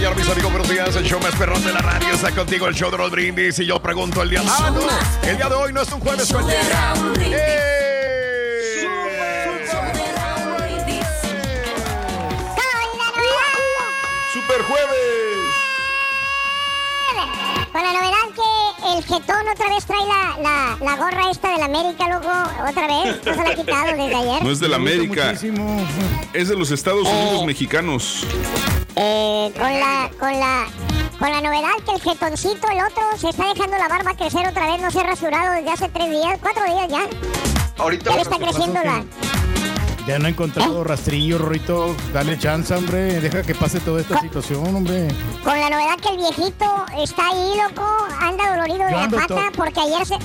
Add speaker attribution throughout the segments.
Speaker 1: Mañana, mis amigos. Buenos días. El show más perrón de la radio está contigo. El show de los brindis. Y yo pregunto el día de hoy. el día de hoy no es un jueves cualquiera. ¡Eh! ¡Super jueves!
Speaker 2: Con la novedad que el jetón otra vez trae la, la, la gorra esta de la América, loco. Otra vez. No se la ha quitado desde ayer.
Speaker 3: No es de la América. Es de los Estados Unidos mexicanos.
Speaker 2: Eh, con la, con la, con la novedad que el jetoncito, el otro, se está dejando la barba crecer otra vez, no se ha rasurado desde hace tres días, cuatro días ya.
Speaker 4: Ahorita
Speaker 2: Ya le está creciendo la.
Speaker 5: Ya no he encontrado rastrillo, Rorito. Dale chance, hombre. Deja que pase toda esta situación, hombre.
Speaker 2: Con la novedad que el viejito está ahí, loco, anda dolorido de la pata porque ayer se,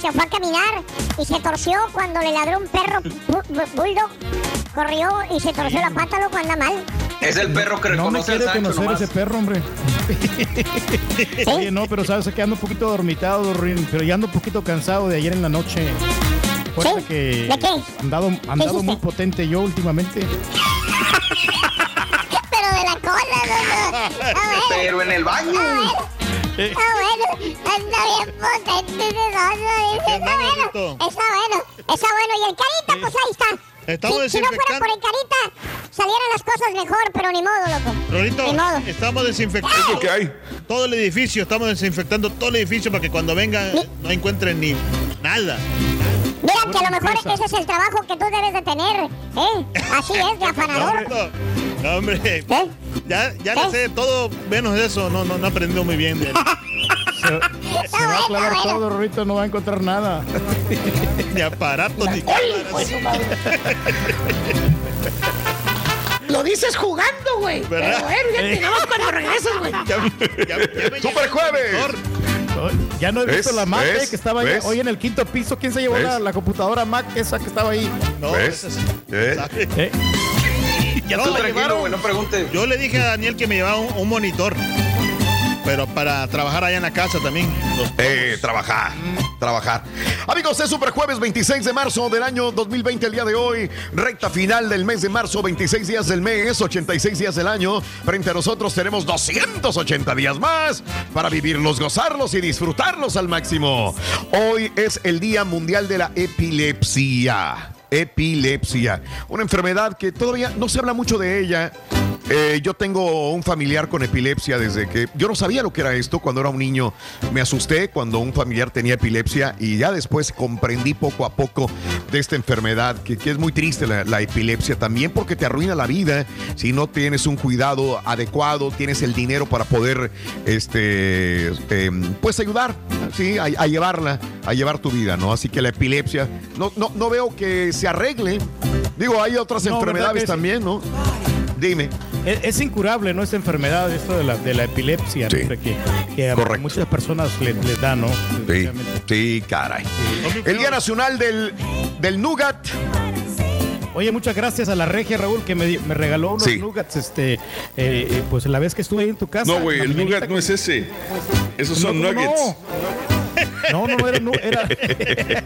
Speaker 2: se fue a caminar y se torció cuando le ladró un perro bu- bu- bulldog. Corrió y se torció la pata, loco, anda mal.
Speaker 4: es el perro que
Speaker 5: No me
Speaker 4: reconoce
Speaker 5: quiere conocer
Speaker 4: nomás.
Speaker 5: ese perro, hombre. Oye, no, pero sabes que ando un poquito dormitado, pero ya ando un poquito cansado de ayer en la noche.
Speaker 2: ¿Sí?
Speaker 5: que
Speaker 2: ¿De qué?
Speaker 5: andado, andado muy potente yo últimamente.
Speaker 2: Pero de la cola. Ah, bueno.
Speaker 4: Pero en el baño.
Speaker 2: Ah, bueno. Bueno. Anda bien potente ese oso, dice. Está bueno. Está bueno. Está bueno. Y el carita, pues ahí está.
Speaker 6: Estamos
Speaker 2: si, si no fuera por el carita, salieran las cosas mejor, pero ni modo, loco.
Speaker 6: Rorito,
Speaker 2: Ni modo.
Speaker 6: estamos desinfectando
Speaker 3: que hay.
Speaker 6: todo el edificio, estamos desinfectando todo el edificio para que cuando vengan no encuentren ni nada.
Speaker 2: Mira, que a lo mejor
Speaker 5: limpieza.
Speaker 2: ese es el trabajo que tú debes de tener, ¿eh? Así es, de afanador.
Speaker 6: No, hombre,
Speaker 2: ¿Eh?
Speaker 6: ya, ya lo
Speaker 2: ¿Eh?
Speaker 6: sé, todo menos eso, no, no, no aprendió muy bien de él.
Speaker 5: Se, se va a aclarar
Speaker 2: bueno.
Speaker 5: todo, Rorito, no va a encontrar nada.
Speaker 6: Ni aparatos ni cámaras.
Speaker 7: Lo dices jugando, güey.
Speaker 6: ¿Verdad?
Speaker 7: Pero bueno, ya llegamos cuando regresas, güey.
Speaker 6: Ya, ya- ya me
Speaker 1: ¡Super
Speaker 6: llegó
Speaker 1: jueves!
Speaker 5: Ya no he visto
Speaker 1: ¿Ves?
Speaker 5: la Mac eh,
Speaker 1: ¿Ves?
Speaker 5: que estaba ahí- hoy en el quinto piso. ¿Quién se llevó la, la computadora Mac esa que estaba ahí?
Speaker 6: No,
Speaker 1: ¿Ves? ¿Eh?
Speaker 5: ¿Eh?
Speaker 6: Ya no llevaron.
Speaker 4: güey, no pregunte.
Speaker 6: Yo le dije a Daniel que me llevaba un, un monitor. Pero para trabajar allá en la casa también.
Speaker 1: Eh, trabajar, trabajar. Amigos, es Super Jueves 26 de marzo del año 2020, el día de hoy. Recta final del mes de marzo, 26 días del mes, 86 días del año. Frente a nosotros tenemos 280 días más para vivirlos, gozarlos y disfrutarlos al máximo. Hoy es el Día Mundial de la Epilepsia. Epilepsia, una enfermedad que todavía no se habla mucho de ella. Eh, yo tengo un familiar con epilepsia desde que yo no sabía lo que era esto cuando era un niño. Me asusté cuando un familiar tenía epilepsia y ya después comprendí poco a poco de esta enfermedad, que, que es muy triste la, la epilepsia también porque te arruina la vida si no tienes un cuidado adecuado, tienes el dinero para poder, este, eh, pues ayudar, sí, a, a llevarla, a llevar tu vida, ¿no? Así que la epilepsia, no, no, no veo que se arregle. Digo, hay otras
Speaker 5: No, ¿verdad
Speaker 1: enfermedades también, ¿no? Dime.
Speaker 5: Es, es incurable, ¿no? Esta enfermedad, esto de la, de la epilepsia, ¿no? que, que a muchas personas le- les da, ¿no?
Speaker 1: Sí, sí, caray. El Día Nacional del, del Nougat.
Speaker 5: Oye, muchas gracias a la regia, Raúl, que me, regaló unos
Speaker 3: Sí.
Speaker 5: nuggets, este, eh, eh, pues la vez que estuve ahí en tu casa.
Speaker 3: No, güey, el nougat no es ese. Esos son
Speaker 5: No, ¿cómo
Speaker 3: nuggets.
Speaker 5: No, no, no, era, era,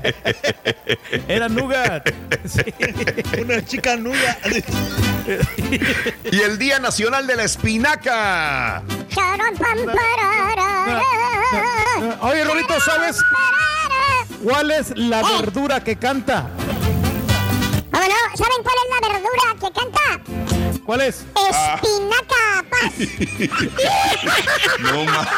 Speaker 5: era nougat. Sí.
Speaker 6: Una chica nuga.
Speaker 1: Y el Día Nacional de la Espinaca.
Speaker 5: Oye, Rolito, ¿sabes cuál es la
Speaker 2: Eh.
Speaker 5: verdura que canta?
Speaker 2: ¿Cómo no? ¿Saben cuál es la verdura que canta?
Speaker 5: ¿Cuál es?
Speaker 2: Espinaca, paz.
Speaker 3: No, ma.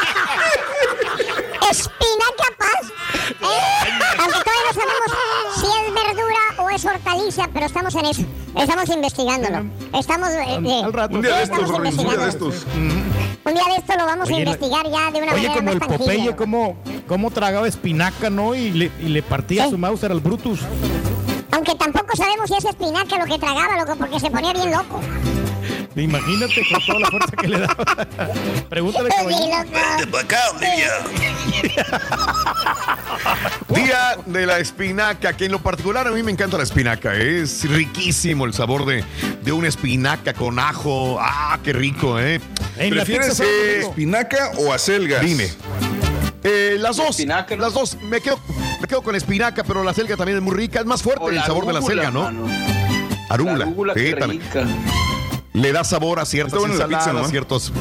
Speaker 2: Espinaca, paz. Eh, aunque todavía no sabemos si es verdura o es hortaliza, pero estamos en eso. Estamos investigándolo. Estamos. eh, eh,
Speaker 5: Al rato.
Speaker 3: Un día de estos, un día de estos.
Speaker 2: Un día de esto lo vamos
Speaker 5: Oye,
Speaker 2: a investigar ya de una
Speaker 5: Oye,
Speaker 2: manera
Speaker 5: como
Speaker 2: más
Speaker 5: el
Speaker 2: tangible.
Speaker 5: Popeye, cómo, cómo tragaba espinaca, ¿no? Y le, y le partía
Speaker 2: Sí.
Speaker 5: su mouse al Brutus.
Speaker 2: Aunque tampoco sabemos si es espinaca lo que tragaba, loco, porque se ponía bien loco.
Speaker 5: Imagínate con toda la fuerza que le daba. Pregúntale, caballero.
Speaker 2: loco.
Speaker 1: Día de la espinaca, que en lo particular a mí me encanta la espinaca. Es riquísimo el sabor de, de una espinaca con ajo. Ah, qué rico, ¿eh?
Speaker 5: En la
Speaker 3: ¿Prefieres
Speaker 5: pizza,
Speaker 3: eh, espinaca o acelgas?
Speaker 1: Dime. Eh, las dos,
Speaker 4: Espinaca, ¿no?
Speaker 1: las dos. Me quedo, me quedo con espinaca, pero la selga también es muy rica. Es más fuerte el
Speaker 4: la
Speaker 1: sabor de la selga, ¿no?
Speaker 4: mano.
Speaker 1: Arúgula.
Speaker 4: La
Speaker 1: Sí,
Speaker 4: rica.
Speaker 1: Le da sabor a ciertas ensaladas,
Speaker 3: pizza, ¿no?
Speaker 1: ciertos.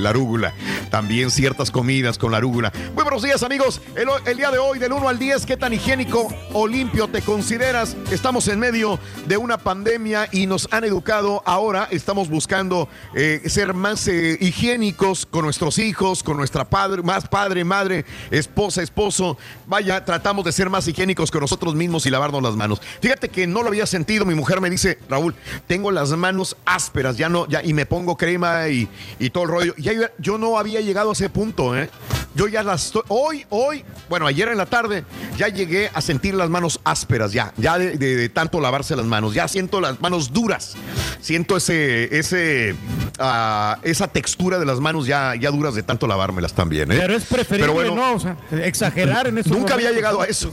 Speaker 1: La arúgula. También ciertas comidas con la arúgula. Muy buenos días, amigos. El, día de hoy, del 1 al 10, ¿qué tan higiénico o limpio te consideras? Estamos en medio de una pandemia y nos han educado. Ahora estamos buscando eh, ser más eh, higiénicos con nuestros hijos, con nuestra padre, más padre, madre, esposa, esposo. Vaya, tratamos de ser más higiénicos con nosotros mismos y lavarnos las manos. Fíjate que no lo había sentido. Mi mujer me dice, Raúl, tengo las manos ásperas, ya no, ya, y me pongo crema y, todo el rollo. Yo, yo no había llegado a ese punto, ¿eh? Yo ya las estoy, hoy, hoy, bueno, ayer en la tarde, ya llegué a sentir las manos ásperas, ya, ya de, de- de tanto lavarse las manos, ya siento las manos duras, siento ese, ese, ah, esa textura de las manos ya, ya duras de tanto lavármelas también, ¿eh?
Speaker 5: Pero es preferible,
Speaker 1: Pero bueno,
Speaker 5: ¿no? O sea, exagerar en eso.
Speaker 1: Nunca había llegado a eso.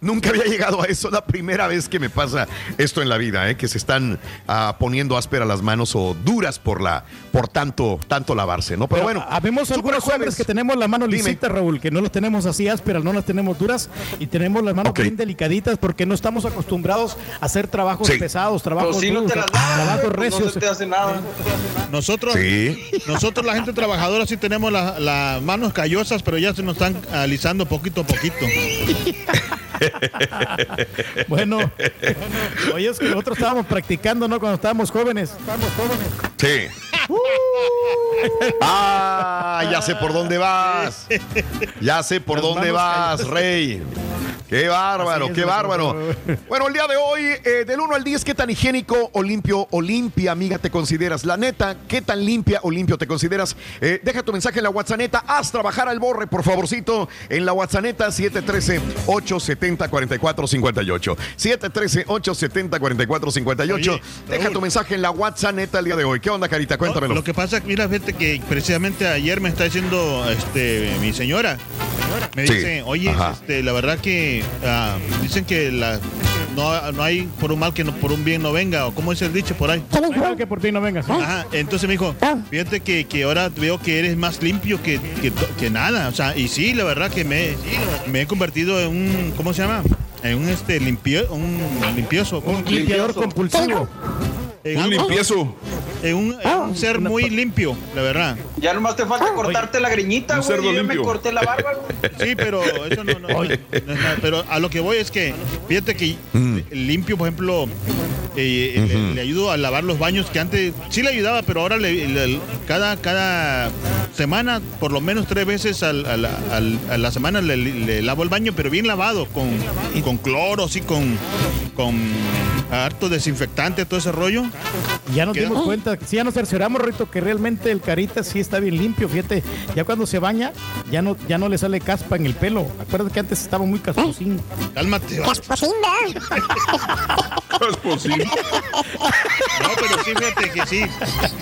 Speaker 1: Nunca había llegado a eso. La primera vez que me pasa esto en la vida, ¿eh? que se están ah, poniendo ásperas las manos o duras por la por tanto tanto lavarse, ¿no? Pero, bueno,
Speaker 5: habemos algunos hombres que tenemos las manos lisitas, Raúl, que no las tenemos así ásperas, no las tenemos duras y tenemos las manos bien delicaditas porque no estamos acostumbrados a hacer trabajos
Speaker 1: Sí.
Speaker 5: pesados, trabajos
Speaker 4: si no te las
Speaker 5: trabajos
Speaker 4: pues, no se te hace nada.
Speaker 6: Nosotros,
Speaker 1: Sí.
Speaker 6: nosotros la gente trabajadora sí tenemos la- las manos callosas, pero ya se nos están alisando poquito a poquito.
Speaker 5: Bueno, oye, es que nosotros estábamos practicando, ¿no? Cuando estábamos jóvenes. Estábamos jóvenes.
Speaker 1: Sí. Ah, ya sé por dónde vas. Ya sé por
Speaker 5: Las
Speaker 1: dónde vas. Rey. Qué bárbaro,
Speaker 5: es,
Speaker 1: qué bárbaro. Bueno, el día de hoy, eh, del 1 al 10, ¿qué tan higiénico o limpio o limpia, amiga, te consideras? La neta, ¿qué tan limpia o limpio te consideras? Eh, deja tu mensaje en la WhatsApp. Haz trabajar al borre, por favorcito, en la WhatsApp 713-870-4458. 713-870-4458.
Speaker 6: Oye,
Speaker 1: Deja
Speaker 6: Raúl.
Speaker 1: tu mensaje en la WhatsApp neta el día de hoy. ¿Qué onda, Carita? Cuéntamelo.
Speaker 6: Lo que pasa, mira, fíjate que precisamente ayer me está diciendo este, mi señora. Me
Speaker 1: Sí,
Speaker 6: dice, oye, este, la verdad que ah, dicen que la, no, no hay por un mal que no, por un bien no venga, o cómo es el dicho por ahí.
Speaker 5: Venga, que por ti no vengas.
Speaker 6: Ajá, entonces me dijo,
Speaker 2: Ah.
Speaker 6: fíjate que, que ahora veo que eres más limpio que, que, que nada. O sea, y sí, la verdad que me, me he convertido en un, ¿cómo se llama? En un este limpio, un limpioso.
Speaker 5: Un limpiador compulsivo.
Speaker 6: En
Speaker 3: Un limpiezo.
Speaker 6: en un, en un ser muy limpio, la verdad.
Speaker 4: Ya nomás te falta cortarte la greñita,
Speaker 6: un
Speaker 4: güey. Yo me corté la barba, güey.
Speaker 6: Sí, pero eso no, no- no es nada. Pero a lo que voy es que, fíjate que limpio, por ejemplo, eh, le, le ayudo a lavar los baños que antes sí le ayudaba, pero ahora le- le- cada, cada semana, por lo menos tres veces al- al- al- a la semana le, le lavo el baño, pero bien lavado, con, con cloro, así, con, con harto desinfectante, todo ese rollo.
Speaker 5: Ya nos dimos cuenta, sí, ya nos cercioramos, Rito, que realmente el carita sí está bien limpio. Fíjate, ya cuando se baña, ya no, ya no le sale caspa en el pelo. Acuérdate que antes estaba muy casposín.
Speaker 6: Cálmate.
Speaker 2: Casposín,
Speaker 3: posible.
Speaker 6: No, pero sí, fíjate que sí.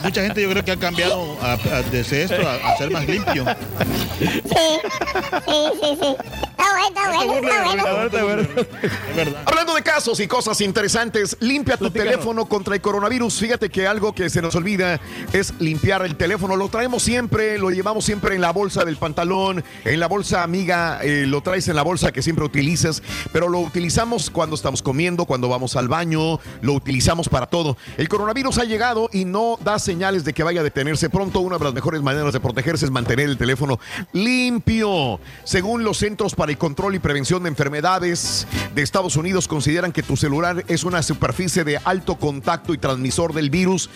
Speaker 6: Mucha gente yo creo que ha cambiado a- a- desde esto a, a ser más limpio.
Speaker 2: Sí, sí, sí. Está bueno, está bueno, está bueno.
Speaker 1: Hablando de casos y cosas interesantes, limpia tu teléfono contra el coronavirus. Fíjate que algo que se nos olvida es limpiar el teléfono. Lo traemos siempre, lo llevamos siempre en la bolsa del pantalón, en la bolsa amiga, eh, lo traes en la bolsa que siempre utilizas, pero lo utilizamos cuando estamos comiendo, cuando vamos al baño, lo utilizamos para todo. El coronavirus ha llegado y no da señales de que vaya a detenerse pronto. Una de las mejores maneras de protegerse es mantener el teléfono limpio. Según los Centros para el Control y Prevención de Enfermedades de Estados Unidos, consideran que tu celular es una superficie de alto contacto y transmisor del virus.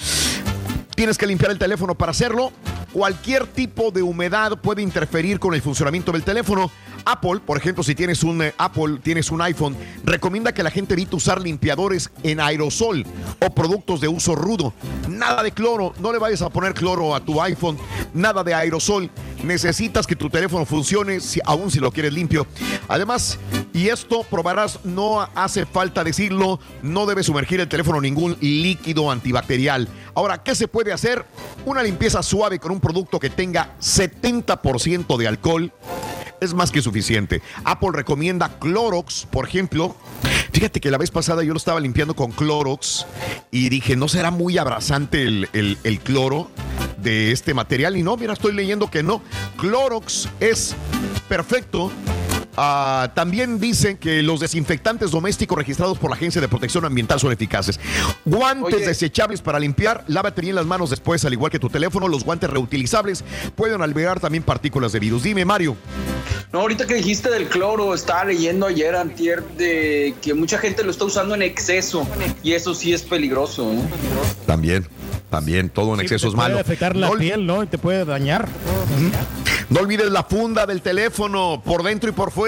Speaker 1: Tienes que limpiar el teléfono para hacerlo. Cualquier tipo de humedad puede interferir con el funcionamiento del teléfono. Apple, por ejemplo, si tienes un eh, Apple, tienes un iPhone, recomienda que la gente evite usar limpiadores en aerosol o productos de uso rudo. Nada de cloro, no le vayas a poner cloro a tu iPhone, nada de aerosol. Necesitas que tu teléfono funcione, si, aún si lo quieres limpio. Además, y esto probarás, no hace falta decirlo, no debe sumergir el teléfono ningún líquido antibacterial. Ahora, ¿qué se puede hacer? Una limpieza suave con un producto que tenga 70% de alcohol es más que suficiente. Apple recomienda Clorox, por ejemplo. Fíjate que la vez pasada yo lo estaba limpiando con Clorox y dije, ¿no será muy abrazante el, el- el cloro de este material? Y no, mira, estoy leyendo que no. Clorox es perfecto. Ah, también dicen que los desinfectantes domésticos registrados por la Agencia de Protección Ambiental son eficaces. Guantes
Speaker 4: Oye.
Speaker 1: desechables para limpiar, lávate bien las manos después, al igual que tu teléfono. Los guantes reutilizables pueden albergar también partículas de virus. Dime, Mario.
Speaker 4: No, ahorita que dijiste del cloro, estaba leyendo ayer, antier, de que mucha gente lo está usando en exceso. Y eso sí es peligroso, ¿eh?
Speaker 1: También, también, todo en
Speaker 5: Sí,
Speaker 1: exceso
Speaker 5: te
Speaker 1: es malo.
Speaker 5: Puede afectar la
Speaker 1: No-
Speaker 5: piel, ¿no? Y te puede dañar.
Speaker 1: No olvides la funda del teléfono, por dentro y por fuera.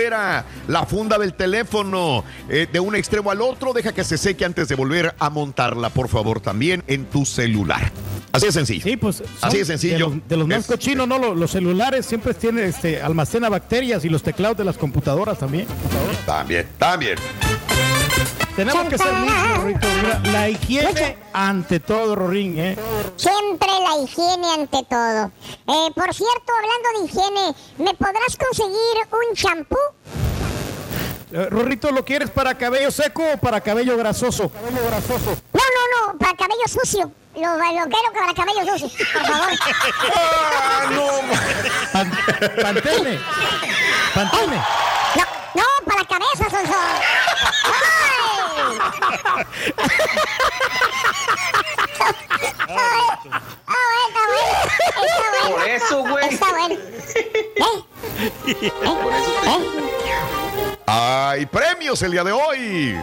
Speaker 1: La funda del teléfono, eh, de un extremo al otro, deja que se seque antes de volver a montarla, por favor, también en tu celular. Así de sencillo.
Speaker 5: Sí, pues.
Speaker 1: Así de sencillo.
Speaker 5: De los, de los más
Speaker 1: Es-
Speaker 5: cochinos, ¿no? Los, los celulares siempre tienen, este, almacena bacterias y los teclados de las computadoras también.
Speaker 1: También, también.
Speaker 5: Tenemos que ser limpios, Rorrito. Mira, la higiene ante todo, Rorín, ¿eh?
Speaker 2: Siempre la higiene ante todo. Eh, por cierto, hablando de higiene, ¿me podrás conseguir un champú?
Speaker 5: Eh, Rorrito, ¿lo quieres para cabello seco o para cabello grasoso? Cabello grasoso.
Speaker 2: No, no, no, para cabello sucio. Lo, lo quiero para cabello sucio, por favor.
Speaker 5: Pan- Pantene. Pantene.
Speaker 2: No, no, para la cabeza, Sonso. ¡Ay! Ah, bueno, está bueno. Está bueno.
Speaker 4: Por eso, güey.
Speaker 2: Está bueno. ¿Eh?
Speaker 4: Por eso te-
Speaker 1: Hay premios el día de hoy.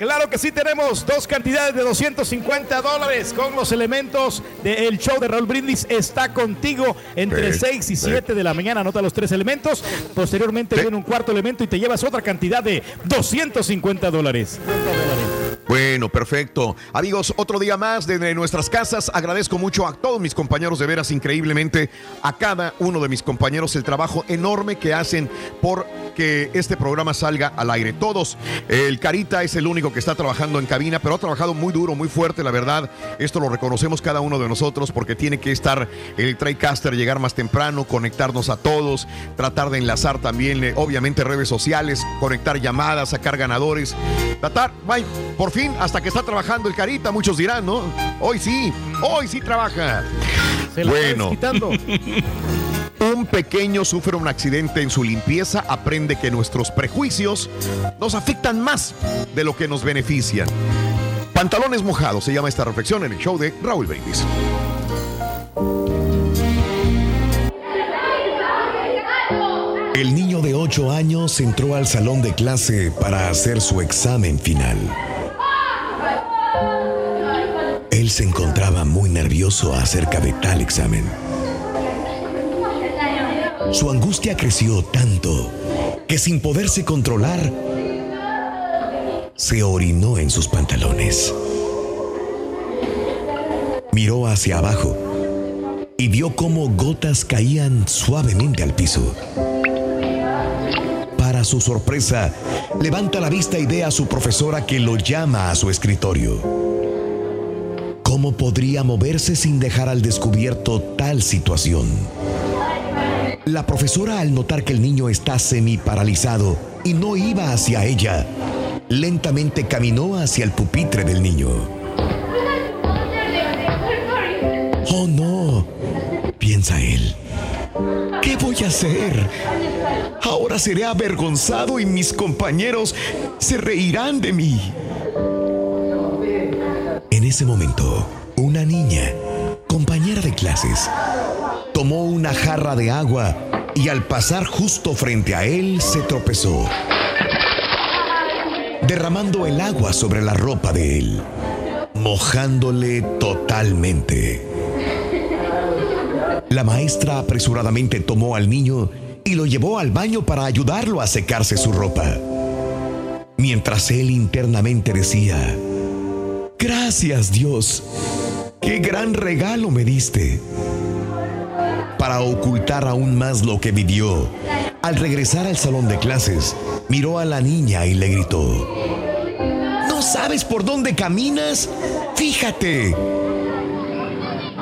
Speaker 5: Claro que sí, tenemos dos cantidades de 250 dólares con los elementos del show de Raúl Brindis. Está contigo entre
Speaker 1: Sí,
Speaker 5: 6 y
Speaker 1: sí.
Speaker 5: 7 de la mañana. Anota los tres elementos. Posteriormente
Speaker 1: Sí.
Speaker 5: viene un cuarto elemento y te llevas otra cantidad de 250 dólares.
Speaker 1: Bueno, perfecto. Amigos, otro día más desde nuestras casas. Agradezco mucho a todos mis compañeros, de veras, increíblemente, a cada uno de mis compañeros el trabajo enorme que hacen por que este programa salga al aire. Todos. El Carita es el único que está trabajando en cabina, pero ha trabajado muy duro, muy fuerte, la verdad. Esto lo reconocemos cada uno de nosotros porque tiene que estar el TriCaster, llegar más temprano, conectarnos a todos, tratar de enlazar también, eh, obviamente, redes sociales, conectar llamadas, sacar ganadores. Tratar, bye, por fin, hasta que está trabajando el Carita, muchos dirán, ¿no? Hoy sí, hoy sí trabaja.
Speaker 5: Se la
Speaker 1: Bueno. Un pequeño sufre un accidente en su limpieza, aprende que nuestros prejuicios nos afectan más de lo que nos benefician. Pantalones mojados se llama esta reflexión en el show de Raúl Brindis.
Speaker 8: El niño de 8 años entró al salón de clase para hacer su examen final. Él se encontraba muy nervioso acerca de tal examen. Su angustia creció tanto que sin poderse controlar, se orinó en sus pantalones. Miró hacia abajo y vio cómo gotas caían suavemente al piso. Para su sorpresa, levanta la vista y ve a su profesora que lo llama a su escritorio. ¿Cómo podría moverse sin dejar al descubierto tal situación? La profesora, al notar que el niño está semi paralizado y no iba hacia ella, lentamente caminó hacia el pupitre del niño. Oh no, piensa él. ¿Qué voy a hacer? Ahora seré avergonzado y mis compañeros se reirán de mí. En ese momento, una niña, compañera de clases, tomó una jarra de agua y al pasar justo frente a él se tropezó, derramando el agua sobre la ropa de él, mojándole totalmente. La maestra apresuradamente tomó al niño y lo llevó al baño para ayudarlo a secarse su ropa. Mientras él internamente decía, Gracias Dios, qué gran regalo me diste. Para ocultar aún más lo que vivió, al regresar al salón de clases, miró a la niña y le gritó, ¿No sabes por dónde caminas? Fíjate.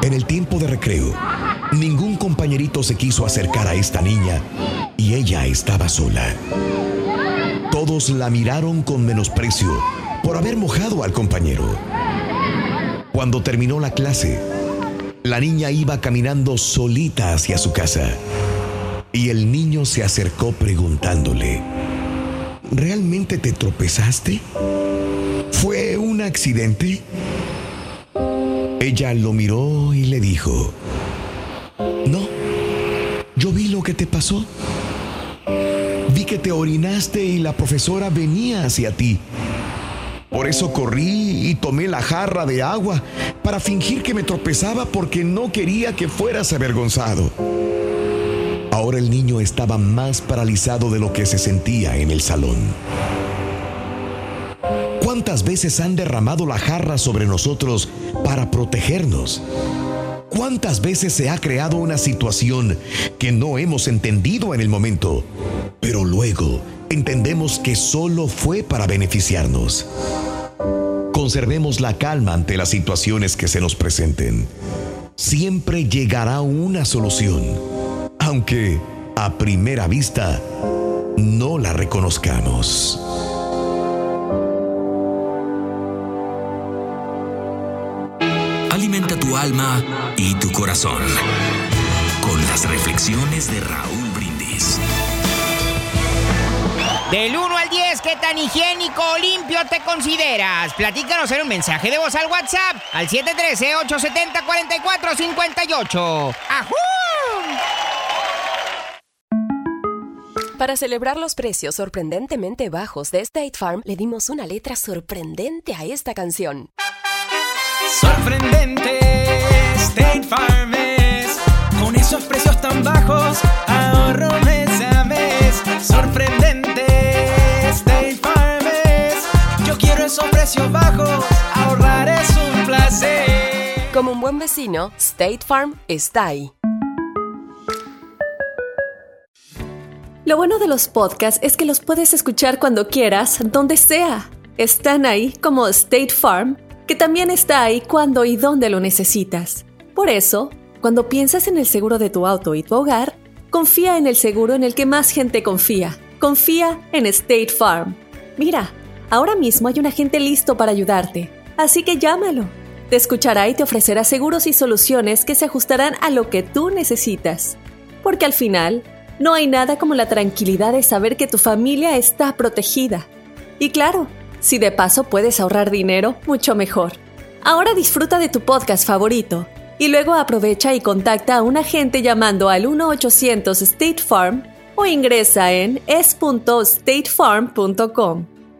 Speaker 8: En el tiempo de recreo, ningún compañerito se quiso acercar a esta niña y ella estaba sola. Todos la miraron con menosprecio por haber mojado al compañero. Cuando terminó la clase, la niña iba caminando solita hacia su casa y el niño se acercó preguntándole, ¿realmente te tropezaste? ¿Fue un accidente? Ella lo miró y le dijo, no, yo vi lo que te pasó. Vi que te orinaste y la profesora venía hacia ti. Por eso corrí y tomé la jarra de agua para fingir que me tropezaba porque no quería que fueras avergonzado. Ahora el niño estaba más paralizado de lo que se sentía en el salón. ¿Cuántas veces han derramado la jarra sobre nosotros para protegernos? ¿Cuántas veces se ha creado una situación que no hemos entendido en el momento, pero luego entendemos que solo fue para beneficiarnos? Conservemos la calma ante las situaciones que se nos presenten. Siempre llegará una solución, aunque a primera vista no la reconozcamos.
Speaker 9: Alimenta tu alma y tu corazón con las reflexiones de Raúl Brindis.
Speaker 10: Del 1 al 10, ¿qué tan higiénico o limpio te consideras? Platícanos en un mensaje de voz al WhatsApp al 713-870-4458. ¡Ajú!
Speaker 11: Para celebrar los precios sorprendentemente bajos de State Farm, le dimos una letra sorprendente a esta canción.
Speaker 12: Sorprendente, State Farm es. Con esos precios tan bajos, ahorro mes. Esos precios bajos, ahorrar es un placer.
Speaker 11: Como un buen vecino, State Farm está ahí.
Speaker 13: Lo bueno de los podcasts es que los puedes escuchar cuando quieras, donde sea. Están ahí como State Farm, que también está ahí cuando y donde lo necesitas. Por eso, cuando piensas en el seguro de tu auto y tu hogar, confía en el seguro en el que más gente confía. Confía en State Farm. Mira, ahora mismo hay un agente listo para ayudarte, así que llámalo. Te escuchará y te ofrecerá seguros y soluciones que se ajustarán a lo que tú necesitas. Porque al final, no hay nada como la tranquilidad de saber que tu familia está protegida. Y claro, Si de paso puedes ahorrar dinero, mucho mejor. Ahora disfruta de tu podcast favorito y luego aprovecha y contacta a un agente llamando al 1-800 State Farm o ingresa en es.statefarm.com.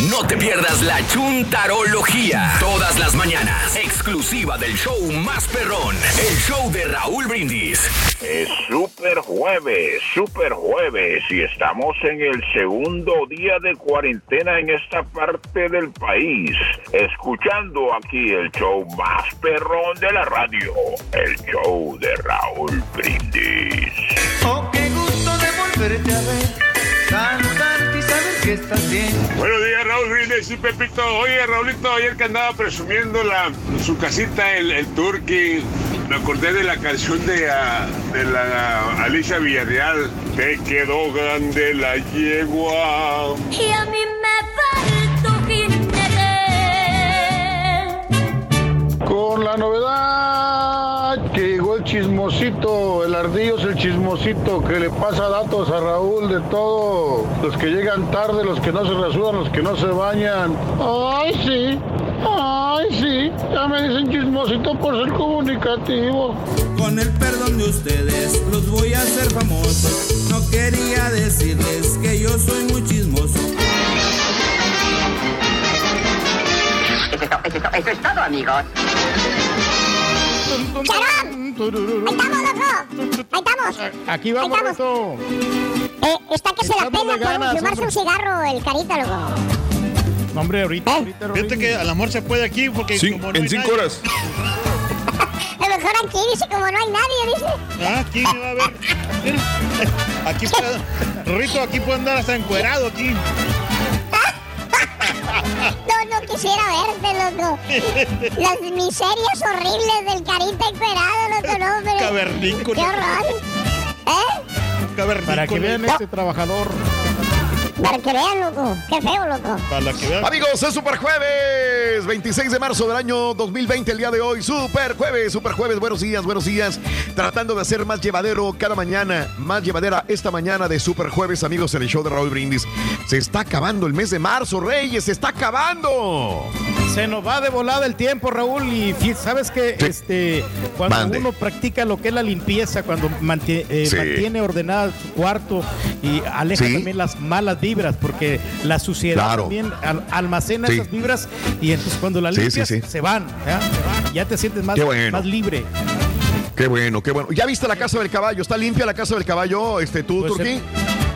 Speaker 9: No te pierdas la chuntarología. Todas las mañanas. Exclusiva del show más perrón. El show de Raúl Brindis.
Speaker 14: Es super jueves, super jueves y estamos en el segundo día de cuarentena en esta parte del país. Escuchando aquí el show más perrón de la radio. El show de Raúl Brindis.
Speaker 12: Oh, qué gusto de volverte a ver. Saber que estás bien.
Speaker 15: Buenos días, Raúl Brindis y Pepito. Oye, Raulito, ayer que andaba presumiendo la, su casita, el, el Turkey, me acordé de la canción de, ah, de la Alicia Villarreal. Te quedó grande la yegua.
Speaker 16: Y a mí me faltó
Speaker 17: Con la novedad que llegó el chismosito, el ardillo es el chismosito que le pasa datos a Raúl de todo. Los que llegan tarde, los que no se rasuran, los que no se bañan. Ay, sí, ay, sí, ya me dicen chismosito por ser comunicativo.
Speaker 12: Con el perdón de ustedes, los voy a hacer famosos. No quería decirles que yo soy muy chismoso.
Speaker 18: Eso es, eso eso todo, amigos.
Speaker 2: ¡Charón! ¡Ahí estamos, loco! ¡Ahí estamos!
Speaker 5: Aquí vamos,
Speaker 2: Ahí. Eh, está que se la pela por
Speaker 5: ganas,
Speaker 2: fumarse un cigarro el carita, loco.
Speaker 5: No, hombre, ahorita, ahorita,
Speaker 6: Fíjate que a mejor se puede aquí porque
Speaker 3: Cin-
Speaker 6: como no
Speaker 3: en cinco
Speaker 6: nadie-
Speaker 3: horas.
Speaker 2: A lo mejor aquí dice como no hay nadie, dice.
Speaker 6: Ah, aquí me va a ver. Aquí puede, Rito, aquí puede andar hasta encuerado aquí.
Speaker 2: No, no quisiera verte, loco. Las miserias horribles del carita encuerado, loco, no, pero...
Speaker 6: Cavernícola.
Speaker 2: ¡Qué horror! ¿Eh?
Speaker 5: Para que vean este trabajador.
Speaker 2: Para que vean, loco. Qué feo, loco.
Speaker 6: Para que vean.
Speaker 1: Amigos, es Super Jueves, 26 de marzo del año 2020, el día de hoy. Super Jueves, Super Jueves, buenos días, buenos días. Tratando de hacer más llevadero cada mañana, más llevadera esta mañana de Super Jueves, amigos, en el show de Raúl Brindis. Se está acabando el mes de marzo, Reyes, se está acabando.
Speaker 5: Se nos va de volada el tiempo, Raúl, y sabes que este, cuando
Speaker 1: Mande.
Speaker 5: uno practica lo que es la limpieza, cuando eh,
Speaker 1: Sí.
Speaker 5: mantiene ordenada su cuarto y aleja
Speaker 1: Sí.
Speaker 5: también las malas vibras, porque la suciedad
Speaker 1: Claro.
Speaker 5: también al- almacena
Speaker 1: Sí.
Speaker 5: esas vibras y entonces cuando las
Speaker 1: sí,
Speaker 5: limpias
Speaker 1: sí.
Speaker 5: se van, ¿ya? ya te sientes más,
Speaker 1: Qué bueno.
Speaker 5: más libre.
Speaker 1: Qué bueno, qué bueno. ¿Ya viste la casa del caballo? ¿Está limpia la casa del caballo, este, tú,
Speaker 5: Pues
Speaker 1: Turquí?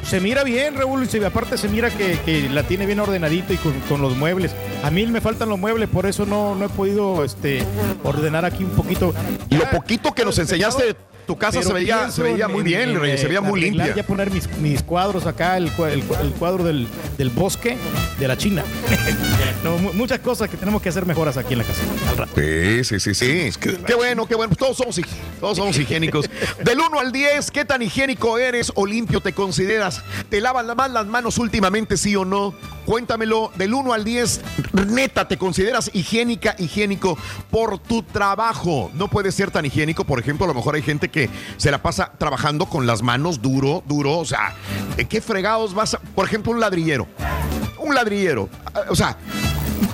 Speaker 5: Se mira bien, Raúl, y aparte se mira que, que la tiene bien ordenadito y con, con los muebles. A mí me faltan los muebles, por eso no, no he podido este, ordenar aquí un poquito.
Speaker 1: Y lo poquito que nos enseñaste, tu casa se veía, se veía muy
Speaker 5: en-
Speaker 1: bien,
Speaker 5: en,
Speaker 1: Reyes, se
Speaker 5: eh,
Speaker 1: veía muy
Speaker 5: arreglar,
Speaker 1: limpia.
Speaker 5: Ya poner mis, mis cuadros acá, el, el cua- el cuadro del, del bosque de la China. No, muchas cosas que tenemos que hacer mejoras aquí en la casa. al rato.
Speaker 1: Sí, sí, sí, sí. Qué bueno, qué bueno. Todos somos, todos somos higiénicos. Del 1 al 10, ¿qué tan higiénico eres o limpio te consideras? ¿Te lavas la- más las manos últimamente, sí o no? Cuéntamelo. Del 1 al 10, neta, ¿te consideras higiénica, higiénico por tu trabajo? No puedes ser tan higiénico. Por ejemplo, a lo mejor hay gente que se la pasa trabajando con las manos duro, duro. O sea, ¿en qué fregados vas a...? Por ejemplo, un ladrillero. Un ladrillero. O sea,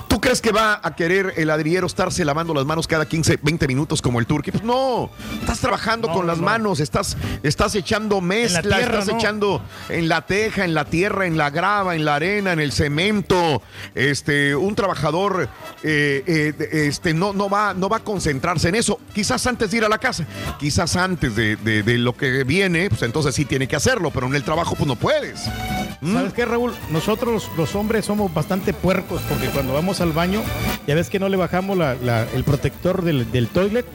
Speaker 1: ¿Tú crees que va a querer el ladrillero estarse lavando las manos cada 15, 20 minutos como el turqui? Pues no, estás trabajando
Speaker 5: No,
Speaker 1: con las
Speaker 5: no.
Speaker 1: manos, estás, estás echando mezcla,
Speaker 5: tierra,
Speaker 1: estás
Speaker 5: ¿no?
Speaker 1: echando en la teja, en la tierra, en la grava, en la arena, en el cemento. Este, un trabajador eh, eh, este, no, no, va, no va a concentrarse en eso. Quizás antes de ir a la casa, quizás antes de, de- de lo que viene, pues entonces sí tiene que hacerlo, pero en el trabajo pues no puedes.
Speaker 5: ¿Sabes qué, Raúl? Nosotros los hombres somos bastante puercos porque cuando vamos al baño, ya ves que no le bajamos la- la- el protector del, del toilet.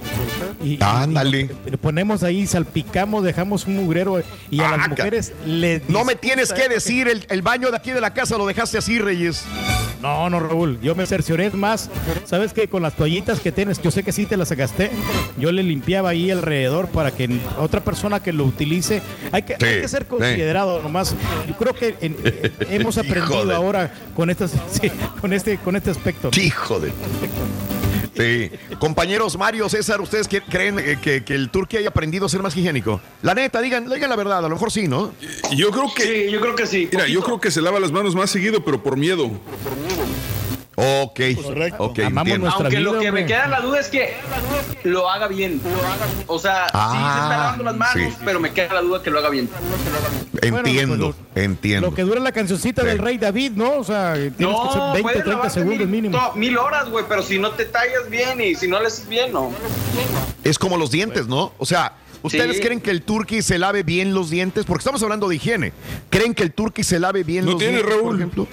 Speaker 5: Y,
Speaker 1: Ándale.
Speaker 5: y ponemos ahí, salpicamos, dejamos un mugrero y a las
Speaker 1: Ah,
Speaker 5: mujeres le
Speaker 1: No me tienes que decir, el, el baño de aquí de la casa lo dejaste así, Reyes.
Speaker 5: No, no, Raúl, yo me cercioré más. ¿Sabes que Con las toallitas que tienes, yo sé que sí te las gasté, yo le limpiaba ahí alrededor para que otra persona que lo utilice, hay que, hay que ser considerado nomás. Yo creo que en- eh, hemos aprendido
Speaker 1: de-
Speaker 5: ahora con, estas, sí, con, este, con este aspecto.
Speaker 1: Hijo de... Sí. Compañeros Mario, César, ¿ustedes qué- creen eh, que, que el turqui haya aprendido a ser más higiénico? La neta, digan, digan la verdad, a lo mejor sí, ¿no?
Speaker 3: Yo creo que.
Speaker 4: Sí, yo creo que sí.
Speaker 3: Mira, yo creo que se lava las manos más seguido, pero por miedo.
Speaker 1: Ok.
Speaker 6: Correcto.
Speaker 1: Ok,
Speaker 5: Amamos
Speaker 1: entiendo.
Speaker 5: nuestra
Speaker 4: Aunque lo que me queda en la duda es que lo haga bien. O sea, sí se
Speaker 1: Ah,
Speaker 4: está lavando las manos,
Speaker 1: sí.
Speaker 4: pero me queda la duda que lo haga bien.
Speaker 1: Entiendo,
Speaker 5: pues
Speaker 1: entiendo.
Speaker 5: Lo que dura la cancioncita
Speaker 1: Sí.
Speaker 5: del Rey David, ¿no? O sea, tienes que ser
Speaker 4: No,
Speaker 5: 20 o
Speaker 4: puedes
Speaker 5: 30
Speaker 4: lavarte
Speaker 5: segundos
Speaker 4: mil,
Speaker 5: mínimo.
Speaker 4: mil horas, güey, pero si no te tallas bien y si no le haces bien, no.
Speaker 1: Es como los dientes, ¿no? O sea, ¿ustedes
Speaker 4: Sí.
Speaker 1: creen que el turqui se lave bien los dientes? Porque estamos hablando de higiene. ¿Creen que el turqui se lave bien
Speaker 3: No
Speaker 1: los
Speaker 3: tiene,
Speaker 1: dientes, por
Speaker 3: Raúl.
Speaker 1: ejemplo?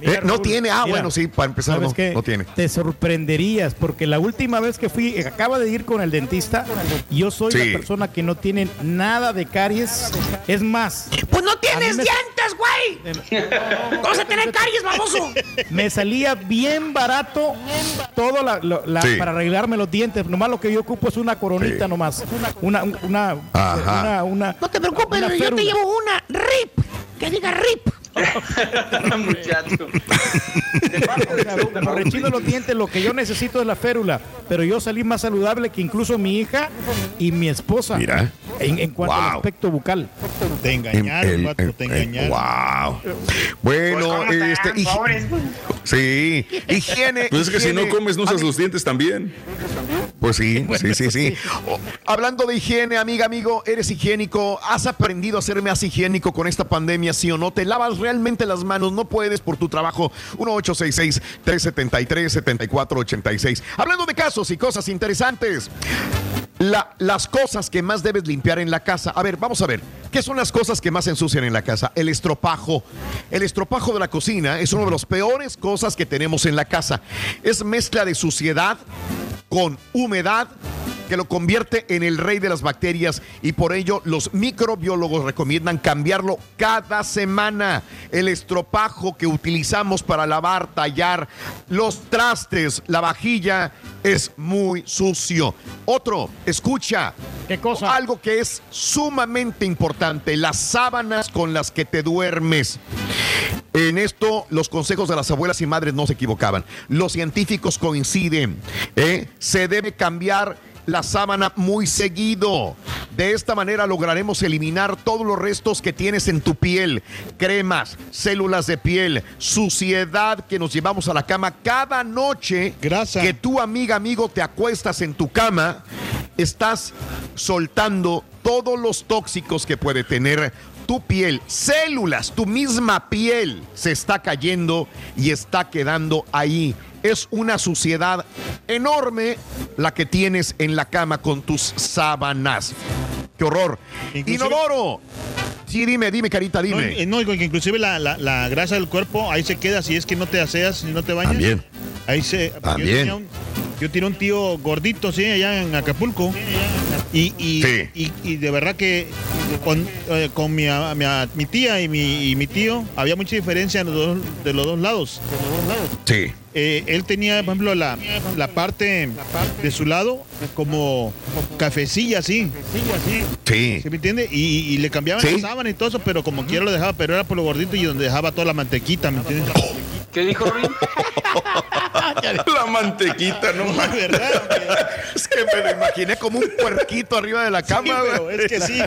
Speaker 5: Mira,
Speaker 1: Eh, no
Speaker 5: Raúl,
Speaker 1: tiene. Ah,
Speaker 5: mira,
Speaker 1: bueno, sí, para empezar,
Speaker 5: ¿Sabes
Speaker 1: no,
Speaker 5: qué?
Speaker 1: no tiene.
Speaker 5: Te sorprenderías porque la última vez que fui, eh, acaba de ir con el dentista, yo soy
Speaker 1: Sí.
Speaker 5: la persona que no tiene nada de caries. Es más,
Speaker 7: Pues no tienes
Speaker 5: me-
Speaker 7: dientes, güey. ¿Cómo vas a tener caries, baboso?
Speaker 5: me salía bien barato todo la- lo- la-
Speaker 1: Sí.
Speaker 5: para arreglarme los dientes. Nomás lo que yo ocupo es una coronita
Speaker 1: Sí.
Speaker 5: nomás. Una, una, una, una, una-
Speaker 7: No te preocupes,
Speaker 5: una
Speaker 7: yo te llevo una RIP. Que diga RIP.
Speaker 4: Muchacho.
Speaker 5: Rechino los dientes, lo que yo necesito es la férula. Pero yo salí más saludable que incluso mi hija y mi esposa.
Speaker 1: Mira.
Speaker 5: En, en cuanto al
Speaker 1: Wow.
Speaker 5: aspecto bucal.
Speaker 6: Te engañaron,
Speaker 1: El- el-
Speaker 6: te engañaron.
Speaker 1: wow. Bueno, este. higi- Sí, higiene.
Speaker 3: Pues es que si no comes, no usas los dientes también.
Speaker 1: Pues sí, sí, sí, sí. O- hablando de higiene, amiga, amigo, eres higiénico. ¿Has aprendido a ser más higiénico con esta pandemia, sí o no? ¿Te lavas realmente las manos? No puedes por tu trabajo. 1866-373-7486. Hablando de casos y cosas interesantes. La- las cosas que más debes limpiar en la casa. A ver, vamos a ver. ¿Qué son las cosas que más ensucian en la casa? El estropajo. El estropajo de la cocina es una de las peores cosas que tenemos en la casa. Es mezcla de suciedad con humedad que lo convierte en el rey de las bacterias y por ello los microbiólogos recomiendan cambiarlo cada semana. El estropajo que utilizamos para lavar, tallar los trastes, la vajilla es muy sucio. Otro, escucha. Algo que es sumamente importante, las sábanas con las que te duermes. En esto los consejos de las abuelas y madres no se equivocaban. Los científicos coinciden. ¿eh? Se debe cambiar la sábana muy seguido. De esta manera lograremos eliminar todos los restos que tienes en tu piel, cremas, células de piel, suciedad que nos llevamos a la cama cada noche.
Speaker 6: Grasa.
Speaker 1: Que tu amiga, amigo, te acuestas en tu cama, estás soltando todos los tóxicos que puede tener tu piel, células, tu misma piel se está cayendo y está quedando ahí. Es una suciedad enorme la que tienes en la cama con tus sábanas. ¡Qué horror!
Speaker 6: Inclusive-
Speaker 1: Inodoro. Sí, dime, dime, carita,
Speaker 6: No,
Speaker 1: dime.
Speaker 6: eh, no, que inclusive la, la- la grasa del cuerpo ahí se queda si es que no te aseas, si no te bañas.
Speaker 1: También.
Speaker 6: Ahí se.
Speaker 1: También.
Speaker 6: Yo tenía un, yo tenía un tío gordito, sí, allá en Acapulco. Y, y,
Speaker 1: Sí.
Speaker 6: y- y de verdad que con, eh, con mi, a- mi, mi tía y mi, y mi tío había mucha diferencia en los dos- de los dos lados.
Speaker 1: Sí.
Speaker 6: Eh, él tenía, por ejemplo, la, la parte de su lado como cafecilla así.
Speaker 1: Sí.
Speaker 6: ¿Sí me entiende? Y, y le cambiaban
Speaker 1: Sí.
Speaker 6: la sábana y todo eso, pero como quiera lo dejaba, pero era por lo gordito y donde dejaba toda la mantequita, ¿me entiendes?
Speaker 4: ¿Qué dijo Rin?
Speaker 3: La mantequita, no
Speaker 6: No, ¿verdad?
Speaker 1: Es que me lo imaginé como un puerquito arriba de la
Speaker 6: Sí,
Speaker 1: cama.
Speaker 6: pero
Speaker 1: güey.
Speaker 6: es que sí. Y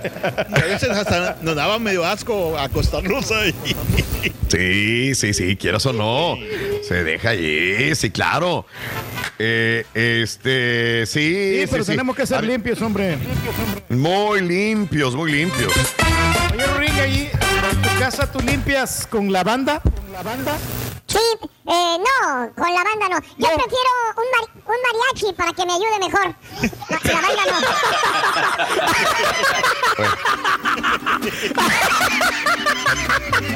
Speaker 6: a veces hasta nos daba medio asco acostarnos ahí.
Speaker 1: Sí, sí, sí, quieras o no. Se deja allí, sí, claro. Eh, este, sí.
Speaker 5: Sí, pero
Speaker 1: sí.
Speaker 5: tenemos que ser limpios, hombre.
Speaker 1: Muy limpios, muy limpios.
Speaker 5: Oye, Ring, ahí en tu casa tú limpias con lavanda. ¿Lavanda?
Speaker 2: Sí, eh, no, con la banda no. Yo prefiero un, mari- un mariachi para que me ayude mejor. La, la banda no.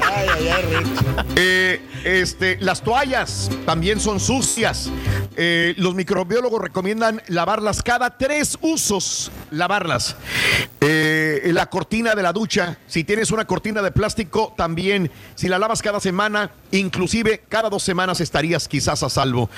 Speaker 6: Ay, ay, ay, Rich.
Speaker 1: Eh, este, las toallas también son sucias. Eh, los microbiólogos recomiendan lavarlas cada tres usos. Lavarlas. Eh, la cortina de la ducha, si tienes una cortina de plástico, también, si la lavas cada semana, inclusive cada dos semanas estarías quizás a salvo.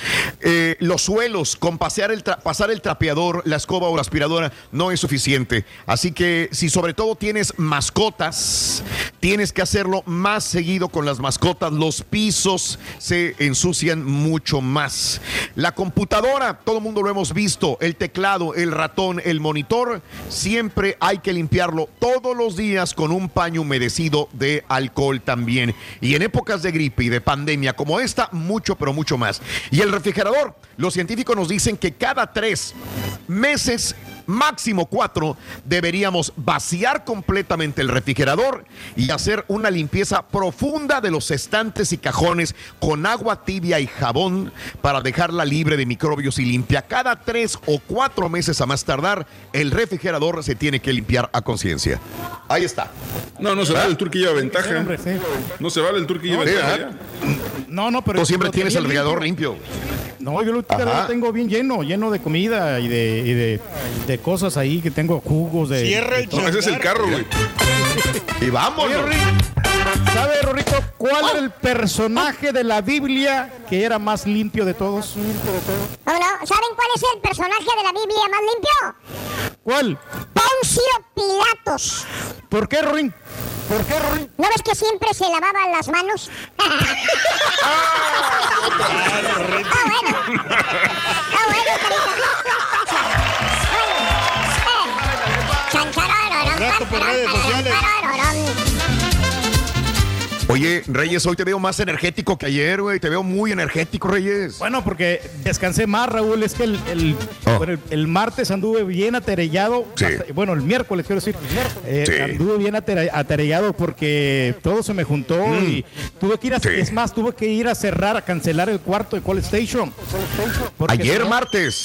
Speaker 1: Eh, los suelos, con pasear el pasar el trapeador, la escoba o la aspiradora, no es suficiente. Así que si sobre todo tienes mascotas, tienes que hacerlo más seguido con las mascotas. Los pisos se ensucian mucho más. La computadora, todo el mundo lo hemos visto, el teclado, el ratón, el monitor, siempre hay que limpiarlo todos los días con un paño humedecido de alcohol también. Y en épocas de gripe y de pandemia como esta, mucho, pero mucho más. Y el refrigerador, los científicos nos dicen que cada tres meses máximo cuatro, deberíamos vaciar completamente el refrigerador y hacer una limpieza profunda de los estantes y cajones con agua tibia y jabón para dejarla libre de microbios y limpia. Cada tres o cuatro meses a más tardar, el refrigerador se tiene que limpiar a conciencia. Ahí está.
Speaker 3: No, no se vale, el turqui lleva ventaja.
Speaker 5: hombre, sí.
Speaker 3: No se vale, el lleva
Speaker 1: Sí,
Speaker 3: ventaja.
Speaker 5: No, no, pero.
Speaker 1: Tú siempre tienes el refrigerador limpio.
Speaker 5: No, yo lo, lo tengo bien lleno, lleno de comida y de, y de, de cosas ahí que tengo jugos de.
Speaker 6: Cierra el
Speaker 5: de.
Speaker 3: No, ese es el carro, güey.
Speaker 1: Y vamos.
Speaker 5: ¿Sabe, Rorrito, cuál era el personaje de la Biblia que era más limpio de todos?
Speaker 2: ¿Saben cuál es el personaje de la Biblia más limpio?
Speaker 5: ¿Cuál?
Speaker 2: Poncio Pilatos.
Speaker 5: ¿Por qué, Rorín? ¿Por qué, Rorín?
Speaker 2: ¿No ves que siempre se lavaban las manos? ah, bueno. Ah, bueno, carita.
Speaker 6: Por redes sociales.
Speaker 1: Oye, Reyes, hoy te veo más energético que ayer, güey. Te veo muy energético, Reyes.
Speaker 5: Bueno, porque descansé más, Raúl. Es que el, el,
Speaker 1: Oh.
Speaker 5: bueno, el- el martes anduve bien aterellado.
Speaker 1: Sí.
Speaker 5: Hasta- bueno, el miércoles, quiero decir. Eh,
Speaker 1: Sí.
Speaker 5: Anduve bien atere- aterellado porque todo se me juntó
Speaker 1: Mm.
Speaker 5: y tuve que ir a.
Speaker 1: Sí.
Speaker 5: Es más, tuve que ir a cerrar, a cancelar el cuarto de Call Station.
Speaker 1: Ayer
Speaker 5: no-
Speaker 1: martes.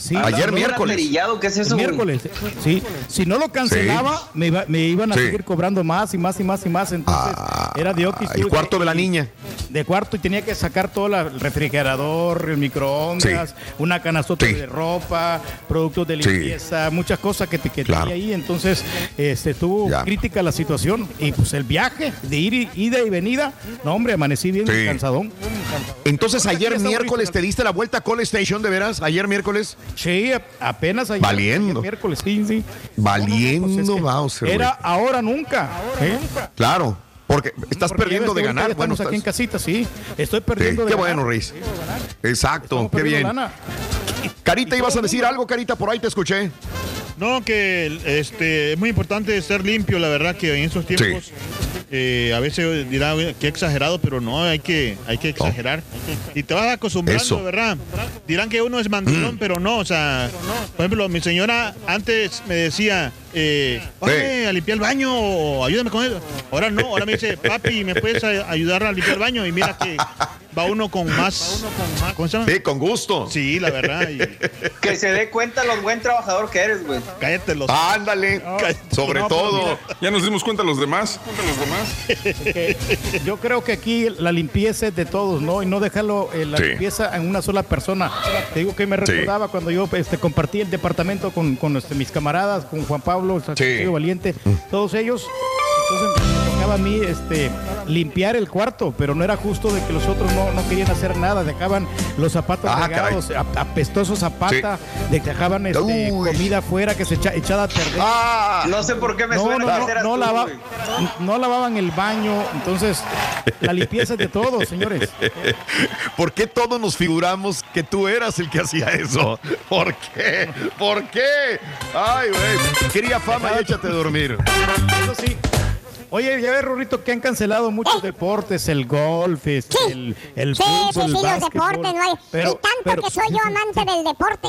Speaker 5: Sí,
Speaker 1: Ayer
Speaker 4: ¿Un
Speaker 1: miércoles.
Speaker 4: aterillado? ¿Qué es eso,
Speaker 5: miércoles, sí. Si no lo cancelaba, me, iba- me iban a
Speaker 1: Sí.
Speaker 5: seguir cobrando más y más y más y más. Entonces, era de Oquis.
Speaker 1: Ah, el cuarto
Speaker 5: que-
Speaker 1: de la niña.
Speaker 5: De cuarto y tenía que sacar todo la- el refrigerador, el microondas, una canastota
Speaker 1: Sí.
Speaker 5: de ropa, productos de
Speaker 1: Sí.
Speaker 5: limpieza, muchas cosas que, te- que
Speaker 1: Claro.
Speaker 5: tenía ahí. Entonces, este, estuvo
Speaker 1: Ya.
Speaker 5: crítica la situación. Y pues el viaje de ir y, ida y venida, no hombre, amanecí bien cansadón.
Speaker 1: Entonces, ayer miércoles te diste la vuelta a Call Station, ¿de veras? Ayer miércoles.
Speaker 5: Sí, apenas ayer.
Speaker 1: Valiendo.
Speaker 5: ayer miércoles, sí, sí.
Speaker 1: Valiendo,
Speaker 5: Pues es que
Speaker 1: Bowser,
Speaker 5: Era ahora nunca. ¿eh?
Speaker 1: Claro, porque estás
Speaker 5: Porque
Speaker 1: perdiendo de ganar. Bueno,
Speaker 5: estamos aquí en
Speaker 1: estás-
Speaker 5: casita, sí. Estoy
Speaker 1: Sí,
Speaker 5: perdiendo de
Speaker 1: qué
Speaker 5: ganar.
Speaker 1: bueno, Reis. Exacto,
Speaker 5: Estamos
Speaker 1: qué bien.
Speaker 5: lana.
Speaker 1: Carita, ibas a decir algo, Carita, por ahí te escuché.
Speaker 6: No, que este, es muy importante ser limpio, la verdad que en estos tiempos eh, a veces dirá que exagerado, pero no, hay que, hay que exagerar. Y te vas acostumbrando,
Speaker 1: Eso.
Speaker 6: ¿verdad? Dirán que uno es mandilón,
Speaker 1: Mm.
Speaker 6: pero no, o sea, por ejemplo, mi señora antes me decía, eh, "Bájame a limpiar el baño o ayúdame con eso. Ahora no, ahora me dice, papi, ¿me puedes ayudar a limpiar el baño? Y mira que va uno con más, ¿cómo se llama?
Speaker 1: Sí, con gusto.
Speaker 6: Sí, la verdad. y-
Speaker 4: Que se dé cuenta lo buen trabajador que eres, güey.
Speaker 6: cállate los...
Speaker 1: Ándale, sobre
Speaker 5: no, pero
Speaker 1: todo.
Speaker 3: Ya nos dimos cuenta los demás.
Speaker 5: que yo creo que aquí la limpieza es de todos, ¿no? Y no dejarlo eh, la
Speaker 1: Sí.
Speaker 5: limpieza en una sola persona. Te digo que me
Speaker 1: Sí.
Speaker 5: recordaba cuando yo este, compartí el departamento con, con este, mis camaradas, con Juan Pablo, el Sacrificio Valiente, todos ellos. Entonces tocaba a mí este, limpiar el cuarto, pero no era justo de que los otros no, no querían hacer nada, dejaban los zapatos
Speaker 1: Ah,
Speaker 5: regados, ap- apestosos zapatas, de que dejaban este, comida afuera que se echa, echada a perder.
Speaker 1: Ah,
Speaker 4: No sé por qué me
Speaker 5: No,
Speaker 4: suena
Speaker 5: no,
Speaker 4: que
Speaker 5: no,
Speaker 4: eras
Speaker 5: no
Speaker 4: tú,
Speaker 5: lava-
Speaker 4: güey.
Speaker 5: no lavaban el baño, entonces la limpieza es de todos, señores.
Speaker 1: ¿Por qué todos nos figuramos que tú eras el que hacía eso? ¿Por qué? ¿Por qué? Ay, güey. Quería fama y échate a dormir.
Speaker 5: Eso sí. Oye, ya ves, Rurito, que han cancelado muchos deportes, el golf, este,
Speaker 2: Sí.
Speaker 5: el, el
Speaker 2: Sí,
Speaker 5: fútbol,
Speaker 2: sí,
Speaker 5: el
Speaker 2: sí, los
Speaker 5: básquetbol.
Speaker 2: deportes, no hay.
Speaker 5: Pero-
Speaker 2: y tanto
Speaker 5: pero-
Speaker 2: que soy yo amante del deporte.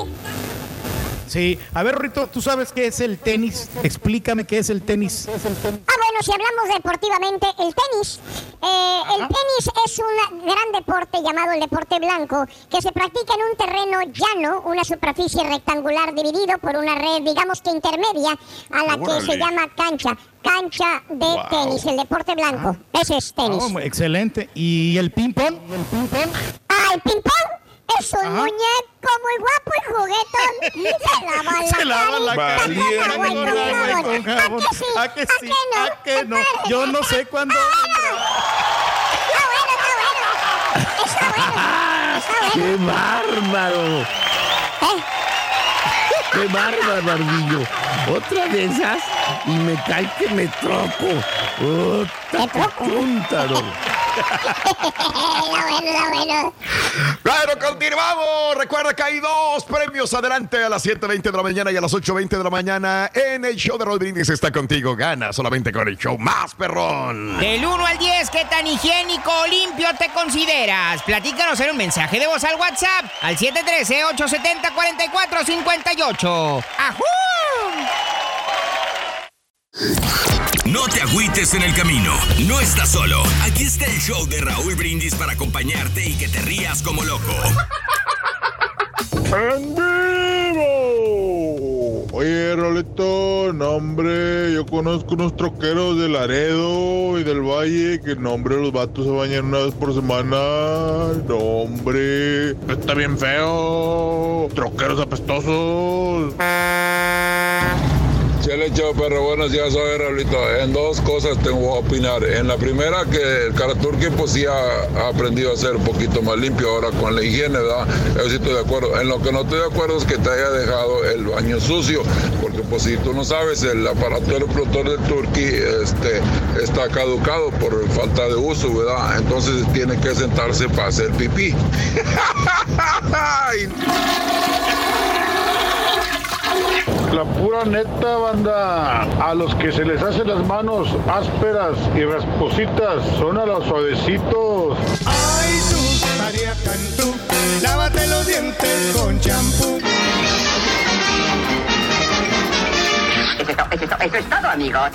Speaker 5: Sí, a ver, Rurito, ¿tú sabes qué es el tenis? Explícame qué es el tenis.
Speaker 2: Ah, bueno, si hablamos deportivamente, el tenis. Eh, el tenis es un gran deporte llamado el deporte blanco que se practica en un terreno llano, una superficie rectangular dividido por una red, digamos que intermedia, a la que se llama cancha. Cancha de
Speaker 1: Wow.
Speaker 2: tenis, el deporte blanco. Ese es tenis.
Speaker 5: Oh, excelente. ¿Y el ping-pong?
Speaker 2: Ah, el ping-pong es un
Speaker 5: Ajá.
Speaker 2: muñeco muy guapo y juguetón.
Speaker 5: Se lava la cara
Speaker 3: Valieron.
Speaker 5: con agua y con jabón. ¿A que sí? ¿A que no? Yo no sé cuándo
Speaker 19: ¡Qué bárbaro! ¡Qué bárbaro, Barbillo! Otra de esas y me cae que me troco. ¡Otra que chúntaro!
Speaker 1: Claro, continuamos. Recuerda que hay dos premios adelante a las 7.20 de la mañana y a las 8.20 de la mañana en el show de Raúl Brindis está contigo. Gana solamente con el show más perrón.
Speaker 10: Del 1 al 10, ¿qué tan higiénico o limpio te consideras? Platícanos en un mensaje de voz al WhatsApp al 713-870-4458. ¡Ajú!
Speaker 9: No te agüites en el camino. No estás solo. Aquí está el show de Raúl Brindis para acompañarte y que te rías como loco.
Speaker 17: ¡En vivo! Oye, Rolito, no, hombre, yo conozco unos troqueros de Laredo y del Valle que, no, hombre, los vatos se bañan una vez por semana. No, hombre, está bien feo. Troqueros apestosos.
Speaker 20: Chale, chao, perro. Buenos días, soy Raulito. En dos cosas tengo que opinar. En la primera, que el Karaturki pues sí ha, aprendido a ser un poquito más limpio ahora con la higiene, ¿verdad? Yo sí estoy de acuerdo. En lo que no estoy de acuerdo es que te haya dejado el baño sucio, porque pues si tú no sabes, el aparato del reproductor del Turki este, está caducado por falta de uso, ¿verdad? Entonces tiene que sentarse para hacer pipí.
Speaker 17: La pura neta, banda. A los que se les hacen las manos ásperas y raspositas son a los suavecitos.
Speaker 7: Ay, tú, María Cantú, lávate los dientes con champú.
Speaker 18: Eso es, to- eso es to- eso es todo, amigos.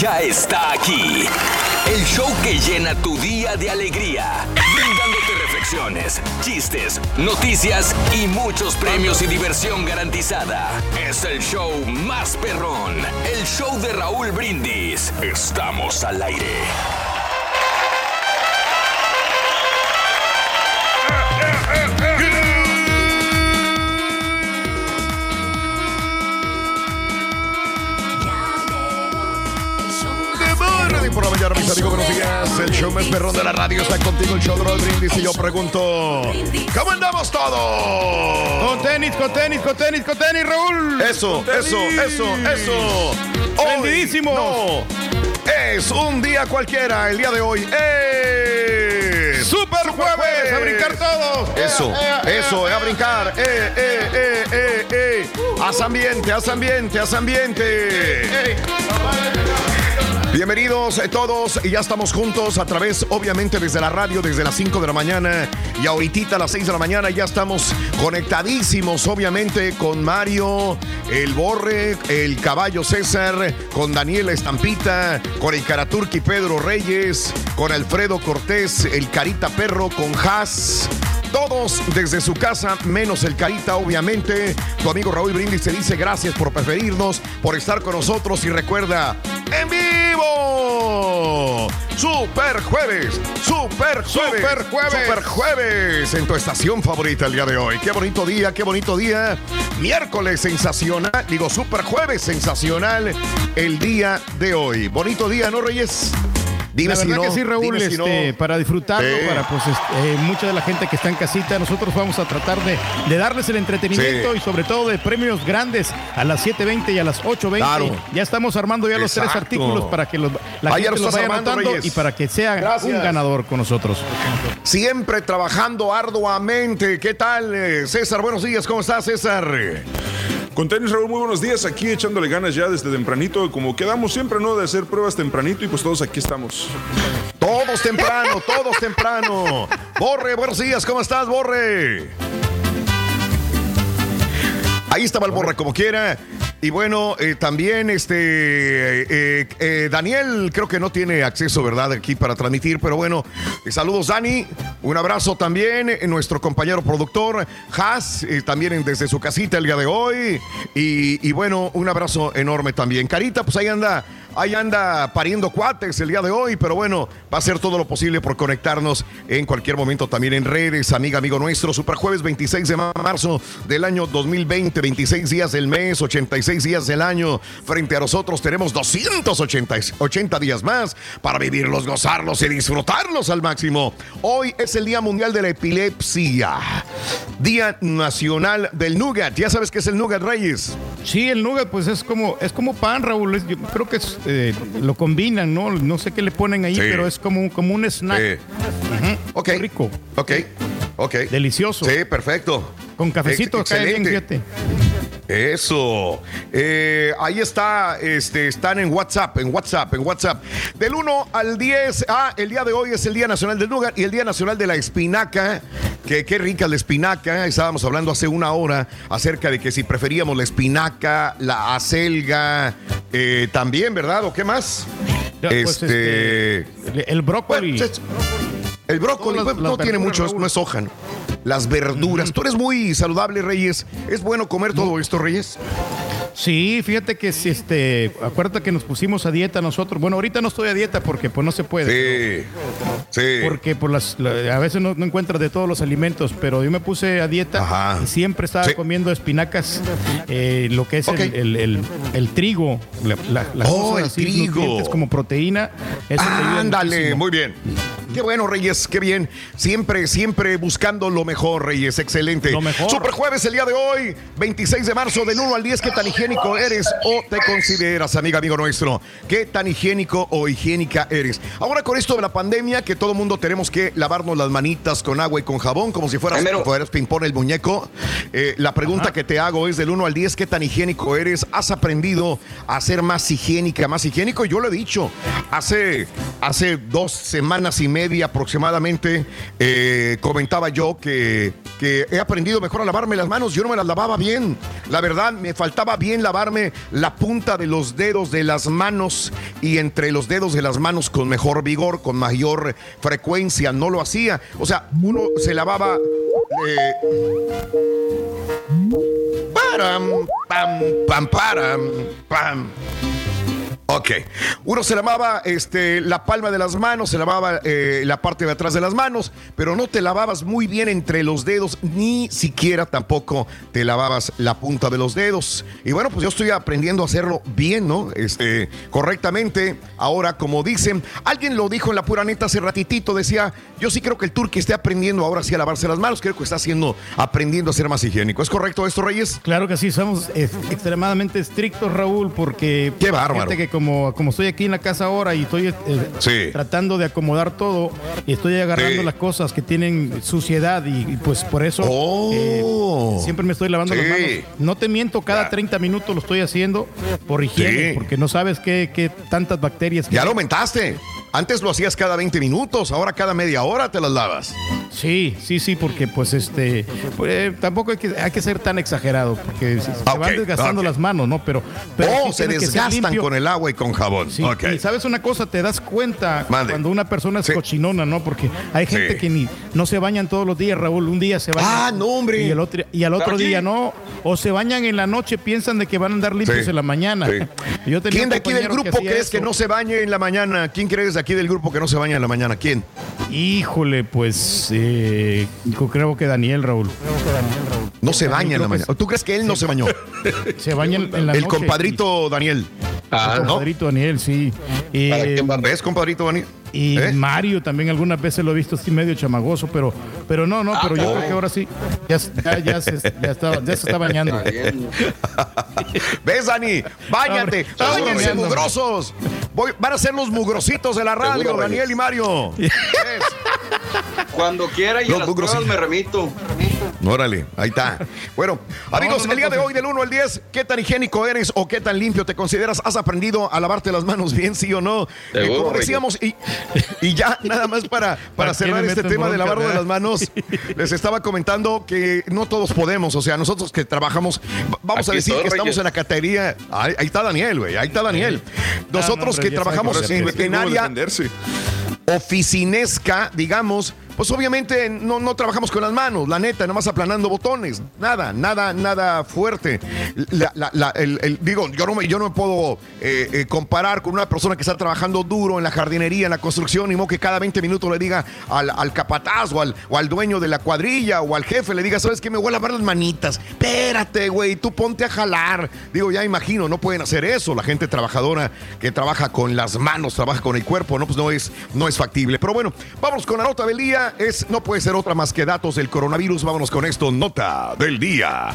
Speaker 9: Ya está aquí. El show que llena tu día de alegría. Chistes, noticias y muchos premios y diversión garantizada. Es el show más perrón. El show de Raúl Brindis. Estamos al aire.
Speaker 1: Por la mañana, mis amigos, buenos días. El show más perrón de la radio está contigo, el show de Raúl Brindis. Y yo pregunto, ¿cómo andamos todos?
Speaker 5: Con tenis, con tenis, con tenis, con tenis, Raúl.
Speaker 1: Eso, eso, eso, eso.
Speaker 5: Prendidísimos.
Speaker 1: No, es un día cualquiera, el día de hoy. ¡Es!
Speaker 5: ¡Super jueves! ¡A brincar todos!
Speaker 1: Eso,
Speaker 5: eh,
Speaker 1: eso,
Speaker 5: eh,
Speaker 1: a brincar. Eh, eh, eh, eh, eh. Haz ambiente, haz ambiente, haz ambiente. Bienvenidos eh, todos y ya estamos juntos a través, obviamente, desde la radio, desde las 5 de la mañana y ahorita a las 6 de la mañana ya estamos conectadísimos, obviamente, con Mario, el Borre, el Caballo César, con Daniela Estampita, con el Karaturki Pedro Reyes, con Alfredo Cortés, el Carita Perro, con Haas. Todos desde su casa, menos el Carita, obviamente. Tu amigo Raúl Brindis te dice gracias por preferirnos, por estar con nosotros y recuerda, en vivo. Super jueves, super jueves,
Speaker 5: Super jueves.
Speaker 1: super jueves en tu estación favorita el día de hoy. Qué bonito día, qué bonito día. Miércoles sensacional, digo super jueves sensacional el día de hoy. Bonito día, ¿no, Reyes? Dime
Speaker 5: la
Speaker 1: si no,
Speaker 5: que sí, Raúl,
Speaker 1: dime si
Speaker 5: este,
Speaker 1: no.
Speaker 5: para disfrutarlo,
Speaker 1: Sí.
Speaker 5: para pues este, eh, mucha de la gente que está en casita, nosotros vamos a tratar de, de darles el entretenimiento
Speaker 1: Sí.
Speaker 5: y sobre todo de premios grandes a las 7.20 y a las 8.20.
Speaker 1: Claro.
Speaker 5: Ya estamos armando ya los tres artículos para que los, la gente
Speaker 1: lo
Speaker 5: los vaya
Speaker 1: armando,
Speaker 5: anotando
Speaker 1: Reyes.
Speaker 5: y para que sea
Speaker 1: Gracias.
Speaker 5: un ganador con nosotros.
Speaker 1: Siempre trabajando arduamente. ¿Qué tal, eh, César? Buenos días, ¿cómo estás, César?
Speaker 3: Con tenis, Raúl, muy buenos días. Aquí echándole ganas ya desde tempranito, como quedamos siempre, ¿no? De hacer pruebas tempranito y pues todos aquí estamos.
Speaker 1: Todos temprano, todos temprano. Borre, buenos días, ¿cómo estás, Borre? Ahí estaba el Borre como quiera. Y bueno, eh, también este eh, eh, Daniel creo que no tiene acceso, ¿verdad? Aquí para transmitir, pero bueno, saludos Dani, un abrazo también, nuestro compañero productor Has, eh, también desde su casita el día de hoy. Y, y bueno, un abrazo enorme también. Carita, pues ahí anda ahí anda pariendo cuates el día de hoy, pero bueno, va a ser todo lo posible por conectarnos en cualquier momento también en redes, amiga, amigo nuestro. Super jueves 26 de marzo del año 2020, 26 días del mes, 86 días del año. Frente a nosotros tenemos 280 80 días más para vivirlos, gozarlos y disfrutarlos al máximo. Hoy es el Día Mundial de la Epilepsia, Día Nacional del Nougat. ¿Ya sabes qué es el Nougat, Reyes?
Speaker 5: Sí, el nougat pues es como es como pan, Raúl. Yo creo que es, eh, lo combinan, ¿no? No sé qué le ponen ahí,
Speaker 1: Sí.
Speaker 5: pero es como, como un snack.
Speaker 1: Sí.
Speaker 5: Ok. Rico.
Speaker 1: Ok. Ok.
Speaker 5: Delicioso.
Speaker 1: Sí, perfecto.
Speaker 5: Con cafecito
Speaker 1: Ex-
Speaker 5: bien,
Speaker 1: excelente.
Speaker 5: fíjate.
Speaker 1: Eso. Eh, ahí está, este, están en WhatsApp, en WhatsApp, en WhatsApp. Del 1 al 10. Ah, el día de hoy es el Día Nacional del Nougat y el Día Nacional de la Espinaca. Que qué rica la espinaca. Estábamos hablando hace una hora acerca de que si preferíamos la espinaca, la acelga, eh, también, ¿verdad? ¿O qué más?
Speaker 5: Ya, pues,
Speaker 1: este.
Speaker 5: El brócoli.
Speaker 1: El brócoli
Speaker 5: las-
Speaker 1: pues, no tiene mucho, no es hoja. ¿no? Las verduras. Tú eres muy saludable, Reyes. ¿Es bueno comer todo esto, Reyes?
Speaker 5: Sí, fíjate que si este, acuérdate que nos pusimos a dieta nosotros. Bueno, ahorita no estoy a dieta porque pues no se puede.
Speaker 1: Sí. Sí.
Speaker 5: Porque por las, la- a veces no, no encuentras de todos los alimentos, pero yo me puse a dieta y siempre estaba comiendo espinacas, eh, lo que es el- el, el- el trigo, la, la- las
Speaker 1: Oh,
Speaker 5: cosas
Speaker 1: el
Speaker 5: así,
Speaker 1: trigo.
Speaker 5: nutrientes como proteína. Eso te ayuda
Speaker 1: Ándale,
Speaker 5: muchísimo.
Speaker 1: muy bien. Qué bueno, Reyes, qué bien. Siempre, siempre buscando lo mejor, Reyes. Excelente.
Speaker 5: Lo mejor.
Speaker 1: Super jueves el día de hoy, 26 de marzo, del 1 al 10. ¿Qué tan higiénico eres o te consideras, amiga, amigo nuestro? ¿Qué tan higiénico o higiénica eres? Ahora con esto de la pandemia, que todo mundo tenemos que lavarnos las manitas con agua y con jabón, como si fueras, fueras ping-pong el muñeco. Eh, la pregunta que te hago es del 1 al 10, ¿qué tan higiénico eres? ¿Has aprendido a ser más higiénica, más higiénico? Yo lo he dicho, hace, hace dos semanas y media aproximadamente eh, comentaba yo que, que he aprendido mejor a lavarme las manos, yo no me las lavaba bien. La verdad, me faltaba bien lavarme la punta de los dedos de las manos y entre los dedos de las manos con mejor vigor, con mayor frecuencia, no lo hacía. O sea, uno se lavaba... eh, Param, pam, param, pam. Ok. Uno se lavaba este, la palma de las manos, se lavaba eh, la parte de atrás de las manos, pero no te lavabas muy bien entre los dedos, ni siquiera tampoco te lavabas la punta de los dedos. Y bueno, pues yo estoy aprendiendo a hacerlo bien, ¿no? Este, correctamente. Ahora, como dicen, alguien lo dijo en la pura neta hace ratitito, decía, yo sí creo que el turqui esté aprendiendo ahora sí a lavarse las manos, creo que está haciendo, aprendiendo a ser más higiénico. ¿Es correcto esto, Reyes?
Speaker 5: Claro que sí, somos extremadamente estrictos, Raúl, porque
Speaker 1: Qué bárbaro.
Speaker 5: que como, como estoy aquí en la casa ahora y estoy eh,
Speaker 1: Sí.
Speaker 5: tratando de acomodar todo y estoy agarrando
Speaker 1: Sí.
Speaker 5: las cosas que tienen suciedad y, y pues por eso eh, siempre me estoy lavando las
Speaker 1: Oh. Sí.
Speaker 5: manos. No te miento, cada 30 minutos lo estoy haciendo por higiene, porque no sabes qué, qué tantas bacterias.
Speaker 1: Ya lo aumentaste. Antes lo hacías cada 20 minutos, ahora cada media hora te las lavas.
Speaker 5: Sí, sí, sí, porque pues este, pues, eh, tampoco hay que, hay que ser tan exagerado, porque se, se van desgastando las manos, ¿no? Pero, pero
Speaker 1: oh, se
Speaker 5: que
Speaker 1: desgastan con el agua y con jabón.
Speaker 5: Sí,
Speaker 1: Ok.
Speaker 5: y sabes una cosa, te das cuenta
Speaker 1: Mande.
Speaker 5: cuando una persona es cochinona, ¿no? Porque hay gente que ni no se bañan todos los días, Raúl. Un día se bañan.
Speaker 1: Ah, no, hombre.
Speaker 5: Y, el otro, y al otro
Speaker 1: Aquí.
Speaker 5: día no. O se bañan en la noche, piensan de que van a andar limpios
Speaker 1: Sí,
Speaker 5: en la mañana.
Speaker 1: sí.
Speaker 5: Yo tenía
Speaker 1: ¿Quién de aquí del grupo
Speaker 5: hacía
Speaker 1: crees que no se bañe en la mañana? ¿Quién crees de aquí del grupo que no se baña en la mañana? ¿Quién?
Speaker 5: Híjole, pues eh, creo que Daniel, Raúl.
Speaker 1: No se baña en la
Speaker 5: creo que
Speaker 1: mañana. ¿Tú crees que él no se bañó?
Speaker 5: Se baña en en la
Speaker 1: El
Speaker 5: noche.
Speaker 1: compadrito Daniel.
Speaker 5: Ah,
Speaker 1: ¿no?
Speaker 5: compadrito Daniel, sí. Y,
Speaker 1: ¿Ves, compadrito Daniel?
Speaker 5: Y
Speaker 1: ¿Eh?
Speaker 5: Mario también algunas veces lo he visto así medio chamagoso, pero, pero no, no,
Speaker 1: Ah,
Speaker 5: pero yo
Speaker 1: oh.
Speaker 5: creo que ahora sí. Ya, ya, ya se, ya está, ya se está bañando.
Speaker 1: ¿Ves, Dani? Báñate. Báñense, mugrosos. Voy- van a ser los mugrositos de la radio,
Speaker 4: Seguro,
Speaker 1: Daniel y Mario.
Speaker 4: Cuando quiera y
Speaker 1: Los
Speaker 4: a las pruebas
Speaker 1: sí.
Speaker 4: me remito.
Speaker 1: Órale, ahí está. Bueno, amigos,
Speaker 4: no, no,
Speaker 1: el día de hoy del 1 al 10, ¿qué tan higiénico eres o qué tan limpio te consideras? ¿Has aprendido a lavarte las manos bien, sí o no? Eh, como decíamos, y, y ya nada más para, para
Speaker 5: ¿Para qué
Speaker 1: cerrar este tema de
Speaker 5: bronca,
Speaker 1: lavarlo de las manos, les estaba comentando que no todos podemos, o sea, nosotros que trabajamos, vamos a decir que estamos
Speaker 4: Reyes.
Speaker 1: en la catería, ahí, ahí está Daniel, güey, ahí está Daniel. Nosotros
Speaker 5: hombre,
Speaker 1: que trabajamos en, en área oficinesca, digamos, pues obviamente no, no trabajamos con las manos, la neta, nomás aplanando botones. Nada, nada, nada fuerte. La- la- la- el- el- digo, yo no me, yo no puedo eh, eh, comparar con una persona que está trabajando duro en la jardinería, en la construcción, y mo que cada 20 minutos le diga al, al capataz o al, o al dueño de la cuadrilla o al jefe, le diga, ¿sabes qué? Me voy a lavar las manitas. Espérate, güey, tú ponte a jalar. Digo, ya imagino, no pueden hacer eso. La gente trabajadora que trabaja con las manos, trabaja con el cuerpo, no, pues no es, no es factible. Pero bueno, vamos con la nota del día. Es, no puede ser otra más que datos del coronavirus. Vámonos con esto, nota del día.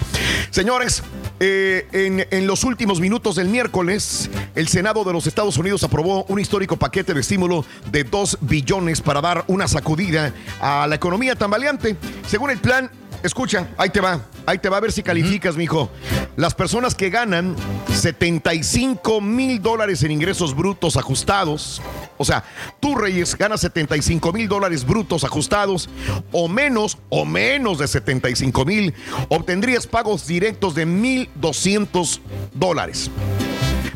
Speaker 1: Señores, eh, en, en los últimos minutos del miércoles, el Senado de los Estados Unidos aprobó un histórico paquete de estímulo de 2 billones para dar una sacudida a la economía tambaleante. Según el plan, escucha, ahí te va, ahí te va a ver si calificas, mijo. Las personas que ganan 75 mil dólares en ingresos brutos ajustados, o sea, tú, Reyes, ganas 75 mil dólares brutos ajustados o menos, o menos de 75 mil, obtendrías pagos directos de 1.200 dólares.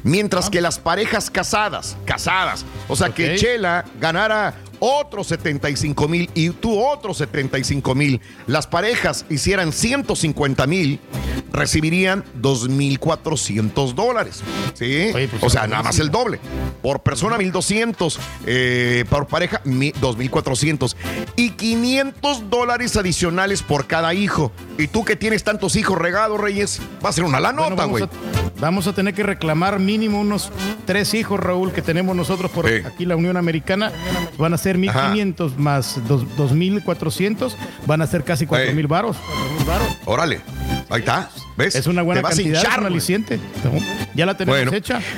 Speaker 1: Mientras que las parejas casadas, casadas, o sea, que Chela ganara otros 75 mil y tú otros 75 mil, las parejas hicieran 150 mil, recibirían 2.400 dólares. ¿Sí? o sea, nada más el doble. Por persona 1.200, eh, por pareja mi- 2.400 y 500 dólares adicionales por cada hijo. Y tú que tienes tantos hijos regados, Reyes, va a ser una la nota, güey.
Speaker 5: vamos a tener que reclamar mínimo unos tres hijos, Raúl, que tenemos nosotros por aquí la Unión Americana. Van a ser 1.500 más dos- 2.400, van a ser casi 4.000 varos.
Speaker 1: Órale, ahí está. ¿Ves?
Speaker 5: Es una buena
Speaker 1: Te vas
Speaker 5: cantidad,
Speaker 1: hinchar,
Speaker 5: un. Ya la tenemos
Speaker 1: Bueno.
Speaker 5: hecha.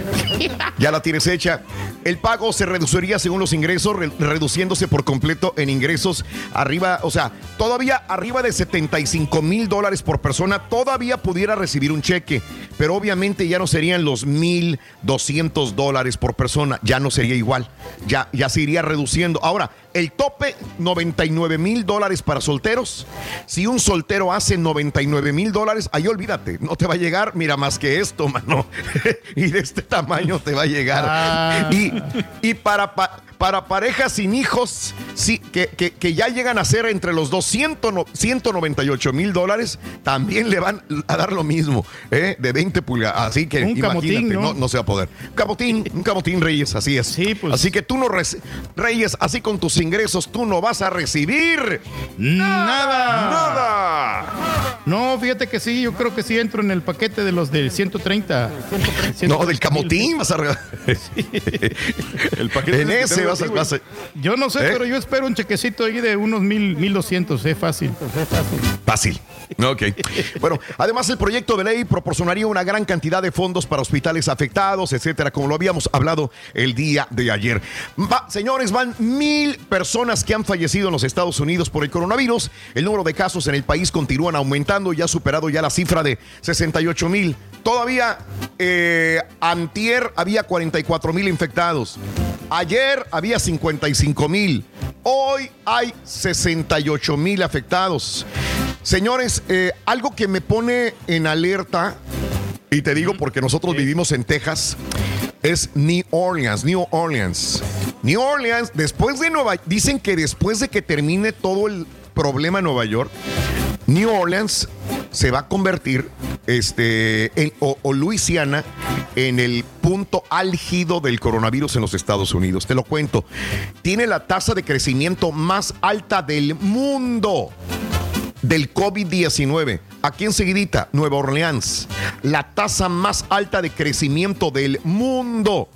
Speaker 1: Ya la tienes hecha. El pago se reduciría según los ingresos, re- reduciéndose por completo en ingresos arriba, o sea, todavía arriba de 75 mil dólares por persona, todavía pudiera recibir un cheque, pero obviamente ya no serían los 1.200 dólares por persona, ya no sería igual, ya, ya se iría reduciendo. Ahora, el tope, 99 mil dólares para solteros. Si un soltero hace 99 mil dólares, ahí olvídate, no te va a llegar, mira, más que esto, mano. y de este tamaño te va a llegar.
Speaker 5: Ah.
Speaker 1: Y, y para, pa- para parejas sin hijos, sí, que, que- que ya llegan a ser entre los 200, no- 198 mil dólares, también le van a dar lo mismo, ¿eh? de 20 pulgadas. Así que
Speaker 5: Un
Speaker 1: imagínate,
Speaker 5: camotín,
Speaker 1: ¿no?
Speaker 5: ¿no?
Speaker 1: No, se va a poder. Un camotín, un camotín, Reyes, así es. Así que tú no, Reyes, así con tus ingresos, tú no vas a recibir
Speaker 5: Nada.
Speaker 1: Nada.
Speaker 5: No, fíjate que sí, yo creo que sí entro en el paquete de los del 130.
Speaker 1: No, del camotín vas a... re-
Speaker 3: El paquete
Speaker 1: en ese vas a...
Speaker 3: aquí,
Speaker 1: vas a-
Speaker 5: Yo no sé,
Speaker 1: ¿Eh?
Speaker 5: pero yo espero un chequecito ahí de unos mil, mil doscientos, es fácil.
Speaker 1: Fácil. Ok. Bueno, además el proyecto de ley proporcionaría una gran cantidad de fondos para hospitales afectados, etcétera, como lo habíamos hablado el día de ayer. Va- señores, van mil personas que han fallecido en los Estados Unidos por el coronavirus. El número de casos en el país continúan aumentando y ha superado ya la cifra de 68 mil. Todavía eh, antier había 44 mil infectados. Ayer había 55 mil. Hoy hay 68 mil afectados. Señores, eh, algo que me pone en alerta, y te digo porque nosotros vivimos en Texas, es New Orleans, New Orleans. New Orleans, después de Nueva dicen que después de que termine todo el problema en Nueva York, New Orleans se va a convertir, este, en, o, o Luisiana, en el punto álgido del coronavirus en los Estados Unidos. Te lo cuento. Tiene la tasa de crecimiento más alta del mundo del COVID-19. Aquí enseguidita, Nueva Orleans, la tasa más alta de crecimiento del mundo.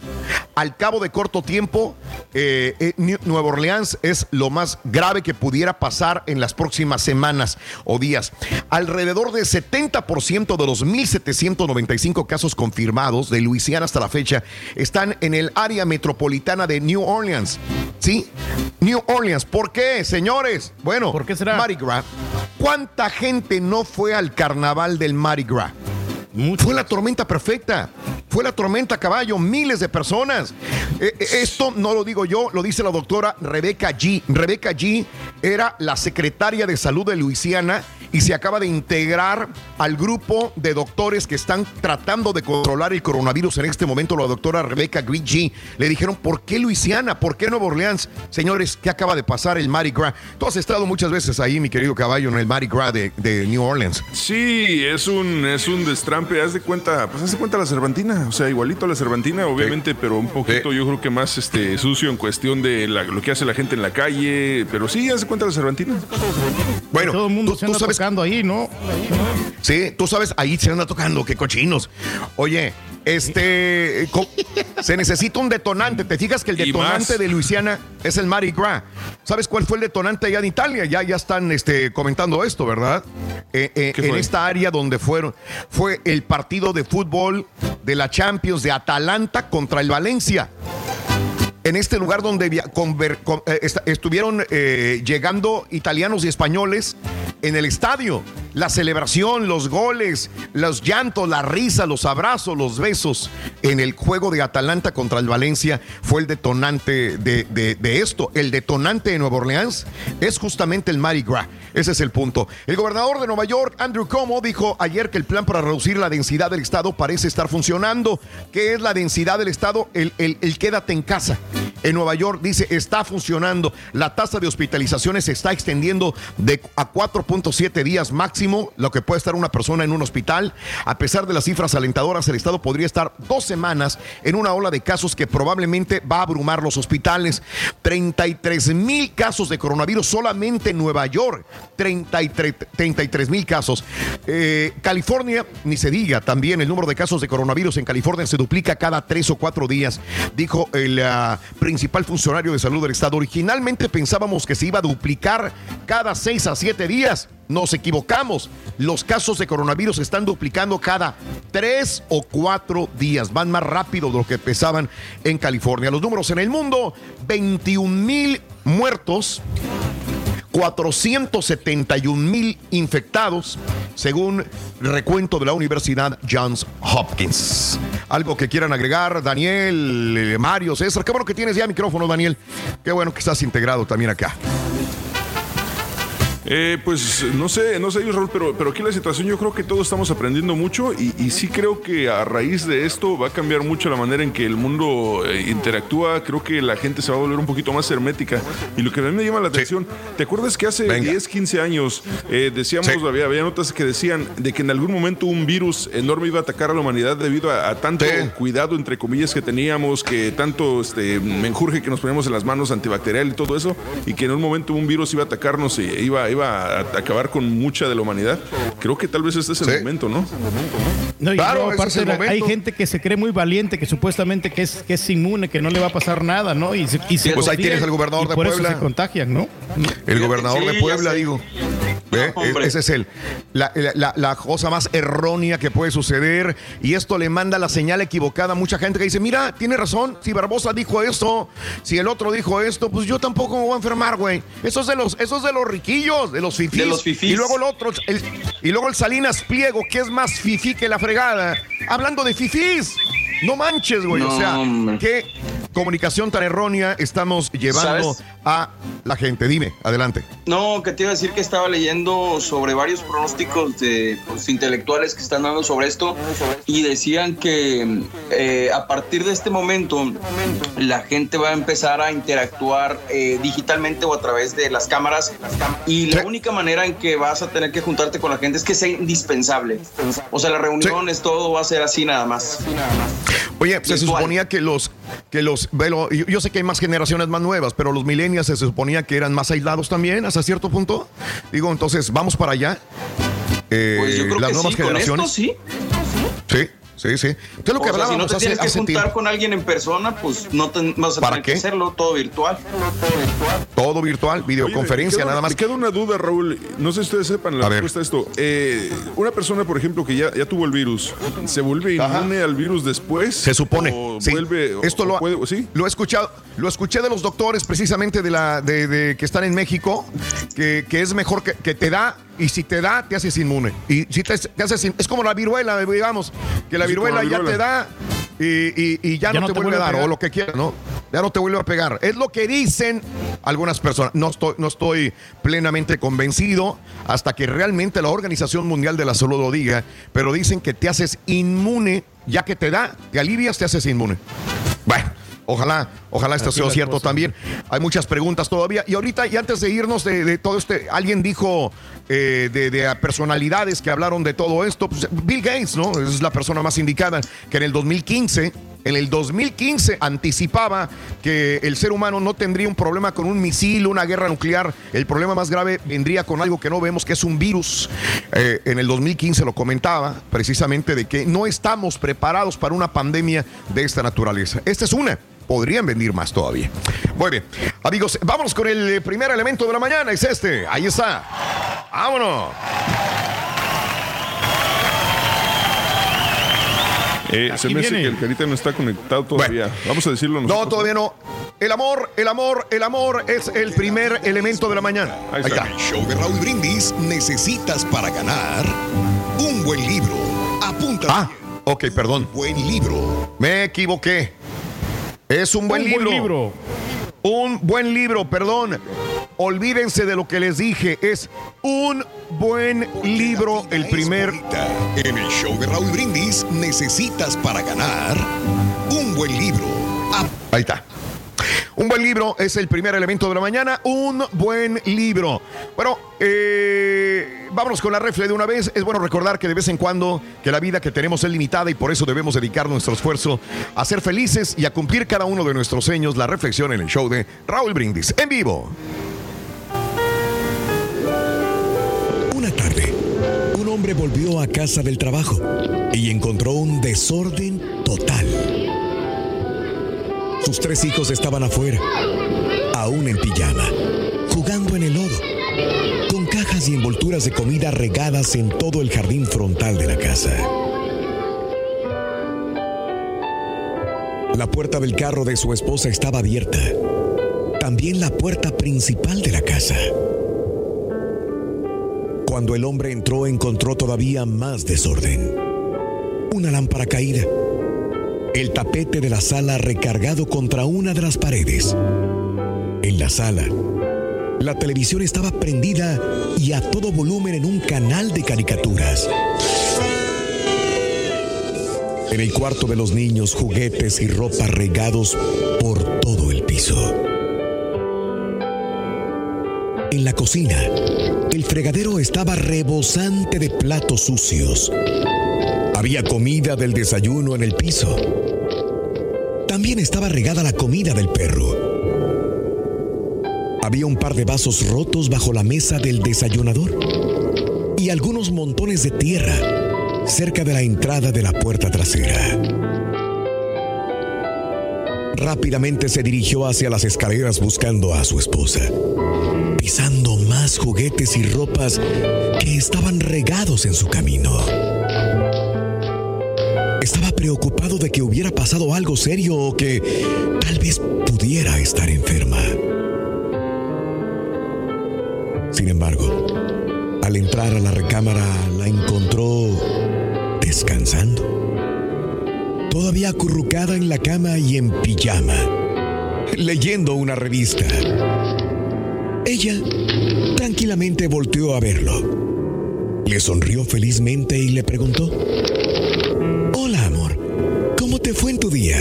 Speaker 1: Al cabo de corto tiempo, eh, eh, Nueva Orleans es lo más grave que pudiera pasar en las próximas semanas o días. Alrededor del 70% de los 1.795 casos confirmados de Luisiana hasta la fecha están en el área metropolitana de New Orleans. ¿Sí? New Orleans. ¿Por qué, señores? Bueno, ¿por qué será? Mardi Gras. ¿Cuánta gente no fue al carnaval del Mardi Gras? Fue la tormenta perfecta. Fue la tormenta caballo, miles de personas. Eh, eh, esto no lo digo yo, lo dice la doctora Rebeca G. Rebeca G era la secretaria de salud de Luisiana y se acaba de integrar al grupo de doctores que están tratando de controlar el coronavirus en este momento. La doctora Rebeca G. Le dijeron, ¿por qué Luisiana? ¿Por qué Nueva Orleans? Señores, ¿qué acaba de pasar el Mardi Gras? Tú has estado muchas veces ahí, mi querido caballo, en el Mardi Gras de, de New Orleans.
Speaker 3: Sí, es un, es un destrampe. Haz de cuenta, pues haz de cuenta la Cervantina. O sea, igualito a la Cervantina, obviamente, pero un poquito yo creo que más este, sucio en cuestión de la- lo que hace la gente en la calle. Pero sí, haz de cuenta la Cervantina.
Speaker 1: Bueno,
Speaker 5: Todo el mundo
Speaker 1: tú- tú sabes-
Speaker 5: tocando ahí, ¿no?
Speaker 1: Sí, tú sabes, ahí se anda tocando, qué cochinos. Oye, este, se necesita un detonante. ¿Te fijas que el detonante de Luisiana es el Mardi Gras? ¿Sabes cuál fue el detonante allá en Italia? Ya, ya están este, comentando esto, ¿verdad? Eh, eh,
Speaker 3: ¿Qué
Speaker 1: en esta área donde fueron, fue el partido de fútbol de la Champions de Atalanta contra el Valencia en este lugar donde via- conver- con- eh, estuvieron eh, llegando italianos y españoles en el estadio. La celebración, los goles, los llantos, la risa, los abrazos, los besos en el juego de Atalanta contra el Valencia fue el detonante de, esto. El detonante de Nueva Orleans es justamente el Mardi Gras. Ese es el punto. El gobernador de Nueva York, Andrew Cuomo, dijo ayer que el plan para reducir la densidad del Estado parece estar funcionando. ¿Qué es la densidad del Estado? El, el- quédate en casa. En Nueva York dice, está funcionando. La tasa de hospitalizaciones se está extendiendo de a 4.7 días máximo, lo que puede estar una persona en un hospital. A pesar de las cifras alentadoras, el Estado podría estar dos semanas en una ola de casos que probablemente va a abrumar los hospitales. 33 mil casos de coronavirus solamente en Nueva York. 33 33 mil casos. Eh, California, ni se diga, también el número de casos de coronavirus en California se duplica cada tres o cuatro días, dijo el ah, principal funcionario de salud del estado. Originalmente pensábamos que se iba a duplicar cada seis a siete días. Nos equivocamos. Los casos de coronavirus están duplicando cada tres o cuatro días. Van más rápido de lo que pensaban en California. Los números en el mundo, 21 mil muertos. 471 mil infectados, según recuento de la Universidad Johns Hopkins. Algo que quieran agregar, Daniel, eh, Mario, César. Qué bueno que tienes ya micrófono, Daniel. Qué bueno que estás integrado también acá.
Speaker 3: Eh, pues no sé, no sé, Raúl, pero, pero aquí la situación yo creo que todos estamos aprendiendo mucho y, y sí creo que a raíz de esto va a cambiar mucho la manera en que el mundo eh, interactúa. Creo que la gente se va a volver un poquito más hermética. Y lo que a mí me llama la atención, ¿te acuerdas que hace 10, 15 años eh, decíamos, había, había notas que decían de que en algún momento un virus enorme iba a atacar a la humanidad debido a, a tanto cuidado, entre comillas, que teníamos, que tanto este, menjurje que nos poníamos en las manos antibacterial y todo eso, y que en un momento un virus iba a atacarnos y iba, iba a acabar con mucha de la humanidad? Creo que tal vez este es el momento, ¿no?
Speaker 5: No, y
Speaker 3: Claro,
Speaker 5: aparte,
Speaker 3: es el
Speaker 5: la-
Speaker 3: momento.
Speaker 5: hay gente que se cree muy valiente, que supuestamente que es, que es inmune, que no le va a pasar nada, ¿no? Y, se- y se
Speaker 1: Pues ahí tienes al gobernador de
Speaker 5: por eso
Speaker 1: Puebla.
Speaker 5: se contagian, ¿no?
Speaker 1: El gobernador
Speaker 5: Sí,
Speaker 1: de Puebla, digo.
Speaker 5: Hombre.
Speaker 1: Ese es el, la, la- la- la cosa más errónea que puede suceder. Y esto le manda la señal equivocada a mucha gente que dice: Mira, tiene razón. Si Barbosa dijo esto, si el otro dijo esto, pues yo tampoco me voy a enfermar, güey. Eso es de los, eso es de los riquillos, de los fifís.
Speaker 4: De los fifís.
Speaker 1: Y luego el otro, el- y luego el Salinas Pliego, que es más fifí que la fregada. Hablando de fifís. No manches, güey. o sea,
Speaker 4: hombre.
Speaker 1: qué comunicación tan errónea estamos llevando
Speaker 4: ¿Sabes?
Speaker 1: a la gente. Dime, adelante.
Speaker 4: No, que te iba a decir que estaba leyendo sobre varios pronósticos de pues, intelectuales que están dando sobre esto y decían que eh, a partir de este momento la gente va a empezar a interactuar eh, digitalmente o a través de las cámaras y la única manera en que vas a tener que juntarte con la gente es que sea indispensable. O sea, las reuniones, todo va a ser así nada más.
Speaker 1: Oye, se suponía que los, que los, velo, yo, yo sé que hay más generaciones más nuevas, pero los millennials se suponía que eran más aislados también, hasta cierto punto. Digo, entonces, vamos para allá. Eh,
Speaker 4: Pues yo creo
Speaker 1: las
Speaker 4: que
Speaker 1: nuevas
Speaker 4: sí, con esto
Speaker 1: generaciones.
Speaker 4: sí.
Speaker 1: Sí, sí, sí. Entonces, lo que
Speaker 4: o sea, si no te
Speaker 1: hace,
Speaker 4: tienes que juntar
Speaker 1: tiempo.
Speaker 4: con alguien en persona, pues no te, vas a
Speaker 1: ¿Para
Speaker 4: tener
Speaker 1: qué?
Speaker 4: que hacerlo todo virtual.
Speaker 1: Todo virtual, videoconferencia,
Speaker 3: queda-
Speaker 1: nada más.
Speaker 3: Me queda una duda, Raúl. No sé si ustedes sepan la
Speaker 1: A ver.
Speaker 3: respuesta a esto. Eh, una persona, por ejemplo, que ya, ya tuvo el virus, ¿se vuelve inmune al virus después?
Speaker 1: Se supone.
Speaker 3: ¿O
Speaker 1: sí.
Speaker 3: vuelve,
Speaker 1: Esto
Speaker 3: o
Speaker 1: lo,
Speaker 3: puede- ¿sí?
Speaker 1: lo he escuchado, lo escuché de los doctores precisamente de la de, de- que están en México, que, que es mejor que, que te da y si te da te haces inmune. Y si te, te haces in- es como la viruela, digamos, que la viruela
Speaker 3: la
Speaker 1: ya te da y, y- y ya, no, te, vuelve a dar o lo que quieras, ¿no? ya no te vuelve a pegar. Es lo que dicen algunas personas. No estoy, no estoy plenamente convencido hasta que realmente la Organización Mundial de la Salud lo diga, pero dicen que te haces inmune, ya que te da, te alivias, te haces inmune. Bueno. Ojalá, ojalá esto sea cierto
Speaker 5: cosa.
Speaker 1: también. Hay muchas preguntas todavía. Y ahorita, y antes de irnos de, de todo este, alguien dijo eh, de, de personalidades que hablaron de todo esto. Pues, Bill Gates, ¿no? Es la persona más indicada que en el 2015. En el 2015 anticipaba que el ser humano no tendría un problema con un misil, una guerra nuclear. El problema más grave vendría con algo que no vemos, que es un virus. Eh, en el 2015 lo comentaba precisamente de que no estamos preparados para una pandemia de esta naturaleza. Esta es una podrían venir más todavía. Muy bien, amigos, vámonos con el primer elemento de la mañana, es este, ahí está. Vámonos.
Speaker 3: Eh, se me hace
Speaker 1: viene.
Speaker 3: que el carita no está conectado todavía. Vamos a decirlo
Speaker 1: No,
Speaker 3: nosotros.
Speaker 1: todavía no. El amor, el amor, el amor es el primer elemento de la mañana. Ahí está.
Speaker 8: El show de Raúl Brindis necesitas para ganar un buen libro. Apunta.
Speaker 1: Ah, ok, perdón.
Speaker 8: Buen libro.
Speaker 1: Me equivoqué. Es un buen
Speaker 5: Un buen
Speaker 1: libro. Un buen libro, perdón. Olvídense de lo que les dije. Es un buen libro, el primer.
Speaker 8: En el show de Raúl Brindis necesitas para ganar un buen libro.
Speaker 1: Ahí está. Un buen libro es el primer elemento de la mañana. Un buen libro. Bueno, eh, vámonos con la refle de una vez. Es bueno recordar que de vez en cuando que la vida que tenemos es limitada y por eso debemos dedicar nuestro esfuerzo a ser felices y a cumplir cada uno de nuestros sueños. La reflexión en el show de Raúl Brindis en vivo.
Speaker 8: Una tarde, un hombre volvió a casa del trabajo y encontró un desorden total. Sus tres hijos estaban afuera, aún en pijama, jugando en el lodo, con cajas y envolturas de comida regadas en todo el jardín frontal de la casa. La puerta del carro de su esposa estaba abierta, también la puerta principal de la casa. Cuando el hombre entró encontró todavía más desorden. Una lámpara caída. El tapete de la sala recargado contra una de las paredes. En la sala, la televisión estaba prendida y a todo volumen en un canal de caricaturas. En el cuarto de los niños, juguetes y ropa regados por todo el piso. En la cocina, el fregadero estaba rebosante de platos sucios. Había comida del desayuno en el piso. También estaba regada la comida del perro. Había un par de vasos rotos bajo la mesa del desayunador y algunos montones de tierra cerca de la entrada de la puerta trasera. Rápidamente se dirigió hacia las escaleras buscando a su esposa, pisando más juguetes y ropas que estaban regados en su camino. Estaba preocupado de que hubiera pasado algo serio o que tal vez pudiera estar enferma. Sin embargo, al entrar a la recámara la encontró descansando. Todavía acurrucada en la cama y en pijama, leyendo una revista. Ella tranquilamente volteó a verlo. Le sonrió felizmente y le preguntó, fue en tu día?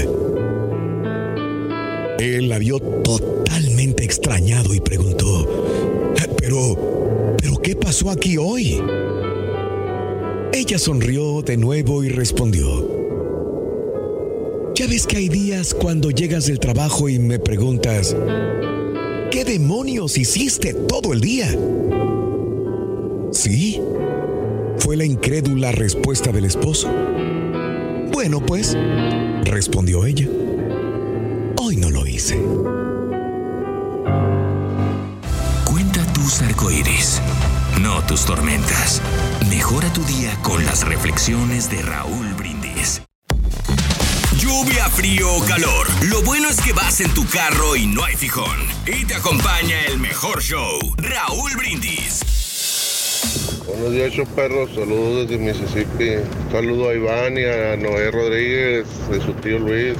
Speaker 8: Él la vio totalmente extrañado y preguntó, pero, pero ¿qué pasó aquí hoy? Ella sonrió de nuevo y respondió, ya ves que hay días cuando llegas del trabajo y me preguntas, ¿qué demonios hiciste todo el día? Sí, fue la incrédula respuesta del esposo. Bueno, pues, respondió ella. Hoy no lo hice.
Speaker 9: Cuenta tus arcoíris, no tus tormentas. Mejora tu día con las reflexiones de Raúl Brindis. Lluvia, frío o calor. Lo bueno es que vas en tu carro y no hay fijón. Y te acompaña el mejor show, Raúl Brindis.
Speaker 21: Buenos días, perros. Saludos desde Mississippi. Saludo a Iván y a Noé Rodríguez, de su tío Luis.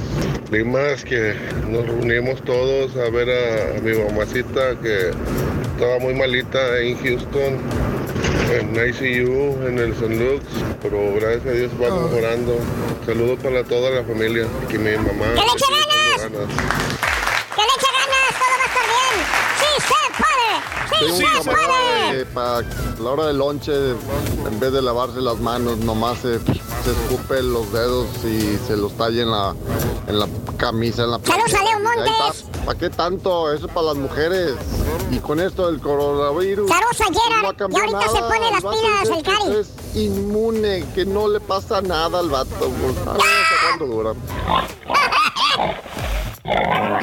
Speaker 21: Primas que nos reunimos todos a ver a, a mi mamacita que estaba muy malita en Houston, en ICU, en el St. Luke's, pero gracias a Dios va mejorando. Saludos para toda la familia, que mi mamá.
Speaker 2: ¡Que le ganas! ¡Sí,
Speaker 22: Tengo un
Speaker 2: se
Speaker 22: camarada
Speaker 2: puede!
Speaker 22: que para la hora del lonche, en vez de lavarse las manos, nomás se, se escupe los dedos y se los talla en la, en la camisa, en la
Speaker 2: ¡Saludos a Leo
Speaker 22: Montes! ¿Para qué tanto? Eso es para las mujeres. Y con esto del coronavirus.
Speaker 2: Saludos a Gerard.
Speaker 22: no ha
Speaker 2: Y ahorita se pone las pilas el Cari.
Speaker 22: Es inmune, que no le pasa nada al vato. pues, A ver hasta cuándo dura.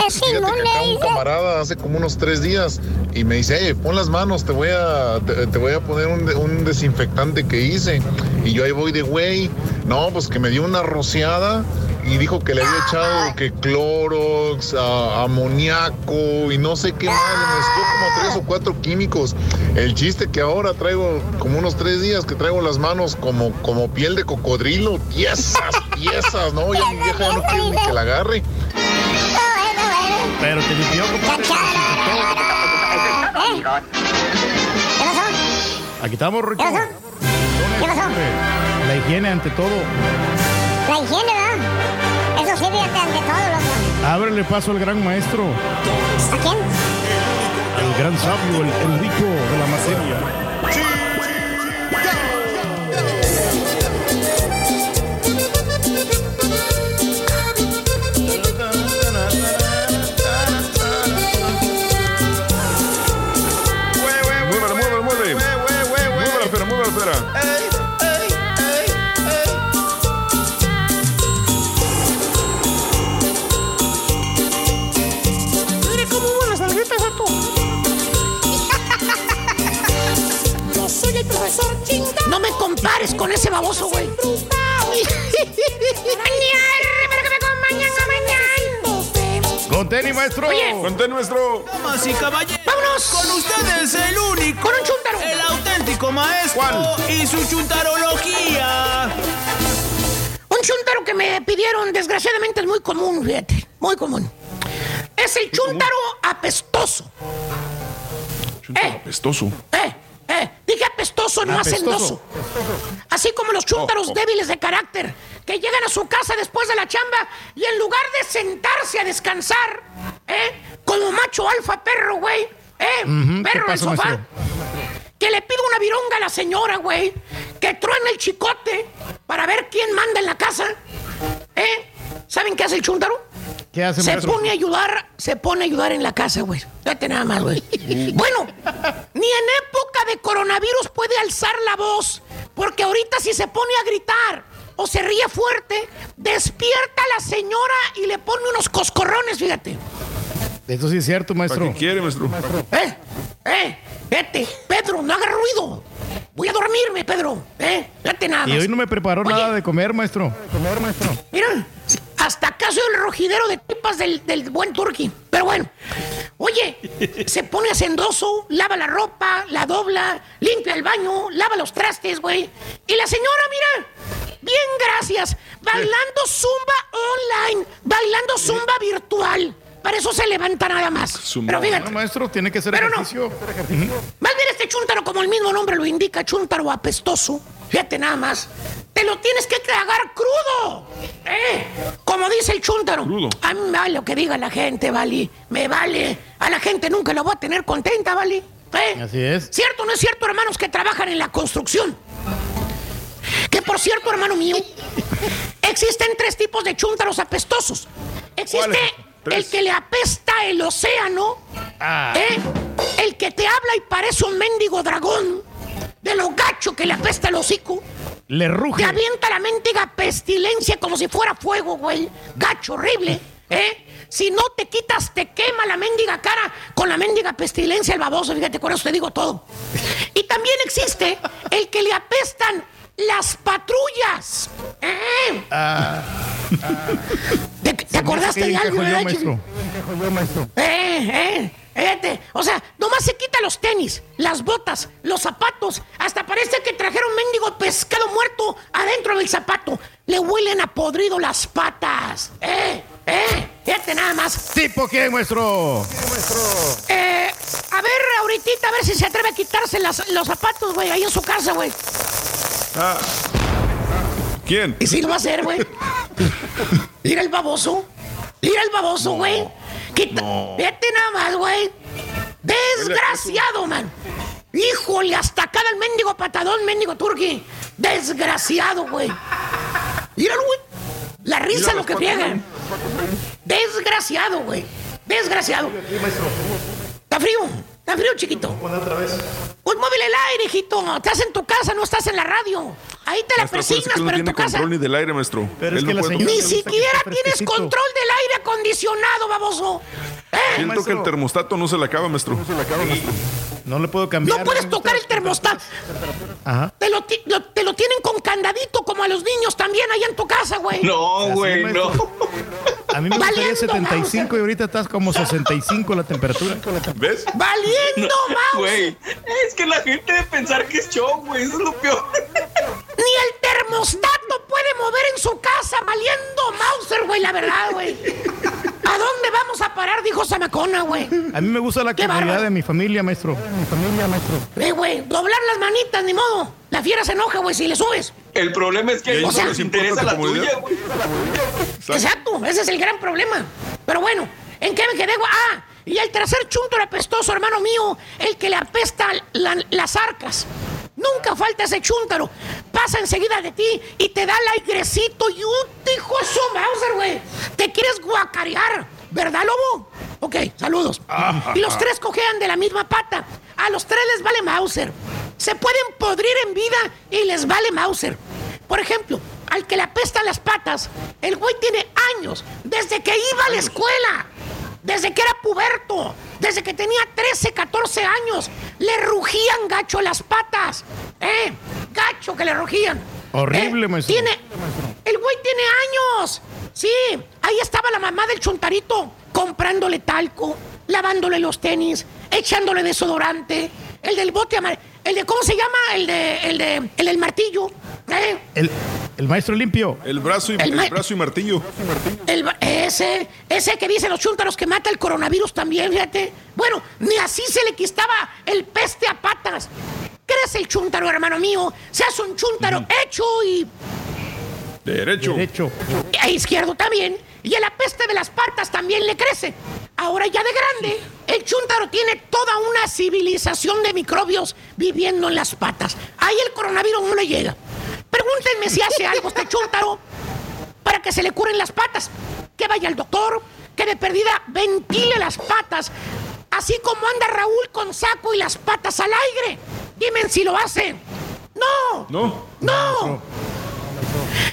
Speaker 2: Es inmune,
Speaker 23: un camarada hace como unos tres días y me dice, hey, pon las manos, te voy a, te, te voy a poner un, de- un desinfectante que hice. Y yo ahí voy de güey, no, pues que me dio una rociada y dijo que le había echado que clorox, a- amoníaco y no sé qué más, le mezcló como tres o cuatro químicos. El chiste que ahora traigo como unos tres días que traigo las manos como, como piel de cocodrilo, tiesas, tiesas, ¿no? Ya mi vieja ya no quiere ni que la agarre.
Speaker 5: Pero te limpió, Aquí estamos, Rico.
Speaker 2: ¿Qué pasó?
Speaker 5: La higiene ante todo.
Speaker 2: La higiene, ¿verdad? Eso sí, fíjate, ante todo, loco.
Speaker 5: Ábrele paso al gran maestro,
Speaker 2: ¿A quién?
Speaker 5: el gran sabio, el erudito de la materia.
Speaker 3: Muévela,
Speaker 7: compares con ese baboso, güey.
Speaker 5: Con tenis, maestro.
Speaker 3: Con tenis, maestro.
Speaker 24: Damas y caballeros,
Speaker 7: ¡Vámonos!
Speaker 24: con ustedes el único,
Speaker 7: Con un chúntaro.
Speaker 24: el auténtico maestro y su chuntarología.
Speaker 7: Un chuntaro que me pidieron, desgraciadamente, es muy común, fíjate. Muy común. Es el chuntaro apestoso.
Speaker 3: Apestoso.
Speaker 7: Eh, eh, dije apestoso, no
Speaker 3: Apestoso.
Speaker 7: hacendoso. Así como los chúntaros
Speaker 3: Oh, oh.
Speaker 7: débiles de carácter, que llegan a su casa después de la chamba y en lugar de sentarse a descansar, ¿eh? Como macho alfa perro, güey, ¿eh?
Speaker 5: Ujú, ¿qué
Speaker 7: perro en el sofá.
Speaker 5: maestro?
Speaker 7: Que le pido una vironga a la señora, güey. Que truene el chicote para ver quién manda en la casa. ¿Eh? ¿Saben qué hace el chúntaro?
Speaker 5: ¿Qué hace,
Speaker 7: Se
Speaker 5: maestro?
Speaker 7: pone a ayudar, se pone a ayudar en la casa, güey. Fíjate nada más, güey. bueno, ni en época de coronavirus puede alzar la voz, porque ahorita si se pone a gritar o se ríe fuerte, despierta a la señora y le pone unos coscorrones, fíjate.
Speaker 5: Eso sí es cierto, maestro.
Speaker 3: ¿Para qué quiere, maestro?
Speaker 7: ¡Eh! ¡Eh! Vete, Pedro, no hagas ruido. Voy a dormirme, Pedro. ¿Eh? Vete nada más.
Speaker 5: Y hoy no me preparó
Speaker 7: Oye,
Speaker 5: nada de comer, maestro. comer, maestro.
Speaker 7: Mira, hasta acá soy el rojidero de tipas del, del buen turqui. Pero bueno, oye, se pone hacendoso, lava la ropa, la dobla, limpia el baño, lava los trastes, güey. Y la señora, mira, bien gracias, bailando zumba online, bailando zumba virtual. Para eso se levanta nada más. Pero fíjate,
Speaker 5: No, maestro, tiene que ser
Speaker 7: Pero no.
Speaker 5: ejercicio.
Speaker 7: más bien este chúntaro, como el mismo nombre lo indica, chúntaro apestoso. Fíjate nada más. Te lo tienes que tragar crudo. ¿Eh? Como dice el chúntaro. A mí me vale lo que diga la gente, vale. Me vale. A la gente nunca lo voy a tener contenta, vale. ¿Eh?
Speaker 5: Así es.
Speaker 7: ¿Cierto o no es cierto, hermanos, que trabajan en la construcción? Que por cierto, hermano mío, existen tres tipos de chúntaros apestosos. Existe el que le apesta el océano, ¿eh? el que te habla y parece un mendigo dragón, de lo gacho que le apesta el hocico.
Speaker 5: Le ruge.
Speaker 7: Te avienta la mendiga pestilencia como si fuera fuego, güey. Gacho, horrible, ¿eh? Si no te quitas, te quema la mendiga cara con la mendiga pestilencia el baboso. Fíjate, con eso te digo todo. Y también existe el que le apestan las patrullas. ¿eh? ¿Te, te acordaste de algo, verdad,
Speaker 5: maestro.
Speaker 7: eh, eh, fíjate. O sea, nomás se quita los tenis, las botas, los zapatos. Hasta parece trajeron mendigo pescado muerto adentro del zapato. Le huelen a podrido las patas. ¡Eh! ¡Eh! Fíjate nada más.
Speaker 5: ¿Tipo quién, maestro?
Speaker 7: Eh, a ver, ahorita, a ver si se atreve a quitarse las- los zapatos, güey, ahí en su casa, güey.
Speaker 3: Ah. ¿Quién?
Speaker 7: ¿Y si lo va a hacer, güey? Mira el baboso. Mira el baboso, güey. Quita- Fíjate nada más, güey. Desgraciado, man. Híjole, hasta acá del mendigo patadón, mendigo turqui. Desgraciado, güey. Míralo, güey. La risa
Speaker 16: Mira
Speaker 7: lo que friega. Desgraciado, güey. Desgraciado. Está frío. Está frío, chiquito. Pues móvele el aire, hijito. Estás en tu casa, no estás en la radio. Ahí te la
Speaker 3: Maestro, pero es que
Speaker 7: persignas,
Speaker 3: él no
Speaker 7: pero en
Speaker 3: tiene
Speaker 7: tu casa.
Speaker 3: control ni del aire, maestro.
Speaker 5: Pero es que
Speaker 3: no
Speaker 5: la
Speaker 7: Ni siquiera tienes control del aire acondicionado, baboso. ¿Eh?
Speaker 3: Siento que el termostato no se le acaba, maestro. No se le acaba, maestro.
Speaker 5: No le puedo cambiar.
Speaker 7: No puedes tocar el termostato.
Speaker 5: Ajá.
Speaker 7: Te lo, lo- te lo tienen con candadito como a los niños también allá en tu casa, güey.
Speaker 4: No, güey, no.
Speaker 5: A mí me gustaría
Speaker 7: Valiendo
Speaker 5: 75 y ahorita estás como 65 la temperatura.
Speaker 3: ¿Ves?
Speaker 7: Valiendo, mouse.
Speaker 4: Güey, es que la gente debe pensar que es show, güey. Eso es lo peor.
Speaker 7: Ni el termostato puede mover en su casa, valiendo Mauser, güey, la verdad, güey. ¿A dónde vamos a parar? Dijo Samacona, güey.
Speaker 5: A mí me gusta la
Speaker 7: bárbaro.
Speaker 5: de mi familia, maestro. Mi familia, maestro.
Speaker 7: Eh, güey, doblar las manitas, ni modo. La fiera se enoja, güey, si le subes.
Speaker 4: El problema es que a
Speaker 3: ¿Y a
Speaker 4: ellos no
Speaker 3: les
Speaker 4: interesa la tuya, güey.
Speaker 7: Exacto, ese es el gran problema. Pero bueno, ¿en qué me quedé, güey? Ah, y el tercer chunto apestoso, hermano mío, el que le apesta la- las arcas. Nunca falta ese chúntaro. Pasa enseguida de ti y te da el airecito y un hijo su Mauser, güey. Te quieres guacarear, ¿verdad, lobo? Ok, saludos. Y los tres cojean de la misma pata. A los tres les vale Mauser. Se pueden podrir en vida y les vale Mauser. Por ejemplo, al que le apestan las patas, el güey tiene años, desde que iba a la escuela, desde que era puberto, desde que tenía 13, 14 años, le rugían gacho las patas. ¿Eh? Gacho que le rugían.
Speaker 5: Horrible,
Speaker 7: ¿Eh?
Speaker 5: maestro.
Speaker 7: Tiene, el güey tiene años. Sí, ahí estaba la mamá del chuntarito comprándole talco, lavándole los tenis, echándole desodorante, el del bote amarillo, el de, ¿cómo se llama? El de, el de, el del martillo. ¿eh?
Speaker 5: El, el maestro limpio.
Speaker 3: El brazo y,
Speaker 7: El
Speaker 3: el brazo y martillo.
Speaker 7: El ese, ese que dicen los chúntaros que mata el coronavirus también, fíjate. Bueno, ni así se le quitaba el peste a patas. Crece el chúntaro, hermano mío. Se hace un chúntaro hecho y
Speaker 3: Derecho.
Speaker 5: Derecho.
Speaker 7: a izquierdo también. Y el apeste de las patas también le crece. Ahora ya de grande, el chúntaro tiene toda una civilización de microbios viviendo en las patas. Ahí el coronavirus no le llega. Pregúntenme si hace algo este chúntaro para que se le curen las patas. Que vaya al doctor, que de perdida ventile las patas. Así como anda Raúl con saco y las patas al aire. Dime si lo hace. No.
Speaker 3: No.
Speaker 7: No.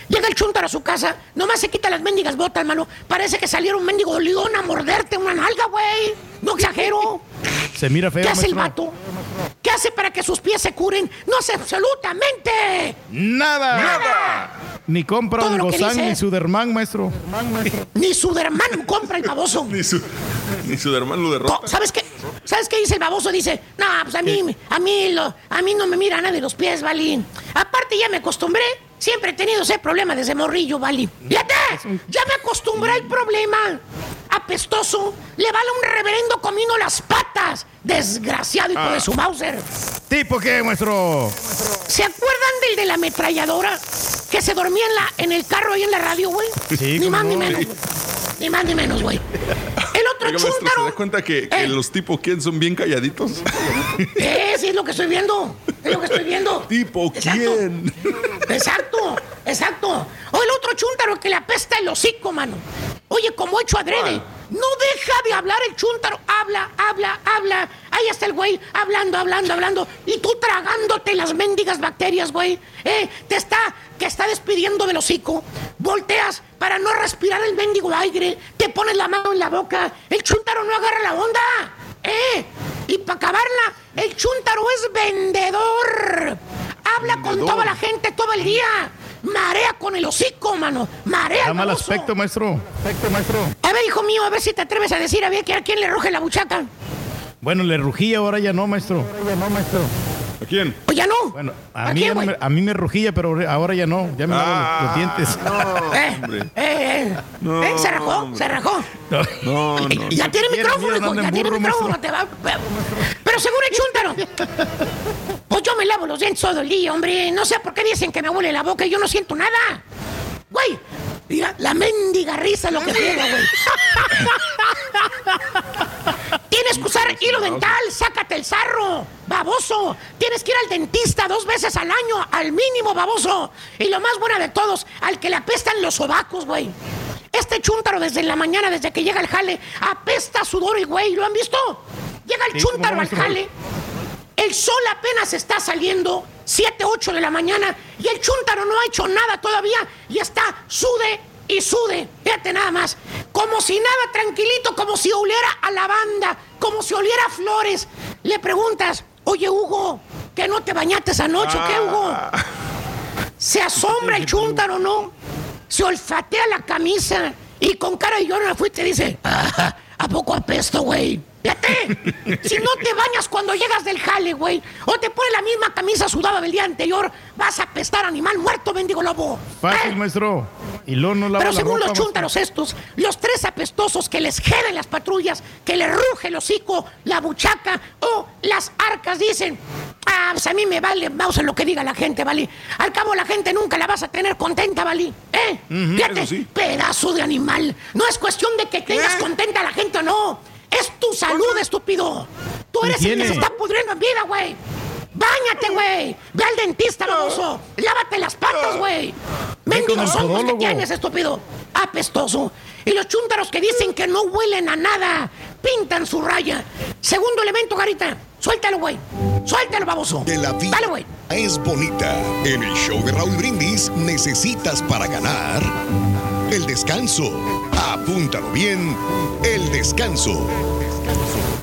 Speaker 7: Llega el chúntaro a su casa, nomás se quita las mendigas botas, hermano. Parece que saliera un mendigo león a morderte una nalga, güey. No exagero.
Speaker 5: Se mira feo,
Speaker 7: ¿Qué hace el vato? ¿Qué hace para que sus pies se curen? No hace absolutamente
Speaker 5: Nada.
Speaker 7: nada.
Speaker 5: Ni compra
Speaker 7: Todo
Speaker 5: un
Speaker 7: lo que
Speaker 5: Gozán
Speaker 7: dice.
Speaker 5: ni Suderman, maestro.
Speaker 7: Ni su hermano compra el baboso.
Speaker 3: Ni su, ni su hermano lo derrota.
Speaker 7: ¿Sabes qué? ¿Sabes qué dice el baboso? Dice, no, pues a mí, a mí, lo- a mí no me mira nadie los pies, Vali. Aparte ya me acostumbré. Siempre he tenido ese problema desde morrillo, Vali. Fíjate, ya me acostumbré al problema. Apestoso, le vale un reverendo comiendo las patas. Desgraciado hijo
Speaker 5: Ah.
Speaker 7: de su Mauser.
Speaker 5: ¿Tipo qué, maestro?
Speaker 7: ¿Se acuerdan del de la ametralladora? Que se dormía en, la, en el carro ahí en la radio, güey.
Speaker 5: Sí,
Speaker 7: ni más ni
Speaker 5: no.
Speaker 7: menos. Ni más ni menos, güey. Otro
Speaker 3: Oiga, maestro, ¿se da cuenta que, que
Speaker 7: Eh.
Speaker 3: los tipo quién son bien calladitos?
Speaker 7: Eh, sí, es lo que estoy viendo. Es lo que estoy viendo.
Speaker 3: ¿Tipo quién?
Speaker 7: Exacto, exacto. O el otro chúntaro que le apesta el hocico, mano. Oye, como hecho adrede. No deja de hablar el chúntaro. Habla, habla, habla. Ahí está el güey hablando, hablando, hablando. Y tú tragándote las mendigas bacterias, güey. Eh, te está, que está despidiendo del hocico. Volteas para no respirar el mendigo aire. Te pones la mano en la boca. El chúntaro no agarra la onda. ¿Eh? Y para acabarla, el chúntaro es vendedor. Habla con toda la gente todo el día. Marea con el hocico, mano. Marea.
Speaker 5: Da mal aspecto, maestro. Aspecto, maestro.
Speaker 7: A ver, hijo mío, a ver si te atreves a decir a ver que a quién le ruge la buchaca.
Speaker 5: Bueno, le rugía, ahora ya no, maestro. Ahora ya no, maestro.
Speaker 3: ¿A quién?
Speaker 7: Pues ya no.
Speaker 5: Bueno, a
Speaker 7: ¿A
Speaker 5: mí,
Speaker 7: quién,
Speaker 5: ya no
Speaker 7: güey?
Speaker 5: me, a mí me rugía, pero ahora ya no. Ya me lavo
Speaker 3: Ah,
Speaker 5: los, los dientes.
Speaker 7: Eh, eh, eh,
Speaker 3: No,
Speaker 7: eh, se rajó, se rajó.
Speaker 3: No, no.
Speaker 7: Ya tiene micrófono, hijo, ya
Speaker 5: en
Speaker 7: tiene
Speaker 5: burro,
Speaker 7: micrófono,
Speaker 5: maestro.
Speaker 7: te va. Pero según el chúntaro. Pues yo me lavo los dientes todo el día, hombre. No sé por qué dicen que me huele la boca y yo no siento nada. Güey, mira, la mendiga risa lo que pega, güey. Tienes que usar hilo dental, sácate el sarro, baboso. Tienes que ir al dentista dos veces al año, al mínimo, baboso. Y lo más bueno de todos, al que le apestan los sobacos, güey. Este chúntaro desde la mañana, desde que llega al jale, apesta a sudor y güey, ¿lo han visto? Llega el
Speaker 5: Sí, ¿cómo
Speaker 7: chúntaro al jale, el sol apenas está saliendo, 7, 8 de la mañana, y el chúntaro no ha hecho nada todavía y está sude y sude. Fíjate nada más. Como si nada, tranquilito, como si oliera a lavanda, como si oliera a flores. Le preguntas, oye Hugo, ¿que no te bañaste anoche o qué, Hugo? Se asombra el chúntaro, ¿no? Se olfatea la camisa y con cara de lloro fue y te dice, "Ah, ¿a poco apesto, güey? Fíjate, si no te bañas cuando llegas del jale, güey, o te pones la misma camisa sudada del día anterior, vas a apestar animal muerto, bendigo lobo.
Speaker 5: Fácil, maestro. Y luego no lava
Speaker 7: Pero
Speaker 5: la
Speaker 7: según
Speaker 5: ropa,
Speaker 7: los chúntaros estos, los tres apestosos que les jeden las patrullas, que les ruge el hocico, la buchaca o las arcas, dicen, ah, pues a mí me vale, vamos a lo que diga la gente, ¿vale? Al cabo la gente nunca la vas a tener contenta, ¿vale? ¿Eh? Fíjate,
Speaker 3: sí.
Speaker 7: pedazo de animal. No es cuestión de que tengas contenta a la gente o no. Es tu salud, estúpido. Tú eres el que se está pudriendo en vida, güey. Báñate, güey. Ve al dentista, baboso. Lávate las patas, güey. Mendigos hongos que tienes, estúpido. Apestoso. Y los chúntaros que dicen que no huelen a nada. Pintan su raya. Segundo elemento, Garita. Suéltalo, güey. Suéltalo, baboso.
Speaker 8: Que la vida
Speaker 7: Dale, güey.
Speaker 8: es bonita. En el show de Raúl Brindis necesitas para ganar el descanso. Apúntalo bien, el descanso.
Speaker 3: El descanso,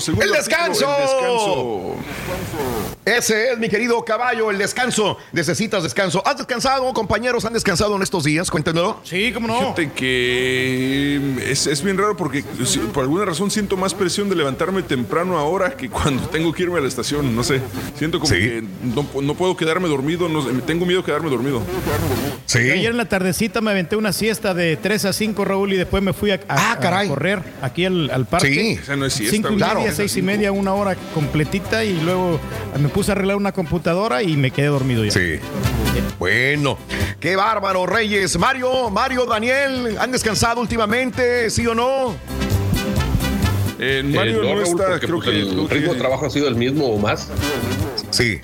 Speaker 3: segundo
Speaker 1: ¡El
Speaker 3: artículo,
Speaker 1: descanso!
Speaker 3: El descanso.
Speaker 1: Ese es mi querido caballo, el descanso. Necesitas descanso. ¿Has descansado, compañeros? ¿Han descansado en estos días? Cuéntenlo.
Speaker 5: Sí, cómo no.
Speaker 3: Fíjate que es, es bien raro porque si- por alguna razón siento más presión de levantarme temprano ahora que cuando tengo que irme a la estación. No sé, siento como
Speaker 1: Sí.
Speaker 3: que no, no puedo quedarme dormido, no sé, tengo miedo de quedarme dormido.
Speaker 1: Sí.
Speaker 5: Ayer en la tardecita me aventé una siesta de 3 a 5, Raúl, y después me fui a, a-
Speaker 1: Ah, caray.
Speaker 5: a correr aquí al, al parque.
Speaker 1: Sí.
Speaker 3: Esa no es siesta,
Speaker 5: Cinco y
Speaker 3: güey.
Speaker 5: media,
Speaker 1: Claro.
Speaker 5: seis y media, una hora completita y luego me puse a arreglar una computadora y me quedé dormido ya.
Speaker 1: Sí. Bueno, qué bárbaro, Reyes. Mario, Mario, Daniel, ¿han descansado últimamente? ¿Sí o no?
Speaker 3: Eh, Mario
Speaker 25: Eh,
Speaker 3: no,
Speaker 25: Raúl,
Speaker 3: está, creo
Speaker 25: pues,
Speaker 3: que.
Speaker 25: el
Speaker 3: creo que-
Speaker 25: ritmo de trabajo ha sido el mismo o más.
Speaker 1: Sí.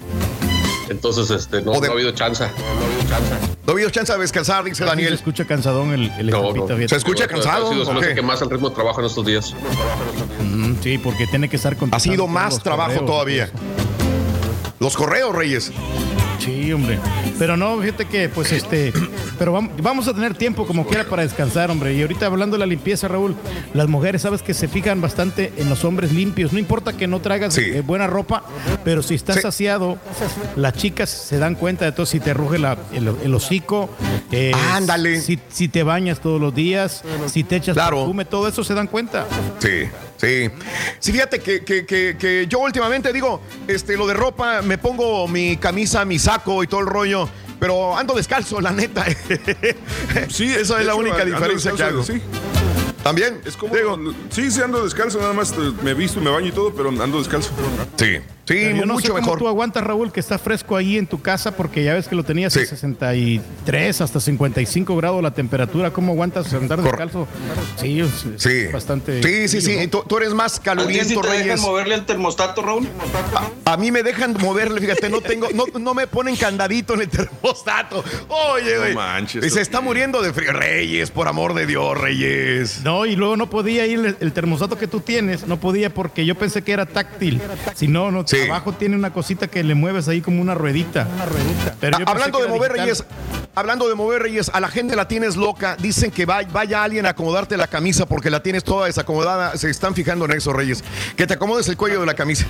Speaker 25: Entonces, este, no,
Speaker 1: O de-
Speaker 25: no ha habido chance.
Speaker 1: No ha habido chance de descansar, dice
Speaker 5: Se
Speaker 1: Daniel.
Speaker 5: escucha cansadón el, el
Speaker 25: No, no.
Speaker 1: Se escucha
Speaker 25: Ha
Speaker 1: cansado.
Speaker 25: sido, se me
Speaker 1: ¿o
Speaker 25: hace que más el ritmo de trabajo en estos días.
Speaker 5: Mm, sí, porque tiene que estar
Speaker 1: Ha
Speaker 5: contestando
Speaker 1: sido más trabajo
Speaker 5: correos.
Speaker 1: todavía. Los correos, Reyes.
Speaker 5: Sí, hombre. Pero no, fíjate que, pues, este. Pero vam- vamos a tener tiempo como quiera para descansar, hombre. Y ahorita hablando de la limpieza, Raúl, las mujeres, sabes que se fijan bastante en los hombres limpios. No importa que no traigas
Speaker 1: Sí.
Speaker 5: eh, buena ropa, pero si estás
Speaker 1: Sí.
Speaker 5: saciado, las chicas se dan cuenta de todo. Si te ruge la- el, el hocico, eh,
Speaker 1: Ándale.
Speaker 5: Si, si te bañas todos los días, si te echas
Speaker 1: Claro.
Speaker 5: perfume, todo eso se dan cuenta.
Speaker 1: Sí, sí. Sí, fíjate que, que- que- que yo últimamente digo, este, lo de ropa, me pongo mi camisa, mi saco y todo el rollo, pero ando descalzo, la neta.
Speaker 3: Sí,
Speaker 1: esa es la
Speaker 3: hecho,
Speaker 1: única diferencia que hago.
Speaker 3: Sí,
Speaker 1: ¿También?
Speaker 3: es como.
Speaker 1: Digo,
Speaker 3: sí, sí, ando descalzo, nada más eh, me visto me baño y todo, pero ando descalzo.
Speaker 1: sí, sí,
Speaker 5: Pero yo no sé
Speaker 1: mucho
Speaker 5: cómo
Speaker 1: mejor.
Speaker 5: tú aguantas, Raúl, que está fresco ahí en tu casa, porque ya ves que lo tenías
Speaker 1: Sí.
Speaker 5: a 63 hasta 55 grados la temperatura. ¿Cómo aguantas andar descalzo? Sí, es, es
Speaker 1: Sí.
Speaker 5: bastante.
Speaker 1: Sí, sí, sí.
Speaker 5: ¿no?
Speaker 1: Tú, tú eres más
Speaker 4: ¿A sí
Speaker 1: caluriento,
Speaker 4: te dejan
Speaker 1: Reyes.
Speaker 4: moverle al termostato, Raúl?
Speaker 1: A mí me dejan moverle, fíjate, no tengo, no, no me ponen candadito en el termostato. Oye, güey.
Speaker 3: manches,
Speaker 1: Y se está muriendo de frío. Reyes, por amor de Dios, Reyes.
Speaker 5: No, y luego no podía ir el, el termostato que tú tienes, no podía porque yo pensé que era táctil. Si no, no
Speaker 1: Sí.
Speaker 5: Abajo tiene una cosita que le mueves ahí como una ruedita. Pero yo
Speaker 1: Ah, hablando de mover
Speaker 5: digital.
Speaker 1: reyes, hablando de mover reyes, a la gente la tienes loca. Dicen que va- vaya alguien a acomodarte la camisa porque la tienes toda desacomodada. Se están fijando en eso, Reyes. Que te acomodes el cuello de la camisa.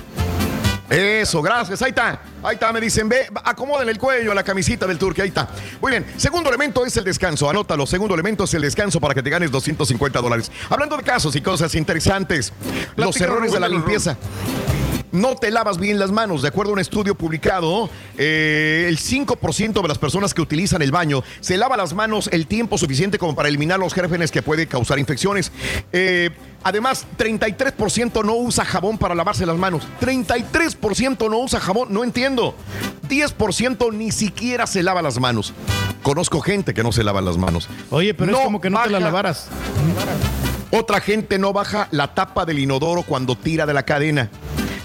Speaker 1: Eso, gracias. Ahí está. Ahí está. Me dicen, ve, acomoden el cuello a la camisita del turque. Ahí está. Muy bien. Segundo elemento es el descanso. Anótalo. Segundo elemento es el descanso para que te ganes 250 dólares. Hablando de casos y cosas interesantes. Los errores de la limpieza. No te lavas bien las manos. De acuerdo a un estudio publicado, eh, el 5% de las personas que utilizan el baño se lava las manos el tiempo suficiente como para eliminar los gérmenes que puede causar infecciones. Eh, además, 33% no usa jabón para lavarse las manos. 33% no usa jabón, no entiendo. 10% ni siquiera se lava las manos. Conozco gente que no se lava las manos.
Speaker 5: Oye, pero es como que no te la lavaras.
Speaker 1: Otra gente no baja la tapa del inodoro cuando tira de la cadena.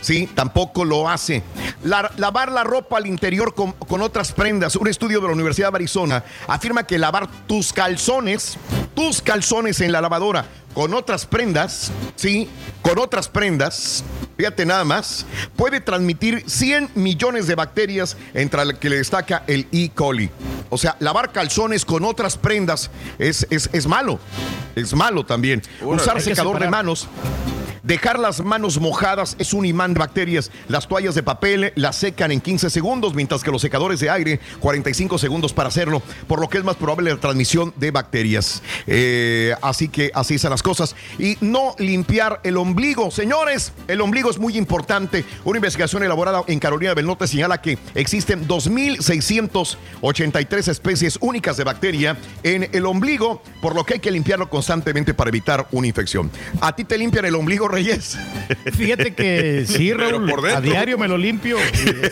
Speaker 1: Sí, tampoco lo hace. La- lavar la ropa al interior con, con otras prendas. Un estudio de la Universidad de Arizona afirma que lavar tus calzones, tus calzones en la lavadora con otras prendas, sí, con otras prendas, fíjate nada más, puede transmitir 100 millones de bacterias entre las que le destaca el E. coli. O sea, lavar calzones con otras prendas es, es, es malo. Es malo también. Usar secador de manos. Dejar las manos mojadas es un imán de bacterias. Las toallas de papel las secan en 15 segundos, mientras que los secadores de aire 45 segundos para hacerlo, por lo que es más probable la transmisión de bacterias. Eh, así que así están las cosas. Y no limpiar el ombligo. Señores, el ombligo es muy importante. Una investigación elaborada en Carolina del Norte señala que existen 2.683 especies únicas de bacteria en el ombligo, por lo que hay que limpiarlo constantemente para evitar una infección. ¿A ti te limpian el ombligo, Reyes?
Speaker 5: Fíjate que sí, Raúl. A diario me lo limpio.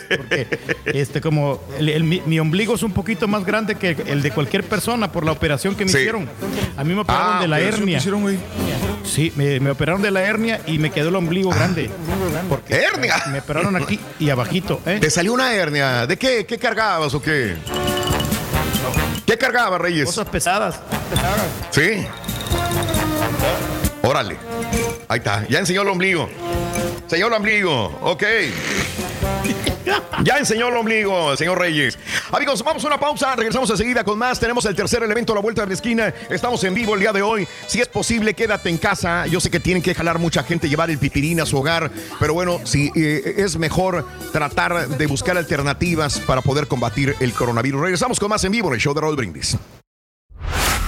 Speaker 5: porque, este, como el- el- mi, mi ombligo es un poquito más grande que el de cualquier persona por la operación que me
Speaker 1: Sí.
Speaker 5: hicieron. A mí me operaron
Speaker 1: Ah,
Speaker 5: de la hernia.
Speaker 1: hicieron, güey.
Speaker 5: Sí, me, me operaron de la hernia y me quedó el ombligo grande. Porque
Speaker 1: ¿Hernia?
Speaker 5: Me operaron aquí y abajito. ¿eh?
Speaker 1: ¿Te salió una hernia? ¿De qué? ¿Qué cargabas o qué? ¿Qué cargabas, Reyes?
Speaker 5: Cosas pesadas.
Speaker 1: Sí. Órale. Ahí está. Ya enseñó el ombligo. El ombligo. Ok. Ya enseñó el ombligo, señor Reyes. Amigos, vamos a una pausa. Regresamos enseguida con más. Tenemos el tercer elemento la vuelta de la esquina. Estamos en vivo el día de hoy. Si es posible, quédate en casa. Yo sé que tienen que jalar mucha gente, llevar el pipirín a su hogar. Pero bueno, si eh, es mejor tratar de buscar alternativas para poder combatir el coronavirus. Regresamos con más en vivo en el show de Raúl Brindis.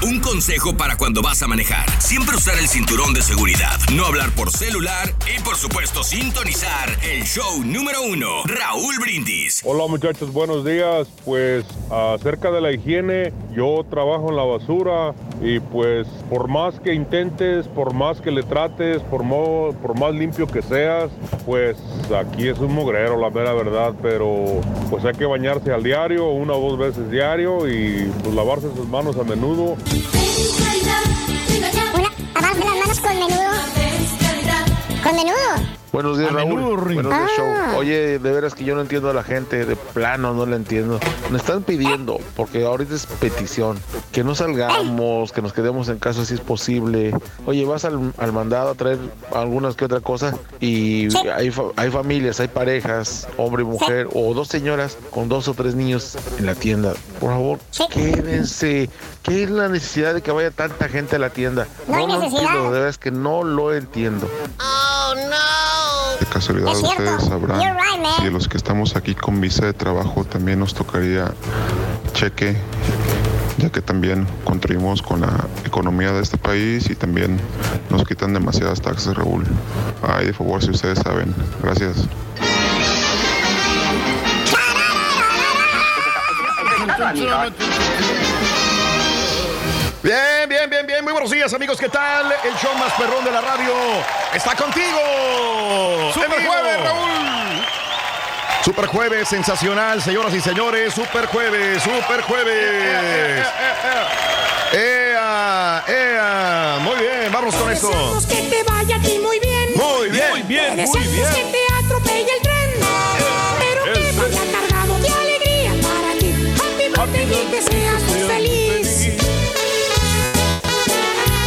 Speaker 9: Un consejo para cuando vas a manejar. Siempre usar el cinturón de seguridad. No hablar por celular y por supuesto sintonizar el show número uno. Raúl Brindis.
Speaker 26: Hola muchachos, buenos días. Pues acerca de la higiene, yo trabajo en la basura y pues por más que intentes, por más que le trates, por, mo- por más limpio que seas, pues aquí es un mugrero, la mera verdad, pero pues hay que bañarse al diario, una o dos veces diario y pues lavarse sus manos a menudo.
Speaker 2: Una, lavarse las manos con menudo. Con menudo.
Speaker 21: Buenos días,
Speaker 5: A
Speaker 21: Raúl. Buenos días,
Speaker 2: Ah.
Speaker 21: show. Oye, de veras que yo no entiendo a la gente, de plano no la entiendo. Me están pidiendo, porque ahorita es petición, que no salgamos, que nos quedemos en casa si es posible. Oye, vas al, al mandado a traer algunas que otra cosa y hay, fa- hay familias, hay parejas, hombre y mujer, o dos señoras con dos o tres niños en la tienda. Por favor, quédense. ¿Qué es la necesidad de que vaya tanta gente a la tienda?
Speaker 2: No hay necesidad.
Speaker 21: entiendo, de veras que no lo entiendo.
Speaker 27: De casualidad,
Speaker 2: Es cierto.
Speaker 27: ustedes sabrán
Speaker 2: right,
Speaker 27: si los que estamos aquí con visa de trabajo también nos tocaría cheque, ya que también contribuimos con la economía de este país y también nos quitan demasiadas taxas, Raúl. Ay, de favor, si ustedes saben. Gracias.
Speaker 1: Bien, bien, bien, bien. Muy buenos días, amigos. ¿Qué tal? El show más perrón de la radio está contigo.
Speaker 5: Super jueves,
Speaker 1: Raúl. Super jueves, sensacional, señoras y señores. Super jueves, super jueves. ¡Ea! ¡Ea! Muy bien, vamos con esto.
Speaker 7: Que te vaya a ti muy bien.
Speaker 1: Muy bien, muy bien, muy bien.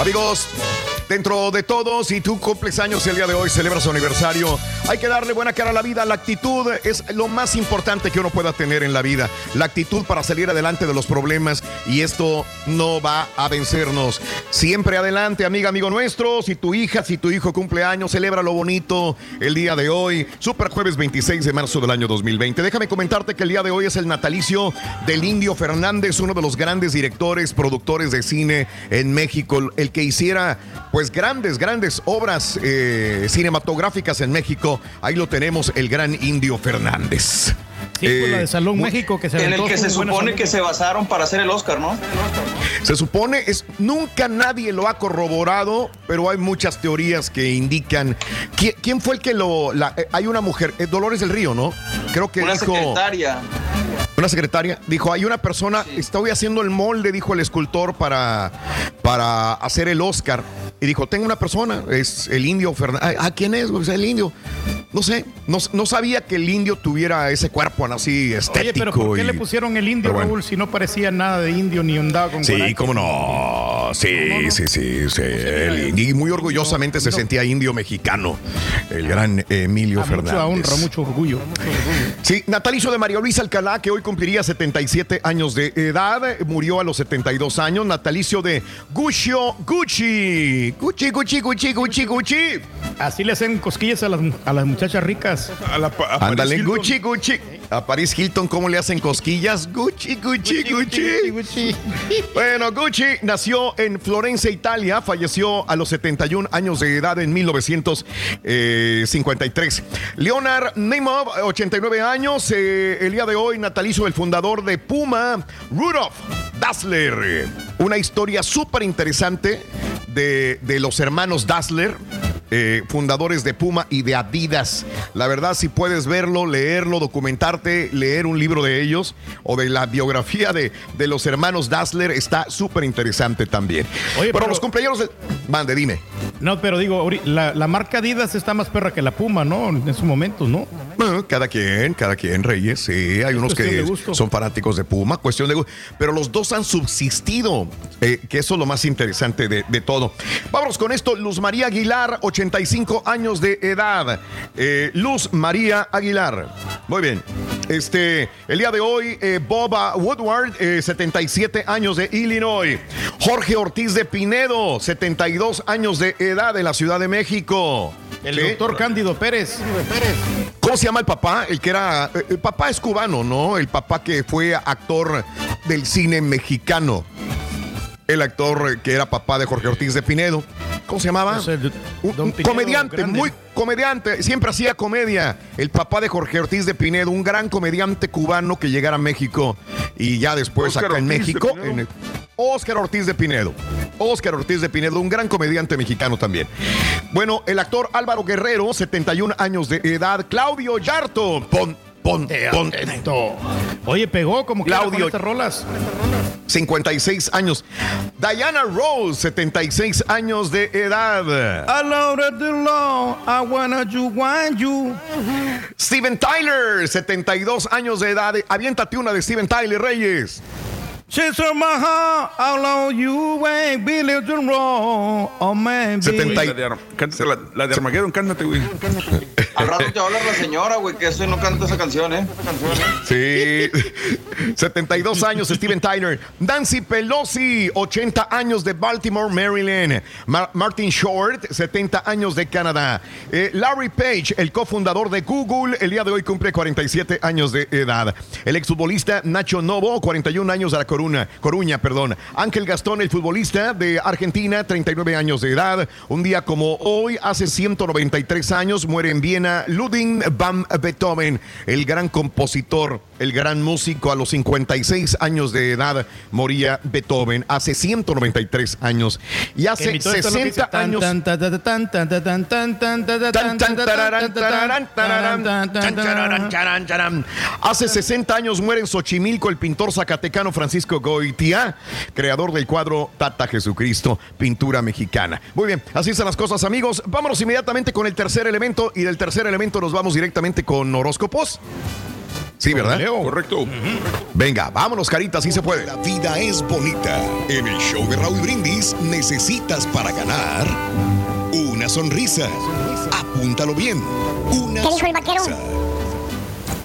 Speaker 1: Amigos, dentro de todo, si tú cumples años el día de hoy, celebras su aniversario, hay que darle buena cara a la vida. La actitud es lo más importante que uno pueda tener en la vida. La actitud para salir adelante de los problemas y esto no va a vencernos. Siempre adelante, amiga, amigo nuestro. Si tu hija, si tu hijo cumple años, celebra lo bonito el día de hoy. Super jueves 26 de marzo del año 2020. Déjame comentarte que el día de hoy es el natalicio del Indio Fernández, uno de los grandes directores, productores de cine en México, el que hiciera pues pues grandes, grandes obras eh, cinematográficas en México. Ahí lo tenemos, el gran Indio Fernández.
Speaker 5: Sí, pues la
Speaker 1: Eh,
Speaker 5: de Salón
Speaker 1: muy-
Speaker 5: México que se
Speaker 4: En el que se supone que se basaron para hacer el Oscar, ¿no?
Speaker 1: Se supone, es, nunca nadie lo ha corroborado, pero hay muchas teorías que indican. ¿Quién, quién fue el que lo.? la- eh, hay una mujer, eh, Dolores del Río, ¿no? Creo que
Speaker 4: Una
Speaker 1: dijo.
Speaker 4: secretaria.
Speaker 1: Una secretaria dijo: hay una persona, estoy haciendo el molde, dijo el escultor, para, para hacer el Oscar. Y dijo: Tengo una persona, es el indio Fernández. Ah, ¿quién es? Pues el indio. No sé, no, no sabía que el indio tuviera ese cuerpo así estético.
Speaker 5: Oye, pero ¿por qué
Speaker 1: y-
Speaker 5: le pusieron el indio,
Speaker 1: bueno.
Speaker 5: Raúl, si no parecía nada de indio ni andaba con
Speaker 1: Sí,
Speaker 5: guaraches?
Speaker 1: cómo no. Sí, sí, sí, sí. El indio- y muy orgullosamente se sentía indio mexicano. El gran Emilio
Speaker 5: Ah,
Speaker 1: Fernández.
Speaker 5: mucha honra, mucho orgullo.
Speaker 1: Sí, natalicio de María Luisa Alcalá, que hoy cumpliría 77 años de edad, murió a los 72 años. Natalicio de Guccio Gucci. Gucci, Gucci, Gucci, Gucci, Gucci.
Speaker 5: Así le hacen cosquillas a las, a las muchachas ricas.
Speaker 3: A la, a
Speaker 1: Ándale. Gucci, Gucci. A Paris Hilton, ¿cómo le hacen cosquillas? Gucci, Gucci, Gucci. Bueno, Gucci nació en Florencia, Italia, falleció a los 71 años de edad en 1953. Leonard Neymar, 89 años, eh, el día de hoy natalicio del fundador de Puma, Rudolf Dassler. Una historia súper interesante de, de los hermanos Dassler. Eh, fundadores de Puma y de Adidas. La verdad, si puedes verlo, leerlo, documentarte, leer un libro de ellos o de la biografía de, de los hermanos Dassler, está súper interesante también.
Speaker 5: Oye,
Speaker 1: pero,
Speaker 5: pero-
Speaker 1: los cumpleaños de... Mande, dime.
Speaker 5: No, pero digo, la, la marca Adidas está más perra que la Puma, ¿no? En sus momentos, ¿no?
Speaker 1: Bueno, cada quien, cada quien, Reyes. Sí, hay unos que son fanáticos de Puma, cuestión de gusto. Pero los dos han subsistido, eh, que eso es lo más interesante de, de todo. Vámonos con esto. Luz María Aguilar, 85 años de edad. Eh, Luz María Aguilar. Muy bien. Este, el día de hoy, eh, Boba Woodward, eh, 77 años de Illinois. Jorge Ortiz de Pinedo, 72 años de edad de la Ciudad de México.
Speaker 5: El
Speaker 1: Sí.
Speaker 5: doctor Cándido Pérez.
Speaker 1: ¿Cómo se llama el papá? El que era. eh, El papá es cubano, ¿no? El papá que fue actor del cine mexicano. El actor que era papá de Jorge Ortiz de Pinedo. ¿Cómo se llamaba?
Speaker 5: No sé, d-
Speaker 1: Un,
Speaker 5: don
Speaker 1: un
Speaker 5: Pinedo
Speaker 1: comediante,
Speaker 5: grande.
Speaker 1: muy comediante. Siempre hacía comedia. El papá de Jorge Ortiz de Pinedo, un gran comediante cubano que llegara a México y ya después
Speaker 3: Oscar
Speaker 1: acá en
Speaker 3: Ortiz
Speaker 1: México. En el- Oscar Ortiz de Pinedo. Oscar Ortiz de Pinedo, un gran comediante mexicano también. Bueno, el actor Álvaro Guerrero, 71 años de edad. Claudio Yarto. Pon, pon, pon.
Speaker 5: Oye, pegó como que
Speaker 1: Claudio.
Speaker 5: estas rolas.
Speaker 1: 56 años. Diana Rose, 76 años de edad.
Speaker 5: I love the law, I wanna you, want you.
Speaker 1: Steven Tyler, 72 años de edad. Aviéntate una de Steven Tyler Reyes.
Speaker 5: She's in my heart, I love you, ain't believe the wrong, oh man.
Speaker 1: Setenta y-
Speaker 3: La de, Ar- cántate la, la de Armageddon, cántate, güey.
Speaker 4: Al rato te la señora, güey, que eso no canta esa canción, ¿eh?
Speaker 1: Sí. 72 años, Steven Tyler. Nancy Pelosi, 80 años de Baltimore, Maryland. Ma- Martin Short, 70 años de Canadá. Eh, Larry Page, el cofundador de Google, el día de hoy cumple 47 años de edad. El exfutbolista Nacho Novo, 41 años de la Coruna, Coruña. Perdón. Ángel Gastón, el futbolista de Argentina, 39 años de edad. Un día como hoy, hace 193 años, muere en Viena Alemana Ludwig van Beethoven, el gran compositor, el gran músico. A los 56 años de edad moría Beethoven, hace 193 años. Y hace 60 años. Hace 60 años muere en Xochimilco el pintor zacatecano Francisco Goitia, creador del cuadro Tata Jesucristo, pintura mexicana. Muy bien, así son las cosas, amigos. Vámonos inmediatamente con el tercer elemento y del tercer elemento nos vamos directamente con horóscopos. Sí, ¿verdad?
Speaker 3: Correcto.
Speaker 1: Venga, vámonos, carita, así se puede.
Speaker 28: La vida es bonita. En el show de Raúl Brindis necesitas para ganar una sonrisa. Apúntalo bien. Una
Speaker 2: ¿Qué dijo el vaquero?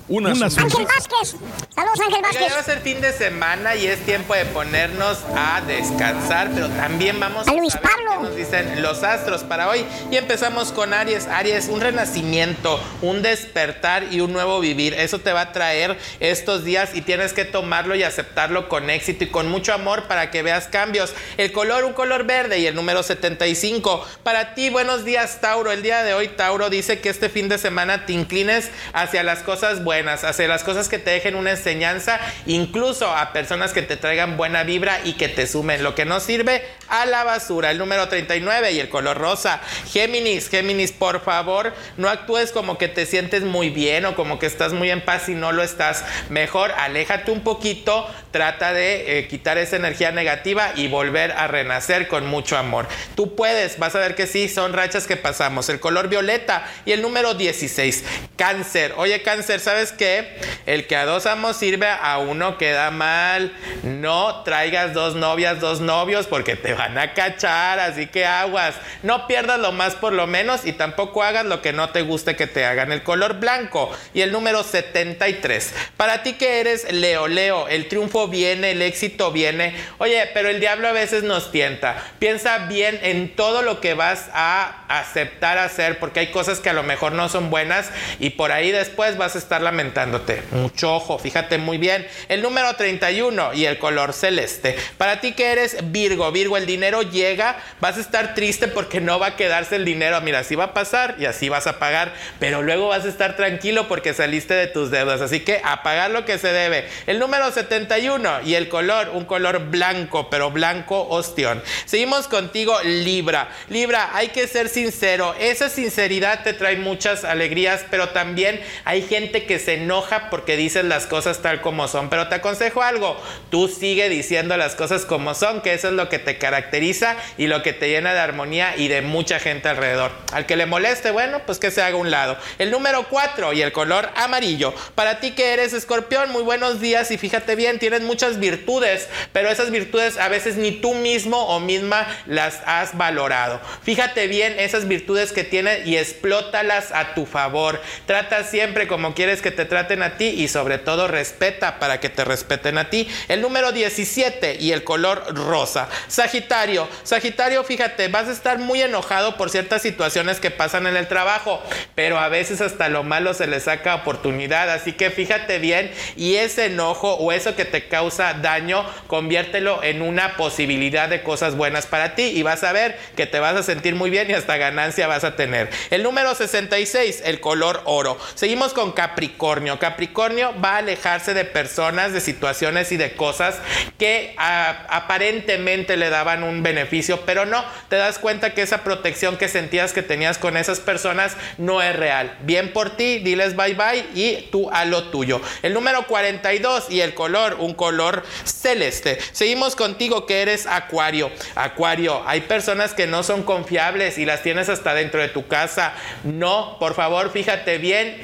Speaker 3: Una.
Speaker 2: Ángel Vázquez. Saludos, Ángel
Speaker 29: Oiga, ya
Speaker 2: Vázquez.
Speaker 29: va a ser fin de semana y es tiempo de ponernos a descansar, pero también vamos a,
Speaker 2: A Luis
Speaker 29: saber
Speaker 2: Pablo.
Speaker 29: qué nos dicen los astros para hoy. Y empezamos con Aries. Aries, un renacimiento, un despertar y un nuevo vivir. Eso te va a traer estos días y tienes que tomarlo y aceptarlo con éxito y con mucho amor para que veas cambios. El color, un color verde y el número 75. Para ti, buenos días, Tauro. El día de hoy, Tauro dice que este fin de semana te inclines hacia las cosas buenas, hacia las cosas que te dejen una enseñanza, incluso a personas que te traigan buena vibra y que te sumen lo que no sirve a la basura. El número 39 y el color rosa. Géminis, Géminis, por favor, no actúes como que te sientes muy bien o como que estás muy en paz y no lo estás. Mejor aléjate un poquito, trata de eh, quitar esa energía negativa y volver a renacer con mucho amor. Tú puedes, vas a ver que sí, son rachas que pasamos. El color violeta y el número 16, cáncer. Oye, cáncer, ¿sabes qué? El que a dos amos sirve, a uno queda mal. No traigas dos novias, dos novios, porque te van a cachar, así que aguas. No pierdas lo más por lo menos y tampoco hagas lo que no te guste que te hagan. El color blanco y el número 73. Para ti que eres Leo, Leo, el triunfo viene, el éxito viene. Oye, pero el diablo a veces nos tienta. Piensa bien en todo lo que vas a aceptar hacer, porque hay cosas que a lo mejor no son buenas y por ahí después vas a estar lamentándote. Mucho ojo, fíjate muy bien. El número 31 y el color celeste. Para ti que eres Virgo, Virgo, el dinero llega, vas a estar triste porque no va a quedarse el dinero. Mira, así va a pasar y así vas a pagar, pero luego vas a estar tranquilo porque saliste de tus deudas. Así que a pagar lo que se debe. El número 71 y el color, un color blanco, pero blanco ostión. Seguimos contigo, Libra. Libra, hay que ser sincero. Esa sinceridad te trae muchas alegrías, pero también hay gente que se enoja porque dices las cosas tal como son. Pero te aconsejo algo, tú sigue diciendo las cosas como son, que eso es lo que te caracteriza y lo que te llena de armonía y de mucha gente alrededor. Al que le moleste, bueno, pues que se haga un lado. El número 4 y el color amarillo. Para ti que eres escorpión, muy buenos días y fíjate bien, tienes muchas virtudes, pero esas virtudes a veces ni tú mismo o misma las has valorado. Fíjate bien esas virtudes que tienes y explótalas a tu favor. Trata siempre como quieres que te traten a ti y sobre todo respeta para que te respeten a ti. El número 17 y el color rosa. Sagitario, Sagitario, fíjate, vas a estar muy enojado por ciertas situaciones que pasan en el trabajo, pero a veces hasta lo malo se le saca oportunidad, así que fíjate bien y ese enojo o eso que te causa daño, conviértelo en una posibilidad de cosas buenas para ti y vas a ver que te vas a sentir muy bien y hasta ganancia vas a tener. El número 66, el color oro. Seguimos con Capricornio. Capricornio va a alejarse de personas, de situaciones y de cosas que a- aparentemente le daban un beneficio, pero no, te das cuenta que esa protección que sentías que tenías con esas personas no es real. Bien por ti, diles bye bye y tú a lo tuyo. El número 42 y el color, un color celeste. Seguimos contigo que eres Acuario. Acuario, hay personas que no son confiables y las tienes hasta dentro de tu casa. No, por favor, fíjate bien,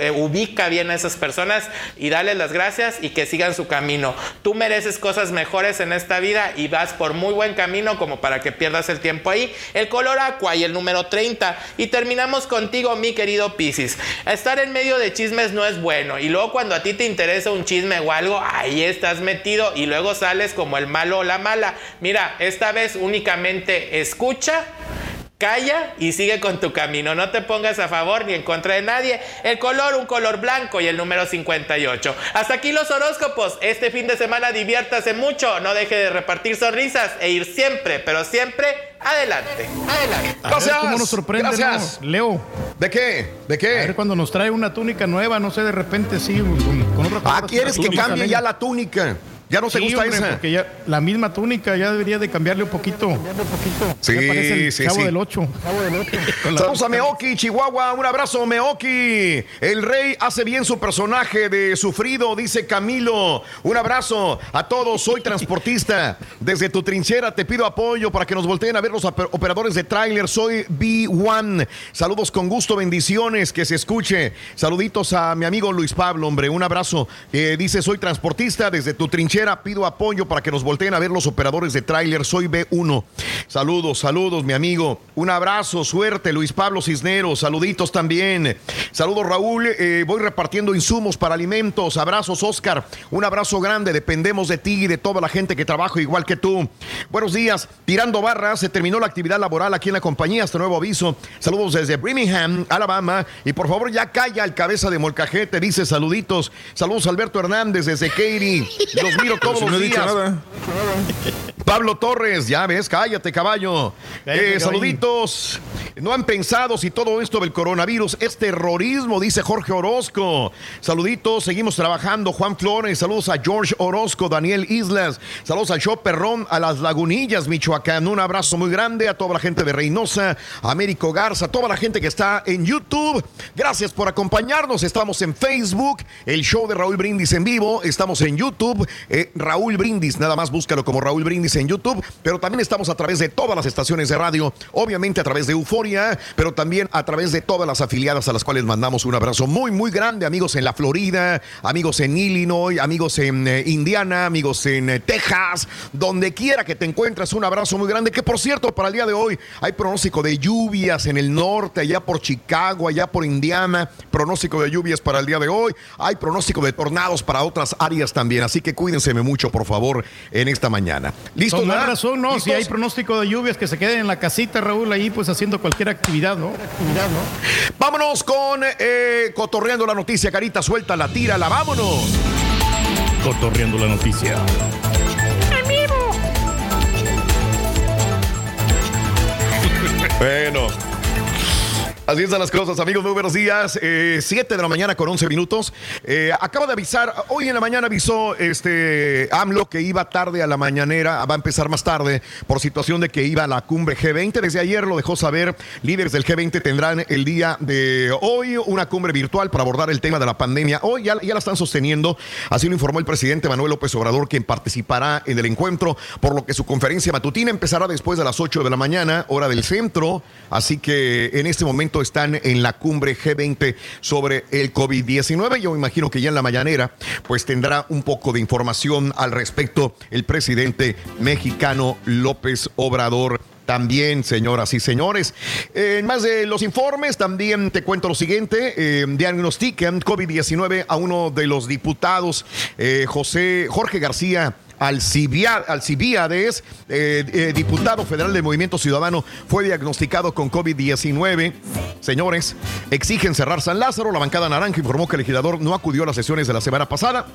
Speaker 29: eh, ubica bien a esas personas y dale las gracias y que sigan su camino. Tú mereces cosas mejores en esta vida y vas por muy buen camino como para que pierdas el tiempo ahí. El color aqua y el número 30. Y terminamos contigo, mi querido Piscis. Estar en medio de chismes no es bueno. Y luego cuando a ti te interesa un chisme o algo, ahí estás metido y luego sales como el malo o la mala. Mira, esta vez únicamente escucha. Calla y sigue con tu camino. No te pongas a favor ni en contra de nadie. El color, un color blanco y el número 58. Hasta aquí los horóscopos. Este fin de semana diviértase mucho. No deje de repartir sonrisas e ir siempre, pero siempre adelante. Adelante.
Speaker 5: A ver ¿Cómo nos sorprende,
Speaker 1: gracias.
Speaker 5: no? Leo?
Speaker 1: ¿De qué? ¿De qué?
Speaker 5: A ver cuando nos trae una túnica nueva, no sé, de repente sí, con, con otra
Speaker 1: Ah,
Speaker 5: cosa,
Speaker 1: ¿quieres
Speaker 5: otra
Speaker 1: que cambie ya la túnica? ¿Ya no te
Speaker 5: Sí,
Speaker 1: gusta
Speaker 5: hombre,
Speaker 1: esa?
Speaker 5: Porque ya la misma túnica ya debería de cambiarle un poquito.
Speaker 1: Sí,
Speaker 5: Ya parece el
Speaker 1: sí,
Speaker 5: Chavo
Speaker 1: sí.
Speaker 5: del 8.
Speaker 1: Saludos a Meoki, Chihuahua. Un abrazo, Meoki. El rey hace bien su personaje de sufrido, dice Camilo. Un abrazo a todos. Soy transportista. Desde tu trinchera te pido apoyo para que nos volteen a ver los oper- operadores de tráiler. Soy B1. Saludos con gusto, bendiciones, que se escuche. Saluditos a mi amigo Luis Pablo, hombre. Un abrazo. Eh, dice, soy transportista desde tu trinchera. Pido apoyo para que nos volteen a ver los operadores de tráiler. Soy B1. Saludos, saludos, mi amigo. Un abrazo, suerte, Luis Pablo Cisneros. Saluditos también. Saludos, Raúl. Eh, voy repartiendo insumos para alimentos. Abrazos, Oscar. Un abrazo grande. Dependemos de ti y de toda la gente que trabaja igual que tú. Buenos días. Tirando barras, se terminó la actividad laboral aquí en la compañía. Hasta nuevo aviso. Saludos desde Birmingham, Alabama. Y por favor, ya calla el cabeza de molcajete. Dice saluditos. Saludos, Alberto Hernández desde Katy.
Speaker 3: 2000
Speaker 1: Pablo Torres, ya ves, cállate eh,
Speaker 5: caballo.
Speaker 1: Saluditos. No han pensado si todo esto del coronavirus es terrorismo, dice Jorge Orozco. Saluditos, seguimos trabajando. Juan Flores, saludos a George Orozco, Daniel Islas, saludos al show Perrón, a las Lagunillas, Michoacán. Un abrazo muy grande a toda la gente de Reynosa, Américo Garza, toda la gente que está en YouTube. Gracias por acompañarnos. Estamos en Facebook, el show de Raúl Brindis en vivo. Estamos en YouTube. Raúl Brindis, nada más búscalo como Raúl Brindis en YouTube. Pero también estamos a través de todas las estaciones de radio, obviamente a través de Euforia, pero también a través de todas las afiliadas a las cuales mandamos un abrazo muy, muy grande. Amigos en la Florida, amigos en Illinois, amigos en eh, Indiana, amigos en eh, Texas, donde quiera que te encuentres, un abrazo muy grande. Que por cierto, para el día de hoy hay pronóstico de lluvias en el norte, allá por Chicago, allá por Indiana, pronóstico de lluvias para el día de hoy. Hay pronóstico de tornados para otras áreas también, así que cuídense mucho, por favor, en esta mañana. ¿Listos?
Speaker 5: Con más razón, ¿no? Si hay pronóstico de lluvias, que se queden en la casita, Raúl, ahí pues haciendo cualquier actividad, ¿no? Actividad, ¿no?
Speaker 1: Vámonos con eh, Cotorreando la Noticia, Carita, suelta la tírala, vámonos.
Speaker 5: Cotorreando la noticia.
Speaker 1: Bueno. Así están las cosas, amigos. Muy buenos días. 7 de la mañana con 11 minutos. Eh, acaba de avisar, hoy en la mañana avisó este AMLO que iba tarde a la mañanera, va a empezar más tarde por situación de que iba a la cumbre G20. Desde ayer lo dejó saber. Líderes del G20 tendrán el día de hoy una cumbre virtual para abordar el tema de la pandemia. Hoy ya, la están sosteniendo. Así lo informó el presidente Manuel López Obrador, quien participará en el encuentro, por lo que su conferencia matutina empezará después de las 8 de la mañana, hora del centro. Así que en este momento están en la cumbre G20 sobre el COVID-19. Yo imagino que ya en la mañanera pues tendrá un poco de información al respecto el presidente mexicano López Obrador. También, señoras y señores. En más de los informes, también te cuento lo siguiente. eh, diagnostican COVID-19 a uno de los diputados, eh, José Jorge García Alcibiades, eh, eh, diputado federal del Movimiento Ciudadano, fue diagnosticado con COVID-19. Señores, exigen cerrar San Lázaro. La bancada naranja informó que el legislador no acudió a las sesiones de la semana pasada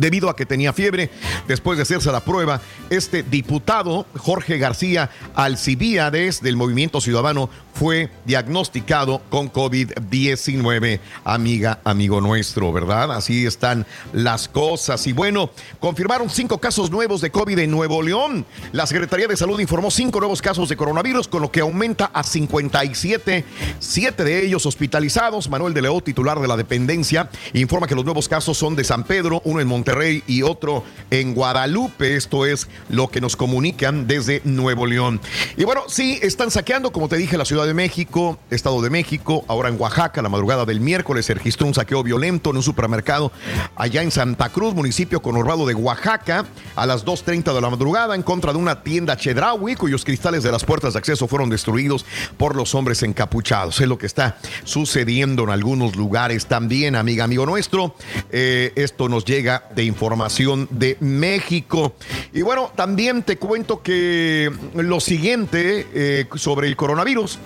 Speaker 1: debido a que tenía fiebre. Después de hacerse la prueba, este diputado, Jorge García Alcibiades, del Movimiento Ciudadano, fue diagnosticado con COVID-19, amiga, amigo nuestro, ¿verdad? Así están las cosas. Y bueno, confirmaron cinco casos nuevos de COVID en Nuevo León. La Secretaría de Salud informó cinco nuevos casos de coronavirus, con lo que aumenta a 57, siete de ellos hospitalizados. Manuel de León, titular de la dependencia, informa que los nuevos casos son de San Pedro, uno en Monterrey y otro en Guadalupe. Esto es lo que nos comunican desde Nuevo León. Y bueno, sí, están saqueando, como te dije, la Ciudad de México, Estado de México, ahora en Oaxaca, la madrugada del miércoles se registró un saqueo violento en un supermercado allá en Santa Cruz, municipio conurbado de Oaxaca, a las 2.30 de la madrugada en contra de una tienda Chedraui, cuyos cristales de las puertas de acceso fueron destruidos por los hombres encapuchados. Es lo que está sucediendo en algunos lugares también, amiga, amigo nuestro. Eh, esto nos llega de información de México. Y bueno, también te cuento que lo siguiente eh, sobre el coronavirus.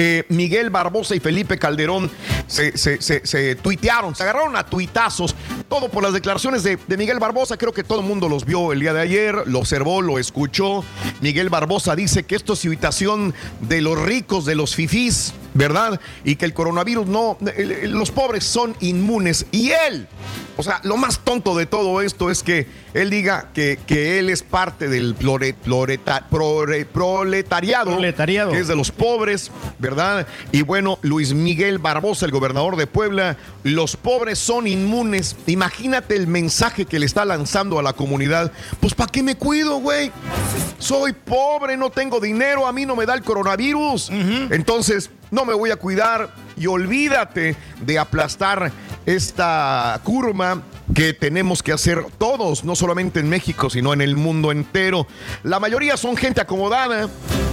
Speaker 1: Eh, Miguel Barbosa y Felipe Calderón se, se- se- se tuitearon, se agarraron a tuitazos, todo por las declaraciones de, Miguel Barbosa. Creo que todo el mundo los vio el día de ayer, lo observó, lo escuchó. Miguel Barbosa dice que esto es invitación de los ricos, de los fifís, ¿verdad? Y que el coronavirus no, el- el- los pobres son inmunes. Y él, o sea, lo más tonto de todo esto es que él diga que, que él es parte del plore- ploreta- prore- proletariado,
Speaker 5: Proletariado.
Speaker 1: que es de los pobres, ¿verdad? Y bueno, Luis Miguel Barbosa, el gobernador de Puebla, los pobres son inmunes. Imagínate el mensaje que le está lanzando a la comunidad. Pues ¿para qué me cuido, güey? Soy pobre, no tengo dinero, a mí no me da el coronavirus. Entonces, no me voy a cuidar y olvídate de aplastar esta curva que tenemos que hacer todos, no solamente en México, sino en el mundo entero. La mayoría son gente acomodada.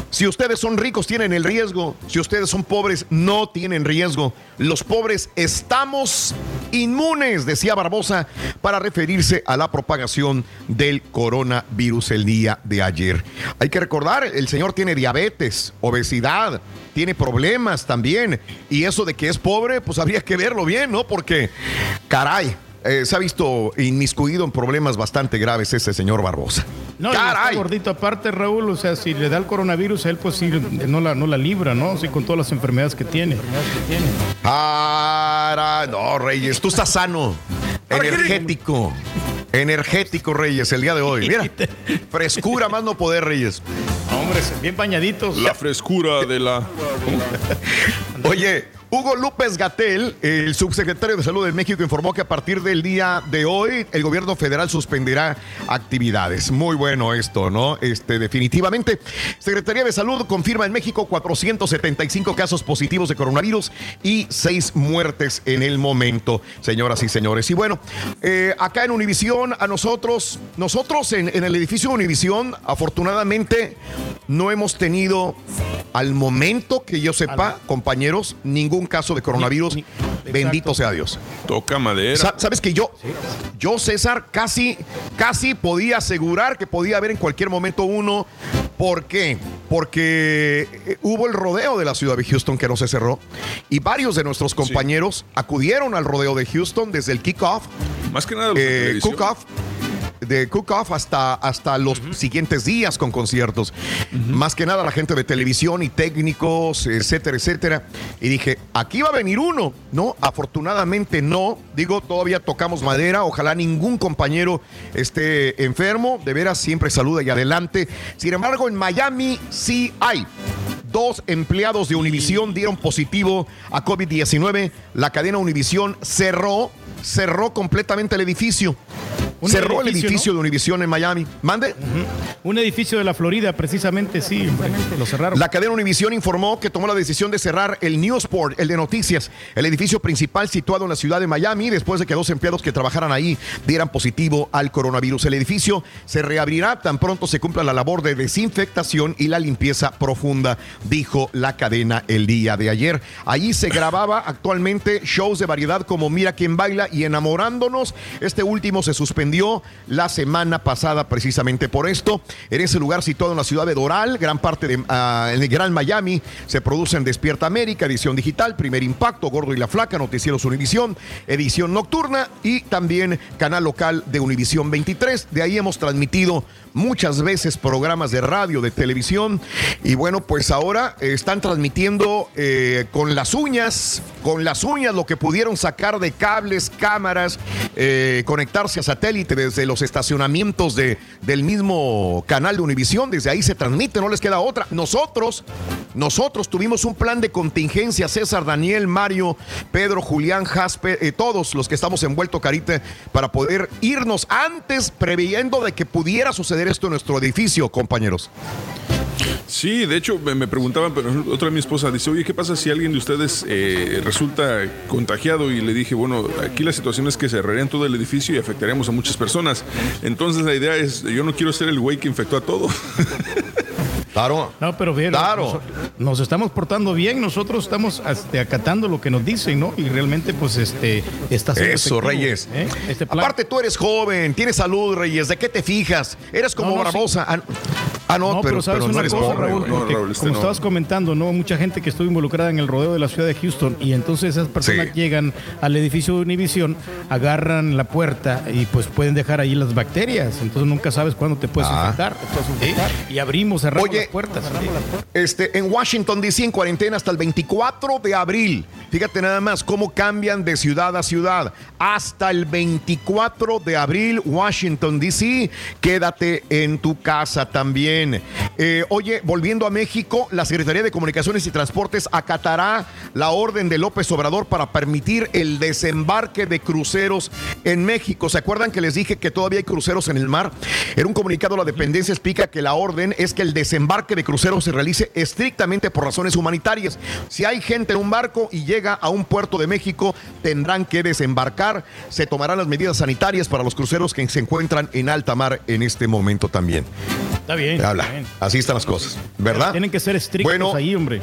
Speaker 1: Si ustedes son ricos, tienen el riesgo. Si ustedes son pobres, no tienen riesgo. Los pobres estamos inmunes, decía Barbosa, para referirse a la propagación del coronavirus el día de ayer. Hay que recordar, el señor tiene diabetes, obesidad, tiene problemas también. Y eso de que es pobre, pues habría que verlo bien, ¿no? Porque, caray, eh, se ha visto inmiscuido en problemas bastante graves ese señor Barbosa.
Speaker 5: No, y está gordito aparte, Raúl, o sea, si le da el coronavirus, él pues sí, no la, no la libra, ¿no? Sí, con todas las enfermedades que tiene.
Speaker 1: Para, no, Reyes, tú estás sano, energético. Energético, Reyes, el día de hoy. Mira, frescura más no poder, Reyes.
Speaker 5: Hombre, bien bañaditos.
Speaker 3: La frescura de la.
Speaker 1: Oye, Hugo López Gatel, el subsecretario de Salud de México, informó que a partir del día de hoy el gobierno federal suspenderá actividades. Muy bueno esto, ¿no? Este, definitivamente. Secretaría de Salud confirma en México 475 casos positivos de coronavirus y seis muertes en el momento, señoras y señores. Y bueno, eh, acá en Univisión, a nosotros, nosotros en, en el edificio de Univisión, afortunadamente, no hemos tenido al momento que yo sepa, compañeros, ningún caso de coronavirus. Bendito sea Dios.
Speaker 3: Toca madera.
Speaker 1: Sa- Sabes que yo, yo César, casi, casi podía asegurar que podía haber en cualquier momento uno. ¿Por qué? Porque eh, hubo el rodeo de la ciudad de Houston que no se cerró y varios de nuestros compañeros acudieron al rodeo de Houston desde el kickoff.
Speaker 3: Más que nada
Speaker 1: eh, cook-off de cook-off hasta, hasta los siguientes días con conciertos. Más que nada la gente de televisión y técnicos, etcétera, etcétera. Y dije, aquí va a venir uno, ¿no? Afortunadamente no. Digo, todavía tocamos madera. Ojalá ningún compañero esté enfermo. De veras, siempre saluda y adelante. Sin embargo, en Miami sí hay. Dos empleados de Univisión dieron positivo a COVID-19. La cadena Univisión cerró, cerró completamente el edificio.
Speaker 5: Un
Speaker 1: cerró el
Speaker 5: edificio,
Speaker 1: de Univisión en Miami. Mande.
Speaker 5: Un edificio de la Florida, precisamente, sí, hombre, lo cerraron.
Speaker 1: La cadena Univisión informó que tomó la decisión de cerrar el Newsport, el de noticias, el edificio principal situado en la ciudad de Miami, después de que dos empleados que trabajaran ahí dieran positivo al coronavirus. El edificio se reabrirá tan pronto se cumpla la labor de desinfectación y la limpieza profunda, dijo la cadena el día de ayer. Allí se grababa actualmente shows de variedad como Mira quién baila y Enamorándonos. Este último se suspendió la semana pasada precisamente por esto. En ese lugar situado en la ciudad de Doral, gran parte de ah, en el Gran Miami, se producen Despierta América, edición digital, Primer Impacto, Gordo y la Flaca, Noticieros Univisión, edición nocturna y también canal local de Univisión 23. De ahí hemos transmitido muchas veces programas de radio, de televisión y bueno, pues ahora están transmitiendo eh, con las uñas, con las uñas lo que pudieron sacar de cables, cámaras, eh, conectarse a desde los estacionamientos de, del mismo canal de Univisión, desde ahí se transmite, no les queda otra. Nosotros, nosotros tuvimos un plan de contingencia, César, Daniel, Mario, Pedro, Julián, Jasper, eh, todos los que estamos envueltos, Carita, para poder irnos antes, previendo de que pudiera suceder esto en nuestro edificio, compañeros.
Speaker 3: Sí, de hecho me, preguntaban, pero otra de mi esposa dice, oye, ¿qué pasa si alguien de ustedes eh, resulta contagiado? Y le dije, bueno, aquí la situación es que cerrarían todo el edificio y afectaríamos a muchas personas. Entonces la idea es, yo no quiero ser el güey que infectó a todo.
Speaker 1: Claro.
Speaker 5: No, pero bien,
Speaker 1: Claro.
Speaker 5: nos, nos estamos portando bien, nosotros estamos este, acatando lo que nos dicen, ¿no? Y realmente, pues, este, está
Speaker 1: Eso, Reyes.
Speaker 5: ¿eh? Este.
Speaker 1: Aparte, tú eres joven, tienes salud, Reyes. ¿De qué te fijas? Eres como
Speaker 5: No, no,
Speaker 1: Barbosa. Ah, Ah, no,
Speaker 5: No,
Speaker 1: pero,
Speaker 5: pero, sabes
Speaker 1: pero no
Speaker 5: una
Speaker 1: eres
Speaker 5: cosa,
Speaker 1: pobre,
Speaker 5: Raúl,
Speaker 1: güey.
Speaker 5: porque
Speaker 3: Raúl, este
Speaker 5: como estabas comentando, ¿no? Mucha gente que estuvo involucrada en el rodeo de la ciudad de Houston y entonces esas personas llegan al edificio de Univision, agarran la puerta y pues pueden dejar ahí las bacterias. Entonces nunca sabes cuándo te puedes
Speaker 1: Ah.
Speaker 5: infectar. Te puedes infectar. Y abrimos, cerramos
Speaker 1: Oye,
Speaker 5: las puertas.
Speaker 1: Este, en Washington, D.C., en cuarentena hasta el 24 de abril. Fíjate nada más cómo cambian de ciudad a ciudad. Hasta el 24 de abril, Washington, D.C., quédate en tu casa también. Eh, oye, volviendo a México, la Secretaría de Comunicaciones y Transportes acatará la orden de López Obrador para permitir el desembarque de cruceros en México. ¿Se acuerdan que les dije que todavía hay cruceros en el mar? En un comunicado, la dependencia explica que la orden es que el desembarque de cruceros se realice estrictamente por razones humanitarias. Si hay gente en un barco y llega a un puerto de México, tendrán que desembarcar. Se tomarán las medidas sanitarias para los cruceros que se encuentran en alta mar en este momento también.
Speaker 5: Está bien.
Speaker 1: Habla.
Speaker 5: está bien.
Speaker 1: Así están las cosas, ¿verdad?
Speaker 5: Tienen que ser estrictos
Speaker 1: Bueno.
Speaker 5: ahí, hombre.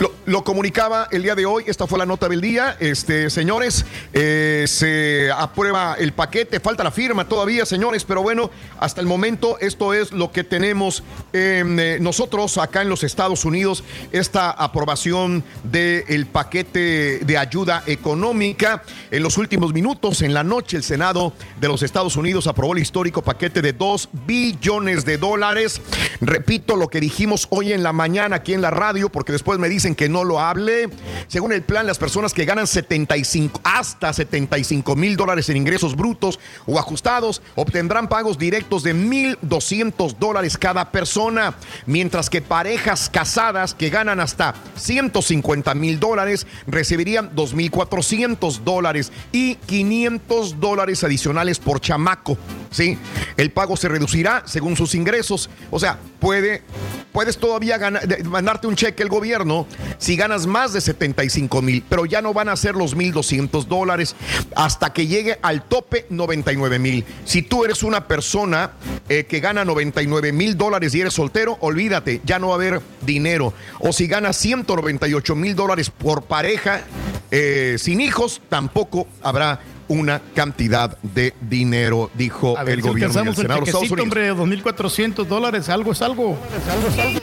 Speaker 1: Lo, lo comunicaba el día de hoy, esta fue la nota del día. Este, señores, eh, se aprueba el paquete, falta la firma todavía, señores, pero bueno, hasta el momento esto es lo que tenemos eh, nosotros acá en los Estados Unidos, esta aprobación del paquete de ayuda económica. En los últimos minutos, en la noche, el Senado de los Estados Unidos aprobó el histórico paquete de 2 billones de dólares. Repito lo que dijimos hoy en la mañana aquí en la radio, porque después me dicen que no lo hable. Según el plan, las personas que ganan 75 hasta 75 mil dólares en ingresos brutos o ajustados obtendrán pagos directos de 1.200 dólares cada persona, mientras que parejas casadas que ganan hasta 150 mil dólares recibirían 2.400 dólares y 500 dólares adicionales por chamaco. ¿sí? El pago se reducirá según sus ingresos. O sea, puede, puedes todavía mandarte un cheque el gobierno si ganas más de 75 mil, pero ya no van a ser los 1.200 dólares hasta que llegue al tope 99 mil. Si tú eres una persona eh, que gana 99 mil dólares y eres soltero, olvídate, ya no va a haber dinero. O si ganas 198 mil dólares por pareja eh, sin hijos, tampoco habrá una cantidad de dinero, dijo
Speaker 5: ver
Speaker 1: el
Speaker 5: si
Speaker 1: gobierno del
Speaker 5: el
Speaker 1: Senado Estados Unidos.
Speaker 5: hombre, 2.400 dólares, algo es algo.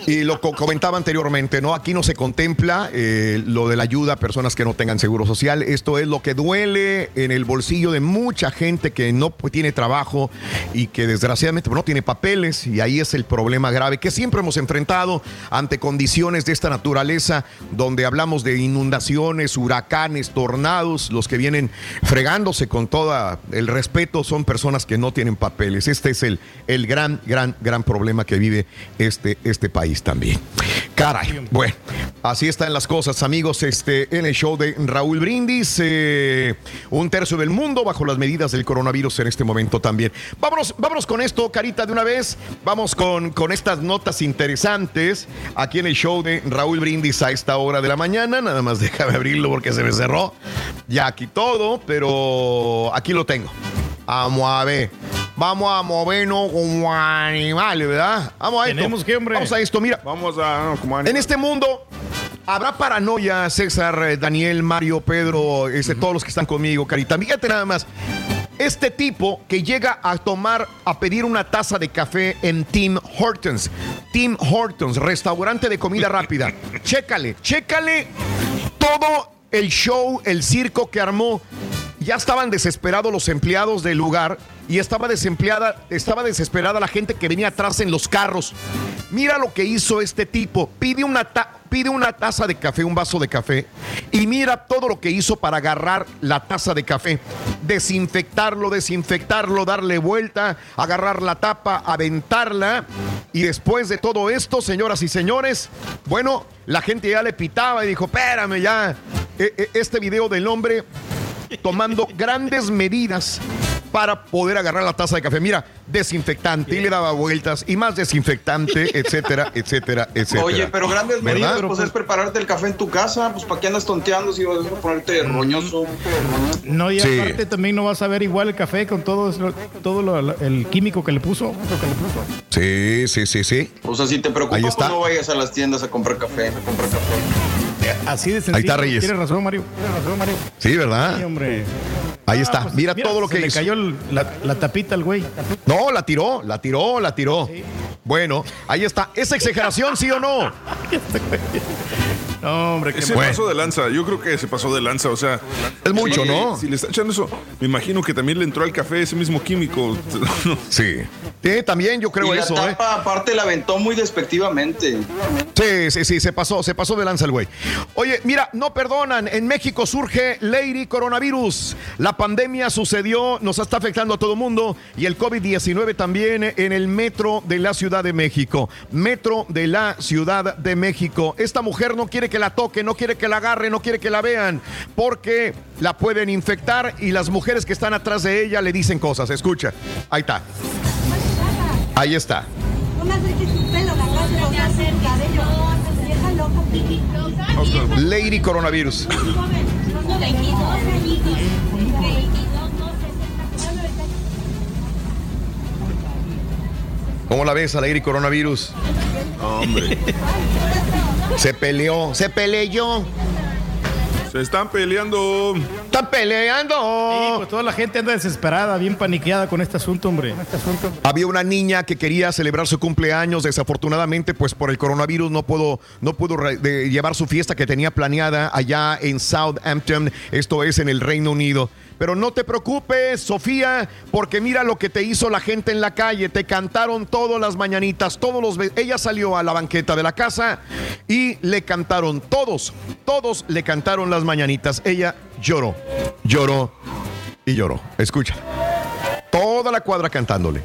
Speaker 1: Y lo co- comentaba anteriormente, ¿no? Aquí no se contempla eh, lo de la ayuda a personas que no tengan seguro social. Esto es lo que duele en el bolsillo de mucha gente que no tiene trabajo y que desgraciadamente pues, no tiene papeles. Y ahí es el problema grave que siempre hemos enfrentado ante condiciones de esta naturaleza, donde hablamos de inundaciones, huracanes, tornados, los que vienen fregándose con todo el respeto son personas que no tienen papeles. Este es el, el gran, gran, gran problema que vive este, este país también. Caray, bueno, así están las cosas, amigos. Este, en el show de Raúl Brindis, eh, un tercio del mundo bajo las medidas del coronavirus en este momento también. Vámonos, vámonos con esto, Carita, de una vez. Vamos con, con estas notas interesantes aquí en el show de Raúl Brindis a esta hora de la mañana. Nada más déjame abrirlo porque se me cerró. Ya aquí todo, pero aquí lo tengo. Vamos a ver. Vamos a movernos como animales, ¿verdad? Vamos a esto.
Speaker 5: Tenemos que, hombre.
Speaker 1: Vamos a esto, mira.
Speaker 3: Vamos a. como
Speaker 1: En este mundo habrá paranoia, César, eh, Daniel, Mario, Pedro, este, todos los que están conmigo, Carita. Fíjate nada más. Este tipo que llega a tomar, a pedir una taza de café en Tim Hortons. Tim Hortons, restaurante de comida rápida. chécale, chécale todo el show, el circo que armó. Ya estaban desesperados los empleados del lugar y estaba desempleada, estaba desesperada la gente que venía atrás en los carros. Mira lo que hizo este tipo. Pide una, pide una taza de café, un vaso de café, y mira todo lo que hizo para agarrar la taza de café. Desinfectarlo, desinfectarlo, darle vuelta, agarrar la tapa, aventarla. Y después de todo esto, señoras y señores, bueno, la gente ya le pitaba y dijo, espérame ya, E- e- este video del hombre tomando grandes medidas para poder agarrar la taza de café. Mira, desinfectante, y le daba vueltas, y más desinfectante, etcétera, etcétera, etcétera.
Speaker 4: Oye, pero grandes medidas, pues es prepararte el café en tu casa, pues para qué andas tonteando si vas a ponerte roñoso.
Speaker 5: No, y
Speaker 1: Sí.
Speaker 5: aparte también no vas a ver igual el café con todo, eso- todo lo- el químico que le puso.
Speaker 1: Sí, sí, sí, sí.
Speaker 4: O sea, si te preocupa,
Speaker 1: Ahí
Speaker 4: pues no vayas a las tiendas a comprar café, a comprar café.
Speaker 5: Así de sencillo.
Speaker 1: Ahí está, Reyes.
Speaker 5: Tienes razón, Mario. Tienes razón, Mario.
Speaker 1: Sí, ¿verdad?
Speaker 5: Sí, hombre.
Speaker 1: Ahí
Speaker 5: Ah,
Speaker 1: está.
Speaker 5: pues,
Speaker 1: mira, todo lo que
Speaker 5: le
Speaker 1: hizo.
Speaker 5: cayó la, la tapita al güey.
Speaker 1: No, la tiró, la tiró, la tiró. Bueno, ahí está. ¿Es exageración, sí o no?
Speaker 5: No, hombre,
Speaker 3: Se pasó de lanza, yo creo que se pasó de lanza, o sea.
Speaker 1: Es mucho,
Speaker 3: si-
Speaker 1: ¿no?
Speaker 3: Si le está echando eso, me imagino que también le entró al café ese mismo químico.
Speaker 1: Sí. Sí, también yo creo
Speaker 4: y la
Speaker 1: eso, ¿eh?
Speaker 4: tapa, aparte la aventó muy despectivamente.
Speaker 1: Sí, sí, sí, se pasó, se pasó de lanza el güey. Oye, mira, no perdonan. En México surge Lady Coronavirus. La pandemia sucedió, nos está afectando a todo el mundo y el COVID-19 también en el metro de la Ciudad de México. Metro de la Ciudad de México. Esta mujer no quiere que la toque, no quiere que la agarre, no quiere que la vean porque la pueden infectar y las mujeres que están atrás de ella le dicen cosas. Escucha, ahí está. Ahí está. Lady Coronavirus. ¿Cómo la ves a Lady Coronavirus?
Speaker 3: Hombre.
Speaker 1: Se peleó, se peleó.
Speaker 3: Se están peleando.
Speaker 1: Están peleando.
Speaker 5: Sí, pues toda la gente anda desesperada, bien paniqueada con este asunto, hombre.
Speaker 1: Había una niña que quería celebrar su cumpleaños, desafortunadamente, pues por el coronavirus no pudo, no pudo llevar su fiesta que tenía planeada allá en Southampton, esto es en el Reino Unido. Pero no te preocupes, Sofía, porque mira lo que te hizo la gente en la calle. Te cantaron todas las mañanitas, todos los. Ella salió a la banqueta de la casa y le cantaron todos, todos le cantaron las mañanitas. Ella lloró, lloró y lloró. Escucha. Toda la cuadra cantándole.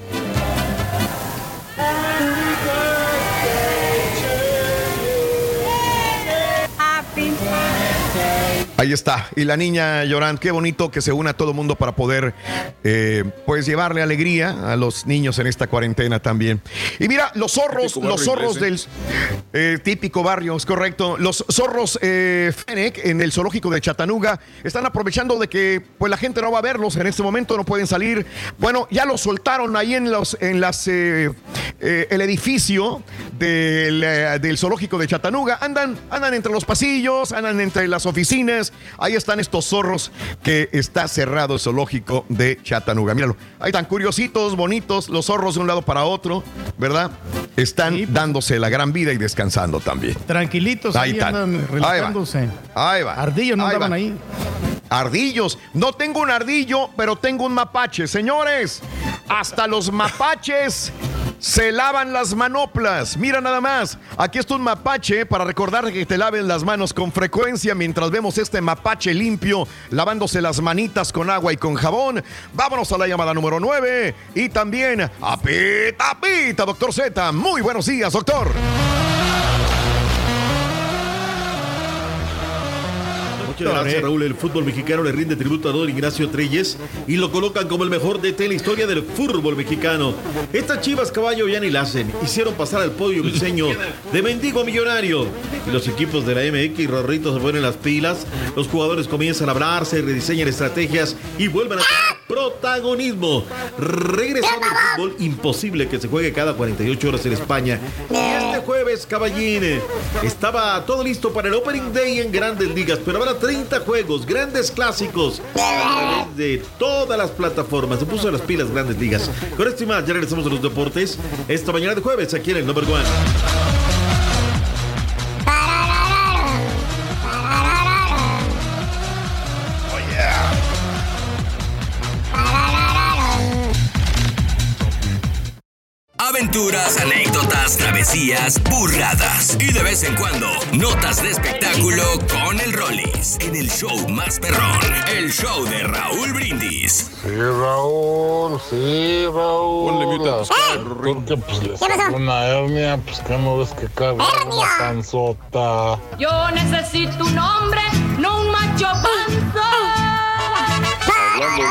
Speaker 1: Ahí está. Y la niña llorando. Qué bonito que se una todo el mundo para poder, eh, pues, llevarle alegría a los niños en esta cuarentena también. Y mira, los zorros, los zorros del
Speaker 3: inglés,
Speaker 1: eh, típico barrio, es correcto. Los zorros eh, Fennec en el zoológico de Chattanooga están aprovechando de que, pues, la gente no va a verlos en este momento, no pueden salir. Bueno, ya los soltaron ahí en los, en las, eh, eh, el edificio del, eh, del zoológico de Chattanooga. Andan, andan entre los pasillos, andan entre las oficinas. Ahí están estos zorros que está cerrado el zoológico de Chattanooga. Míralo. Ahí están curiositos, bonitos, los zorros de un lado para otro, ¿verdad? Están dándose la gran vida y descansando también.
Speaker 5: Tranquilitos,
Speaker 1: Ahí
Speaker 5: ahí,
Speaker 1: están.
Speaker 5: andan
Speaker 1: Ahí va.
Speaker 5: relajándose.
Speaker 1: Ahí va.
Speaker 5: Ardillos no
Speaker 1: Ahí
Speaker 5: andaban
Speaker 1: va.
Speaker 5: ahí.
Speaker 1: Ardillos. No tengo un ardillo, pero tengo un mapache. Señores, hasta los mapaches se lavan las manoplas. Mira nada más. Aquí está un mapache para recordar que te laven las manos con frecuencia mientras vemos este mapache limpio lavándose las manitas con agua y con jabón. Vámonos a la llamada número 9 y también a Pita Pita, doctor Z. Muy buenos días, doctor.
Speaker 30: Muchas gracias, Raúl. El fútbol mexicano le rinde tributo a don Ignacio Treyes y lo colocan como el mejor DT en la historia del fútbol mexicano. Estas chivas caballo ya ni la hacen. Hicieron pasar al podio diseño de mendigo millonario. Y los equipos de la MX y Rorrito se ponen las pilas. Los jugadores comienzan a hablarse, rediseñan estrategias y vuelven a tener protagonismo. Regresando al fútbol, imposible que se juegue cada 48 horas en España. Y este jueves, Caballín, estaba todo listo para el Opening Day en Grandes Ligas, pero habrá 30 juegos, grandes clásicos, de todas las plataformas. Se puso las pilas Grandes Ligas. Con esto y más, ya regresamos a los deportes esta mañana de jueves aquí en el Number One.
Speaker 9: Aventuras, anécdotas, travesías, burradas y de vez en cuando notas de espectáculo con el Rollis en el show más perrón, el show de Raúl Brindis.
Speaker 23: Sí, Raúl, sí, Raúl.
Speaker 3: Ponle mute a tus
Speaker 23: Porque pues le sacó una hernia, pues que no ves que caga una panzota.
Speaker 16: Yo necesito un hombre, no un macho panzón.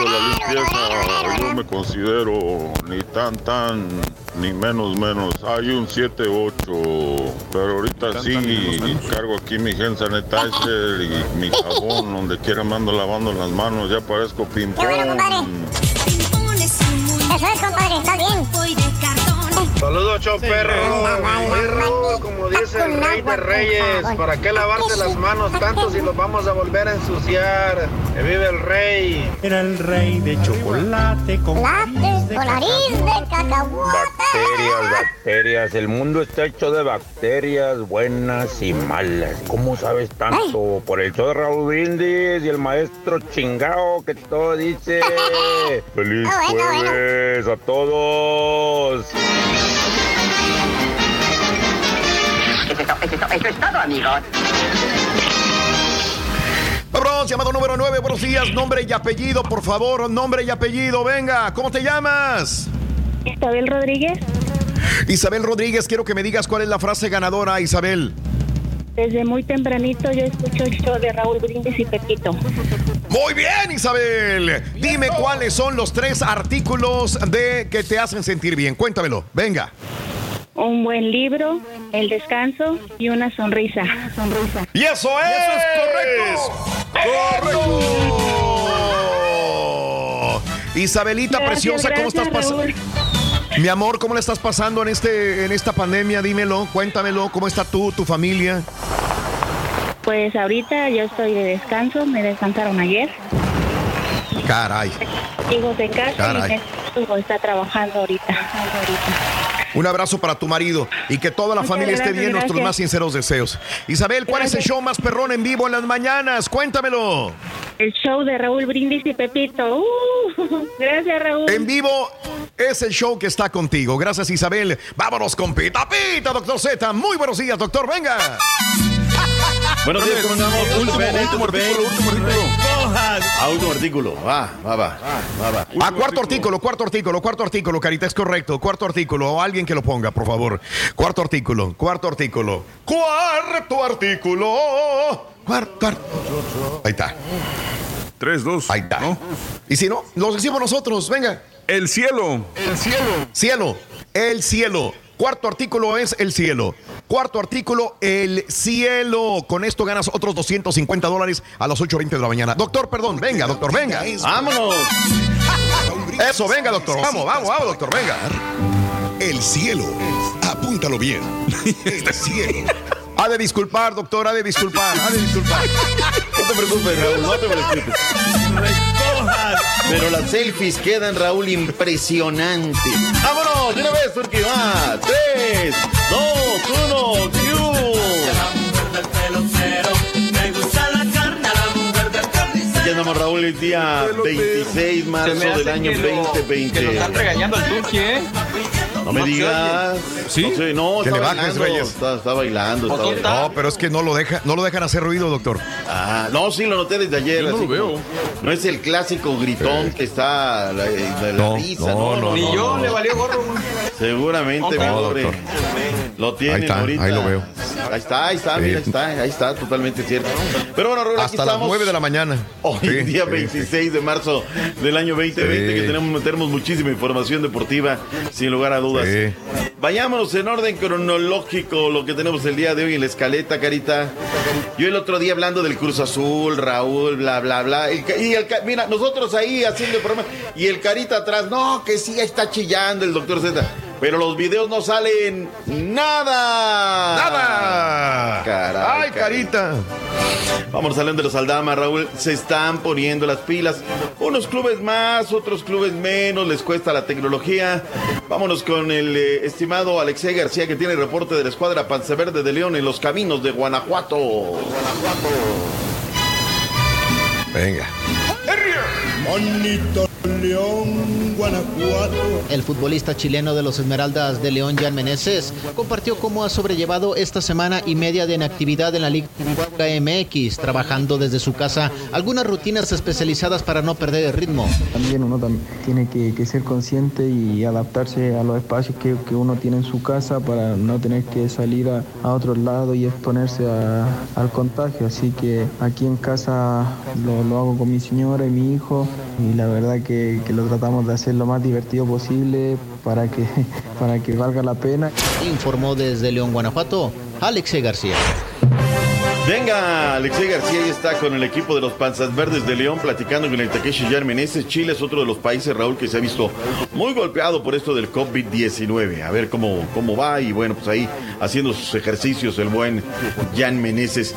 Speaker 27: De la limpieza, yo me considero ni tan tan ni menos menos. Hay un 7-8, pero ahorita sí cargo aquí mi hand sanitizer y mi jabón donde quiera me ando lavando las manos, ya parezco ping
Speaker 2: Qué bueno, compadre. Eso es, compadre, está bien.
Speaker 31: Saludos, perro. Raúl, como dice el rey de reyes, ¿para qué lavarse las manos tanto si los vamos a volver a ensuciar? Que vive el rey.
Speaker 5: Era el rey de chocolate con
Speaker 2: Chocolate con nariz de cacahuate.
Speaker 32: Bacterias, bacterias. El mundo está hecho de bacterias buenas y malas. ¿Cómo sabes tanto? Por el show de Raúl Brindis y el maestro chingao que todo dice. ¡Feliz jueves a todos!
Speaker 33: Eso es todo, amigos.
Speaker 1: Vámonos, llamado número 9, buenos días, nombre y apellido, por favor, nombre y apellido, venga, ¿cómo te llamas?
Speaker 34: Isabel Rodríguez.
Speaker 1: Isabel Rodríguez, quiero que me digas cuál es la frase ganadora, Isabel.
Speaker 34: Desde muy tempranito yo escucho el show de Raúl Brindis y Pepito.
Speaker 1: Muy bien, Isabel. Dime cuáles son los tres artículos de que te hacen sentir bien. Cuéntamelo, venga.
Speaker 34: Un buen libro, el descanso y una sonrisa. sonrisa.
Speaker 1: ¡Y eso es! ¡Correcto! Isabelita
Speaker 34: Gracias,
Speaker 1: preciosa, ¿cómo
Speaker 34: gracias,
Speaker 1: estás pasando? Mi amor, ¿cómo le estás pasando en este en esta pandemia? Dímelo, cuéntamelo, ¿cómo está tú, tu familia?
Speaker 34: Pues ahorita yo estoy de descanso, me descansaron ayer.
Speaker 1: Caray.
Speaker 34: Hijos de casa
Speaker 1: Caray.
Speaker 34: y está trabajando ahorita.
Speaker 1: Un abrazo para tu marido y que toda la
Speaker 34: Muchas
Speaker 1: familia esté
Speaker 34: gracias,
Speaker 1: bien, nuestros más sinceros deseos. Isabel, ¿cuál es el show más perrón en vivo en las mañanas? Cuéntamelo.
Speaker 34: El show de Raúl Brindis y Pepito. Uh, gracias, Raúl.
Speaker 1: En vivo es el show que está contigo. Gracias, Isabel. Vámonos con Pita Pita, doctor Z. Muy buenos días, doctor. Venga.
Speaker 30: Buenos días, ¿cómo andamos?
Speaker 1: Último, último
Speaker 30: ven.
Speaker 1: artículo, último
Speaker 30: Ah, último artículo. Va, va, va. va, va.
Speaker 1: Ah, cuarto artículo, cuarto artículo, cuarto artículo, Carita, es correcto. Cuarto artículo, o alguien que lo ponga, por favor. Cuarto artículo, cuarto artículo. Cuarto artículo. Cuarto artículo. Ahí está.
Speaker 3: 3, 2.
Speaker 1: Ahí está. Y si no, lo decimos nosotros, venga.
Speaker 3: El cielo.
Speaker 1: El cielo. Cielo. El cielo. Cuarto artículo es el cielo. Cuarto artículo, el cielo. Con esto ganas otros 250 dólares a las 8.20 de la mañana. Doctor, perdón, venga, doctor, venga.
Speaker 30: Vámonos.
Speaker 1: Eso, venga, doctor. Vamos, vamos, vamos, doctor, venga.
Speaker 28: El cielo. Apúntalo bien. El cielo.
Speaker 1: Ha de disculpar, doctor, ha de disculpar, ha de disculpar.
Speaker 30: No te preocupes, Raúl, no te preocupes. Pero las selfies quedan, Raúl, impresionantes. ¡Vámonos! ¡De una vez, Turki! ¡Va! ¡Tres, dos, uno! ¡Q! Ya andamos, Raúl, el día 26 de marzo del año
Speaker 4: que lo-
Speaker 30: 2020.
Speaker 4: Que lo están regañando al Turqui, ¿eh?
Speaker 30: No me digas.
Speaker 1: ¿Sí?
Speaker 30: No, sé, no
Speaker 1: Que
Speaker 30: está
Speaker 1: le bajes,
Speaker 30: bailando.
Speaker 1: Reyes.
Speaker 30: Está, está bailando. está bailando.
Speaker 1: No, pero es que no lo deja, no lo dejan hacer ruido, doctor.
Speaker 30: Ah, no, sí, lo noté desde ayer.
Speaker 3: Yo no lo veo.
Speaker 30: como- No es el clásico gritón que está la, la- la
Speaker 1: No,
Speaker 30: risa,
Speaker 1: no,
Speaker 30: ¿no?
Speaker 1: no,
Speaker 4: Ni yo le valió gorro.
Speaker 30: Seguramente, pobre.
Speaker 1: doctor.
Speaker 30: Lo tienen
Speaker 1: Ahí está,
Speaker 30: ahorita.
Speaker 1: ahí lo veo.
Speaker 30: Ahí está, ahí está, mira, ahí está, ahí está, totalmente cierto. Pero bueno, Raúl, aquí
Speaker 1: Hasta las
Speaker 30: estamos.
Speaker 1: 9 de la mañana.
Speaker 30: Hoy,
Speaker 1: Sí,
Speaker 30: día
Speaker 1: sí,
Speaker 30: 26 de marzo del año 2020,
Speaker 1: Sí.
Speaker 30: que tenemos, tenemos muchísima información deportiva, sin lugar a dudas.
Speaker 1: Sí.
Speaker 30: Vayámonos en orden cronológico, lo que tenemos el día de hoy en la escaleta, Carita. Yo el otro día hablando del Cruz Azul, Raúl, bla, bla, bla. El y el mira, nosotros ahí haciendo el programa, y el Carita atrás, no, que sí, está chillando el doctor Z. Pero los videos no salen nada.
Speaker 1: ¡Nada!
Speaker 30: Caray,
Speaker 1: ¡Ay, carita!
Speaker 30: Vamos saliendo de los Aldama, Raúl. Se están poniendo las pilas. Unos clubes más, otros clubes menos. Les cuesta la tecnología. Vámonos con el eh, estimado Alexei García, que tiene el reporte de la escuadra Panceverde de León en los caminos de Guanajuato.
Speaker 1: Venga.
Speaker 35: Bonito León, Guanajuato.
Speaker 36: El futbolista chileno de los Esmeraldas de León, Jan Meneses, compartió cómo ha sobrellevado esta semana y media de inactividad en la Liga MX, trabajando desde su casa algunas rutinas especializadas para no perder el ritmo.
Speaker 37: También uno tam- tiene que, que ser consciente y adaptarse a los espacios que, que uno tiene en su casa para no tener que salir a, a otro lado y exponerse a- al contagio. Así que aquí en casa lo, lo hago con mi señora y mi hijo y la verdad que, que lo tratamos de hacer lo más divertido posible para que, para que valga la pena.
Speaker 36: Informó desde León, Guanajuato, Alexei García.
Speaker 30: Venga, Alexei García ya está con el equipo de los Panzas Verdes de León platicando con el Takeshi Yarmeneses. Chile es otro de los países, Raúl, que se ha visto muy golpeado por esto del COVID-19. A ver cómo, cómo va y bueno, pues ahí haciendo sus ejercicios el buen Jan Meneses.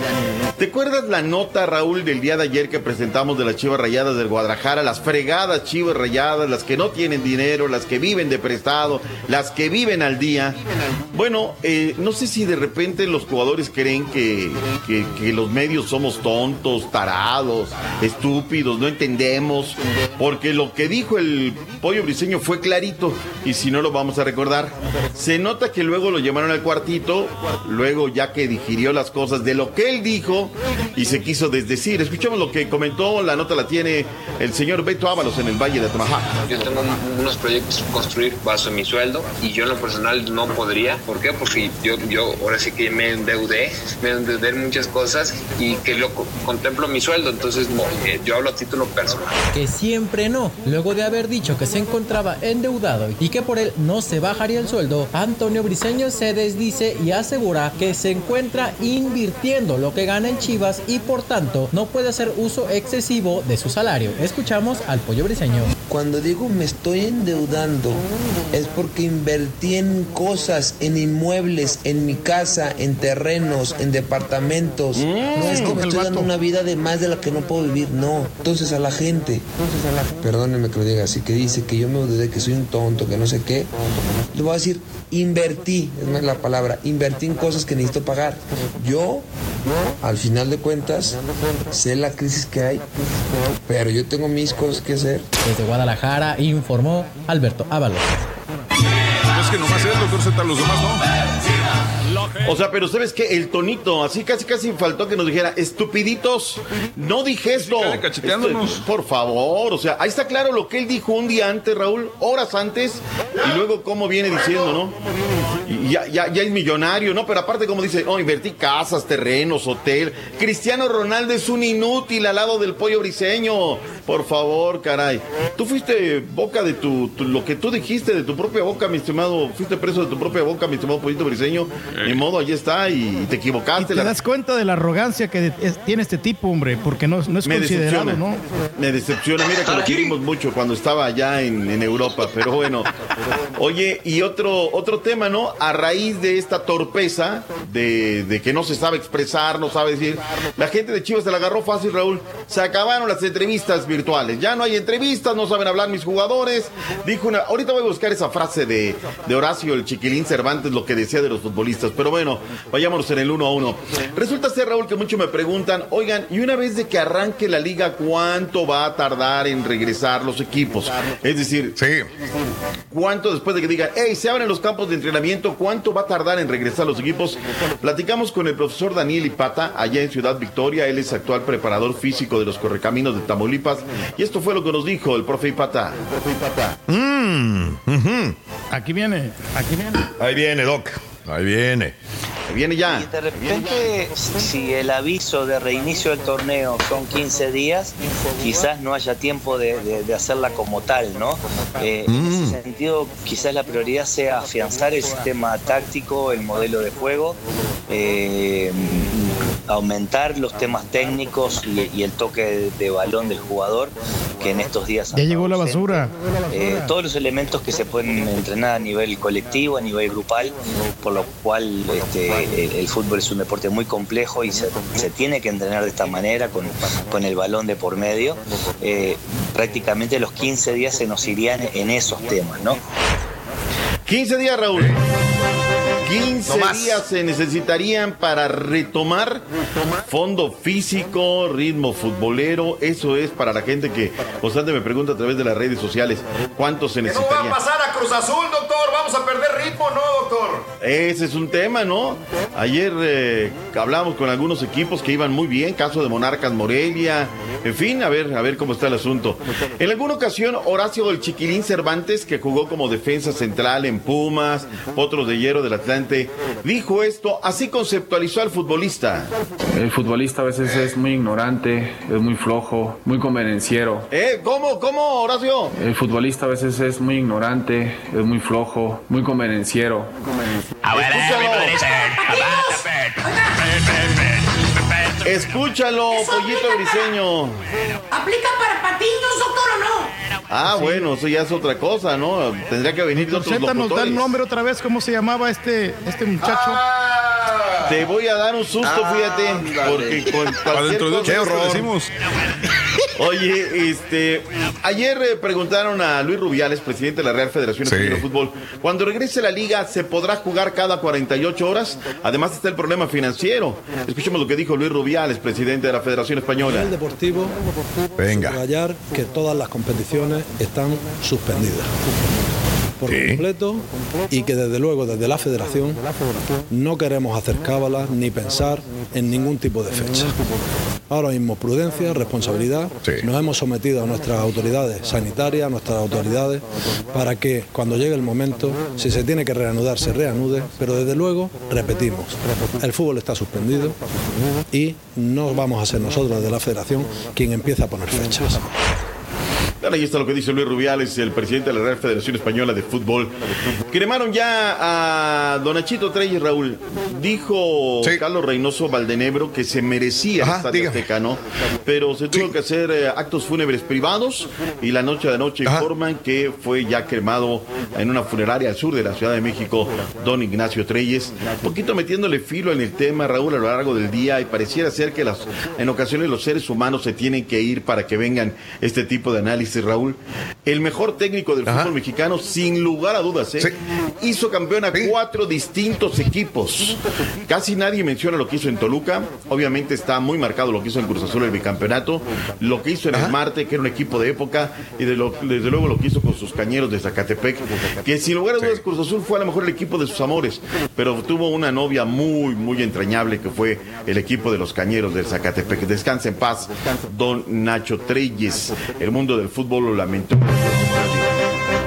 Speaker 30: ¿Te acuerdas la nota, Raúl, del día de ayer que presentamos de las Chivas Rayadas del Guadalajara? Las fregadas Chivas Rayadas, las que no tienen dinero, las que viven de prestado, las que viven al día. Bueno, eh, no sé si de repente los jugadores creen que, que, que los medios somos tontos, tarados, estúpidos, no entendemos, porque lo que dijo el pollo briseño fue clarito, y si no lo vamos a recordar. Se nota que luego lo llamaron al cuartito, luego ya que digirió las cosas de lo que él dijo y se quiso desdecir. Escuchemos lo que comentó, la nota la tiene el señor Beto Ábalos en el Valle de Atamajá.
Speaker 38: Yo tengo un- unos proyectos construir bajo mi sueldo y yo en lo personal no podría. ¿Por qué? Porque yo, yo ahora sí que me endeudé, me endeudé en muchas cosas y que lo co- contemplo mi sueldo. Entonces no, eh, yo hablo a título personal.
Speaker 39: que siempre no. Luego de haber dicho que se encontraba endeudado y que por él no se bajaría el sueldo, Antonio Briseño se desdice y asegura que se encuentra invirtiendo lo que gana en Chivas y por tanto no puede hacer uso excesivo de su salario. Escuchamos al pollo Briseño.
Speaker 40: Cuando digo me estoy endeudando es porque invertí en cosas, en inmuebles, en mi casa, en terrenos, en departamentos. No es que me estoy dando una vida de más de la que no puedo vivir, no. Entonces a la gente, perdónenme que lo diga así, que dice que yo me endeudé, que soy un tonto, que no sé qué, le voy a decir, invertí, es más la palabra, invertí en cosas que necesito pagar. Yo, al final de cuentas, sé la crisis que hay, pero yo tengo mis cosas que hacer.
Speaker 39: Desde Guadalajara informó Alberto Ábalos.
Speaker 3: Es que nomás es, doctor Z, los demás no.
Speaker 30: O sea, pero ¿sabes qué? El tonito, así casi casi faltó que nos dijera, estupiditos, no dije esto. Esto- por favor, o sea, ahí está claro lo que él dijo un día antes, Raúl, horas antes, y luego cómo viene diciendo, ¿no? Y ya, ya, ya es millonario, ¿no? Pero aparte, como dice, oh, invertí casas, terrenos, hotel. Cristiano Ronaldo es un inútil al lado del pollo briseño. Por favor, caray. Tú fuiste boca de tu, tu- lo que tú dijiste de tu propia boca, mi estimado. Fuiste preso de tu propia boca, mi estimado pollito briseño. Ni modo, ahí está, y te equivocaste.
Speaker 5: Te
Speaker 30: la-
Speaker 5: das cuenta de la arrogancia que es- tiene este tipo, hombre, porque no, no es
Speaker 30: me
Speaker 5: considerado,
Speaker 30: decepciona.
Speaker 5: ¿no?
Speaker 30: Me decepciona. Mira que lo querimos mucho cuando estaba allá en, en Europa, pero bueno. Oye, y otro, otro tema, ¿no? A raíz de esta torpeza de, de que no se sabe expresar, no sabe decir, la gente de Chivas se la agarró fácil, Raúl. Se acabaron las entrevistas virtuales. Ya no hay entrevistas, no saben hablar mis jugadores. Dijo una. Ahorita voy a buscar esa frase de, de Horacio, el chiquilín Cervantes, lo que decía de los futbolistas. Pero bueno, vayámonos en el uno a uno. Resulta ser, Raúl, que muchos me preguntan, oigan, y una vez de que arranque la liga, ¿cuánto va a tardar en regresar los equipos? Es decir, ¿cuánto después de que digan, hey, se abren los campos de entrenamiento, cuánto va a tardar en regresar los equipos? Platicamos con el profesor Daniel Ipata, allá en Ciudad Victoria. Él es actual preparador físico de los Correcaminos de Tamaulipas. Y esto fue lo que nos dijo el profe Ipata.
Speaker 5: Aquí viene, aquí viene.
Speaker 1: Ahí viene, Doc. Ahí viene.
Speaker 30: Ahí viene ya.
Speaker 33: De repente, si el aviso de reinicio del torneo son 15 días, quizás no haya tiempo de, de- de hacerla como tal, ¿no? Eh, ese sentido, quizás la prioridad sea afianzar el sistema táctico, el modelo de juego, eh, aumentar los temas técnicos y, y el toque de, de balón del jugador, que en estos días
Speaker 5: Ya llegó la basura.
Speaker 33: eh, todos los elementos que se pueden entrenar a nivel colectivo, a nivel grupal, por lo cual este, el, el fútbol es un deporte muy complejo y se, se tiene que entrenar de esta manera, con, con el balón de por medio. Eh, prácticamente los 15 días se nos irían en esos temas, ¿no?
Speaker 30: 15 días, Raúl. 15
Speaker 33: No más.
Speaker 30: días se necesitarían para retomar fondo físico, ritmo futbolero. Eso es para la gente que constante me pregunta a través de las redes sociales cuánto se
Speaker 1: ¿Qué no va a
Speaker 30: necesitaría.
Speaker 1: pasar a Cruz Azul, doctor? ¿Vamos a perder ritmo no, doctor?
Speaker 30: Ese es un tema, ¿no? Ayer eh, hablamos con algunos equipos que iban muy bien, caso de Monarcas Morelia, en fin, a ver, a ver cómo está el asunto. En alguna ocasión, Horacio del Chiquilín Cervantes, que jugó como defensa central en Pumas, otros de hierro del Atlante, dijo esto, así conceptualizó al futbolista.
Speaker 41: El futbolista a veces es muy ignorante, es muy flojo, muy convenenciero.
Speaker 30: ¿Eh? ¿Cómo? ¿Cómo, Horacio?
Speaker 41: El futbolista a veces es muy ignorante, es muy flojo, muy convenenciero.
Speaker 30: Escúchalo, pollito briseño.
Speaker 42: ¿Aplica para patiños, doctor, o no?
Speaker 30: Ah, bueno, eso ya es otra cosa, ¿no? Tendría que venir de otros
Speaker 5: Z nos da el nombre otra vez, ¿cómo se llamaba este, este muchacho?
Speaker 30: Te voy a dar un susto, fíjate, porque con cualquier
Speaker 3: dentro de
Speaker 30: cosa-
Speaker 3: decimos.
Speaker 30: Oye, este, ayer eh, preguntaron a Luis Rubiales, presidente de la Real Federación Española de Fútbol, cuando regrese la liga, ¿se podrá jugar cada 48 horas? Además está el problema financiero. Escuchemos lo que dijo Luis Rubiales, presidente de la Federación Española.
Speaker 43: El deportivo,
Speaker 30: Venga.
Speaker 43: subrayar que todas las competiciones están suspendidas por completo y que desde luego desde la federación no queremos hacer cábalas ni pensar en ningún tipo de fecha. Ahora mismo prudencia, responsabilidad. Nos hemos sometido a nuestras autoridades sanitarias, a nuestras autoridades, para que cuando llegue el momento, si se tiene que reanudar, se reanude. Pero desde luego, repetimos, el fútbol está suspendido y no vamos a ser nosotros desde la federación quien empiece a poner fechas.
Speaker 30: Ahí está lo que dice Luis Rubiales, el presidente de la Real Federación Española de Fútbol. Cremaron ya a Donachito Treyes, Raúl. Dijo Carlos Reynoso Valdenebro que se merecía el Estadio Azteca, ¿no? Pero se tuvo que hacer eh, actos fúnebres privados y la noche de anoche informan que fue ya cremado en una funeraria al sur de la Ciudad de México, don Ignacio Treyes. Un poquito metiéndole filo en el tema, Raúl, a lo largo del día y pareciera ser que las, en ocasiones los seres humanos se tienen que ir para que vengan este tipo de análisis, Raúl. El mejor técnico del fútbol mexicano, sin lugar a dudas, ¿eh? hizo campeón a cuatro distintos equipos. Casi nadie menciona lo que hizo en Toluca. Obviamente está muy marcado lo que hizo en Cruz Azul el bicampeonato, lo que hizo en el Marte, que era un equipo de época, y de lo- desde luego lo que hizo con sus cañeros de Zacatepec, que sin lugar a dudas Cruz Azul fue a lo mejor el equipo de sus amores, pero tuvo una novia muy, muy entrañable que fue el equipo de los cañeros del Zacatepec. Descansa en paz, don Nacho Treyes. El mundo del fútbol lo lamentó.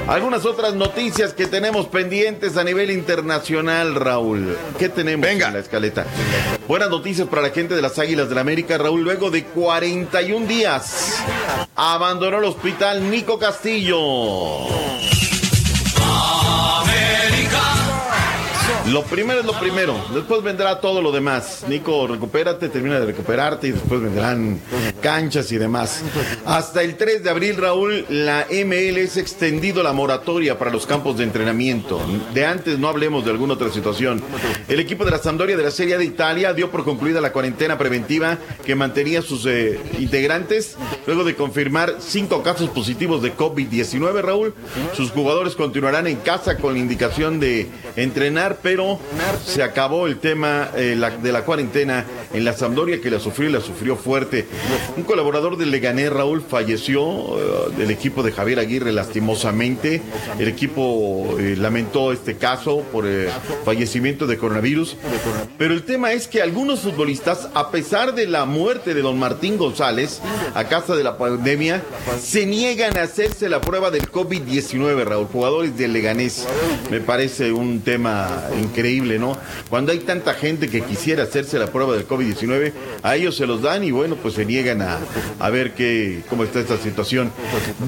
Speaker 30: Algunas otras noticias que tenemos pendientes a nivel internacional, Raúl. ¿Qué tenemos en la escaleta? Buenas noticias para la gente de las Águilas del la América, Raúl. Luego de 41 días, abandonó el hospital Nico Castillo. Lo primero es lo primero, después vendrá todo lo demás. Nico, recupérate, termina de recuperarte y después vendrán canchas y demás. Hasta el 3 de abril, Raúl, la MLS ha extendido la moratoria para los campos de entrenamiento. De antes no hablemos de alguna otra situación. El equipo de la Sampdoria de la Serie A de Italia dio por concluida la cuarentena preventiva que mantenía sus eh, integrantes luego de confirmar cinco casos positivos de COVID-19, Raúl. Sus jugadores continuarán en casa con la indicación de entrenar, pero se acabó el tema eh, la- de la cuarentena en la Sampdoria que la sufrió y la sufrió fuerte. Un colaborador del Leganés, Raúl, falleció eh, del equipo de Javier Aguirre lastimosamente. El equipo eh, lamentó este caso por eh, fallecimiento de coronavirus. Pero el tema es que algunos futbolistas, a pesar de la muerte de don Martín González, a causa de la pandemia, se niegan a hacerse la prueba del COVID-19, Raúl. Jugadores del Leganés. Me parece un tema increíble, ¿no? Cuando hay tanta gente que quisiera hacerse la prueba del COVID-19, a ellos se los dan y bueno, pues se niegan a, a ver qué, cómo está esta situación.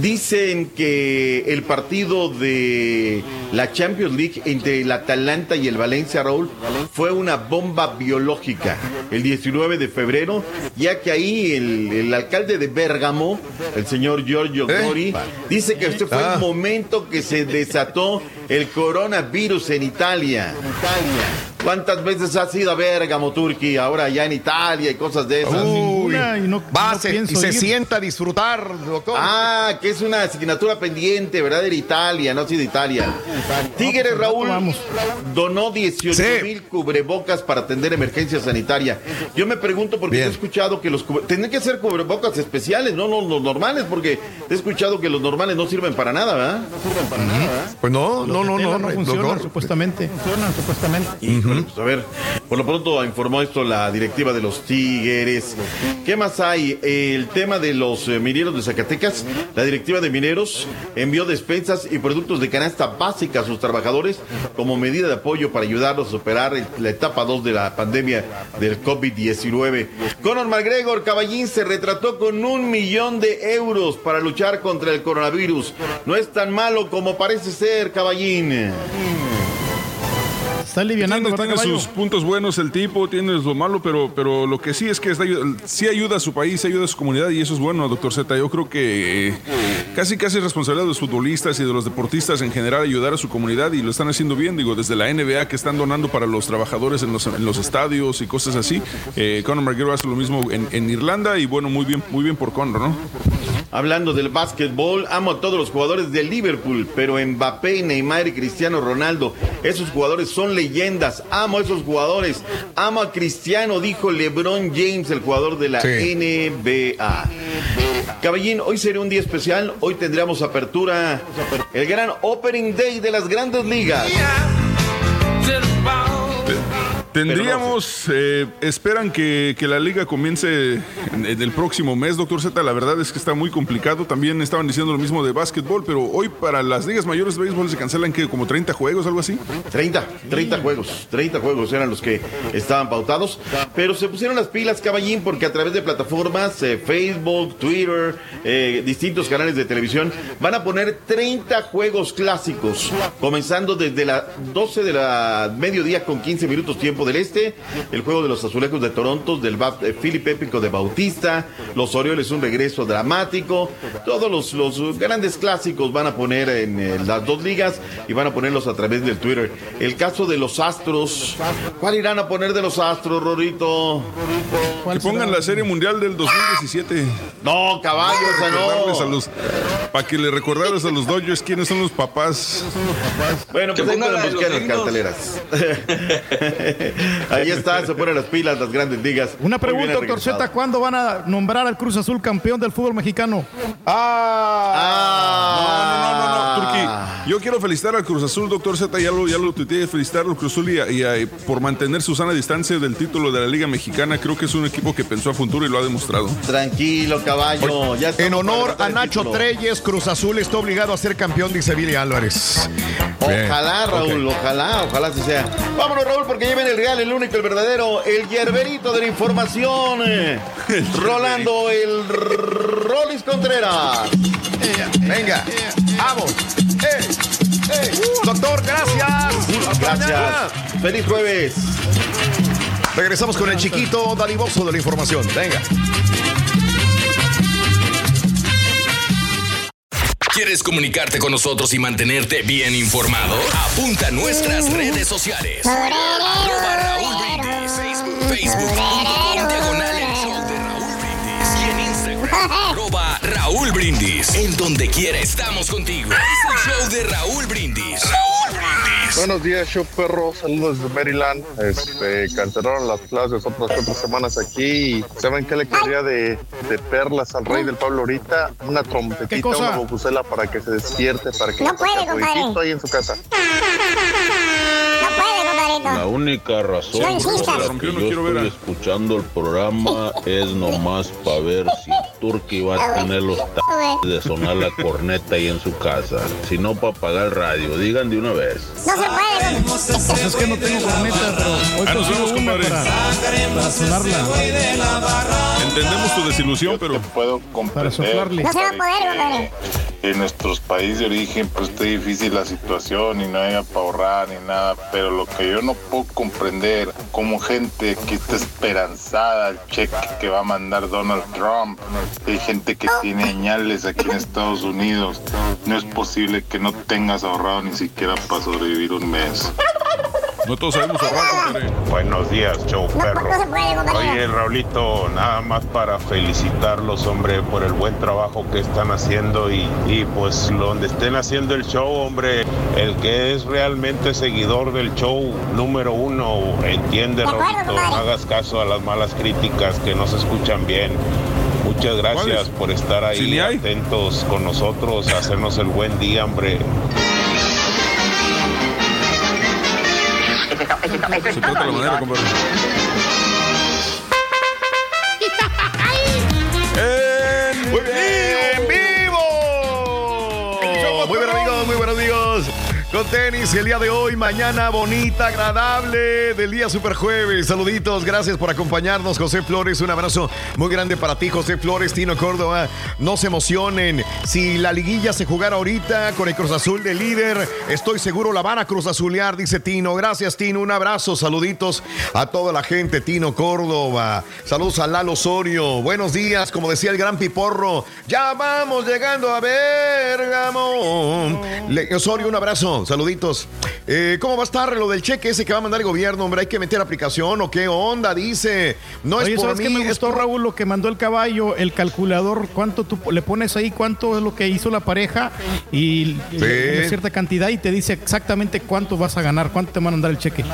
Speaker 30: Dicen que el partido de la Champions League entre el Atalanta y el Valencia, Raúl, fue una bomba biológica el 19 de febrero, ya que ahí el, el alcalde de Bérgamo, el señor Giorgio Gori, dice que este fue
Speaker 1: Ah.
Speaker 30: el momento que se desató el coronavirus en Italia. Itália. ¿Cuántas veces has ido a Bérgamo, Turquía? Ahora ya en Italia y cosas de esas.
Speaker 1: Uy, va, se- y
Speaker 30: pienso
Speaker 1: se
Speaker 30: ir.
Speaker 1: sienta a disfrutar, doctor.
Speaker 30: Ah, que es una asignatura pendiente, ¿verdad? De Italia, no sí de Italia. Tigres Raúl donó 18 mil cubrebocas para atender emergencia sanitaria. Yo me pregunto porque he escuchado que los cubre- tendrían que ser cubrebocas especiales, no los, los normales, porque he escuchado que los normales no sirven para nada, ¿verdad?
Speaker 1: Pues no,
Speaker 5: Los de tela no funcionan, supuestamente. Funcionan, supuestamente.
Speaker 30: Pues a ver, por lo pronto informó esto la directiva de los Tigres. ¿Qué más hay? El tema de los eh, mineros de Zacatecas. La directiva de mineros envió despensas y productos de canasta básica a sus trabajadores como medida de apoyo para ayudarlos a superar la etapa 2 de la pandemia del COVID-19. Conor McGregor, caballín, se retrató con un millón de euros para luchar contra el coronavirus. No es tan malo como parece ser, caballín.
Speaker 5: Está alivianando,
Speaker 3: tiene,
Speaker 5: ¿verdad,
Speaker 3: tiene sus puntos buenos el tipo, tiene lo malo, pero, pero lo que sí es que está, sí ayuda a su país, ayuda a su comunidad y eso es bueno, doctor Z. Yo creo que eh, casi casi es responsabilidad de los futbolistas y de los deportistas en general ayudar a su comunidad y lo están haciendo bien, digo, desde la NBA que están donando para los trabajadores en los, en los estadios y cosas así. Eh, Conor McGregor hace lo mismo en, en Irlanda y bueno, muy bien, muy bien por Conor, ¿no?
Speaker 30: Hablando del básquetbol, amo a todos los jugadores de Liverpool, pero Mbappé, Neymar y Cristiano Ronaldo, esos jugadores son leyendas. Amo a esos jugadores. Amo a Cristiano, dijo LeBron James, el jugador de la NBA. Caballín, hoy sería un día especial. Hoy tendríamos apertura, el gran Opening Day de las grandes ligas.
Speaker 3: Tendríamos, eh, esperan que, que la liga comience en, en el próximo mes, doctor Z. La verdad es que está muy complicado. También estaban diciendo lo mismo de básquetbol, pero hoy para las ligas mayores de béisbol se cancelan que como 30 juegos, algo así.
Speaker 30: 30, 30 juegos, 30 juegos eran los que estaban pautados, pero se pusieron las pilas, caballín, porque a través de plataformas, eh, Facebook, Twitter, eh, distintos canales de televisión, van a poner 30 juegos clásicos, comenzando desde las 12 de la mediodía con 15 minutos tiempo del este, el juego de los azulejos de Toronto, del eh, Philip Épico de Bautista, los Orioles un regreso dramático, todos los, los grandes clásicos van a poner en eh, las dos ligas y van a ponerlos a través del Twitter. El caso de los Astros, ¿cuál irán a poner de los Astros, Rorito?
Speaker 3: Que pongan la Serie Mundial del 2017.
Speaker 30: No, caballo, o sea, no.
Speaker 3: Recordarles a los- Para que le recordaras a los Dodgers quiénes son los papás.
Speaker 30: Bueno, pues ahí pueden buscar las carteleras. ahí está, se ponen las pilas, las grandes ligas.
Speaker 5: Una pregunta. Z, ¿cuándo van a nombrar al Cruz Azul campeón del fútbol mexicano?
Speaker 3: No, no, no, no, Turki. Yo quiero felicitar al Cruz Azul, doctor Z, ya lo, ya lo tuiteé, felicitar al Cruz Azul y, por mantener su sana distancia del título de la Liga Mexicana. Creo que es un equipo que pensó a futuro y lo ha demostrado.
Speaker 30: Tranquilo, caballo. Ya
Speaker 1: En honor a Nacho. Treyes, Cruz Azul está obligado a ser campeón, dice Billy Álvarez.
Speaker 30: Ojalá, Raúl, ojalá, ojalá así sea. Vámonos, Raúl, porque viene el real, el único, el verdadero, el hierberito de la información. Rolando el Rolis Contreras.
Speaker 1: Venga, vamos. Doctor, gracias.
Speaker 30: Gracias. Feliz jueves.
Speaker 1: Regresamos con el chiquito dalivoso de la información. Venga.
Speaker 44: ¿Quieres comunicarte con nosotros y mantenerte bien informado? Apunta a nuestras redes sociales. Arroba Raúl Brindis, Facebook, Facebook.com diagonal el show de Raúl Brindis y en Instagram arroba Raúl Brindis. En donde quiera estamos contigo. Es el show de Raúl Brindis. Raúl
Speaker 45: Buenos días, show perro. Saludos desde Maryland. Este, cancelaron las clases otras cuatro semanas aquí. y ¿Saben qué le quería de, de perlas al rey del pueblo ahorita? Una trompetita, una bobusela para que se despierte, para que
Speaker 2: No puede, compadre.
Speaker 45: ahí en su casa.
Speaker 2: No puede, compadrito.
Speaker 46: La única razón
Speaker 2: No
Speaker 46: por la que yo estoy escuchando el programa es nomás para ver si Turki va a tener los t de sonar la corneta ahí en su casa. Si no, para apagar el radio. Digan de una vez.
Speaker 2: No se puede.
Speaker 5: Pues es que no tengo corneta, pero hoy
Speaker 3: Ah, nos
Speaker 5: consigo
Speaker 3: vemos,
Speaker 5: una
Speaker 3: compadre.
Speaker 5: para, para sonarla.
Speaker 3: Entendemos tu desilusión, pero.
Speaker 45: Puedo comprender.
Speaker 5: soplarle.
Speaker 2: No se va a poder, compadre.
Speaker 45: En nuestros países de origen, pues está difícil la situación y no hay para ahorrar ni nada. Pero lo que yo no puedo comprender, como gente que está esperanzada al cheque que va a mandar Donald Trump, hay gente que tiene añales aquí en Estados Unidos. No es posible que no tengas ahorrado ni siquiera para sobrevivir un mes.
Speaker 3: No todos sabemos ahorrar, compadre.
Speaker 32: Buenos días, show perro.
Speaker 2: No se puede, compadre.
Speaker 32: Oye, Raulito, nada más para felicitarlos, hombre, por el buen trabajo que están haciendo y, y pues donde estén haciendo el show, hombre, el que es realmente seguidor del show número uno, entiende, Raulito, no hagas caso a las malas críticas que no se escuchan bien. Muchas gracias por estar ahí
Speaker 3: Sí,
Speaker 32: atentos con nosotros, hacernos el buen día, hombre.
Speaker 3: Se trata la manera, compadre.
Speaker 1: Tenis el día de hoy, mañana bonita, agradable del día super jueves. Saluditos, gracias por acompañarnos, José Flores. Un abrazo muy grande para ti, José Flores, Tino Córdoba. No se emocionen. Si la liguilla se jugara ahorita con el Cruz Azul de líder, estoy seguro la van a Cruz Azulear, dice Tino. Gracias, Tino. Un abrazo, saluditos a toda la gente, Tino Córdoba. Saludos a Lalo Osorio. Buenos días, como decía el gran Piporro. Ya vamos llegando a Bergamo. Osorio, un abrazo, saluditos. Eh, ¿Cómo va a estar lo del cheque ese que va a mandar el gobierno, hombre? ¿Hay que meter aplicación o qué onda? Dice. No
Speaker 5: Oye,
Speaker 1: es por
Speaker 5: ¿sabes
Speaker 1: mí,
Speaker 5: qué me
Speaker 1: es
Speaker 5: gustó,
Speaker 1: por-
Speaker 5: Raúl? Lo que mandó el caballo, el calculador, cuánto tú le pones ahí, cuánto es lo que hizo la pareja y una cierta cantidad y te dice exactamente cuánto vas a ganar, cuánto te van a dar el cheque.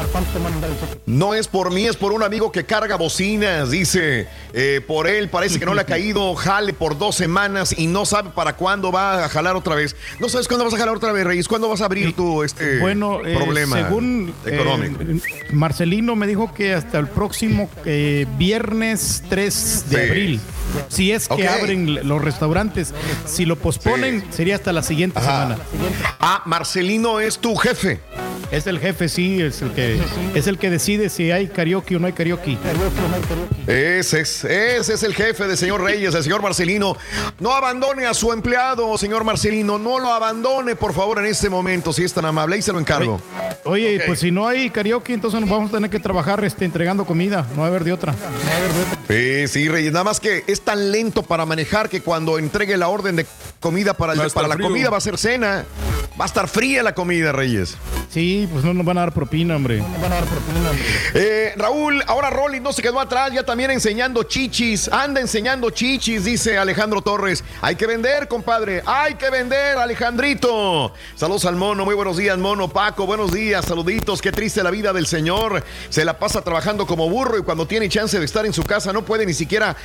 Speaker 1: No es por mí, es por un amigo que carga bocinas, dice. eh, por él parece que no le ha caído jale por dos semanas y no sabe para cuándo va a jalar otra vez. No sabes cuándo vas a jalar otra vez, Reyes. ¿Cuándo vas a abrir tu este
Speaker 5: Bueno, eh,
Speaker 1: problema
Speaker 5: según eh,
Speaker 1: económico?
Speaker 5: Marcelino me dijo que hasta el próximo eh, viernes 3 de
Speaker 1: Sí.
Speaker 5: abril. Si es que abren los restaurantes, si lo posponen, sería hasta la siguiente semana.
Speaker 1: Ah, Marcelino es tu jefe.
Speaker 5: Es el jefe, sí, es el que es el que decide si hay karaoke o no hay karaoke.
Speaker 1: Ese es, ese es el jefe del señor Reyes, el señor Marcelino. No abandone a su empleado, señor Marcelino. No lo abandone, por favor, en este momento, si es tan amable. Ahí se lo encargo.
Speaker 5: Oye, pues si no hay karaoke, entonces nos vamos a tener que trabajar este, entregando comida. No va a haber de otra.
Speaker 1: Sí, sí, Reyes. Nada más que es tan lento para manejar que cuando entregue la orden de comida para, el-
Speaker 5: a
Speaker 1: para la
Speaker 5: frío.
Speaker 1: comida va a ser cena. Va a estar fría la comida, Reyes.
Speaker 5: Sí, pues no nos van a dar propina, hombre.
Speaker 1: Eh, Raúl, ahora Rolly no se quedó atrás, ya también enseñando chichis. Anda enseñando chichis, dice Alejandro Torres. Hay que vender, compadre. Hay que vender, Alejandrito. Saludos al mono, muy buenos días, mono. Paco, buenos días, saluditos. Qué triste la vida del señor. Se la pasa trabajando como burro y cuando tiene chance de estar en su casa no puede ni siquiera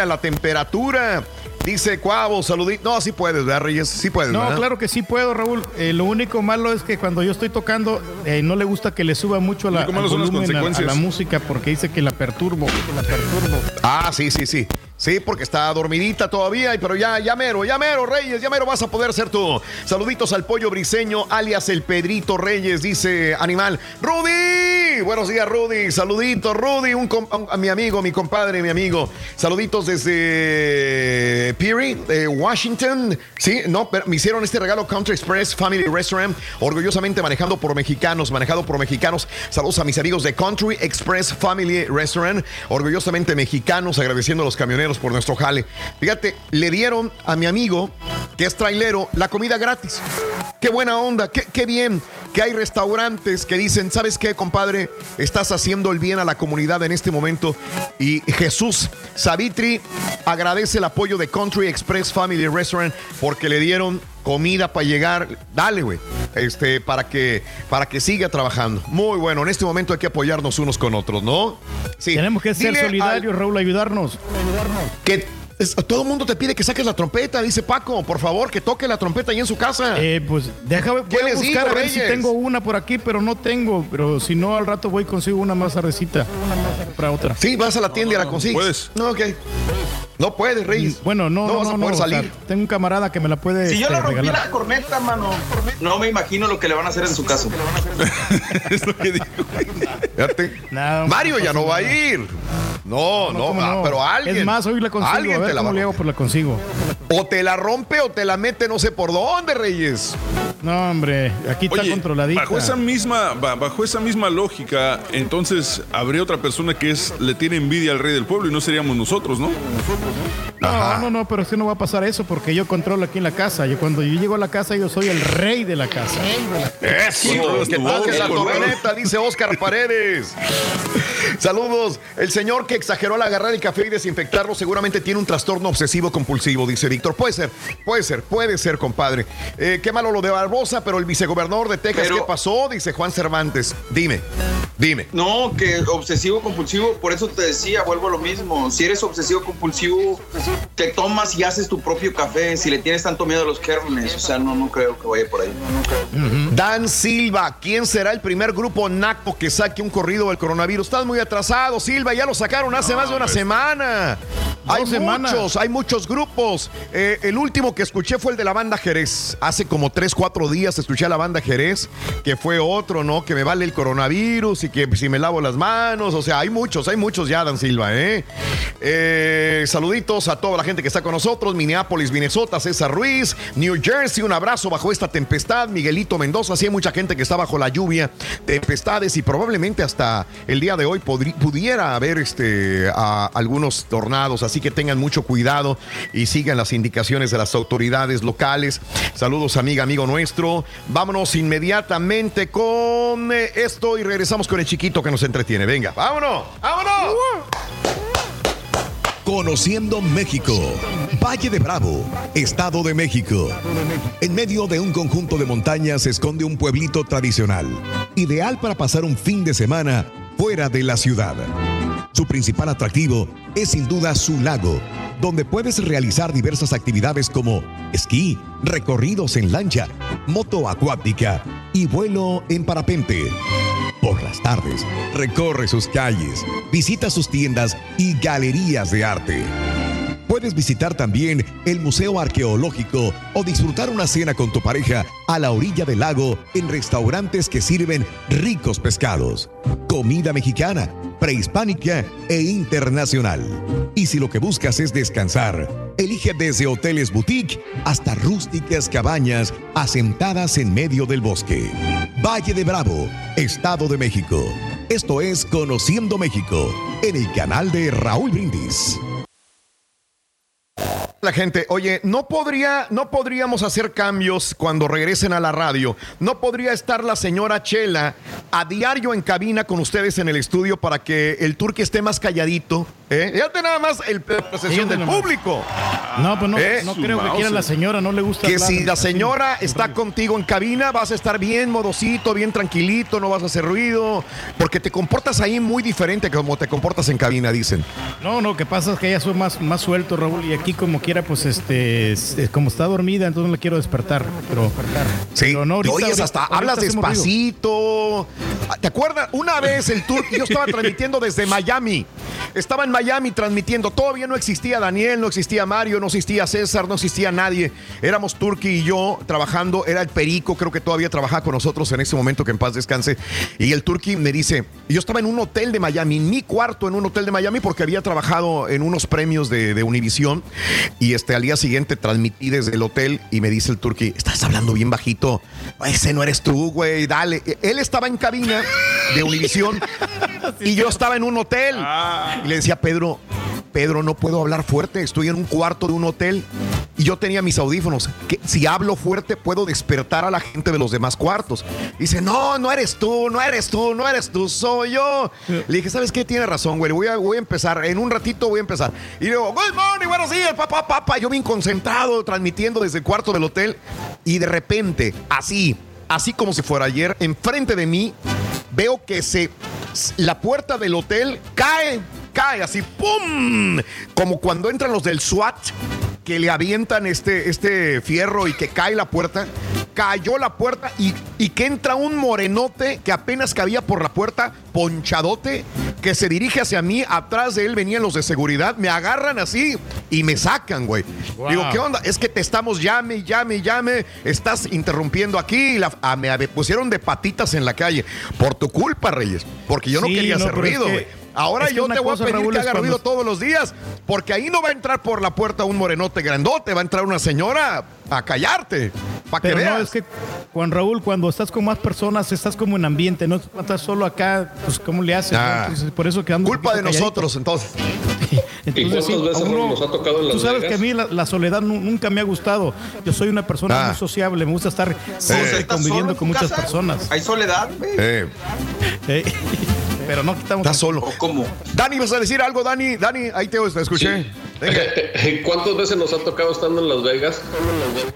Speaker 1: a la temperatura. Dice Cuavo, saludito. No, sí puedes, ¿verdad, Reyes? Sí puedes,
Speaker 5: No,
Speaker 1: ¿verdad?
Speaker 5: claro que sí puedo, Raúl. Eh, lo único malo es que cuando yo estoy tocando, eh, no le gusta que le suba mucho la, volumen a- la música porque dice que la perturbo. La perturbo.
Speaker 1: Ah, sí, sí, sí. Sí, porque está dormidita todavía, pero ya, ya mero, ya mero, Reyes, ya mero vas a poder ser tú. Saluditos al pollo briseño, alias el Pedrito Reyes, dice Animal. ¡Rudy! Buenos días, Rudy. Saluditos, Rudy, un a mi amigo, mi compadre, mi amigo. Saluditos desde Peary, Washington. Sí, no, pero me hicieron este regalo Country Express Family Restaurant, orgullosamente manejado por mexicanos, manejado por mexicanos. Saludos a mis amigos de Country Express Family Restaurant, orgullosamente mexicanos, agradeciendo a los camioneros por nuestro jale. Fíjate, le dieron a mi amigo, que es trailero, la comida gratis. Qué buena onda, qué, qué bien que hay restaurantes que dicen, ¿sabes qué, compadre? Estás haciendo el bien a la comunidad en este momento. Y Jesús Savitri agradece el apoyo de Country Express Family Restaurant porque le dieron comida para llegar. Dale, güey. Este, para que, para que siga trabajando. Muy bueno. En este momento hay que apoyarnos unos con otros, ¿no? Sí.
Speaker 5: Tenemos que ser
Speaker 1: Dile al-
Speaker 5: solidarios, Raúl, ayudarnos.
Speaker 1: que es- todo el mundo te pide que saques la trompeta, dice Paco, por favor, que toque la trompeta ahí en su casa.
Speaker 5: Eh, pues déjame
Speaker 1: ¿Qué
Speaker 5: voy a buscar
Speaker 1: digo,
Speaker 5: a ver si tengo una por aquí, pero no tengo. Pero si no, al rato voy y consigo una más tardecita. Para otra.
Speaker 1: Sí, vas a la tienda y la consigues.
Speaker 5: puedes.
Speaker 1: No, ok. No puedes, Reyes.
Speaker 5: Bueno, no,
Speaker 1: No
Speaker 5: no,
Speaker 1: vas a
Speaker 5: no,
Speaker 1: poder
Speaker 5: o sea,
Speaker 1: salir.
Speaker 5: tengo un camarada que me la puede
Speaker 4: Si yo le
Speaker 5: este,
Speaker 4: rompí
Speaker 5: regalar.
Speaker 4: la corneta, mano, no me imagino lo que le van a hacer en su casa.
Speaker 1: Fíjate. Mario ya no va a ir. No, no,
Speaker 5: ¿cómo
Speaker 1: ah,
Speaker 5: no?
Speaker 1: pero alguien.
Speaker 5: Es más, hoy la consigo.
Speaker 1: Alguien
Speaker 5: a ver
Speaker 1: te la
Speaker 5: cómo
Speaker 1: va
Speaker 5: le
Speaker 1: a
Speaker 5: hago, la consigo.
Speaker 1: O te la rompe o te la mete no sé por dónde, Reyes.
Speaker 5: No, hombre, aquí está
Speaker 3: Oye,
Speaker 5: controladita.
Speaker 3: Bajo esa misma, ba- bajo esa misma lógica, entonces habría otra persona que es le tiene envidia al rey del pueblo y no seríamos nosotros, ¿no?
Speaker 5: No, no, no, pero es que no va a pasar eso porque yo controlo aquí en la casa. Yo cuando yo llego a la casa, yo soy el rey de la casa.
Speaker 1: Eso, que toque la corneta, dice Oscar Paredes. Saludos. El señor que exageró al agarrar el café y desinfectarlo seguramente tiene un trastorno obsesivo compulsivo, dice Víctor. Puede ser, puede ser, puede ser, compadre. Eh, qué malo lo de Barbosa, pero el vicegobernador de Texas,
Speaker 4: Pero-
Speaker 1: ¿qué pasó? Dice Juan Cervantes. Dime, dime.
Speaker 4: No, que obsesivo compulsivo, por eso te decía, vuelvo a lo mismo. Si eres obsesivo compulsivo, te tomas y haces tu propio café. Si le tienes tanto miedo a los gérmenes, o sea, no, no creo que vaya por ahí.
Speaker 1: Dan Silva, ¿quién será el primer grupo naco que saque un corrido del coronavirus? Estás muy atrasado, Silva, ya lo sacaron hace más de una semana. Hay muchos, hay muchos grupos. Eh, el último que escuché fue el de la banda Jerez. Hace como 3, 4 días escuché a la banda Jerez, que fue otro, ¿no? Que me vale el coronavirus y que si me lavo las manos. O sea, hay muchos, hay muchos ya, Dan Silva, ¿eh? eh saluditos a toda la gente que está con nosotros. Minneapolis, Minnesota, César Ruiz, New Jersey, un abrazo bajo esta tempestad. Miguelito Mendoza, sí hay mucha gente que está bajo la lluvia, tempestades y probablemente hasta el día de hoy pudiera haber este, algunos tornados. Así que tengan mucho cuidado y sigan las indicaciones de las autoridades locales. Saludos, amiga, amigo nuestro. Vámonos inmediatamente con eh, esto y regresamos con el chiquito que nos entretiene. Venga, vámonos, vámonos.
Speaker 44: Conociendo México. Valle de Bravo, Estado de México. En medio de un conjunto de montañas se esconde un pueblito tradicional, ideal para pasar un fin de semana fuera de la ciudad. Su principal atractivo es sin duda su lago, donde puedes realizar diversas actividades como esquí, recorridos en lancha, moto acuática y vuelo en parapente. Por las tardes, recorre sus calles, visita sus tiendas y galerías de arte. Puedes visitar también el Museo Arqueológico o disfrutar una cena con tu pareja a la orilla del lago en restaurantes que sirven ricos pescados, comida mexicana, prehispánica e internacional. Y si lo que buscas es descansar, elige desde hoteles boutique hasta rústicas cabañas asentadas en medio del bosque. Valle de Bravo, Estado de México. Esto es Conociendo México en el canal de Raúl Brindis
Speaker 1: la gente, oye, no podría, no podríamos hacer cambios cuando regresen a la radio. No podría estar la señora Chela a diario en cabina con ustedes en el estudio para que el turque esté más calladito. ¿eh? Fíjate nada más el, la del público.
Speaker 5: No, pues no, ¿Eh? no creo que quiera la señora, no le gusta.
Speaker 1: Que si la señora está contigo en cabina, vas a estar bien modosito, bien tranquilito, no vas a hacer ruido, porque te comportas ahí muy diferente como te comportas en cabina, dicen.
Speaker 5: No, no, que pasa es que ella soy más, más suelto, Raúl, y aquí como quiera pues este, como está dormida, entonces no la quiero despertar. Pero,
Speaker 1: sí, no, oyes hasta, hablas despacito. ¿Te acuerdas? Una vez el tour, yo estaba transmitiendo desde Miami. Estaba en Miami transmitiendo. Todavía no existía Daniel, no existía Mario, no existía César, no existía nadie. Éramos Turki y yo trabajando. Era el Perico, creo que todavía trabajaba con nosotros en ese momento, que en paz descanse. Y el Turki me dice, yo estaba en un hotel de Miami, mi cuarto en un hotel de Miami, porque había trabajado en unos premios de, de Univisión. Y este, al día siguiente transmití desde el hotel y me dice el turqui, estás hablando bien bajito. Ese no eres tú, güey, dale. Él estaba en cabina de Univisión y yo estaba en un hotel. Ah. Y le decía, Pedro, Pedro, no puedo hablar fuerte, estoy en un cuarto de un hotel y yo tenía mis audífonos. Que si hablo fuerte puedo despertar a la gente de los demás cuartos. dice, no, no eres tú, no eres tú, no eres tú, soy yo. Le dije, ¿sabes qué? Tiene razón, güey, voy a, voy a empezar, en un ratito voy a empezar. Y le digo, good morning, buenos días, papá, papá. Yo bien concentrado, transmitiendo desde el cuarto del hotel y de repente, así, así como si fuera ayer, enfrente de mí, veo que se la puerta del hotel cae cae así, ¡pum! Como cuando entran los del SWAT que le avientan este, este fierro y que cae la puerta. Cayó la puerta y, y que entra un morenote que apenas cabía por la puerta, ponchadote, que se dirige hacia mí. Atrás de él venían los de seguridad, me agarran así y me sacan, güey. Digo, ¿qué onda? Es que te estamos llame, llame, llame. Estás interrumpiendo aquí. la, ah, me pusieron de patitas en la calle. Por tu culpa, Reyes. Porque yo no quería hacer ruido, güey. Ahora yo te voy a pedir que haga ruido todos los días, porque ahí no va a entrar por la puerta un morenote grandote, va a entrar una señora a callarte. Para que veas. No, es que
Speaker 5: Juan Raúl, cuando estás con más personas, estás como en ambiente, no estás solo acá, pues ¿cómo le haces? Ah. por eso quedamos
Speaker 1: Culpa de nosotros, entonces.
Speaker 5: entonces ¿Y veces nos ha tocado en Tú sabes que a mí la, soledad nunca me ha gustado. Yo soy una persona ah. muy sociable, me gusta estar conviviendo con muchas personas.
Speaker 4: ¿Hay soledad? Eh.
Speaker 5: Pero no quitamos.
Speaker 1: Está solo. cómo? Dani, ¿vas a decir algo, Dani? Dani, ahí te escuché.
Speaker 47: ¿Cuántas veces nos ha tocado estando en Las Vegas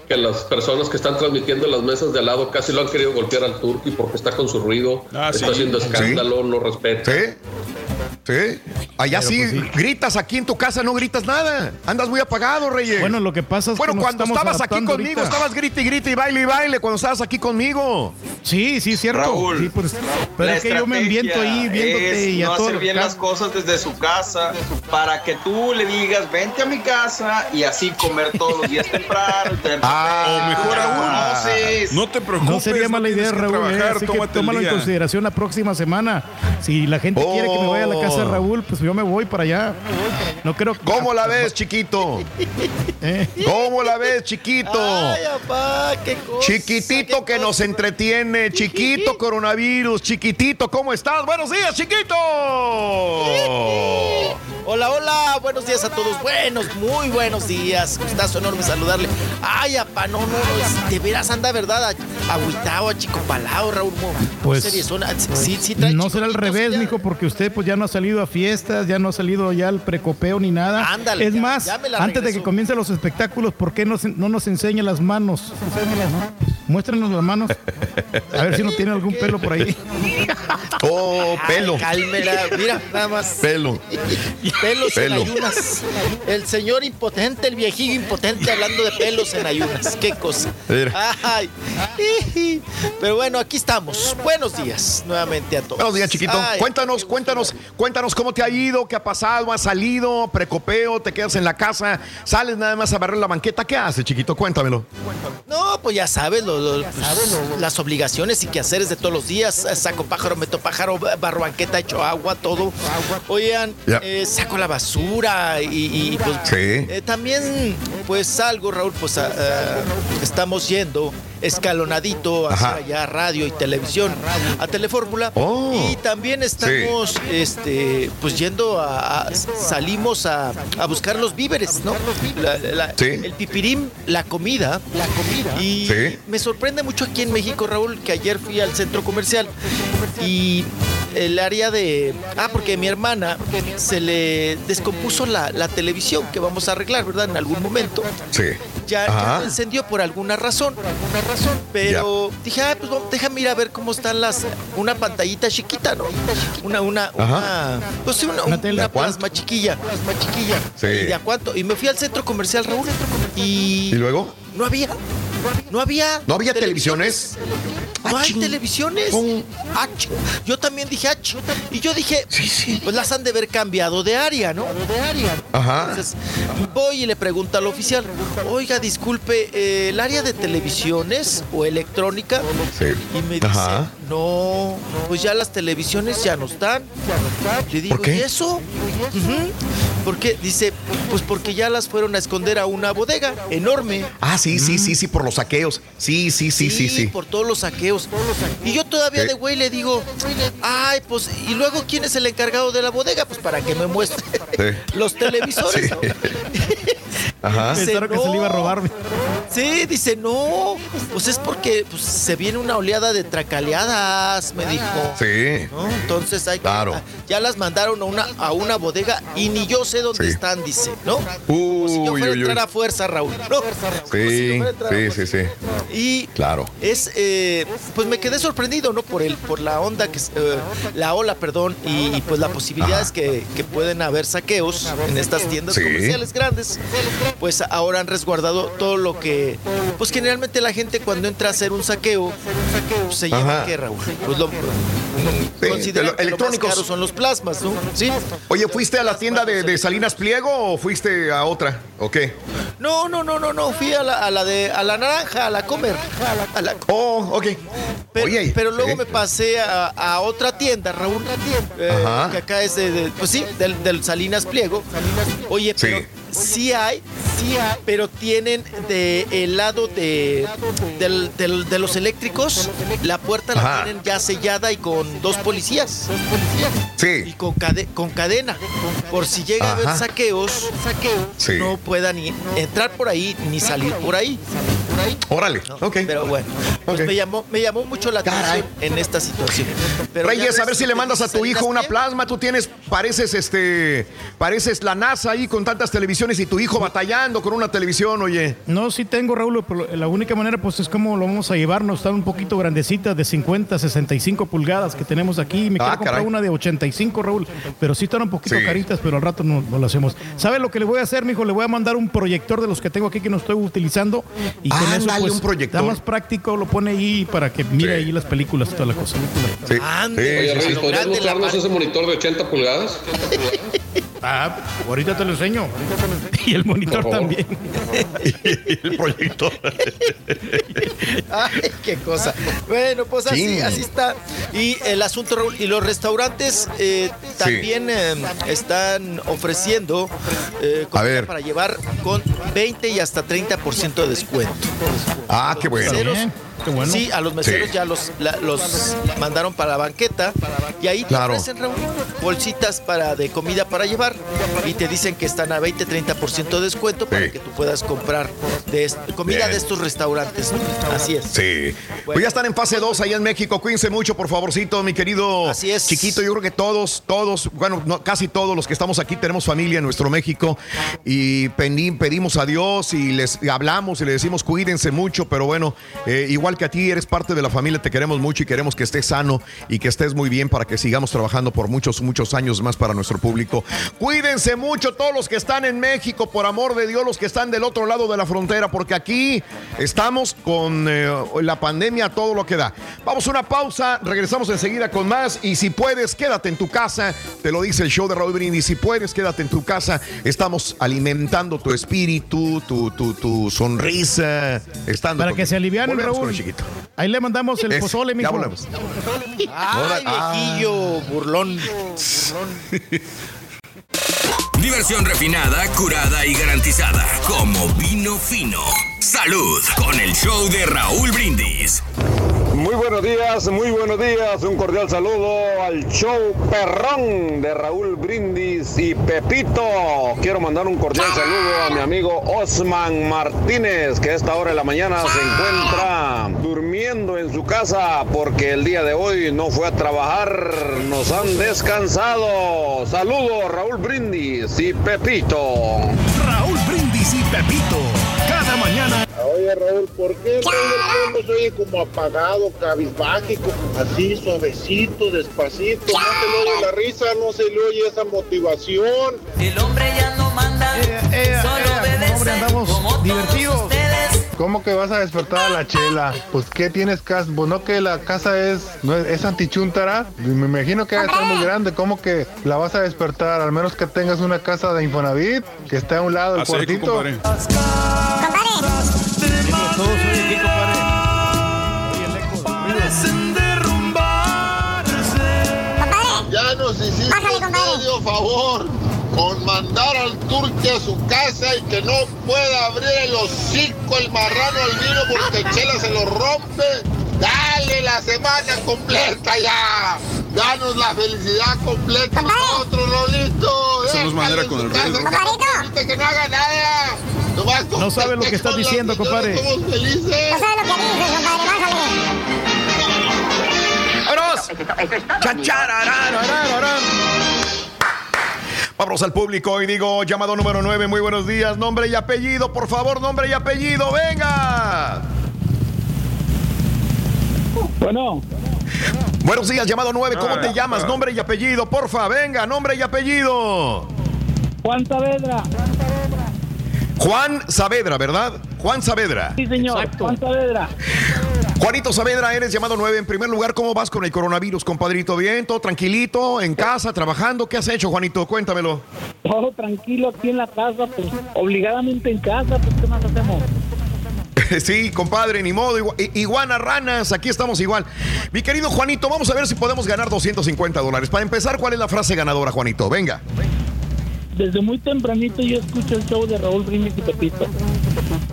Speaker 47: que las personas que están transmitiendo en las mesas de al lado casi lo han querido golpear al turqui porque está con su ruido, ah, está haciendo escándalo, no respeta?
Speaker 1: Sí. Allá
Speaker 5: Pero,
Speaker 1: sí,
Speaker 5: pues, sí.
Speaker 1: gritas aquí en tu casa, no gritas nada. Andas muy apagado, Reyes.
Speaker 5: Bueno, lo que pasa es
Speaker 1: Bueno,
Speaker 5: que nos
Speaker 1: cuando estabas aquí conmigo,
Speaker 5: ahorita.
Speaker 1: estabas grite y grite y baile y baile cuando estabas aquí conmigo.
Speaker 5: Sí, sí, cierto.
Speaker 4: Raúl,
Speaker 5: Sí, pues, pero es que yo me ambiento ahí viéndote
Speaker 4: es
Speaker 5: y a
Speaker 4: no
Speaker 5: todo.
Speaker 4: hacer bien las cosas desde su casa para que tú le digas vente a mi casa y así comer todos los días temprano.
Speaker 1: Ah,
Speaker 3: o mejor
Speaker 4: ya
Speaker 3: aún,
Speaker 4: conoces.
Speaker 3: No te preocupes.
Speaker 5: No sería mala
Speaker 3: tienes
Speaker 5: idea,
Speaker 3: que
Speaker 5: Raúl. eh,
Speaker 3: trabajar,
Speaker 5: así que tómalo en consideración la próxima semana. Si la gente quiere que me vaya a la casa de
Speaker 1: Oh.
Speaker 5: Raúl, pues yo me voy para allá. No creo que.
Speaker 1: ¿Cómo la ves, chiquito?
Speaker 5: Eh.
Speaker 1: ¿Cómo la ves, chiquito?
Speaker 48: Ay, papá, qué cosa.
Speaker 1: Chiquitito que nos entretiene, chiquito coronavirus, chiquitito, ¿cómo estás? Buenos días, chiquito.
Speaker 48: Hola, hola, buenos días a todos. Buenos, muy buenos días. Gustazo enorme saludarle. Ay, apá, no, no, no, de veras anda, ¿verdad? Agüitado, achicopalado, Raúl. Mo.
Speaker 5: Pues,
Speaker 48: Serie, son- sí, sí trae
Speaker 5: No será al revés,
Speaker 48: ya.
Speaker 5: mijo, porque usted pues ya no ha salido a fiestas, ya no ha salido ya al precopeo ni nada.
Speaker 48: Ándale,
Speaker 5: es
Speaker 48: ya-
Speaker 5: más,
Speaker 48: ya
Speaker 5: antes de que comiencen los espectáculos, ¿por qué no, no nos enseña las manos? Muéstranos las manos. A ver si no tiene algún pelo por ahí.
Speaker 1: Oh, pelo.
Speaker 48: Ay, cálmela, mira, nada más.
Speaker 1: Pelo.
Speaker 48: Pelos
Speaker 1: Pelo.
Speaker 48: en ayunas. El señor impotente, el viejillo impotente hablando de pelos en ayunas. Qué cosa. Ay. Pero bueno, aquí estamos. Buenos días nuevamente a todos.
Speaker 1: Buenos días, chiquito.
Speaker 48: Ay,
Speaker 1: cuéntanos, cuéntanos, cuéntanos cómo te ha ido, qué ha pasado, has salido, precopeo, te quedas en la casa, sales nada más a barrer la banqueta. ¿Qué haces, chiquito? Cuéntamelo.
Speaker 48: No, pues ya sabes, lo- lo- pues, las obligaciones y quehaceres de todos los días. Saco pájaro, meto pájaro, barro banqueta, echo agua, todo. Oigan, eh, saco la basura y, y, pues
Speaker 1: Sí.
Speaker 48: eh, también pues salgo, Raúl, pues a- a- estamos yendo escalonadito hacia
Speaker 1: Ajá.
Speaker 48: allá radio y televisión, a Telefórmula.
Speaker 1: Oh.
Speaker 48: Y también estamos este pues yendo a, a- salimos a, a buscar los víveres, ¿no? La- la-
Speaker 1: Sí.
Speaker 48: El pipirín, la comida, la comida. Y
Speaker 1: Sí.
Speaker 48: me sorprende mucho aquí en México, Raúl, que ayer fui al centro comercial y el área de... Ah, porque a mi hermana se le descompuso la, la televisión que vamos a arreglar, ¿verdad? En algún momento.
Speaker 1: Sí.
Speaker 48: Ya, ya
Speaker 1: Ajá.
Speaker 48: no encendió por alguna razón. Pero dije, ah, pues vamos, déjame ir a ver cómo están las. Una pantallita chiquita, ¿no? Una, una,
Speaker 1: Ajá.
Speaker 48: una. Pues sí, una,
Speaker 5: Una
Speaker 48: plasma chiquilla. Plasma chiquilla.
Speaker 1: Sí.
Speaker 48: ¿Y de a cuánto? Y me fui al centro comercial, Raúl. Y.
Speaker 1: ¿Y luego?
Speaker 48: No había. No había.
Speaker 1: ¿No había televisiones?
Speaker 48: No hay televisiones. Ah, ch- Yo también dije, ah, ch- y yo dije, pues las han de haber cambiado de área, ¿no? De área.
Speaker 1: Ajá.
Speaker 48: Entonces voy y le pregunto al oficial, oiga, disculpe, eh, ¿el área de televisiones o electrónica?
Speaker 1: Sí.
Speaker 48: Y me dice,
Speaker 1: Ajá.
Speaker 48: No, pues ya las televisiones ya no están. Le digo,
Speaker 1: ¿Por qué?
Speaker 48: ¿y eso? Ujú. ¿Por qué? Dice, pues porque ya las fueron a esconder a una bodega enorme.
Speaker 1: Ah, sí, sí, sí, sí, por los saqueos. Sí, sí, sí, sí, sí.
Speaker 48: por todos los saqueos. Y yo todavía
Speaker 1: Sí.
Speaker 48: de güey le digo, ay, pues, ¿y luego quién es el encargado de la bodega? Pues para que me muestre
Speaker 1: Sí.
Speaker 48: los televisores.
Speaker 1: Sí.
Speaker 48: ¿no?
Speaker 1: Ajá.
Speaker 48: Dice,
Speaker 5: Pensaron que se le iba a robar.
Speaker 48: Sí, dice, no, pues es porque pues, se viene una oleada de tracaleadas, me dijo.
Speaker 1: Sí.
Speaker 48: ¿no? Entonces hay que-
Speaker 1: Claro.
Speaker 48: ya las mandaron a una, a una bodega y ni yo sé dónde
Speaker 1: Sí.
Speaker 48: están, dice, ¿no? Como si yo
Speaker 1: Uy,
Speaker 48: fuera a
Speaker 1: uy,
Speaker 48: entrar
Speaker 1: uy.
Speaker 48: a fuerza, Raúl. ¿no? Como si
Speaker 1: Sí,
Speaker 48: fuera a entrar a
Speaker 1: sí,
Speaker 48: fuerza.
Speaker 1: sí, sí.
Speaker 48: Y
Speaker 1: Claro.
Speaker 48: es eh, pues me quedé sorprendido no por el por la onda que eh, la ola perdón y, y, pues la posibilidad es que, que pueden haber saqueos en estas tiendas
Speaker 1: Sí.
Speaker 48: comerciales grandes pues ahora han resguardado todo lo que pues generalmente la gente cuando entra a hacer un saqueo pues, se lleva
Speaker 1: Ajá.
Speaker 48: qué Raúl pues lo
Speaker 1: de lo-
Speaker 48: lo más
Speaker 1: electrónicos.
Speaker 48: caro son los plasmas no sí
Speaker 1: Oye, ¿fuiste a la tienda de, de Salinas Pliego o fuiste a otra? ¿O qué?
Speaker 48: no no no no no fui a la, a la de a la naranja a la comer a la
Speaker 1: Oh, ok.
Speaker 48: Pero,
Speaker 1: Oye,
Speaker 48: pero luego
Speaker 1: sí.
Speaker 48: me pasé a, a otra tienda, Raúl, eh, que acá es de, de- pues sí, del, del Salinas Pliego. Oye,
Speaker 1: Sí.
Speaker 48: pero sí hay, sí hay, pero tienen de el lado de, del- del- de los eléctricos, la puerta la
Speaker 1: Ajá.
Speaker 48: tienen ya sellada y con dos policías. Y
Speaker 1: Sí.
Speaker 48: con, cade- con cadena. Por si llega a haber saqueos,
Speaker 1: Sí.
Speaker 48: no puedan ni entrar por ahí ni salir por ahí.
Speaker 1: Órale. Ok.
Speaker 48: Pero bueno. pues me llamó, me llamó mucho la atención en esta situación.
Speaker 1: Pero Reyes, a ver si le mandas a tu hijo una plasma. Tú tienes, pareces este, pareces la NASA ahí con tantas televisiones y tu hijo batallando con una televisión, oye.
Speaker 5: No, sí tengo, Raúl, pero la única manera pues es como lo vamos a llevarnos. Están un poquito grandecitas de 50, 65 pulgadas que tenemos aquí. Me quiero ah, comprar una de 85, Raúl, pero sí están un poquito caritas, pero al rato no, lo hacemos. ¿Sabe lo que le voy a hacer, mijo? Le voy a mandar un proyector de los que tengo aquí que no estoy utilizando y con eso pues,
Speaker 1: un proyector.
Speaker 5: más práctico, lo pone ahí para que mire ahí las películas y toda la cosa.
Speaker 47: Sí. Oye, ¿podrías mostrarnos ese monitor de 80 pulgadas?
Speaker 5: Ah, ahorita te lo enseño. Y el monitor también.
Speaker 1: y el proyector.
Speaker 48: Ay, qué cosa. Bueno, pues así, así está. Y el asunto, Raúl, y los restaurantes eh, también eh, están ofreciendo eh, para llevar con 20 y hasta 30% de descuento.
Speaker 1: Ah, qué bueno.
Speaker 48: Sí, a los meseros ya los, los mandaron para la banqueta y ahí te ofrecen bolsitas para, de comida para llevar y te dicen que están a 20, 30% de descuento para que tú puedas comprar de comida de estos restaurantes. Así es.
Speaker 1: Sí. pues ya están en fase 2 allá en México. Cuídense mucho, por favorcito, mi querido
Speaker 48: Así es.
Speaker 1: chiquito. Yo creo que todos, todos, bueno, casi todos los que estamos aquí tenemos familia en nuestro México y pedimos a Dios y les hablamos y le decimos cuídense mucho, pero bueno, eh, igual que a ti, eres parte de la familia, te queremos mucho y queremos que estés sano y que estés muy bien para que sigamos trabajando por muchos, muchos años más para nuestro público. Cuídense mucho todos los que están en México, por amor de Dios, los que están del otro lado de la frontera, porque aquí estamos con eh, la pandemia, todo lo que da. Vamos a una pausa, regresamos enseguida con más y si puedes, quédate en tu casa, te lo dice el show de Raúl Brindis, si puedes, quédate en tu casa, estamos alimentando tu espíritu, tu, tu, tu sonrisa, estando
Speaker 5: para que se alivianen, Raúl. Ahí le mandamos el pozole, mi
Speaker 48: Ay, viejillo, burlón.
Speaker 44: Diversión refinada, curada y garantizada. Como vino fino. Salud con el show de Raúl Brindis.
Speaker 49: Muy buenos días, muy buenos días. Un cordial saludo al show perrón de Raúl Brindis y Pepito. Quiero mandar un cordial saludo a mi amigo Osman Martínez, que a esta hora de la mañana se encuentra durmiendo en su casa porque el día de hoy no fue a trabajar. Nos han descansado. Saludos, Raúl Brindis y Pepito.
Speaker 44: Raúl Brindis y Pepito.
Speaker 50: Oye, Raúl, ¿por qué todo el mundo se oye como apagado, cabizbágico, así suavecito, despacito? No se le oye la risa, no se le oye esa motivación.
Speaker 51: El hombre ya no manda, eh, eh, solo
Speaker 5: eh, hombre, andamos divertidos.
Speaker 50: ¿Cómo que vas a despertar a la chela? Pues ¿qué tienes casa? Pues no que la casa es, no es, es antichuntara. Me imagino que va a estar muy grande. ¿Cómo que la vas a despertar? Al menos que tengas una casa de Infonavit que está a un lado del cuartito. Ya nos hiciste medio favor con mandar al turque a su casa y que no pueda abrir el hocico el marrano al vino porque Chela se lo rompe. Dale la semana completa ya. Danos la felicidad completa nosotros, Lolito.
Speaker 3: Es manera con el rey.
Speaker 50: Que no haga nada.
Speaker 5: No sabe lo que estás diciendo, compadre.
Speaker 50: Somos felices. No sabe lo que dices, compadre.
Speaker 1: ¡Vámonos! Vamos al público y digo, llamado número 9, muy buenos días, nombre y apellido, por favor, nombre y apellido, venga.
Speaker 52: Bueno.
Speaker 1: Buenos días, llamado 9, ¿cómo te llamas? Nombre y apellido, porfa, venga, nombre y apellido.
Speaker 52: Juan Saavedra.
Speaker 1: Juan Saavedra, ¿verdad? Juan Saavedra.
Speaker 52: Sí, señor. Juan Saavedra.
Speaker 1: Juanito Saavedra, eres llamado 9. En primer lugar, ¿cómo vas con el coronavirus, compadrito? ¿Bien? ¿Todo tranquilito? ¿En casa? ¿Trabajando? ¿Qué has hecho, Juanito? Cuéntamelo.
Speaker 52: Todo tranquilo aquí en la casa, pues obligadamente en casa, pues ¿qué más hacemos?
Speaker 1: Sí, compadre, ni modo. Iguana ranas, aquí estamos igual. Mi querido Juanito, vamos a ver si podemos ganar 250 dólares. Para empezar, ¿cuál es la frase ganadora, Juanito? Venga
Speaker 52: desde muy tempranito yo escucho el show de Raúl Brindis y Pepito.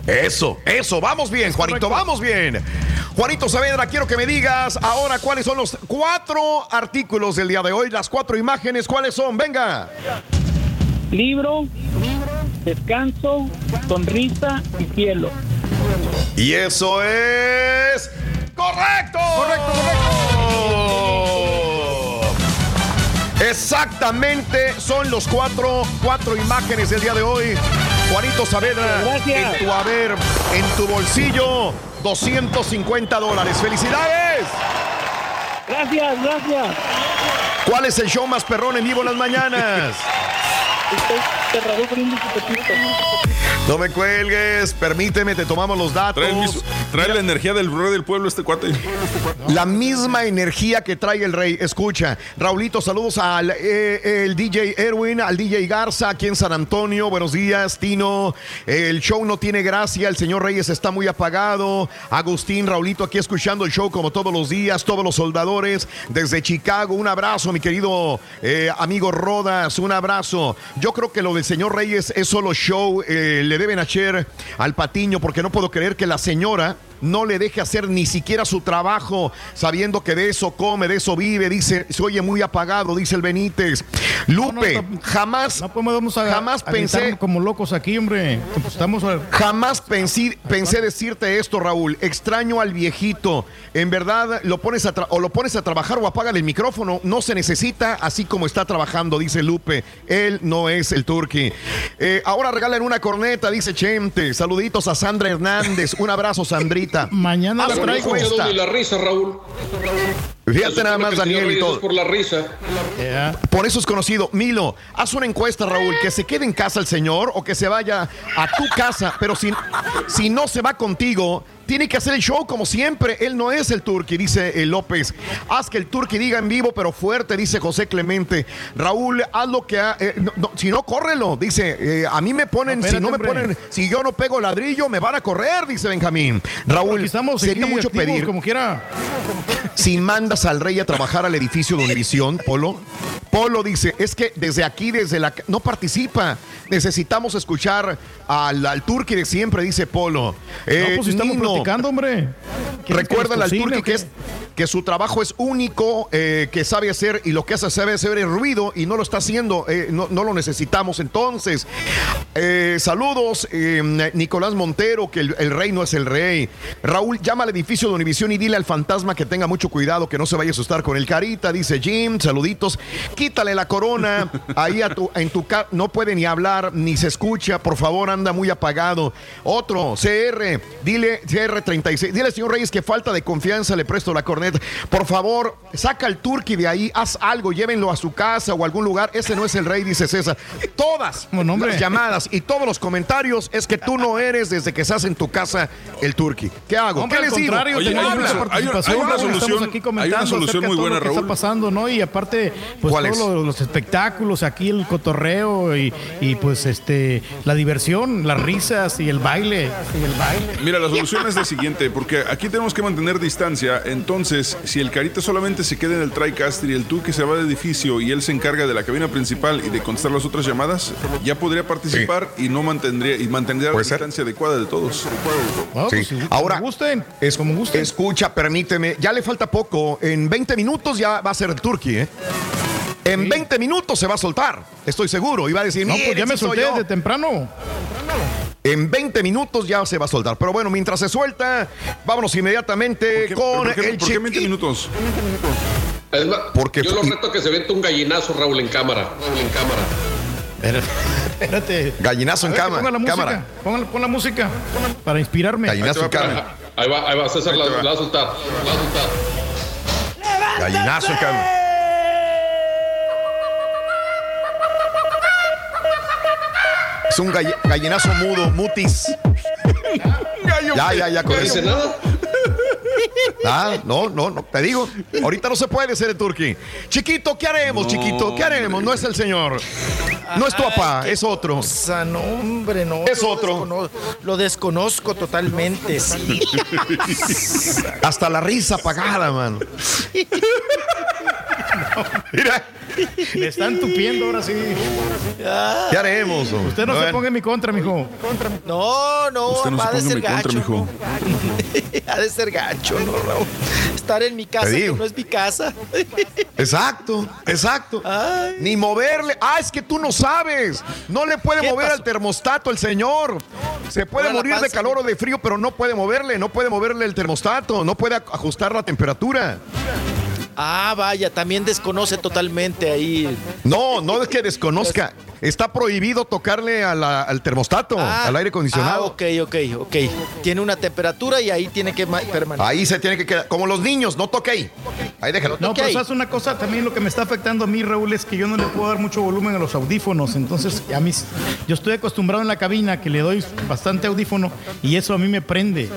Speaker 1: Eso, eso, vamos bien, Juanito, vamos bien. Juanito Saavedra, quiero que me digas ahora cuáles son los cuatro artículos del día de hoy, las cuatro imágenes, ¿cuáles son? Venga.
Speaker 52: Libro, descanso, sonrisa y cielo.
Speaker 1: Y eso es ¡Correcto! ¡Correcto, correcto! Exactamente, son los cuatro, cuatro imágenes del día de hoy. Juanito Saavedra,
Speaker 52: Gracias.
Speaker 1: en tu haber, en tu bolsillo, 250 dólares. ¡Felicidades!
Speaker 52: Gracias, gracias.
Speaker 1: ¿Cuál es el show más perrón en vivo en las mañanas? No me cuelgues, permíteme, te tomamos los datos.
Speaker 3: Trae, el mis- trae la energía del rey del pueblo este cuate.
Speaker 1: La misma energía que trae el rey. Escucha, Raulito, saludos al eh, el DJ Erwin, al DJ Garza aquí en San Antonio. Buenos días, Tino. El show no tiene gracia, el señor Reyes está muy apagado. Agustín, Raulito, aquí escuchando el show como todos los días, todos los soldadores desde Chicago. Un abrazo, mi querido eh, amigo Rodas, un abrazo. Yo creo que lo del señor Reyes es solo show. eh, le deben hacer al patiño porque no puedo creer que la señora no le deje hacer ni siquiera su trabajo, sabiendo que de eso come, de eso vive, dice, se oye muy apagado, dice el Benítez. Lupe, jamás, jamás pensé,
Speaker 5: como locos aquí, hombre. Estamos a-
Speaker 1: jamás pensé, pensé decirte esto, Raúl. Extraño al viejito. En verdad, lo pones a o lo pones a trabajar o apágale el micrófono. No se necesita así como está trabajando, dice Lupe. Él no es el turqui. Eh, ahora regalen una corneta, dice Chente. Saluditos a Sandra Hernández. Un abrazo, Sandrita.
Speaker 5: Mañana
Speaker 1: una
Speaker 47: eso
Speaker 1: encuesta.
Speaker 47: ni la risa, Raúl.
Speaker 1: Fíjate nada más, Daniel y todo.
Speaker 47: por la risa.
Speaker 1: Por eso es conocido. Milo, haz una encuesta, Raúl, que se quede en casa el señor o que se vaya a tu casa, pero si, si no se va contigo, tiene que hacer el show como siempre. Él no es el turqui, dice eh, López. Haz que el turqui diga en vivo, pero fuerte, dice José Clemente. Raúl, haz lo que... ha- eh, no, no, si no, córrelo, dice. eh, a mí me ponen,
Speaker 5: No,
Speaker 1: si no me
Speaker 5: hombre.
Speaker 1: ponen, si yo no pego ladrillo, me van a correr, dice Benjamín. Raúl,
Speaker 5: estamos
Speaker 1: sería mucho
Speaker 5: activos,
Speaker 1: pedir.
Speaker 5: como quiera.
Speaker 1: Si mandas al rey a trabajar al edificio de Univisión, Polo, Polo dice, es que desde aquí, desde la... No participa. Necesitamos escuchar al, al turqui de siempre, dice Polo. Eh,
Speaker 5: no, pues si estamos
Speaker 1: Nino,
Speaker 5: platicando, hombre. ¿Quieres que
Speaker 1: Recuérdale al turqui que, es, que su trabajo es único, eh, que sabe hacer y lo que hace sabe hacer es ruido y no lo está haciendo, eh, no, no lo necesitamos entonces. Eh, saludos, Nicolás Montero, que el, el rey no es el rey. Raúl, llama al edificio de Univisión y dile al fantasma que tenga mucho cuidado, que no se vaya a asustar con el carita, dice Jim, saluditos. Quítale la corona ahí a tu, en tu casa, no puede ni hablar, ni se escucha, por favor, anda muy apagado. Otro, CR, dile, CR36, dile al señor Reyes que falta de confianza, le presto la corneta. Por favor, saca al turqui de ahí, haz algo, llévenlo a su casa o a algún lugar. Ese no es el rey, dice César. Todas las llamadas y todos los comentarios es que tú no eres desde que estás en tu casa el turqui. ¿Qué hago?
Speaker 5: Hombre,
Speaker 1: ¿Qué
Speaker 5: al
Speaker 1: les digo?
Speaker 5: contrario,
Speaker 1: Oye,
Speaker 5: tenemos
Speaker 1: habla.
Speaker 5: mucha participación,
Speaker 3: hay una solución-
Speaker 5: estamos aquí
Speaker 3: hay una
Speaker 5: comentando
Speaker 3: solución
Speaker 5: acerca
Speaker 3: muy
Speaker 5: de todo
Speaker 3: buena,
Speaker 5: lo que
Speaker 3: Raúl.
Speaker 5: está pasando, ¿no? Y aparte, pues
Speaker 1: ¿Cuál
Speaker 5: todos
Speaker 1: es?
Speaker 5: los, los espectáculos, aquí el cotorreo y, y, pues este la diversión, las risas y el baile. Y el baile.
Speaker 3: Mira, la solución es la siguiente, porque aquí tenemos que mantener distancia. Entonces, si el carita solamente se queda en el TriCaster y el tú que se va del edificio y él se encarga de la cabina principal y de contestar las otras llamadas, ya podría participar y no mantendría y mantendría la distancia adecuada de todos.
Speaker 1: Sí. Ahora, es, escucha, permíteme, ya le falta poco. En 20 minutos ya va a ser el turqui, ¿eh? En 20 minutos se va a soltar, estoy seguro. Iba a decir,
Speaker 5: No, pues
Speaker 1: "Miren,
Speaker 5: ya me
Speaker 1: sí
Speaker 5: solté
Speaker 1: yo".
Speaker 5: de temprano.
Speaker 1: En 20 minutos ya se va a soltar. Pero bueno, mientras se suelta, vámonos inmediatamente con
Speaker 3: ¿Por qué,
Speaker 1: el
Speaker 3: por qué 20 minutos?
Speaker 47: Es más,
Speaker 1: Porque
Speaker 47: yo lo reto a que se viente un gallinazo, Raúl, en cámara. En cámara.
Speaker 5: Espérate.
Speaker 1: Gallinazo en
Speaker 5: ver,
Speaker 1: cama-
Speaker 5: Ponga la música.
Speaker 1: cámara.
Speaker 5: Pon, pon la música para inspirarme.
Speaker 1: Gallinazo en cama.
Speaker 47: Ahí va, ahí va, César, la, la va a soltar. La va a soltar.
Speaker 1: Gallinazo en cama. Es un galle- gallinazo mudo, mutis. Ya, ya, ya, con
Speaker 47: ¿No
Speaker 1: eso.
Speaker 47: dice nada?
Speaker 1: Ah, no, no, no, te digo, ahorita no se puede ser el turqui. Chiquito, ¿qué haremos,
Speaker 48: No,
Speaker 1: chiquito? ¿Qué haremos? No es el señor. No es tu papá, es otro.
Speaker 48: cosa, no, hombre, no.
Speaker 1: Es
Speaker 48: lo
Speaker 1: otro.
Speaker 48: lo desconozco totalmente, sí.
Speaker 1: Hasta la risa apagada, Mira.
Speaker 5: Le están tupiendo ahora sí.
Speaker 1: ¿Qué haremos? hombre?
Speaker 5: Usted no se ponga en mi contra, mijo.
Speaker 48: No, no,
Speaker 3: Usted no
Speaker 48: ha
Speaker 3: se
Speaker 48: de ser
Speaker 3: contra,
Speaker 48: gacho.
Speaker 3: mijo.
Speaker 48: ha de ser gacho, ¿no, Raúl? estar en mi casa, que no es mi casa.
Speaker 1: Exacto, exacto. Ni moverle. Ah, es que tú no sabes. No le puede mover al termostato el señor. Se puede morir de calor o de frío, pero no puede moverle, no puede moverle el termostato, no puede ajustar la temperatura.
Speaker 48: Ah, vaya, también desconoce totalmente ahí.
Speaker 1: No, no es que desconozca. Está prohibido tocarle al termostato,
Speaker 48: Ah,
Speaker 1: al aire acondicionado.
Speaker 48: Ah, ok, ok, ok. Tiene una temperatura y ahí tiene que ma- permanecer.
Speaker 1: Ahí se tiene que quedar. Como los niños, no toque ahí. Ahí déjalo.
Speaker 5: No, pero sabes una cosa, también lo que me está afectando a mí, Raúl, es que yo no le puedo dar mucho volumen a los audífonos. Entonces, a mí, yo estoy acostumbrado en la cabina que le doy bastante audífono y eso a mí me prende.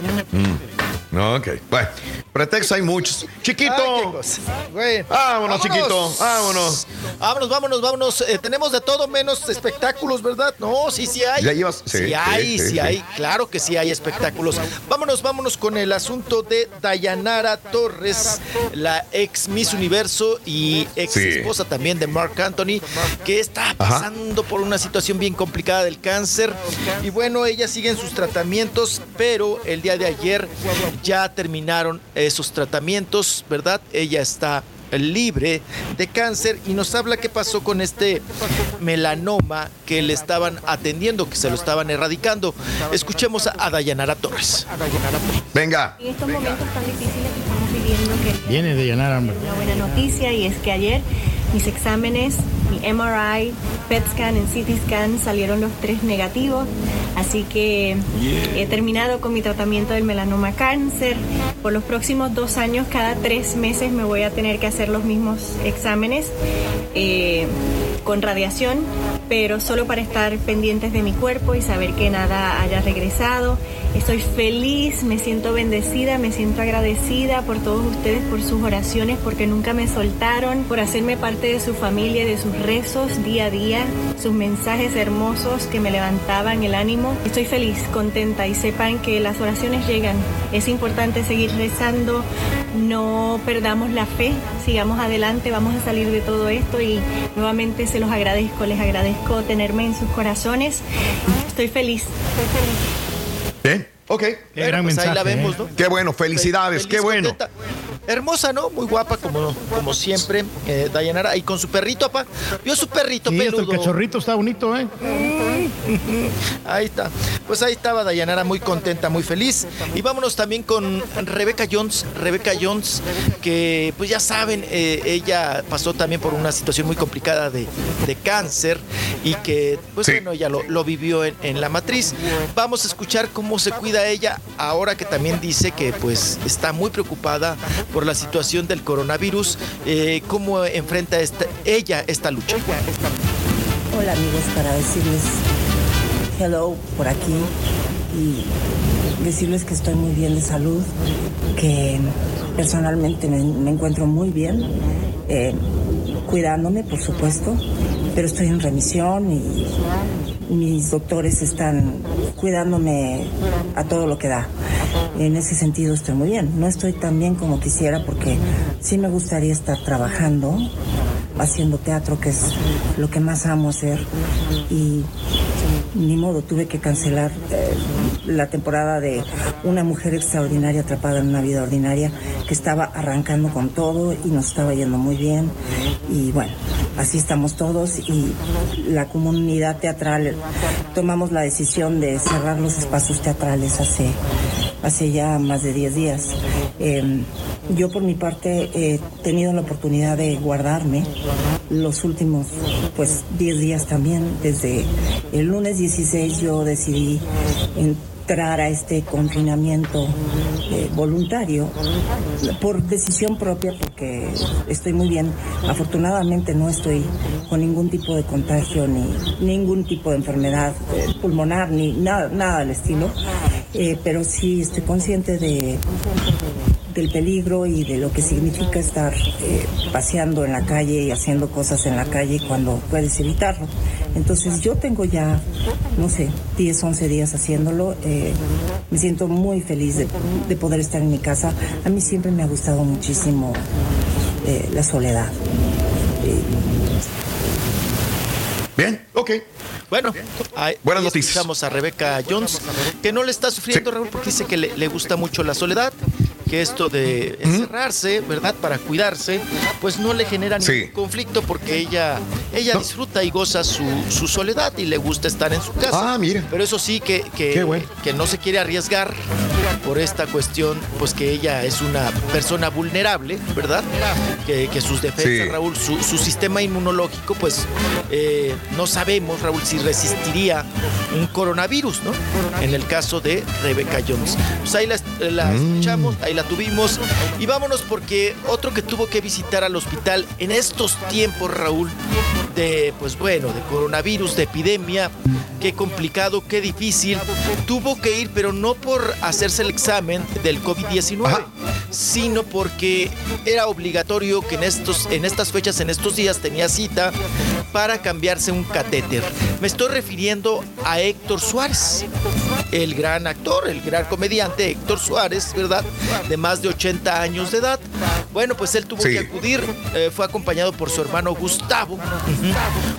Speaker 1: No, ok. Bueno, pretextos hay muchos. Chiquito.
Speaker 48: Bueno,
Speaker 1: vámonos, chiquito. Vámonos.
Speaker 48: Vámonos, vámonos, vámonos. Eh, tenemos de todo menos espectáculos, ¿verdad? No, sí, sí hay.
Speaker 1: Ya llevas-
Speaker 48: Sí,
Speaker 1: sí, sí,
Speaker 48: hay, sí, hay. Claro que sí hay espectáculos. Vámonos, vámonos con el asunto de Dayanara Torres, la ex Miss Universo y ex esposa también de Mark Anthony, que está pasando por una situación bien complicada del cáncer. Y bueno, ella sigue en sus tratamientos, pero el día de ayer ya terminaron esos tratamientos, ¿verdad? Ella está libre de cáncer y nos habla qué pasó con este melanoma que le estaban atendiendo, que se lo estaban erradicando. Escuchemos a, a Dayanara Torres.
Speaker 1: Venga.
Speaker 53: En estos momentos tan difíciles que estamos viviendo, que
Speaker 5: Viene de hambre.
Speaker 53: una buena noticia y es que ayer mis exámenes, mi MRI, PET scan y CT scan salieron los tres negativos, así que he terminado con mi tratamiento del melanoma cáncer. Por los próximos dos años, cada tres meses me voy a tener que hacer los mismos exámenes eh, con radiación, pero solo para estar pendientes de mi cuerpo y saber que nada haya regresado. Estoy feliz, me siento bendecida, me siento agradecida por todos ustedes, por sus oraciones, porque nunca me soltaron, por hacerme parte de su familia y de sus rezos día a día, sus mensajes hermosos que me levantaban el ánimo. Estoy feliz, contenta y sepan que las oraciones llegan. Es importante seguir rezando, no perdamos la fe, sigamos adelante, vamos a salir de todo esto y nuevamente se los agradezco, les agradezco tenerme en sus corazones. Estoy feliz, estoy feliz.
Speaker 1: Bien, ok.
Speaker 48: Qué gran
Speaker 1: pues
Speaker 48: ahí la vemos, ¿no?
Speaker 1: Qué bueno, felicidades,
Speaker 48: Feliz,
Speaker 1: qué bueno.
Speaker 48: contenta. Hermosa, ¿no? Muy guapa, como, como siempre, eh, Dayanara. Y con su perrito, papá. Vio su perrito
Speaker 5: Sí, hasta el
Speaker 48: peludo.
Speaker 5: cachorrito está bonito, ¿eh?
Speaker 48: Ahí está. Pues ahí estaba Dayanara muy contenta, muy feliz. Y vámonos también con Rebeca Jones. Rebeca Jones, que pues ya saben, eh, ella pasó también por una situación muy complicada de, de cáncer y que pues bueno, ella lo, lo vivió en, en la matriz. Vamos a escuchar cómo se cuida ella ahora que también dice que pues está muy preocupada por la situación del coronavirus, eh, cómo enfrenta ella esta lucha.
Speaker 54: Hola amigos, para decirles hello por aquí y decirles que estoy muy bien de salud, que personalmente me, me encuentro muy bien, eh, cuidándome por supuesto, pero estoy en remisión y mis doctores están cuidándome a todo lo que da. En ese sentido estoy muy bien. No estoy tan bien como quisiera porque sí me gustaría estar trabajando, haciendo teatro, que es lo que más amo hacer. Y ni modo, tuve que cancelar eh, la temporada de Una mujer extraordinaria atrapada en una vida ordinaria que estaba arrancando con todo y nos estaba yendo muy bien. Y bueno, así estamos todos y la comunidad teatral tomamos la decisión de cerrar los espacios teatrales hace, hace ya más de 10 días. Eh, yo por mi parte he tenido la oportunidad de guardarme los últimos pues 10 días también. Desde el lunes 16 yo decidí entrar a este confinamiento eh, voluntario por decisión propia porque estoy muy bien. Afortunadamente no estoy con ningún tipo de contagio ni ningún tipo de enfermedad eh, pulmonar ni nada, nada del estilo. Eh, pero sí estoy consciente de del peligro y de lo que significa estar eh, paseando en la calle y haciendo cosas en la calle cuando puedes evitarlo. Entonces yo tengo ya, no sé, 10, 11 días haciéndolo. eh, me siento muy feliz de, de poder estar en mi casa. A mí siempre me ha gustado muchísimo eh, la soledad.
Speaker 1: Bien, ok.
Speaker 48: Bueno, ahí,
Speaker 1: Buenas noticias.
Speaker 48: escuchamos a Rebeca Jones, que no le está sufriendo, Raúl, porque dice que le, le gusta mucho la soledad, que esto de encerrarse, ¿verdad? Para cuidarse, pues no le genera ningún conflicto porque ella, ella disfruta y goza su, su soledad y le gusta estar en su casa.
Speaker 1: Ah, mira.
Speaker 48: Pero eso sí que, que, que no se quiere arriesgar por esta cuestión, pues que ella es una persona vulnerable, ¿verdad? Que, que sus defensas,
Speaker 1: Sí.
Speaker 48: Raúl, su, su sistema inmunológico, pues eh, no sabemos, Raúl, si resistiría un coronavirus, ¿no? En el caso de Rebeca Jones. Pues ahí la, la escuchamos, ahí la tuvimos. Y vámonos porque otro que tuvo que visitar al hospital en estos tiempos, Raúl, de, pues bueno, de coronavirus, de epidemia, qué complicado, qué difícil. Tuvo que ir, pero no por hacerse el examen del COVID-19, sino porque era obligatorio que en, estos, en estas fechas, en estos días, tenía cita para cambiarse un catéter. Me estoy refiriendo a Héctor Suárez, el gran actor, el gran comediante Héctor Suárez, ¿verdad? De más de 80 años de edad. Bueno, pues él tuvo
Speaker 1: Sí.
Speaker 48: que acudir, eh, fue acompañado por su hermano Gustavo.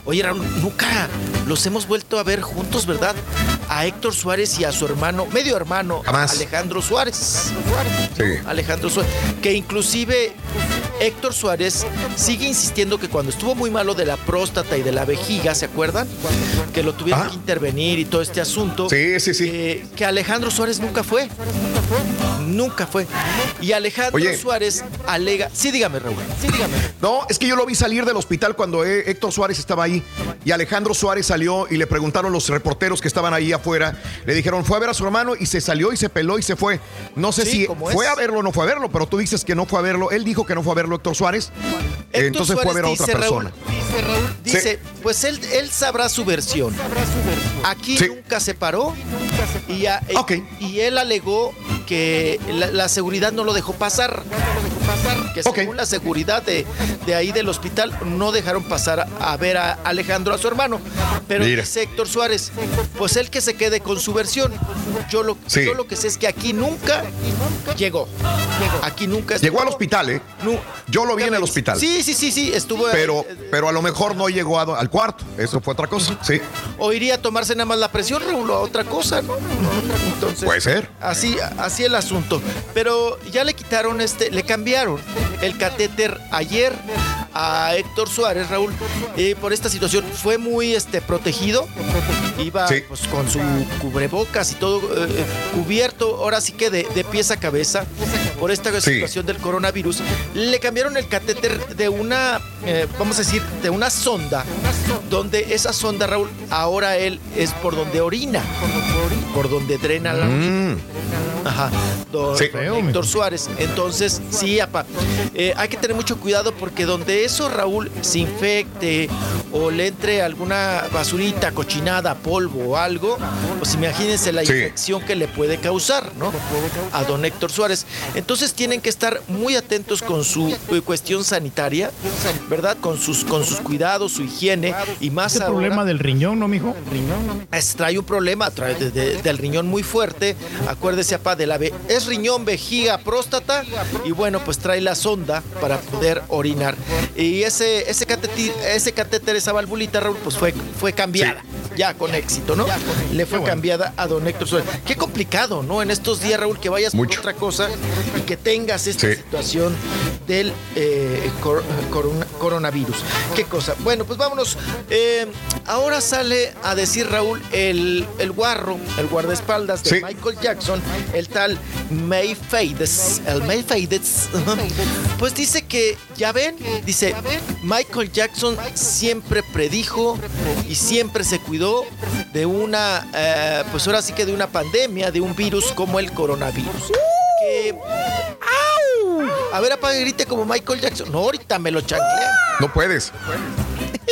Speaker 48: Oye, Raúl, nunca los hemos vuelto a ver juntos, ¿verdad? A Héctor Suárez y a su hermano, medio hermano,
Speaker 1: Jamás.
Speaker 48: Alejandro Suárez.
Speaker 1: Sí.
Speaker 48: Alejandro Suárez, que inclusive Héctor Suárez sigue insistiendo que cuando estuvo muy malo de la próstata y de la vejiga, ¿se acuerdan? Que lo tuvieron que intervenir y todo este asunto.
Speaker 1: Sí, sí, sí.
Speaker 48: Eh, que Alejandro Suárez nunca fue. Nunca fue. Y Alejandro
Speaker 1: Oye.
Speaker 48: Suárez alega. Sí, dígame, Raúl. Sí, dígame.
Speaker 1: No, es que yo lo vi salir del hospital cuando eh, Héctor Suárez estaba ahí y Alejandro Suárez salió y le preguntaron los reporteros que estaban ahí afuera, le dijeron, fue a ver a su hermano y se salió y se peló y se fue. No sé
Speaker 48: Sí,
Speaker 1: si fue
Speaker 48: es.
Speaker 1: a verlo o no fue a verlo, pero tú dices que no fue a verlo. Él dijo que no fue a verlo Héctor Suárez,
Speaker 48: Héctor
Speaker 1: entonces fue a ver a otra
Speaker 48: dice,
Speaker 1: persona.
Speaker 48: Raúl, dice, pues él, él sabrá su versión. Aquí nunca se paró. Y, a- y él alegó que la, la seguridad no lo dejó pasar. Que según la seguridad de, de ahí del hospital no dejaron pasar a, a ver a Alejandro, a su hermano. Pero
Speaker 1: Mira.
Speaker 48: dice Héctor Suárez, pues él que se quede con su versión. Yo lo,
Speaker 1: Sí.
Speaker 48: yo lo que sé es que aquí nunca llegó. Aquí nunca
Speaker 1: Llegó al
Speaker 48: estuvo.
Speaker 1: hospital, ¿eh? Yo lo vi en el hospital.
Speaker 48: Sí, sí, sí, sí, estuvo.
Speaker 1: Pero, pero a lo mejor no llegó a- al cuarto. Eso fue otra cosa. Sí.
Speaker 48: O iría a tomarse nada más la presión, Raúl, o a otra cosa, ¿no? Entonces,
Speaker 1: Puede ser.
Speaker 48: Así, así el asunto. Pero ya le quitaron este, le cambiaron el catéter ayer a Héctor Suárez, Raúl, eh, por esta situación. Fue muy este, protegido. Iba pues, con su cubrebocas y todo eh, cubierto, ahora sí que de, de pies a cabeza, por esta situación del coronavirus. Le cambiaron el catéter de una, eh, vamos a decir, de una sonda, donde esa sonda, Raúl, ahora él es por donde orina, por donde drena la orina. Ajá. Don,
Speaker 1: Sí.
Speaker 48: don Héctor Suárez. Entonces, sí, apa. eh, hay que tener mucho cuidado porque donde eso, Raúl, se infecte o le entre alguna basurita, cochinada, polvo o algo, pues imagínense la
Speaker 1: Sí.
Speaker 48: infección que le puede causar, ¿no? A don Héctor Suárez. Entonces tienen que estar muy atentos con su eh, cuestión sanitaria, ¿verdad? Con sus, con sus cuidados, su higiene y más
Speaker 5: Ese
Speaker 48: ahora-
Speaker 5: problema del riñón, ¿no, mijo?
Speaker 48: es- trae un problema trae de- de- del riñón muy fuerte. Acuérdese, apá, de la ve- es riñón, vejiga, próstata y bueno, pues trae la sonda para poder orinar. Y ese ese catéter, ese catéter, esa valvulita, Raúl, pues fue fue cambiada. Ya con éxito, ¿no? Le fue cambiada a don Héctor Suárez. Qué complicado, ¿no? En estos días, Raúl, que vayas por otra cosa y que tengas esta situación del eh, cor- corona- coronavirus. ¿Qué cosa? Bueno, pues vámonos. Eh, ahora sale a decir Raúl el, el guarro, el guardaespaldas de
Speaker 1: Sí.
Speaker 48: Michael Jackson, el tal May Fades, el May Fades, pues dice que, ya ven, dice, Michael Jackson siempre predijo y siempre se cuidó de una, eh, pues ahora sí que de una pandemia, de un virus como el coronavirus. Que- A ver, apague y grite como Michael Jackson. No, ahorita me lo chanclean.
Speaker 1: No puedes.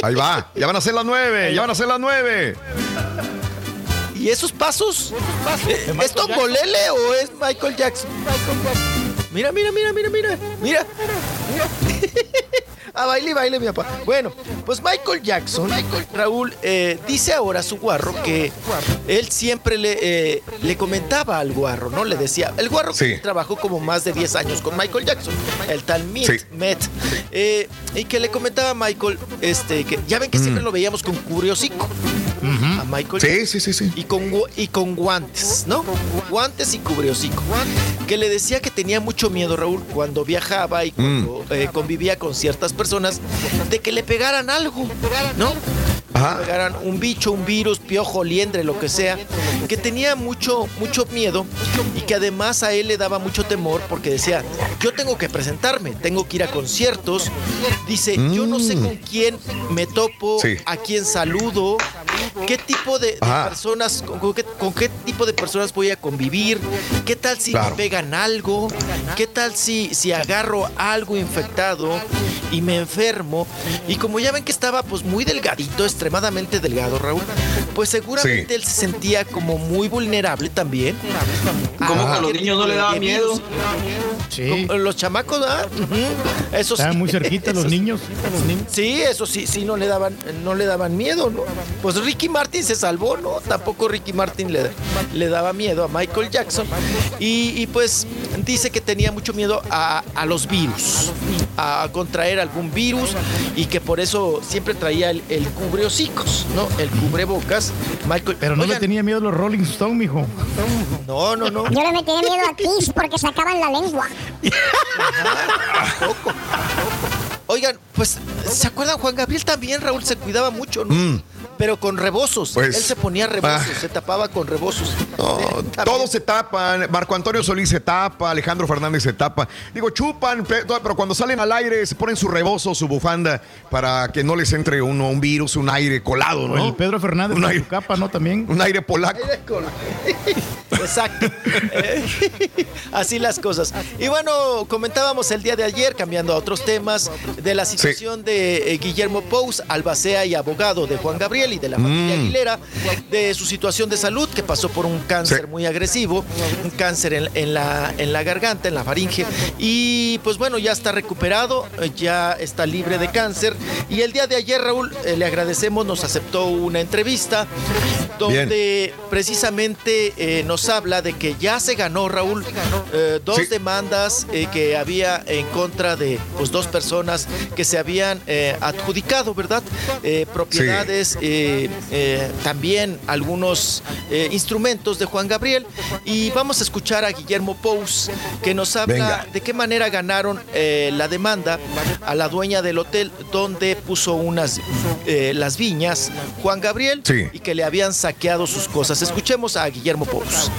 Speaker 1: Ahí va. Ya van a ser las nueve. Ya van a ser las nueve.
Speaker 48: ¿Y esos pasos? ¿Es Tom Bolele o es Michael Jackson? Mira, mira, mira, mira, mira. Mira. A baile y baile, mi papá. Bueno, pues Michael Jackson, Raúl, eh, dice ahora a su guarro que él siempre le, eh, le comentaba al guarro, ¿no? Le decía, el guarro
Speaker 1: Sí.
Speaker 48: trabajó como más de 10 años con Michael Jackson, el tal Met,
Speaker 1: Sí.
Speaker 48: Met, eh, y que le comentaba a Michael, este, que ya ven que siempre lo veíamos con curiosico. A Michael
Speaker 1: Sí, sí, sí, sí.
Speaker 48: y con, y con guantes, ¿no? Guantes y cubriosico. que le decía que tenía mucho miedo, Raúl, cuando viajaba y cuando eh, convivía con ciertas personas, de que le pegaran algo, ¿no? Pegaran un bicho, un virus, piojo, liendre, lo que sea, que tenía mucho, mucho miedo y que además a él le daba mucho temor porque decía, yo tengo que presentarme, tengo que ir a conciertos, dice, yo no sé con quién me topo,
Speaker 1: Sí.
Speaker 48: a quién saludo, qué tipo de, personas, con, con qué, con qué tipo de personas voy a convivir, qué tal si
Speaker 1: Claro.
Speaker 48: me pegan algo, qué tal si, si agarro algo infectado y me enfermo. Y como ya ven que estaba pues muy delgadito, extremadamente delgado, Raúl, pues seguramente
Speaker 4: Sí.
Speaker 48: él se sentía como muy vulnerable también.
Speaker 4: ¿Cómo
Speaker 48: a
Speaker 4: que a los niños no le daba miedo?
Speaker 5: Sí.
Speaker 48: Como Los chamacos, ¿ah? Eso
Speaker 5: Estaban
Speaker 48: sí.
Speaker 5: muy cerquita los niños.
Speaker 48: Sí, eso sí, sí no le daban, no le daban miedo, ¿no? Pues Ricky Martin se salvó, ¿no? Tampoco Ricky Martin le, le daba miedo a Michael Jackson. Y, y, pues dice que tenía mucho miedo a, a los virus, a contraer algún virus y que por eso siempre traía el, el ¿no? El cubrebocas. Michael,
Speaker 5: Pero no le tenía miedo a los Rolling Stone, mijo.
Speaker 48: No, no, no.
Speaker 2: Yo le metía miedo a Kiss porque sacaban la lengua.
Speaker 48: Oigan, pues, ¿se acuerdan? Juan Gabriel también, Raúl, se cuidaba mucho, ¿no? Pero con rebozos.
Speaker 1: Pues,
Speaker 48: Él se ponía rebozos,
Speaker 1: ah.
Speaker 48: se tapaba con rebozos.
Speaker 1: Todos se tapan. Marco Antonio Solís se tapa. Alejandro Fernández se tapa. Digo, chupan, pe- pero cuando salen al aire se ponen su rebozo, su bufanda, para que no les entre uno, un virus, un aire colado, ¿no?
Speaker 5: el Pedro Fernández
Speaker 1: Un aire,
Speaker 5: su capa, ¿no? También.
Speaker 1: un aire polaco.
Speaker 48: Exacto. Así las cosas. Y bueno, comentábamos el día de ayer, cambiando a otros temas, de la situación de eh, Guillermo Pous, albacea y abogado de Juan Gabriel y de la familia
Speaker 1: Mm.
Speaker 48: Aguilera, de su situación de salud, que pasó por un cáncer muy agresivo, un cáncer en, en la, en la garganta, en la faringe. Y pues bueno, ya está recuperado, eh, ya está libre de cáncer. Y el día de ayer, Raúl, eh, le agradecemos, nos aceptó una entrevista donde precisamente eh, nos habla de que ya se ganó, Raúl, eh, dos demandas que había en contra de pues, dos personas que se habían adjudicado, ¿verdad? Propiedades, eh, eh, también algunos eh, instrumentos de Juan Gabriel. Y vamos a escuchar a Guillermo Pous, que nos habla
Speaker 1: Venga.
Speaker 48: de qué manera ganaron eh, la demanda a la dueña del hotel donde puso unas eh, las viñas Juan Gabriel y que le habían saqueado sus cosas. Escuchemos a Guillermo Pous.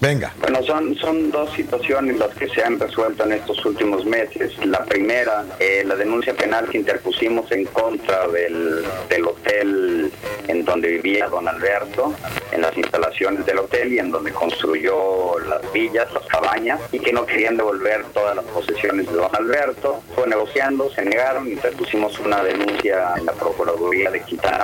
Speaker 1: Venga.
Speaker 55: Bueno, son, son dos situaciones las que se han resuelto en estos últimos meses. La primera, eh, la denuncia penal que interpusimos en contra del, del hotel en donde vivía don Alberto, en las instalaciones del hotel y en donde construyó las villas, las cabañas, y que no querían devolver todas las posesiones de don Alberto. Fue negociando, se negaron, interpusimos una denuncia en la Procuraduría de Quintana.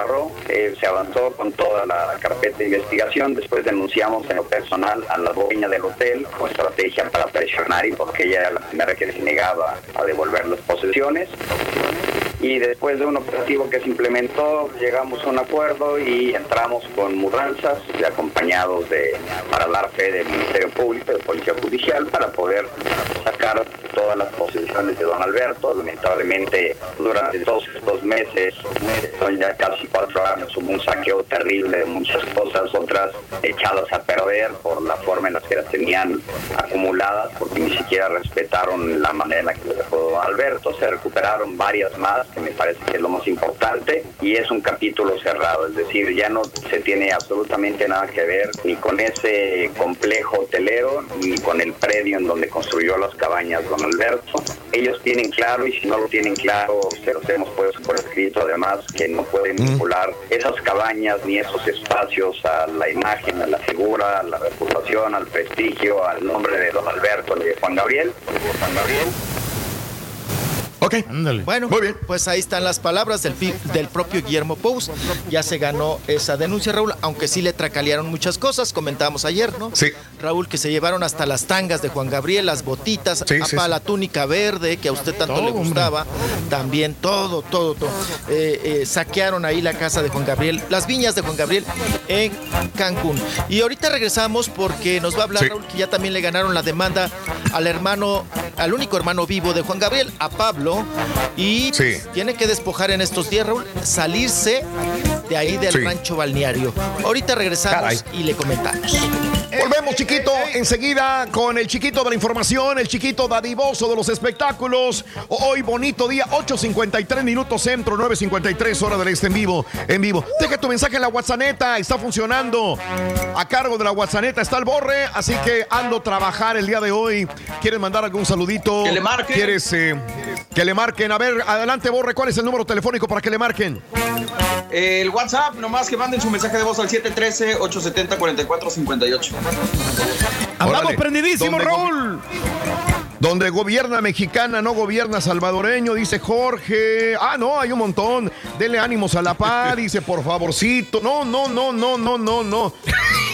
Speaker 55: Eh, se avanzó con toda la carpeta de investigación. Después denunciamos en lo personal a la dueña del hotel como estrategia para presionar y porque ella era la primera que se negaba a devolver las posesiones. Y después de un operativo que se implementó, llegamos a un acuerdo y entramos con mudanzas, y acompañados de, para dar fe del Ministerio Público, de Policía Judicial, para poder sacar todas las posesiones de don Alberto. Lamentablemente, durante todos estos meses, son ya casi cuatro años, hubo un saqueo terrible de muchas cosas, otras echadas a perder por la forma en la que las tenían acumuladas, porque ni siquiera respetaron la manera en la que lo dejó don Alberto. Se recuperaron varias más, que me parece que es lo más importante, y es un capítulo cerrado, es decir, ya no se tiene absolutamente nada que ver ni con ese complejo hotelero, ni con el predio en donde construyó las cabañas don Alberto. Ellos tienen claro, y si no lo tienen claro, se los hemos puesto por escrito además, que no pueden vincular esas cabañas ni esos espacios a la imagen, a la figura, a la reputación, al prestigio, al nombre de don Alberto, de Juan Gabriel. Juan Gabriel.
Speaker 1: Ok.
Speaker 48: Bueno, pues ahí están las palabras del, del propio Guillermo Pous. Ya se ganó esa denuncia, Raúl, aunque sí le tracalearon muchas cosas, comentábamos ayer, ¿no?
Speaker 1: Sí.
Speaker 48: Raúl, que se llevaron hasta las tangas de Juan Gabriel, las botitas,
Speaker 1: Sí,
Speaker 48: apa,
Speaker 1: sí, sí.
Speaker 48: la túnica verde, que a usted tanto
Speaker 5: Todo,
Speaker 48: le
Speaker 5: hombre.
Speaker 48: gustaba, también todo, todo, todo. Eh, eh, saquearon ahí la casa de Juan Gabriel, las viñas de Juan Gabriel en Cancún. Y ahorita regresamos porque nos va a hablar
Speaker 1: Sí.
Speaker 48: Raúl, que ya también le ganaron la demanda al hermano, al único hermano vivo de Juan Gabriel, a Pablo, y pues, tiene que despojar en estos días, Raúl, salirse de ahí del
Speaker 1: Sí.
Speaker 48: rancho balneario. Ahorita regresamos
Speaker 1: Caray.
Speaker 48: y le comentamos.
Speaker 1: Volvemos. Chiquito, enseguida con el chiquito de la información, el chiquito dadivoso de los espectáculos. Hoy, bonito día, 8.53 minutos centro, 9.53 hora del este en vivo. En vivo. Deja tu mensaje en la WhatsApp, está funcionando. A cargo de la WhatsApp está el Borre, así que ando a trabajar el día de hoy. ¿Quieres mandar algún saludito?
Speaker 4: Que le marquen.
Speaker 1: ¿Quieres eh, que le marquen? A ver, adelante, Borre, ¿cuál es el número telefónico para que le marquen?
Speaker 4: El WhatsApp, nomás que manden su mensaje de voz al 713-870-4458.
Speaker 5: Andamos
Speaker 1: Órale.
Speaker 5: prendidísimos,
Speaker 1: ¿Dónde go-
Speaker 5: Raúl.
Speaker 1: Donde gobierna mexicana, no gobierna salvadoreño, dice Jorge. Ah, no, hay un montón. Dele ánimos a la paz, dice, por favorcito. No, no, no, no, no, no, no.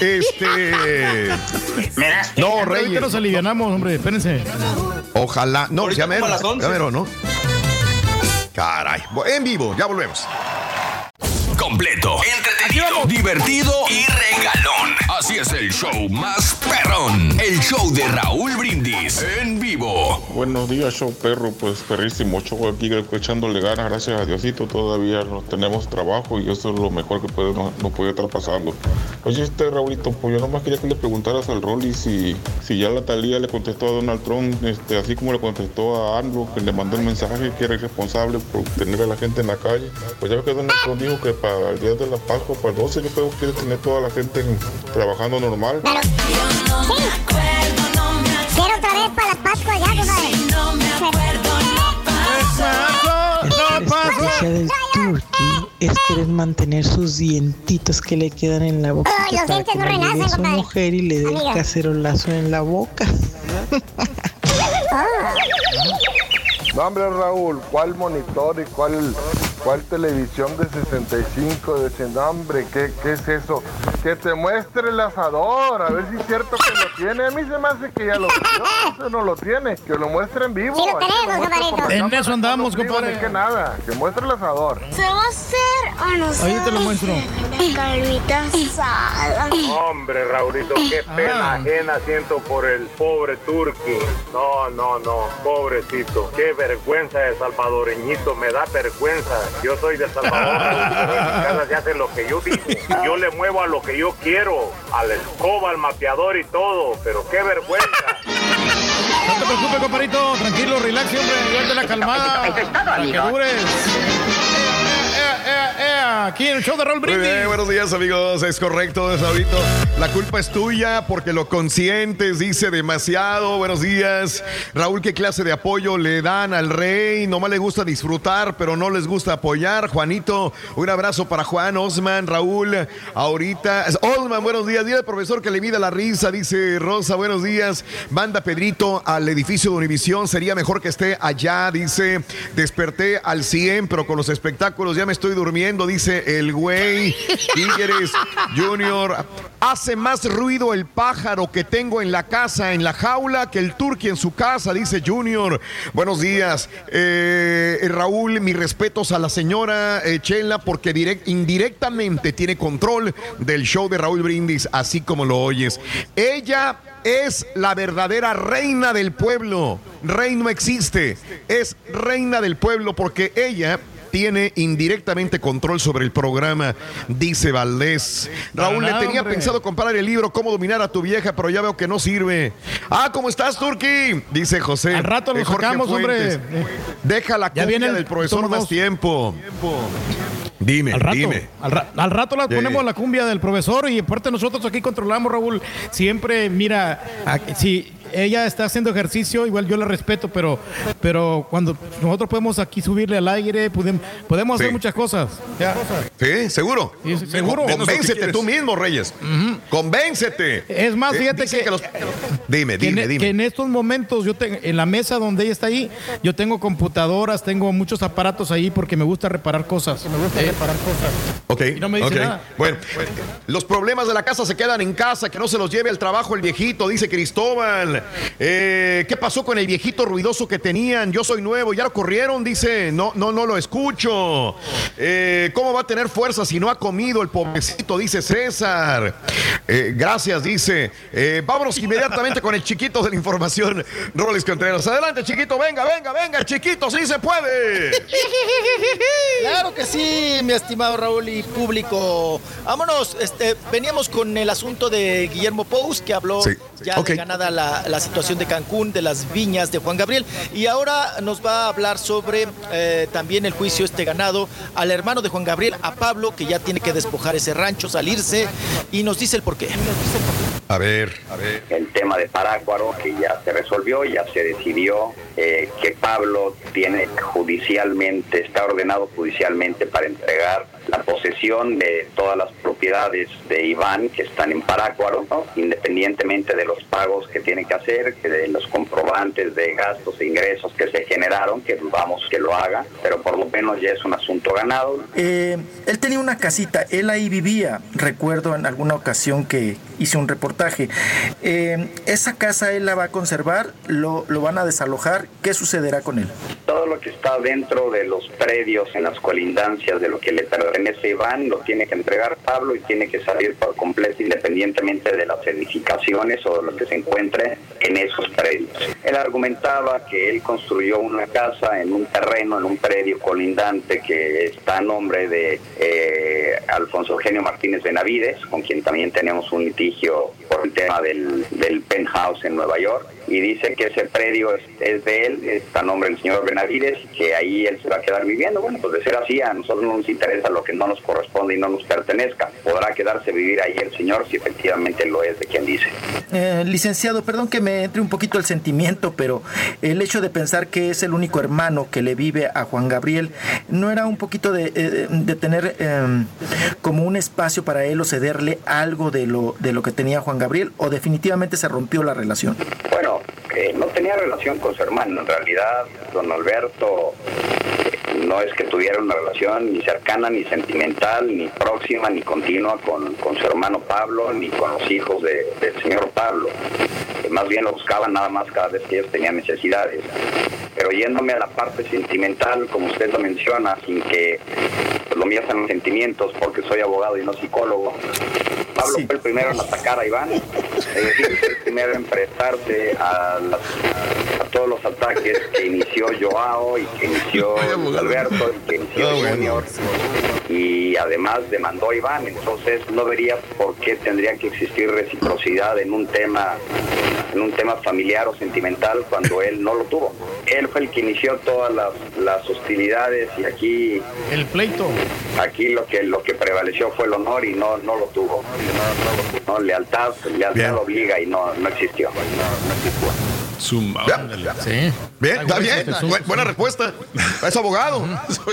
Speaker 1: Este. No,
Speaker 5: Ahorita
Speaker 1: Reyes.
Speaker 5: nos alivianamos, hombre, espérense.
Speaker 1: Ojalá. No,
Speaker 4: Ahorita
Speaker 1: ya mero.
Speaker 4: como a las 11.
Speaker 1: Ya mero, ¿no? Caray. En vivo, ya volvemos.
Speaker 44: Completo, entretenido, divertido y regalón. Así es el show más perrón. El show de Raúl Brindis en vivo.
Speaker 45: Buenos días, show perro, pues perrísimo, show aquí echándole ganas, gracias a Diosito, todavía no tenemos trabajo y eso es lo mejor que puede, nos, nos puede estar pasando. Oye, este Raulito, pues yo nomás quería que le preguntaras al Rolly si, si ya la Talía le contestó a Donald Trump, este, así como le contestó a AMLO, que le mandó el mensaje que era irresponsable por tener a la gente en la calle. Pues ya ves que Donald Trump dijo que para el día de la Pascua, para el 12, yo creo que quiere tener toda la gente en- trabajando normal.
Speaker 2: Quiero otra vez para las Pascuas ya, compadre. No me acuerdo,
Speaker 5: No
Speaker 56: La estrategia del turkey es querer mantener sus dientitos que le quedan en la boca
Speaker 2: Ay, los
Speaker 56: para
Speaker 2: dientes no renacen,
Speaker 56: su mujer y le dé el cacerolazo en la boca.
Speaker 50: No, hombre, Raúl, ¿cuál monitor y cuál, cuál televisión de 65? Dicen, no, hombre, ¿qué, ¿qué es eso? Que te muestre el asador, a ver si es cierto que lo tiene. A mí se me hace que ya lo vio, eso no lo tiene. Que lo muestre en vivo.
Speaker 2: Sí lo tenemos,
Speaker 50: la
Speaker 5: En
Speaker 50: cámara,
Speaker 5: eso andamos,
Speaker 50: no
Speaker 5: compadre.
Speaker 50: que nada, que muestre el asador.
Speaker 57: ¿Se va a hacer o no se
Speaker 5: Ahí te lo muestro.
Speaker 57: Carnita asada.
Speaker 58: Hombre, Raulito, qué pena ajena siento por el pobre Turqui. No, no, no, pobrecito. Qué vergüenza de salvadoreñito, me da vergüenza. Yo soy de Salvador, pero en mi casa se hace lo que yo digo. Yo le muevo a lo que yo quiero, a la escoba, al mapeador y todo, pero qué vergüenza.
Speaker 5: No te preocupes, compadrito. Tranquilo, relax, hombre. Llévate la calmada. Para que dures. Ea, ea, ea, Aquí en el show de
Speaker 1: Muy bien,
Speaker 5: Brindis.
Speaker 1: buenos días amigos, es correcto, Sabrito. La culpa es tuya porque lo consientes, dice demasiado. Buenos días. Raúl, ¿qué clase de apoyo le dan al rey? Nomás le gusta disfrutar, pero no les gusta apoyar. Juanito, un abrazo para Juan, Osman, Raúl. Ahorita, Osman, buenos días. Dile al profesor que le mida la risa, dice Rosa, buenos días. Manda Pedrito al edificio de Univisión, sería mejor que esté allá, dice. Desperté al 100, pero con los espectáculos ya me estoy durmiendo, dice el güey. Tigres Junior. Hace más ruido el pájaro que tengo en la casa, en la jaula, que el turqui en su casa, dice Junior. Buenos días. Eh, Raúl, mis respetos a la señora eh, Chela, porque direct- indirectamente tiene control del show de Raúl Brindis, así como lo oyes. Ella es la verdadera reina del pueblo. Rey no existe, es reina del pueblo porque ella tiene indirectamente control sobre el programa, dice Valdés. Raúl, le tenía pensado comprar el libro Cómo dominar a tu vieja, pero ya veo que no sirve. Ah, ¿cómo estás, Turki? Dice José.
Speaker 5: Al rato lo
Speaker 1: Eh,
Speaker 5: sacamos, hombre.
Speaker 1: Deja la
Speaker 5: Ya
Speaker 1: cumbia
Speaker 5: viene el-
Speaker 1: del profesor más tiempo. Dime,
Speaker 5: Al rato,
Speaker 1: dime.
Speaker 5: al, ra- al rato la
Speaker 1: Sí.
Speaker 5: ponemos la cumbia del profesor y aparte nosotros aquí controlamos, Raúl. Siempre, mira, si ella está haciendo ejercicio, igual yo la respeto, pero, pero cuando nosotros podemos aquí subirle al aire, podemos, podemos hacer
Speaker 1: Sí.
Speaker 5: muchas cosas. Ya.
Speaker 1: Sí, seguro.
Speaker 5: Sí, seguro.
Speaker 1: Convéncete tú mismo, Reyes. Convéncete.
Speaker 5: Es más,
Speaker 1: Eh,
Speaker 5: fíjate que,
Speaker 1: los- Dime,
Speaker 5: que en,
Speaker 1: dime, dime.
Speaker 5: que en estos momentos, yo tengo, en la mesa donde ella está ahí, yo tengo computadoras, tengo muchos aparatos ahí porque me gusta reparar cosas. Me gusta reparar cosas.
Speaker 1: Ok,
Speaker 5: no me dice
Speaker 1: ok.
Speaker 5: nada.
Speaker 1: Bueno, los problemas de la casa se quedan en casa, que no se los lleve al trabajo el viejito, dice Cristóbal. Eh, ¿Qué pasó con el viejito ruidoso que tenían? Yo soy nuevo, ya lo corrieron, dice. No, no, no lo escucho. Eh, ¿Cómo va a tener fuerza si no ha comido el pobrecito? Dice César. Eh, gracias, dice. Vámonos inmediatamente con el chiquito de la información, Roles Contreras. Adelante, chiquito, venga, venga, venga, chiquito, sí se puede.
Speaker 48: Claro que sí, mi estimado Raúl y público. Vámonos, este, veníamos con el asunto de Guillermo Pous, que habló
Speaker 1: Sí.
Speaker 48: ya de ganada la, la situación de Cancún, de las viñas de Juan Gabriel. Y ahora nos va a hablar sobre eh, también el juicio este ganado al hermano de Juan Gabriel, a Pablo, que ya tiene que despojar ese rancho, salirse, y nos dice el porqué.
Speaker 1: A ver, a ver.
Speaker 55: el tema de Parácuaro, que ya se resolvió, ya se decidió eh, que Pablo tiene judicialmente, está ordenado judicialmente para entregar la posesión de todas las propiedades de Iván que están en Parácuaro, ¿no? independientemente de los pagos que tiene que hacer, que de los comprobantes de gastos e ingresos que se generaron, que dudamos que lo haga, pero por lo menos ya es un asunto ganado.
Speaker 59: Eh, él tenía una casita, él ahí vivía. Recuerdo en alguna ocasión que hice un reportaje. Eh, esa casa él la va a conservar, lo, lo van a desalojar. ¿Qué sucederá con él?
Speaker 55: Todo lo que está dentro de los predios, en las colindancias de lo que le pertenece Iván, lo tiene que entregar Pablo y tiene que salir por completo independientemente de las edificaciones o de lo que se encuentre en esos predios. Él argumentaba que él construyó una casa en un terreno, en un predio colindante que está a nombre de eh, Alfonso Eugenio Martínez Benavides, con quien también tenemos un litigio por el tema del, del penthouse en Nueva York y dice que ese predio es, de él, está a nombre del señor Benavides, que ahí él se va a quedar viviendo. Bueno, pues de ser así, a nosotros no nos interesa lo que no nos corresponde y no nos pertenezca. Podrá quedarse vivir ahí el señor si efectivamente lo es de quien dice.
Speaker 59: Eh, licenciado, perdón que me entre un poquito el sentimiento, pero el hecho de pensar que es el único hermano que le vive a Juan Gabriel, ¿no era un poquito de, eh, de tener eh, como un espacio para él o cederle algo de lo, de lo que tenía Juan Gabriel o definitivamente se rompió la relación?
Speaker 55: Bueno, eh, no tenía relación con su hermano. En realidad, don Alberto eh, no es que tuviera una relación ni cercana, ni sentimental, ni próxima, ni continua con, con su hermano Pablo, ni con los hijos de- del señor Pablo. Eh, más bien lo buscaban nada más cada vez que ellos tenían necesidades. Pero yéndome a la parte sentimental, como usted lo menciona, sin que lo mío los sentimientos, porque soy abogado y no psicólogo, Pablo fue el primero en atacar a Iván, es decir, fue el primero en prestarse a, todos los ataques que inició Joao y que inició Alberto y que inició Junior. Y además demandó a Iván, entonces no vería por qué tendría que existir reciprocidad en un tema en un tema familiar o sentimental cuando él no lo tuvo. Él fue el que inició todas las, las hostilidades y aquí
Speaker 5: El pleito.
Speaker 55: aquí lo que lo que prevaleció fue el honor y no no lo tuvo no lealtad lealtad obliga y no no existió
Speaker 1: Sí. Bien, está bien. Bu- buena respuesta. Es abogado.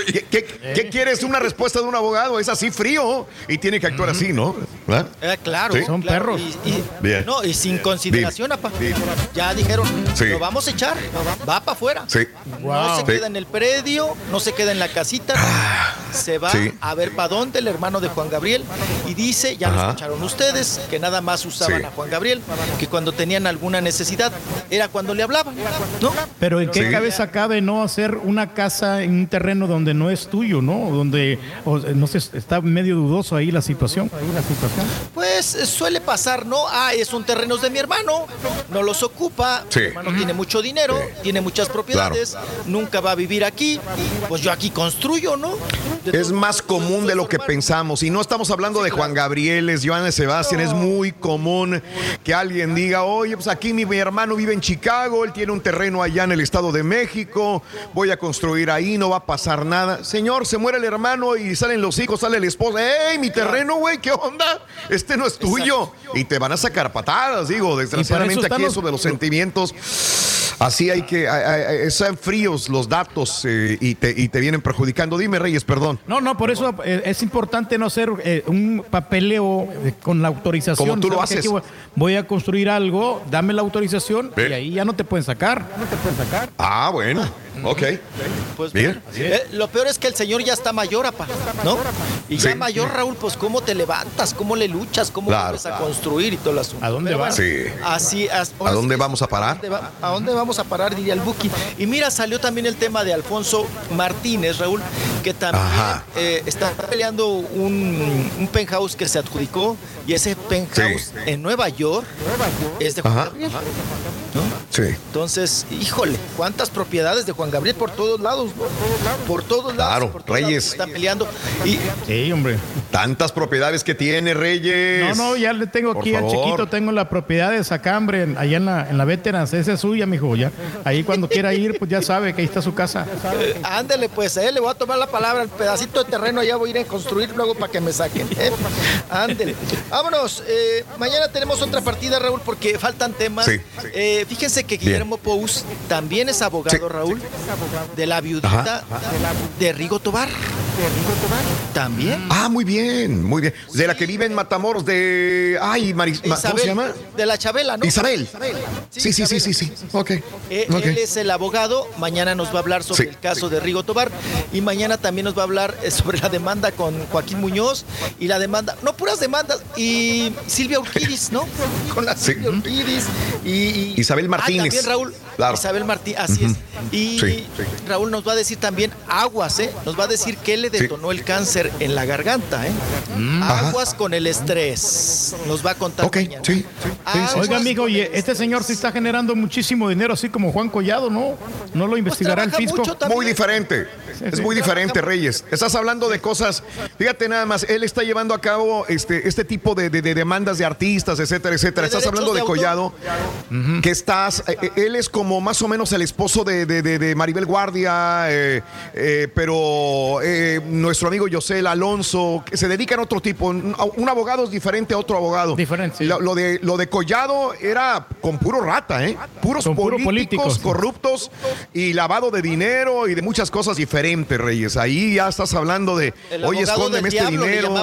Speaker 1: ¿Qué, qué- qué quieres? Una respuesta de un abogado. Es así frío y tiene que actuar así, ¿no?
Speaker 48: Eh, claro,
Speaker 1: Sí.
Speaker 48: son perros. Y, y-
Speaker 1: Bien.
Speaker 48: no, y sin consideración, apa. Ya dijeron,
Speaker 1: Sí.
Speaker 48: lo vamos a echar, va para afuera.
Speaker 1: Sí.
Speaker 48: No se
Speaker 1: Sí.
Speaker 48: queda en el predio, no se queda en la casita, se va
Speaker 1: Sí.
Speaker 48: a ver para dónde el hermano de Juan Gabriel y dice, ya lo escucharon ustedes, que nada más usaban
Speaker 1: Sí.
Speaker 48: a Juan Gabriel, que cuando tenían alguna necesidad era cuando le hablaban, ¿no?
Speaker 5: Pero ¿en qué
Speaker 48: Sí.
Speaker 5: cabeza cabe no hacer una casa en un terreno donde no es tuyo, ¿no? Donde, o- no sé, está medio dudoso ahí la situación.
Speaker 48: Pues eh, suele pasar, ¿no? Ah, es un terreno de mi hermano, no los ocupa,
Speaker 1: Sí.
Speaker 48: mi hermano tiene mucho dinero, tiene muchas propiedades, nunca va a vivir aquí, pues yo aquí construyo, ¿no?
Speaker 1: Es más común de lo que pensamos. Y no estamos hablando de Juan Gabriel, es Joana Sebastián. Es muy común que alguien diga, oye, pues aquí mi, mi hermano vive en Chicago, él tiene un terreno allá en el Estado de México, voy a construir ahí, no va a pasar nada. Señor, se muere el hermano y salen los hijos, sale el esposo. ¡Ey, mi terreno, güey! ¿Qué onda? Este no es tuyo. Y te van a sacar patadas, digo. Desgraciadamente
Speaker 5: están
Speaker 1: aquí
Speaker 5: los-
Speaker 1: eso de los sentimientos. Así hay que, sean fríos los datos eh, y, te, y te vienen perjudicando. Dime, Reyes, perdón.
Speaker 5: No, no, por eso eh, es importante no hacer eh, un papeleo con la autorización.
Speaker 1: Como tú lo haces.
Speaker 5: Voy a construir algo, dame la autorización y ahí ya no te pueden sacar. No te pueden sacar.
Speaker 1: Ah, bueno. Ok.
Speaker 48: Pues
Speaker 1: Bien.
Speaker 48: Eh, lo peor es que el señor ya está mayor, apa, ¿no? Y ya
Speaker 1: Sí.
Speaker 48: mayor, Raúl, pues cómo te levantas, cómo le luchas, cómo
Speaker 1: Claro.
Speaker 48: vuelves a construir y todo el asunto.
Speaker 5: ¿A dónde vas?
Speaker 1: Sí.
Speaker 48: Así, as-
Speaker 1: ¿A dónde vamos a parar?
Speaker 48: ¿A dónde, va- a dónde vamos a parar? Diría el Buki. Y mira, salió también el tema de Alfonso Martínez, Raúl, que también eh, está peleando un, un penthouse que se adjudicó y ese penthouse en Nueva York es de Juan
Speaker 1: Ajá.
Speaker 48: Gabriel.
Speaker 1: Sí.
Speaker 48: Entonces, híjole, cuántas propiedades de Juan Gabriel por todos lados, ¿no? Por todos lados.
Speaker 1: Claro,
Speaker 48: por todos
Speaker 1: Reyes.
Speaker 48: lados están peleando. Y
Speaker 5: Sí, hombre.
Speaker 1: Tantas propiedades que tiene Reyes.
Speaker 5: No, no, ya le tengo
Speaker 1: Por
Speaker 5: aquí al
Speaker 1: favor.
Speaker 5: chiquito, tengo la propiedad de Sacambre, allá en la, en la Veterans, esa es suya, mijo, ya. Ahí cuando quiera ir, pues ya sabe que ahí está su casa.
Speaker 48: Eh, ándele, pues, eh, le voy a tomar la palabra. El pedacito de terreno allá voy a ir a construir luego para que me saquen. eh. Ándele. Vámonos. eh, mañana tenemos otra partida, Raúl, porque faltan temas.
Speaker 1: Sí.
Speaker 48: Eh, fíjense que Guillermo Pous también es abogado, Raúl, de la viudita de Rigo Tobar. También.
Speaker 1: Ah, muy bien, muy bien. De la que vive en Matamoros, de. Ay, Maris... Ma- ¿cómo
Speaker 48: Isabel,
Speaker 1: se llama?
Speaker 48: De la Chabela, ¿no?
Speaker 1: Isabel. Sí, sí, sí, sí, sí. Ok.
Speaker 48: Eh,
Speaker 1: ok.
Speaker 48: Él es el abogado. Mañana nos va a hablar sobre
Speaker 1: Sí.
Speaker 48: el caso de Rigo Tobar. Y mañana también nos va a hablar eh, sobre la demanda con Joaquín Muñoz. Y la demanda, no puras demandas. Y Silvia Urquidis, ¿no? Con la
Speaker 1: Sí.
Speaker 48: Silvia Urquidis. Y, y-
Speaker 1: Isabel
Speaker 48: Ah,
Speaker 1: Martínez.
Speaker 48: también Raúl.
Speaker 1: Claro.
Speaker 48: Isabel Martínez, así
Speaker 1: Ujú.
Speaker 48: es. Y
Speaker 1: Sí.
Speaker 48: Raúl nos va a decir también aguas, ¿eh? Nos va a decir qué le detonó el cáncer en la garganta, ¿eh? Aguas con el estrés. Nos va a contar.
Speaker 1: Ok,
Speaker 48: mañana.
Speaker 1: sí.
Speaker 48: Aguas
Speaker 5: Oiga, amigo, y este señor sí está generando muchísimo dinero, así como Juan Collado, ¿no? ¿No lo investigará el fisco?
Speaker 48: mucho.
Speaker 1: Muy diferente. Es muy diferente, Reyes. Estás hablando de cosas. Fíjate nada más, él está llevando a cabo este, este tipo de, de- de demandas de artistas, etcétera, etcétera. Estás hablando de. Collado, que estás. eh, eh, él es como más o menos el esposo de, de- de- de Maribel Guardia, eh, eh, pero eh, nuestro amigo Yosel Alonso, que se dedican a otro tipo. Un, un abogado es diferente a otro abogado.
Speaker 5: Diferente, sí.
Speaker 1: Lo, lo de, lo de Collado era con puro rata, ¿eh? Puros
Speaker 5: Con puro
Speaker 1: políticos,
Speaker 5: políticos.
Speaker 1: corruptos y lavado de dinero y de muchas cosas diferentes, Reyes. Ahí ya estás hablando de,
Speaker 48: El
Speaker 1: oye, escóndeme este dinero.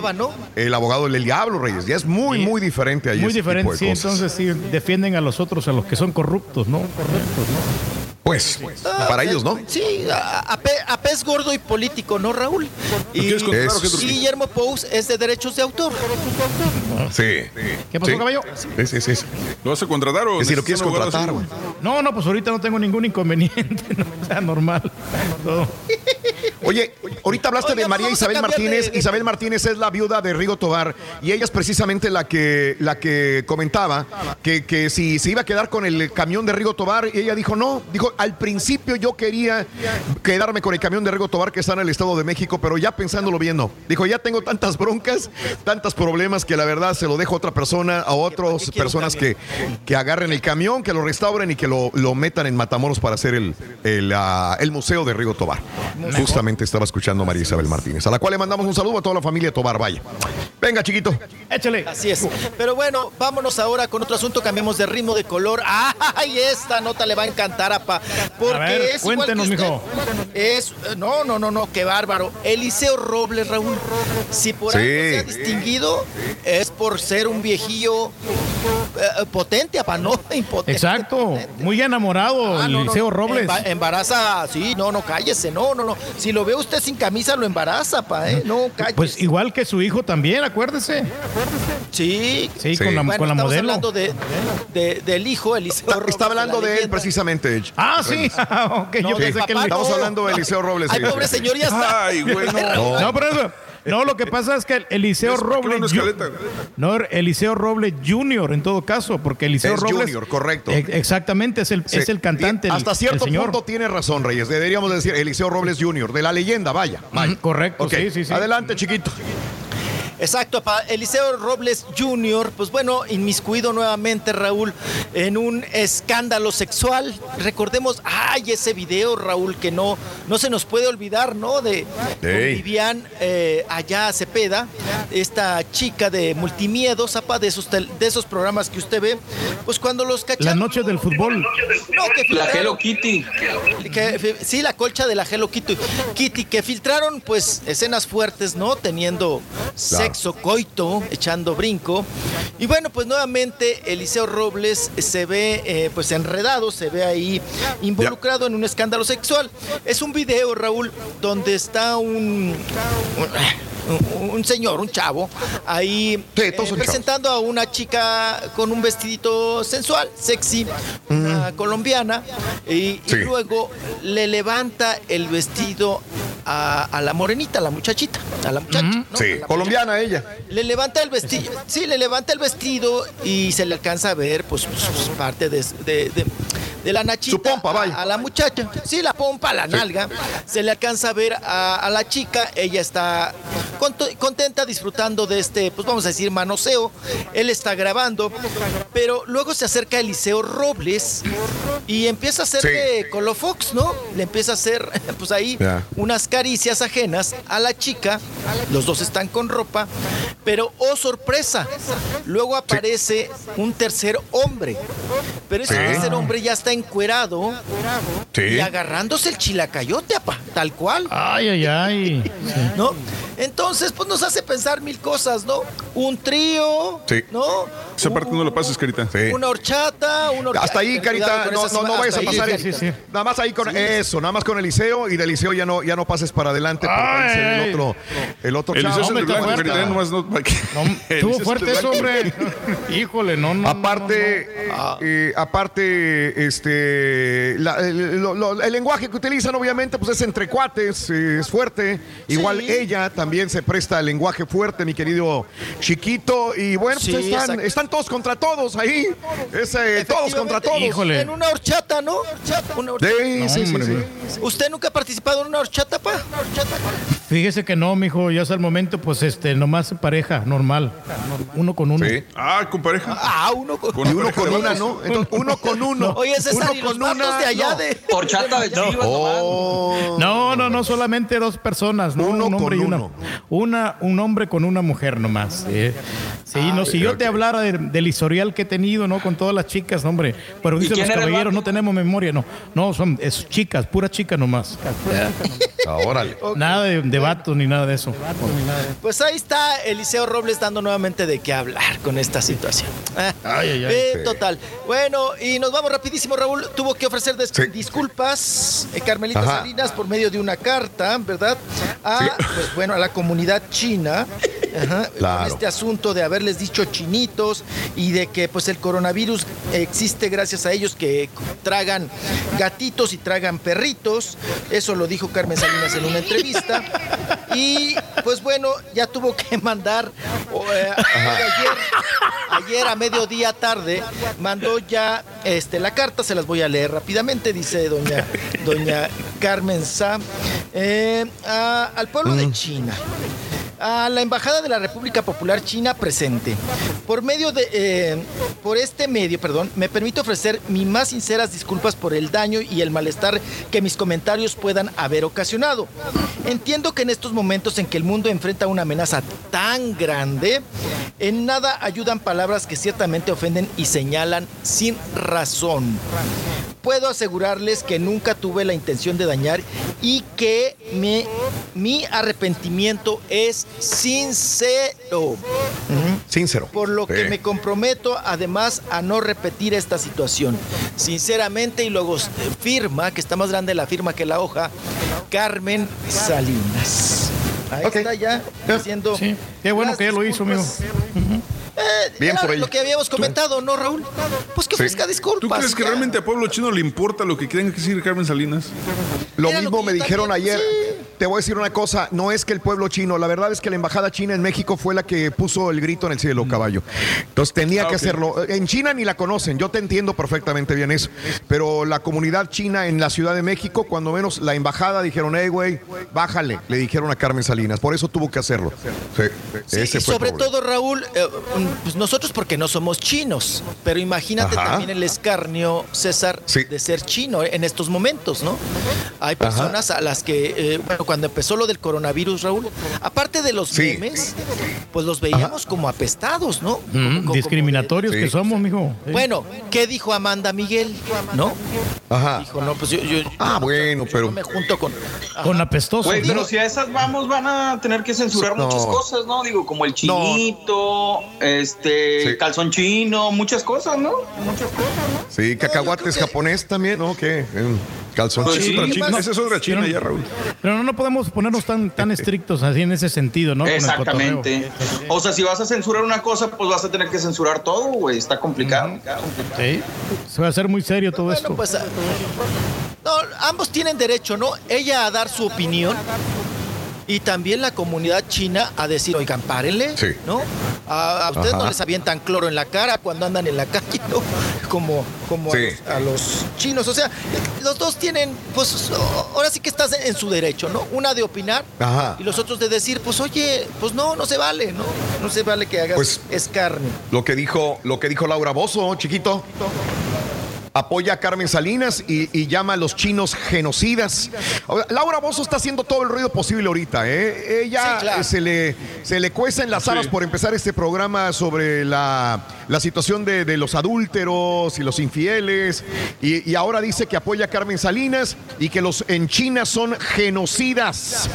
Speaker 1: El abogado del diablo, Reyes. Ya es muy, muy diferente ahí.
Speaker 5: Muy diferente, sí,
Speaker 1: cosas.
Speaker 5: entonces sí, defienden a los otros, a los que son corruptos, ¿no? Correctos, ¿no?
Speaker 1: Pues,
Speaker 48: Ah,
Speaker 1: para ellos, ¿no?
Speaker 48: Sí, a, a pe- a pez gordo y político, ¿no, Raúl? Y,
Speaker 1: Es-
Speaker 3: Turquía?
Speaker 48: Guillermo Pous es de derechos de autor.
Speaker 1: Sí.
Speaker 5: ¿Qué pasó,
Speaker 1: Sí.
Speaker 5: caballo?
Speaker 1: Sí, sí, sí.
Speaker 3: ¿Lo vas a contratar o
Speaker 1: si lo quieres contratar, güey.
Speaker 5: No, no, pues ahorita no tengo ningún inconveniente, no, o sea, normal. Todo.
Speaker 1: Oye, ahorita hablaste de María Isabel Martínez.
Speaker 48: de-
Speaker 1: Isabel Martínez es la viuda de Rigo Tobar y ella es precisamente la que, la que comentaba que, que si se iba a quedar con el camión de Rigo Tobar y ella dijo no, dijo al principio yo quería quedarme con el camión de Rigo Tobar que está en el Estado de México, pero ya pensándolo bien no. Dijo ya tengo tantas broncas, tantos problemas que la verdad se lo dejo a otra persona, a otras personas que, que agarren el camión, que lo restauren y que lo, lo metan en Matamoros para hacer el, el, ah, el museo de Rigo Tobar. Justamente estaba escuchando a María Isabel Martínez, a la cual le mandamos un saludo a toda la familia Tobar, vaya. Venga, chiquito.
Speaker 5: Échale.
Speaker 48: Así es. Pero bueno, vámonos ahora con otro asunto. Cambiemos de ritmo, de color. ¡Ay! Esta nota le va a encantar, apa. Porque
Speaker 5: A ver,
Speaker 48: es
Speaker 5: cuéntenos, mijo.
Speaker 48: Es. No, no, no, no, qué bárbaro. Eliseo Robles, Raúl. Si por
Speaker 1: Sí.
Speaker 48: algo se ha distinguido, es por ser un viejillo eh, potente, apa, ¿no? Impotente.
Speaker 5: Exacto, muy enamorado,
Speaker 48: Ah, no, no.
Speaker 5: Robles.
Speaker 48: Emba- embaraza, sí, no, no, cállese, no, no, no. Si lo ve usted sin camisa, lo embaraza, pa, ¿eh? No, cállese.
Speaker 5: Pues igual que su hijo también, acuérdese.
Speaker 48: Sí,
Speaker 5: Sí, con la,
Speaker 48: Bueno,
Speaker 5: con la
Speaker 48: estamos
Speaker 5: modelo.
Speaker 48: hablando de, de- del hijo, Eliseo
Speaker 1: Está,
Speaker 48: Robles,
Speaker 1: está hablando
Speaker 48: la
Speaker 1: de él precisamente.
Speaker 5: Ah, sí. ok,
Speaker 48: No,
Speaker 5: yo
Speaker 48: papá,
Speaker 5: el-
Speaker 1: Estamos
Speaker 48: no.
Speaker 1: hablando de Eliseo Robles.
Speaker 48: Ay,
Speaker 1: sí,
Speaker 48: pobre
Speaker 1: sí.
Speaker 48: señor, ya está.
Speaker 3: Ay, güey, no.
Speaker 5: Pero eso. No, lo que pasa es que Eliseo
Speaker 3: Es
Speaker 5: Robles. No, Eliseo Robles Jr. en todo caso, porque Eliseo
Speaker 1: Es
Speaker 5: Robles.
Speaker 1: Junior, correcto.
Speaker 5: Ex- Exactamente, es el,
Speaker 1: Sí.
Speaker 5: es el cantante.
Speaker 1: Y
Speaker 5: el-
Speaker 1: Hasta
Speaker 5: el
Speaker 1: cierto
Speaker 5: señor.
Speaker 1: punto tiene razón, Reyes. Deberíamos decir Eliseo Robles Jr., de la leyenda, vaya.
Speaker 5: correcto, sí, sí, sí.
Speaker 1: Adelante, chiquito.
Speaker 48: Exacto, pa. Eliseo Robles Jr., pues bueno, inmiscuido nuevamente, Raúl, en un escándalo sexual. Recordemos, ay, ese video, Raúl, que no, no se nos puede olvidar, ¿no? De con
Speaker 1: Ey.
Speaker 48: Vivian eh, allá Cepeda, esta chica de multimiedo, zapa, de esos, tel- de esos programas que usted ve, pues cuando los
Speaker 5: La
Speaker 48: cacharon.
Speaker 5: noche del fútbol.
Speaker 48: No, que
Speaker 4: La Hello Kitty.
Speaker 48: que sí, la colcha de la Hello Kitty, Kitty, que filtraron pues escenas fuertes, ¿no? Teniendo sexo sexo, coito, echando brinco. Y bueno, pues nuevamente Eliseo Robles se ve eh, pues enredado, se ve ahí involucrado en un escándalo sexual. Es un video, Raúl, donde está un, un, un señor, un chavo, ahí eh, presentando a una chica con un vestidito sensual, sexy, una colombiana, y, y luego le levanta el vestido a, a la morenita, a la muchachita, a la muchacha. ¿no?
Speaker 1: Sí, colombiana ella.
Speaker 48: Le levanta el vestido, sí, le levanta el vestido y se le alcanza a ver, pues, pues, pues, parte de, de- de- de la nachita a, a la muchacha. Sí, la pompa, la nalga. Se le alcanza a ver a, a la chica. Ella está contenta, disfrutando de este, pues vamos a decir, manoseo. Él está grabando, pero luego se acerca Eliseo Robles y empieza a hacerle colofox, ¿no? Le empieza a hacer, pues ahí, unas caricias ajenas a la chica. Los dos están con ropa, pero oh sorpresa, luego aparece un tercer hombre. Pero ese
Speaker 1: Sí.
Speaker 48: tercer hombre ya está encuerado
Speaker 1: Sí.
Speaker 48: y agarrándose el chilacayote, apa, tal cual.
Speaker 5: Ay, ay, ay.
Speaker 48: ¿No? Entonces, pues nos hace pensar mil cosas, ¿no? Un trío,
Speaker 3: Sí.
Speaker 48: ¿no?
Speaker 3: Esa parte no la pases, Carita.
Speaker 48: Una horchata, una horchata.
Speaker 1: Hasta ahí, Carita, no, no, no vayas a pasar.
Speaker 48: ahí.
Speaker 1: el- Nada más ahí con
Speaker 48: Sí.
Speaker 1: eso, nada más con Eliseo y de Eliseo ya no, ya no pases para adelante ve el
Speaker 5: Ay.
Speaker 1: otro, el otro
Speaker 3: Eliseo es el blanco, Carita, nomás no-
Speaker 5: Estuvo fuerte eso, hombre. Híjole, no, no.
Speaker 1: Aparte, eh, aparte, este, la- el, lo- lo- el lenguaje que utilizan obviamente pues es entre cuates, eh, es fuerte. Igual ella también se presta al lenguaje fuerte, mi querido chiquito. Y bueno, pues están, están todos contra todos ahí. Es, eh, todos contra todos.
Speaker 5: Híjole.
Speaker 48: En una horchata, ¿no? Una horchata.
Speaker 1: Sí, sí, sí,
Speaker 5: hombre,
Speaker 1: sí.
Speaker 48: ¿Usted nunca ha participado en una horchata, pa?
Speaker 5: Fíjese que no, mijo, ya hasta el momento, pues este, nomás pareja, normal. Uno con uno.
Speaker 3: Ah, con pareja.
Speaker 48: Ah, uno con,
Speaker 1: Y uno con una, ¿no? Entonces, uno con uno.
Speaker 48: Oye, César,
Speaker 1: uno
Speaker 48: y los vatos de allá
Speaker 1: no.
Speaker 48: de...
Speaker 4: Horchata de chivas
Speaker 1: Oh.
Speaker 5: No, no, no, solamente dos personas, ¿no?
Speaker 1: Uno
Speaker 5: un hombre
Speaker 1: con
Speaker 5: y una.
Speaker 1: uno.
Speaker 5: Una, un hombre con una mujer nomás. Sí, Sí, no, si yo te hablara de- del historial que he tenido, ¿no? Con todas las chicas, hombre. Pero dicen los caballeros, no tenemos memoria, no. No, son es chicas, puras chicas nomás.
Speaker 1: Órale.
Speaker 5: Nada de, de vatos ni nada de eso.
Speaker 48: Pues ahí está Eliseo Robles dando nuevamente de qué hablar con esta situación.
Speaker 5: Ay, ay, ay.
Speaker 48: eh. Total. Bueno, y nos vamos rapidísimo, Raúl. Tuvo que ofrecer des- disculpas, eh, Carmelita
Speaker 1: Ajá.
Speaker 48: Salinas, por medio de una carta, ¿verdad? A, pues bueno, a la comunidad china. ajá,
Speaker 1: Claro.
Speaker 48: Con este asunto de haberles dicho chinitos y de que pues el coronavirus existe gracias a ellos que tragan gatitos y tragan perritos. Eso lo dijo Carmen Salinas en una entrevista. Y pues bueno, ya tuvo que mandar eh, ayer, ayer a mediodía tarde mandó ya este la carta, se las voy a leer rápidamente, dice doña doña Carmen Sa eh, a- al pueblo de China a la Embajada de la República Popular China presente. Por medio de, eh, por este medio, perdón, me permito ofrecer mis más sinceras disculpas por el daño y el malestar que mis comentarios puedan haber ocasionado. Entiendo que en estos momentos en que el mundo enfrenta una amenaza tan grande, en nada ayudan palabras que ciertamente ofenden y señalan sin razón puedo asegurarles que nunca tuve la intención de dañar y que me- mi arrepentimiento es sincero.
Speaker 1: Sincero.
Speaker 48: Por lo que me comprometo además a no repetir esta situación. Sinceramente, y luego firma, que está más grande la firma que la hoja, Carmen Salinas. Ahí está ya diciendo.
Speaker 5: Sí, qué bueno que ya lo hizo, amigo.
Speaker 48: Eh,
Speaker 1: Bien
Speaker 48: era
Speaker 1: por ella.
Speaker 48: lo que habíamos comentado, ¿no, Raúl? Pues que
Speaker 1: Sí.
Speaker 48: ofrezca disculpas.
Speaker 3: ¿Tú crees que
Speaker 48: ya.
Speaker 3: realmente a pueblo chino le importa lo que que decir Carmen Salinas?
Speaker 1: Lo mismo
Speaker 48: lo
Speaker 1: me dijeron
Speaker 48: también-
Speaker 1: ayer. Te voy a decir una cosa, no es que el pueblo chino, la verdad es que la embajada china en México fue la que puso el grito en el cielo, caballo. Entonces tenía
Speaker 3: Ah,
Speaker 1: que hacerlo. En China ni la conocen, yo te entiendo perfectamente bien eso. Pero la comunidad china en la Ciudad de México, cuando menos la embajada dijeron, hey, güey, bájale, le dijeron a Carmen Salinas. Por eso tuvo que hacerlo. Sí,
Speaker 48: Sí,
Speaker 1: ese
Speaker 48: y
Speaker 1: fue
Speaker 48: sobre todo, Raúl, eh, pues nosotros porque no somos chinos, pero imagínate
Speaker 1: Ajá.
Speaker 48: también el escarnio, César,
Speaker 1: Sí.
Speaker 48: de ser chino en estos momentos, ¿no? Hay personas a las que, eh, bueno, Cuando empezó lo del coronavirus, Raúl, aparte de los memes, pues los veíamos como apestados, ¿no?
Speaker 5: Mm, discriminatorios que somos, mijo. Sí.
Speaker 48: Bueno, ¿qué dijo Amanda Miguel? ¿No?
Speaker 1: Ajá.
Speaker 48: Dijo, no, pues yo, yo-
Speaker 1: Ah, bueno, pero.
Speaker 48: no me junto con...
Speaker 5: Con apestosos.
Speaker 4: Güey, pero si a esas vamos, van a tener que censurar
Speaker 1: No.
Speaker 4: muchas cosas, ¿no? Digo, como el chinito, este,
Speaker 1: Sí.
Speaker 4: calzón chino, muchas cosas, ¿no? Muchas cosas, ¿no?
Speaker 1: Sí, cacahuates japonés también, ¿no? ¿Qué? Calzón
Speaker 4: Pues
Speaker 3: es
Speaker 4: sí,
Speaker 3: otra China,
Speaker 4: más-
Speaker 3: esa es otra China
Speaker 5: Pero-
Speaker 3: ya, Raúl.
Speaker 5: Pero no, no podemos ponernos tan, tan estrictos así en ese sentido, ¿no?
Speaker 4: Exactamente. O sea, si vas a censurar una cosa, pues vas a tener que censurar todo, güey. Está complicado.
Speaker 5: Sí. Se va a hacer muy serio todo
Speaker 48: Bueno,
Speaker 5: esto.
Speaker 48: pues... ah, No, ambos tienen derecho, ¿no? Ella a dar su opinión y también la comunidad china a decir, oigan, párenle,
Speaker 1: Sí.
Speaker 48: ¿no? A, a ustedes no les avientan cloro en la cara cuando andan en la calle, ¿no? Como, como a los- a, los, chinos. O sea, los dos tienen, pues, ahora sí que estás en su derecho, ¿no? Una de opinar
Speaker 1: Ajá.
Speaker 48: y los otros de decir, pues, oye, pues no, no se vale, ¿no? No se vale que hagas
Speaker 1: Pues-
Speaker 48: escarnio.
Speaker 1: Lo que dijo, lo que dijo Laura Bozo, chiquito. Apoya a Carmen Salinas y, y llama a los chinos genocidas. Ahora, Laura Bozo está haciendo todo el ruido posible ahorita. ¿eh? Ella
Speaker 48: Sí, claro.
Speaker 1: se, le, se le cueza en las
Speaker 3: Sí.
Speaker 1: alas por empezar este programa sobre la, la situación de, de los adúlteros y los infieles. Y, y ahora dice que apoya a Carmen Salinas y que los en China son genocidas.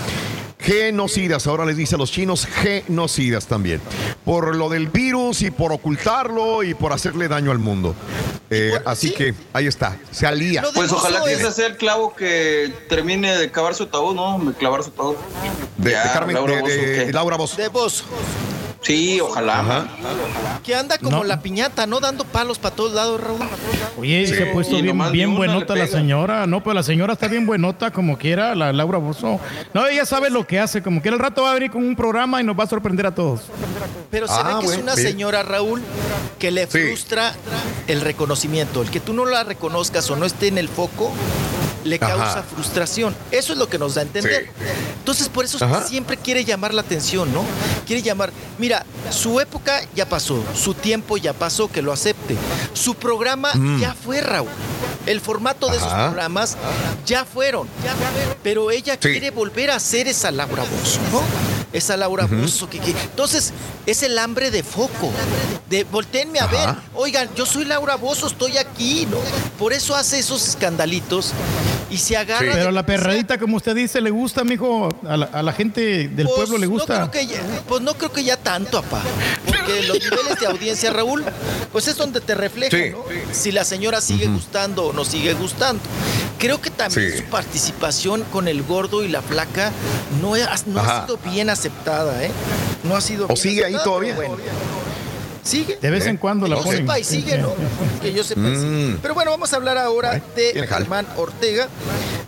Speaker 1: Genocidas, ahora les dice a los chinos genocidas también. Por lo del virus y por ocultarlo y por hacerle daño al mundo. Eh,
Speaker 48: por-
Speaker 1: así
Speaker 48: sí.
Speaker 1: que ahí está, se alía.
Speaker 4: Pues ojalá que
Speaker 48: es-
Speaker 4: ese sea el clavo que termine de cavar su ataúd, ¿no? De clavar su ataúd.
Speaker 1: De, Carmen,
Speaker 4: Laura
Speaker 1: de, de. Laura Bozo.
Speaker 48: De vos.
Speaker 4: Sí, ojalá.
Speaker 1: Ajá.
Speaker 48: Que anda como
Speaker 5: No.
Speaker 48: la piñata, ¿no? Dando palos para todos lados, Raúl.
Speaker 5: Oye,
Speaker 1: Sí.
Speaker 5: se ha puesto
Speaker 4: Y
Speaker 5: bien, buenota la señora. No, pues la señora está bien buenota como quiera, la Laura Bozo. No, ella sabe lo que hace, como que al rato va a venir con un programa y nos va a sorprender a todos.
Speaker 48: Pero se
Speaker 1: Ah,
Speaker 48: ve que
Speaker 1: bueno,
Speaker 48: es una
Speaker 1: bien.
Speaker 48: señora, Raúl, que le
Speaker 1: Sí.
Speaker 48: frustra el reconocimiento. El que tú no la reconozcas o no esté en el foco, le
Speaker 1: Ajá.
Speaker 48: causa frustración. Eso es lo que nos da a entender.
Speaker 1: Sí.
Speaker 48: Entonces, por eso
Speaker 1: Ajá.
Speaker 48: siempre quiere llamar la atención, ¿no? Quiere llamar. Mira, su época ya pasó, su tiempo ya pasó, que lo acepte. Su programa ya fue, Raúl. El formato de
Speaker 1: Mm. Ajá.
Speaker 48: programas ya fueron. Pero ella
Speaker 1: Sí.
Speaker 48: quiere volver a ser esa Laura Bozo, ¿no? Esa Laura Bozo que, que- Entonces, es el hambre de foco. De volteenme a ver.
Speaker 1: Ajá.
Speaker 48: Oigan, yo soy Laura Bozo, estoy aquí, ¿no? Por eso hace esos escandalitos y se agarra.
Speaker 1: Sí.
Speaker 48: de
Speaker 5: Pero la perradita, como usted dice, le gusta, mijo. A la, a la gente del
Speaker 48: Pues,
Speaker 5: pueblo le
Speaker 48: No
Speaker 5: gusta.
Speaker 48: creo que ya, pues no creo que ya tanto, apá. Porque los niveles de audiencia, Raúl, pues es donde te refleja,
Speaker 1: Sí.
Speaker 48: ¿no? Si la señora sigue gustando o no sigue gustando. Creo que también
Speaker 1: Sí.
Speaker 48: su participación con el gordo y la flaca no, ha, no ha sido bien aceptada, ¿eh? No ha sido
Speaker 1: ¿O sigue ahí
Speaker 48: aceptada,
Speaker 1: todavía?
Speaker 48: bueno. Sigue.
Speaker 5: De vez en cuando la
Speaker 48: Que yo
Speaker 5: ponen.
Speaker 48: sepa y sigue, ¿no? Que yo sepa y sigue.
Speaker 1: Mm.
Speaker 48: Pero bueno, vamos a hablar ahora de. Germán Ortega.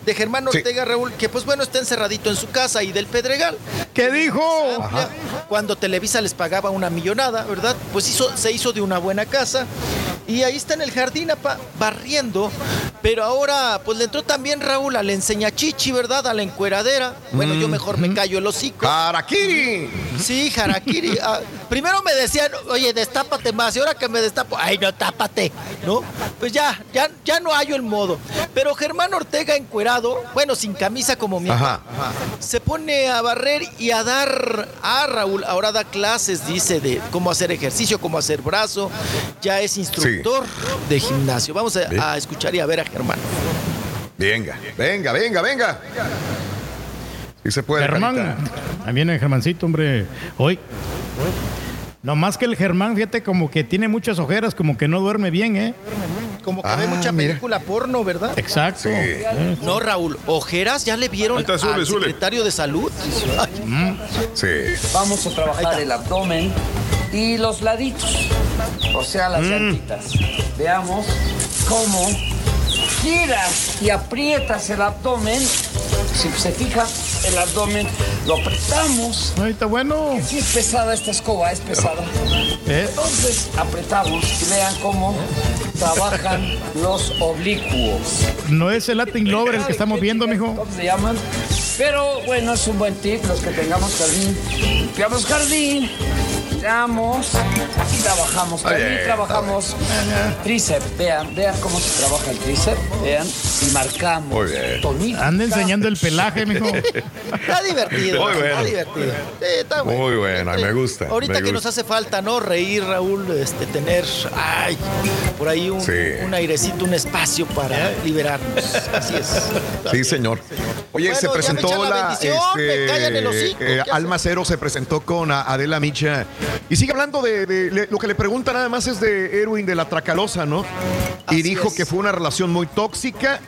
Speaker 48: De Germán
Speaker 1: Sí.
Speaker 48: Ortega, Raúl, que pues bueno, está encerradito en su casa y del Pedregal.
Speaker 5: ¿Qué dijo?
Speaker 48: Amplia. Cuando Televisa les pagaba una millonada, ¿verdad? Pues hizo, se hizo de una buena casa. Y ahí está en el jardín, apa, barriendo. Pero ahora, pues le entró también Raúl a la enseña chichi, ¿verdad? A la encueradera. Bueno, yo mejor me callo el hocico.
Speaker 1: ¡Harakiri!
Speaker 48: Sí, Harakiri. Ah, primero me decían, oye, destápate más. Y ahora que me destapo, ay, no, tápate. ¿No? Pues ya, ya, ya no hallo el modo. Pero Germán Ortega encuerado, bueno, sin camisa como mi
Speaker 1: Ajá.
Speaker 48: se pone a barrer y a dar a Raúl. Ahora da clases, dice, de cómo hacer ejercicio, cómo hacer brazo. Ya es instructor de gimnasio. Vamos a, escuchar y a ver a Germán.
Speaker 1: Venga, venga, venga, venga. Y se puede.
Speaker 5: Germán. Ahí viene el Germancito, hombre. Hoy. No más que el Germán, fíjate, como que tiene muchas ojeras, como que no duerme bien, ¿eh?
Speaker 48: Como que
Speaker 1: Ah,
Speaker 48: ve mucha
Speaker 1: mira.
Speaker 48: película porno, ¿verdad?
Speaker 5: Exacto.
Speaker 1: Sí.
Speaker 48: No, Raúl, ojeras ya le vieron
Speaker 3: está,
Speaker 48: al secretario de salud. Ay,
Speaker 1: Sí.
Speaker 60: Vamos a trabajar el abdomen y los laditos, o sea, las llantitas. Veamos cómo giras y aprietas el abdomen. Si se fijan, el abdomen lo apretamos.
Speaker 5: Ahí está bueno.
Speaker 60: Sí es pesada esta escoba, es pesada.
Speaker 5: Eh,
Speaker 60: Entonces apretamos y vean cómo trabajan los oblicuos.
Speaker 5: no es el Latin Lover el que estamos viendo, mijo.
Speaker 60: ¿Cómo se llaman? Pero bueno, es un buen tip los que tengamos jardín. Limpiamos jardín, estiramos y trabajamos. También trabajamos tríceps. Vean, vean cómo se trabaja el tríceps. Vean, y marcamos.
Speaker 1: Muy bien.
Speaker 5: Anda enseñando el pelaje, mijo.
Speaker 48: Está divertido.
Speaker 1: Muy bueno.
Speaker 48: Está divertido. Sí, está bueno.
Speaker 1: Muy bueno, me gusta.
Speaker 48: Ahorita
Speaker 1: me
Speaker 48: que nos hace falta, ¿no? Reír, Raúl, este, tener, ay, por ahí un,
Speaker 1: Sí.
Speaker 48: un airecito, un espacio para liberarnos. Así es.
Speaker 1: Sí, señor. Oye,
Speaker 48: Bueno,
Speaker 1: se
Speaker 48: ya me
Speaker 1: presentó
Speaker 48: la
Speaker 1: la.
Speaker 48: bendición, me callan el hocico,
Speaker 1: eh,
Speaker 48: ¿qué
Speaker 1: Alma Cero se presentó con Adela Micha. Y sigue hablando de, lo que le pregunta nada más es de Erwin de la Tracalosa, ¿no? Y dijo que fue una relación muy tóxica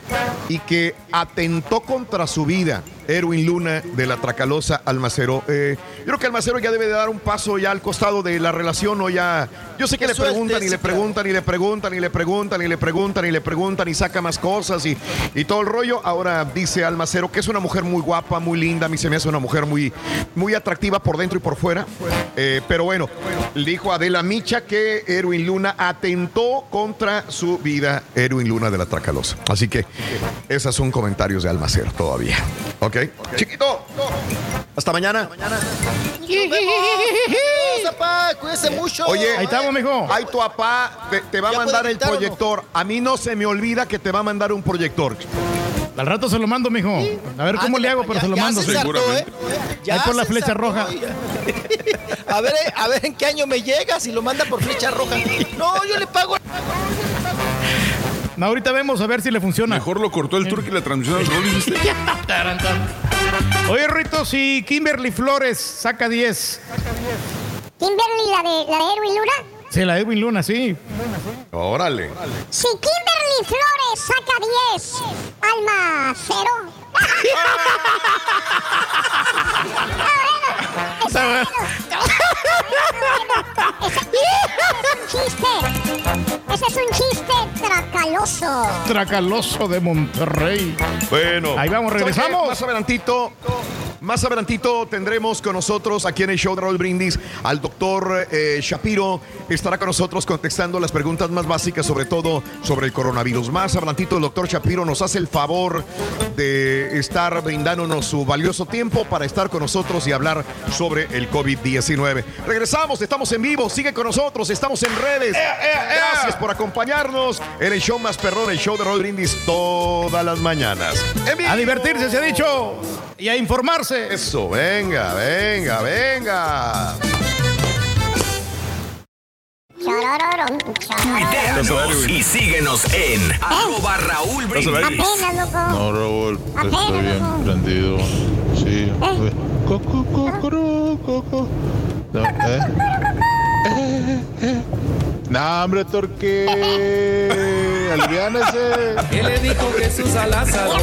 Speaker 1: y que atentó contra su vida. Erwin Luna de la Tracalosa Almacero. Eh, yo creo que Almacero ya debe de dar un paso ya al costado de la relación o ya. Yo sé que, le preguntan y le preguntan y le preguntan y le preguntan y le preguntan y le preguntan y saca más cosas y, y todo el rollo. Ahora dice Almacero que es una mujer muy guapa, muy linda. A mí se me hace una mujer muy, muy atractiva por dentro y por fuera. Eh, pero bueno, dijo Adela Micha que Erwin Luna atentó contra su vida. Erwin Luna de la Tracalosa. Así que esos son comentarios de Almacero todavía. ¿Ok? Chiquito. Hasta mañana.
Speaker 48: Nos vemos. Adiós, papá. Cuídese mucho.
Speaker 1: Oye,
Speaker 5: Ahí estamos, mijo.
Speaker 1: Ay, tu papá te, te va a
Speaker 48: ¿Ya
Speaker 1: mandar el
Speaker 48: no?
Speaker 1: proyector. A mí no se me olvida que te va a mandar un proyector.
Speaker 5: Al rato se lo mando, mijo. A ver cómo le hago, pero se lo
Speaker 48: ya
Speaker 5: mando.
Speaker 48: se ¿eh?
Speaker 5: Ahí por la flecha roja.
Speaker 48: A ver, a ver en qué año me llega si lo manda por flecha roja. No, yo le pago.
Speaker 5: No, ahorita vemos a ver si le funciona.
Speaker 3: Mejor lo cortó el turco y la transmisión al Rolling, ¿viste?
Speaker 5: Oye, Rito, si Kimberly Flores saca 10.
Speaker 2: Kimberly, la de, la de Erwin Luna.
Speaker 5: Sí, la Edwin Luna, sí.
Speaker 1: Órale.
Speaker 2: Si Kimberly Flores saca 10, Alma cero. Ese es un chiste tracaloso.
Speaker 5: Tracaloso de Monterrey.
Speaker 1: Bueno.
Speaker 5: Ahí vamos, regresamos.
Speaker 1: Más adelantito. Más adelantito tendremos con nosotros aquí en el show de Raúl Brindis al doctor eh, Shapiro. Estará con nosotros contestando las preguntas más básicas, sobre todo sobre el coronavirus. Más adelantito el doctor Shapiro nos hace el favor de estar brindándonos su valioso tiempo para estar con nosotros y hablar sobre el COVID-19. Regresamos, estamos en vivo, sigue con nosotros, estamos en redes. Gracias por acompañarnos en el show más perrón, el show de Raúl Brindis todas las mañanas. En vivo.
Speaker 5: A divertirse, se ha dicho. Y a informarse.
Speaker 1: Eso, venga, venga, venga.
Speaker 44: Tuiteanos y síguenos en arroba Raúl Brindis.
Speaker 2: Apenas, loco.
Speaker 45: No, Raúl,
Speaker 2: Apenas,
Speaker 45: estoy bien
Speaker 2: loco.
Speaker 45: prendido. Sí. Coco, coco, coco. No, ¿eh? Eh, eh. No, hombre, torque. Aliviánese.
Speaker 51: ¿Qué le dijo Jesús a Lázaro?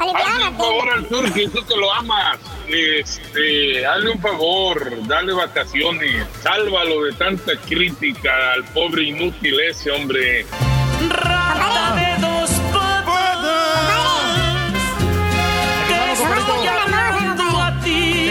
Speaker 58: Hazle un favor al Turki, tú que lo amas. Este, hazle un favor, dale vacaciones. Sálvalo de tanta crítica al pobre inútil ese hombre.
Speaker 51: Rata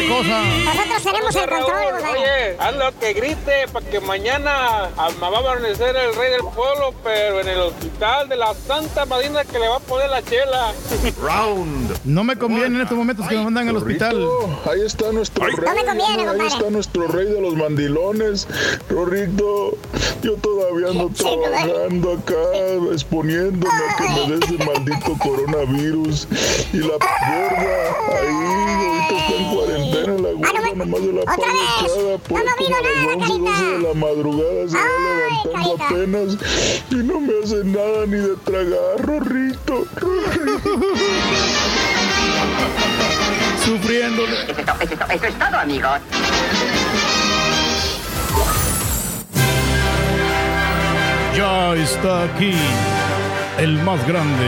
Speaker 5: cosa?
Speaker 2: Nosotros tenemos el control, compadre.
Speaker 58: Oye, hazlo que grite para que mañana me va a amanecer el rey del pueblo, pero en el hospital de la Santa Madina que le va a poner la chela.
Speaker 1: Round.
Speaker 5: No me conviene en estos momentos que me mandan al hospital.
Speaker 45: Ahí está nuestro rey.
Speaker 2: No me conviene,
Speaker 45: Ahí
Speaker 2: compadre.
Speaker 45: está nuestro rey de los mandilones. Rorrito, yo todavía ando trabajando acá, exponiéndome a que me des ese maldito coronavirus. Y la gorda, ahí, ahorita está en cuarentena, la gorda nomás de la
Speaker 2: otra vez. No digo
Speaker 45: a las
Speaker 2: nada,
Speaker 45: 11, 12 de la madrugada se va
Speaker 2: Ay,
Speaker 45: levantando
Speaker 2: carita.
Speaker 45: apenas y no me hace nada ni de tragar, Rorrito. Rorrito.
Speaker 5: Sufriéndole.
Speaker 61: Eso es todo, amigos.
Speaker 5: Ya está aquí el más grande.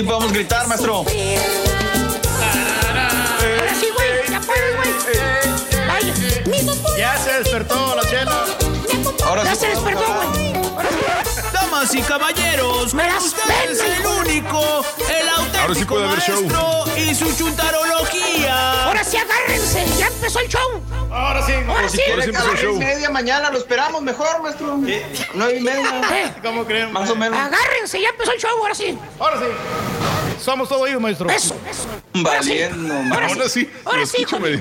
Speaker 4: Sí podemos gritar, maestro.
Speaker 7: Ahora sí, güey, ya puedes, güey. Vaya. Mi bombón.
Speaker 5: Ya se despertó la chela.
Speaker 4: Ahora
Speaker 7: Ya
Speaker 4: sí
Speaker 7: se despertó, güey.
Speaker 51: Damas y caballeros,
Speaker 7: Me
Speaker 51: usted
Speaker 7: pena,
Speaker 51: es el único, el auténtico
Speaker 3: Ahora sí puede haber show.
Speaker 51: maestro y su chuntarología.
Speaker 7: Ahora sí, agárrense. Ya empezó el show.
Speaker 5: Ahora sí.
Speaker 7: Ahora sí.
Speaker 3: Ahora sí empezó el show.
Speaker 4: media mañana lo esperamos mejor, maestro. Nueve y media.
Speaker 7: Eh,
Speaker 5: ¿Cómo creen?
Speaker 4: Más o menos.
Speaker 7: Agárrense, ya empezó el show. Ahora sí.
Speaker 5: Ahora sí. Somos todo oídos, maestro.
Speaker 7: Eso, eso. Ahora sí.
Speaker 4: Valiendo,
Speaker 7: Ahora
Speaker 3: Ahora sí.
Speaker 7: Ahora sí, hijo.
Speaker 3: medio.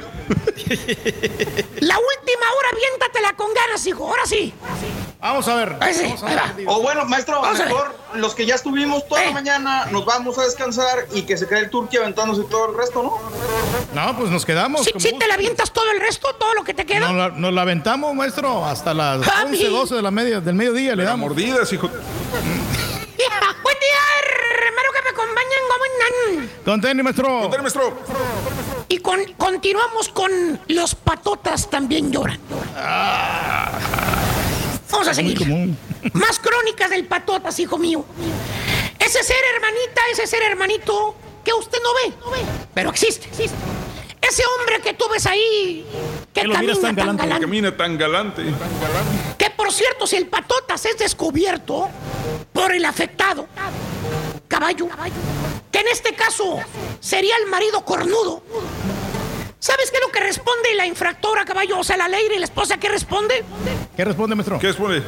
Speaker 7: La última hora, viéntatela con ganas, hijo. Ahora sí.
Speaker 5: Vamos a ver.
Speaker 7: Ahí sí,
Speaker 5: Vamos a ver.
Speaker 4: O bueno, maestro,
Speaker 7: Vamos ver.
Speaker 4: mejor los que ya estuvimos toda
Speaker 7: Eh.
Speaker 4: la mañana, nos vamos a descansar y que se quede el turqui aventándose todo el resto, ¿no?
Speaker 5: No, pues nos quedamos. Gusto.
Speaker 7: te la avientas todo el resto, todo lo que te queda.
Speaker 5: Nos la, nos la aventamos, maestro, hasta las
Speaker 7: Javi.
Speaker 5: 11, 12 de la media, del mediodía le damos.
Speaker 3: mordidas, hijo.
Speaker 7: Buen día, hermano que me acompañan, ¿cómo andan?
Speaker 5: Con tenis, maestro.
Speaker 3: Contale, maestro.
Speaker 7: Y con, continuamos con los patotas también lloran. Vamos a
Speaker 5: Muy
Speaker 7: seguir.
Speaker 5: común.
Speaker 7: Más crónicas del patotas, hijo mío. Ese ser hermanita, ese ser hermanito que usted no ve, pero existe. Ese hombre que tú ves ahí, que
Speaker 5: Que
Speaker 7: camina tan
Speaker 5: tan
Speaker 7: galante.
Speaker 5: galante.
Speaker 3: Camina tan galante.
Speaker 7: Que por cierto, si el patotas es descubierto por el afectado, caballo, que en este caso sería el marido cornudo. ¿Sabes qué es lo que responde la infractora, caballo? O sea, la ley y la esposa, ¿qué responde?
Speaker 5: ¿Qué responde, maestro?
Speaker 3: ¿Qué responde?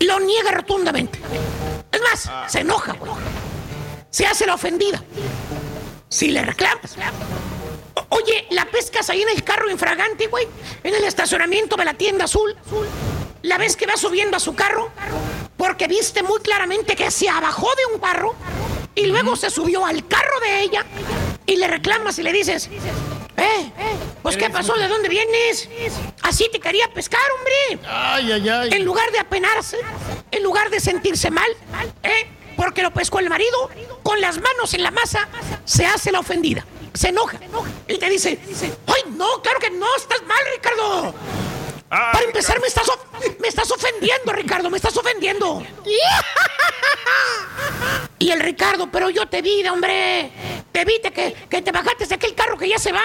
Speaker 7: Lo niega rotundamente. Es más, se enoja, güey. Se hace la ofendida. Si le reclamas. Oye, la pescas ahí en el carro infragante, güey. En el estacionamiento de la tienda azul. La ves que va subiendo a su carro. Porque viste muy claramente que se abajó de un carro. Y luego se subió al carro de ella. Y le reclamas y le dices. Eh, pues ¿qué pasó? ¿De dónde vienes? Así te quería pescar, hombre.
Speaker 5: Ay, ay, ay.
Speaker 7: En lugar de apenarse, en lugar de sentirse mal, ¿eh? porque lo pescó el marido, con las manos en la masa, se hace la ofendida, se enoja y te dice, ¡ay, no, claro que no, estás mal, Ricardo! Para empezar, me estás, me estás ofendiendo, Ricardo, me estás ofendiendo. Y el Ricardo, pero yo te vi, hombre. Te vi te- que, que te bajaste de aquel carro que ya se va.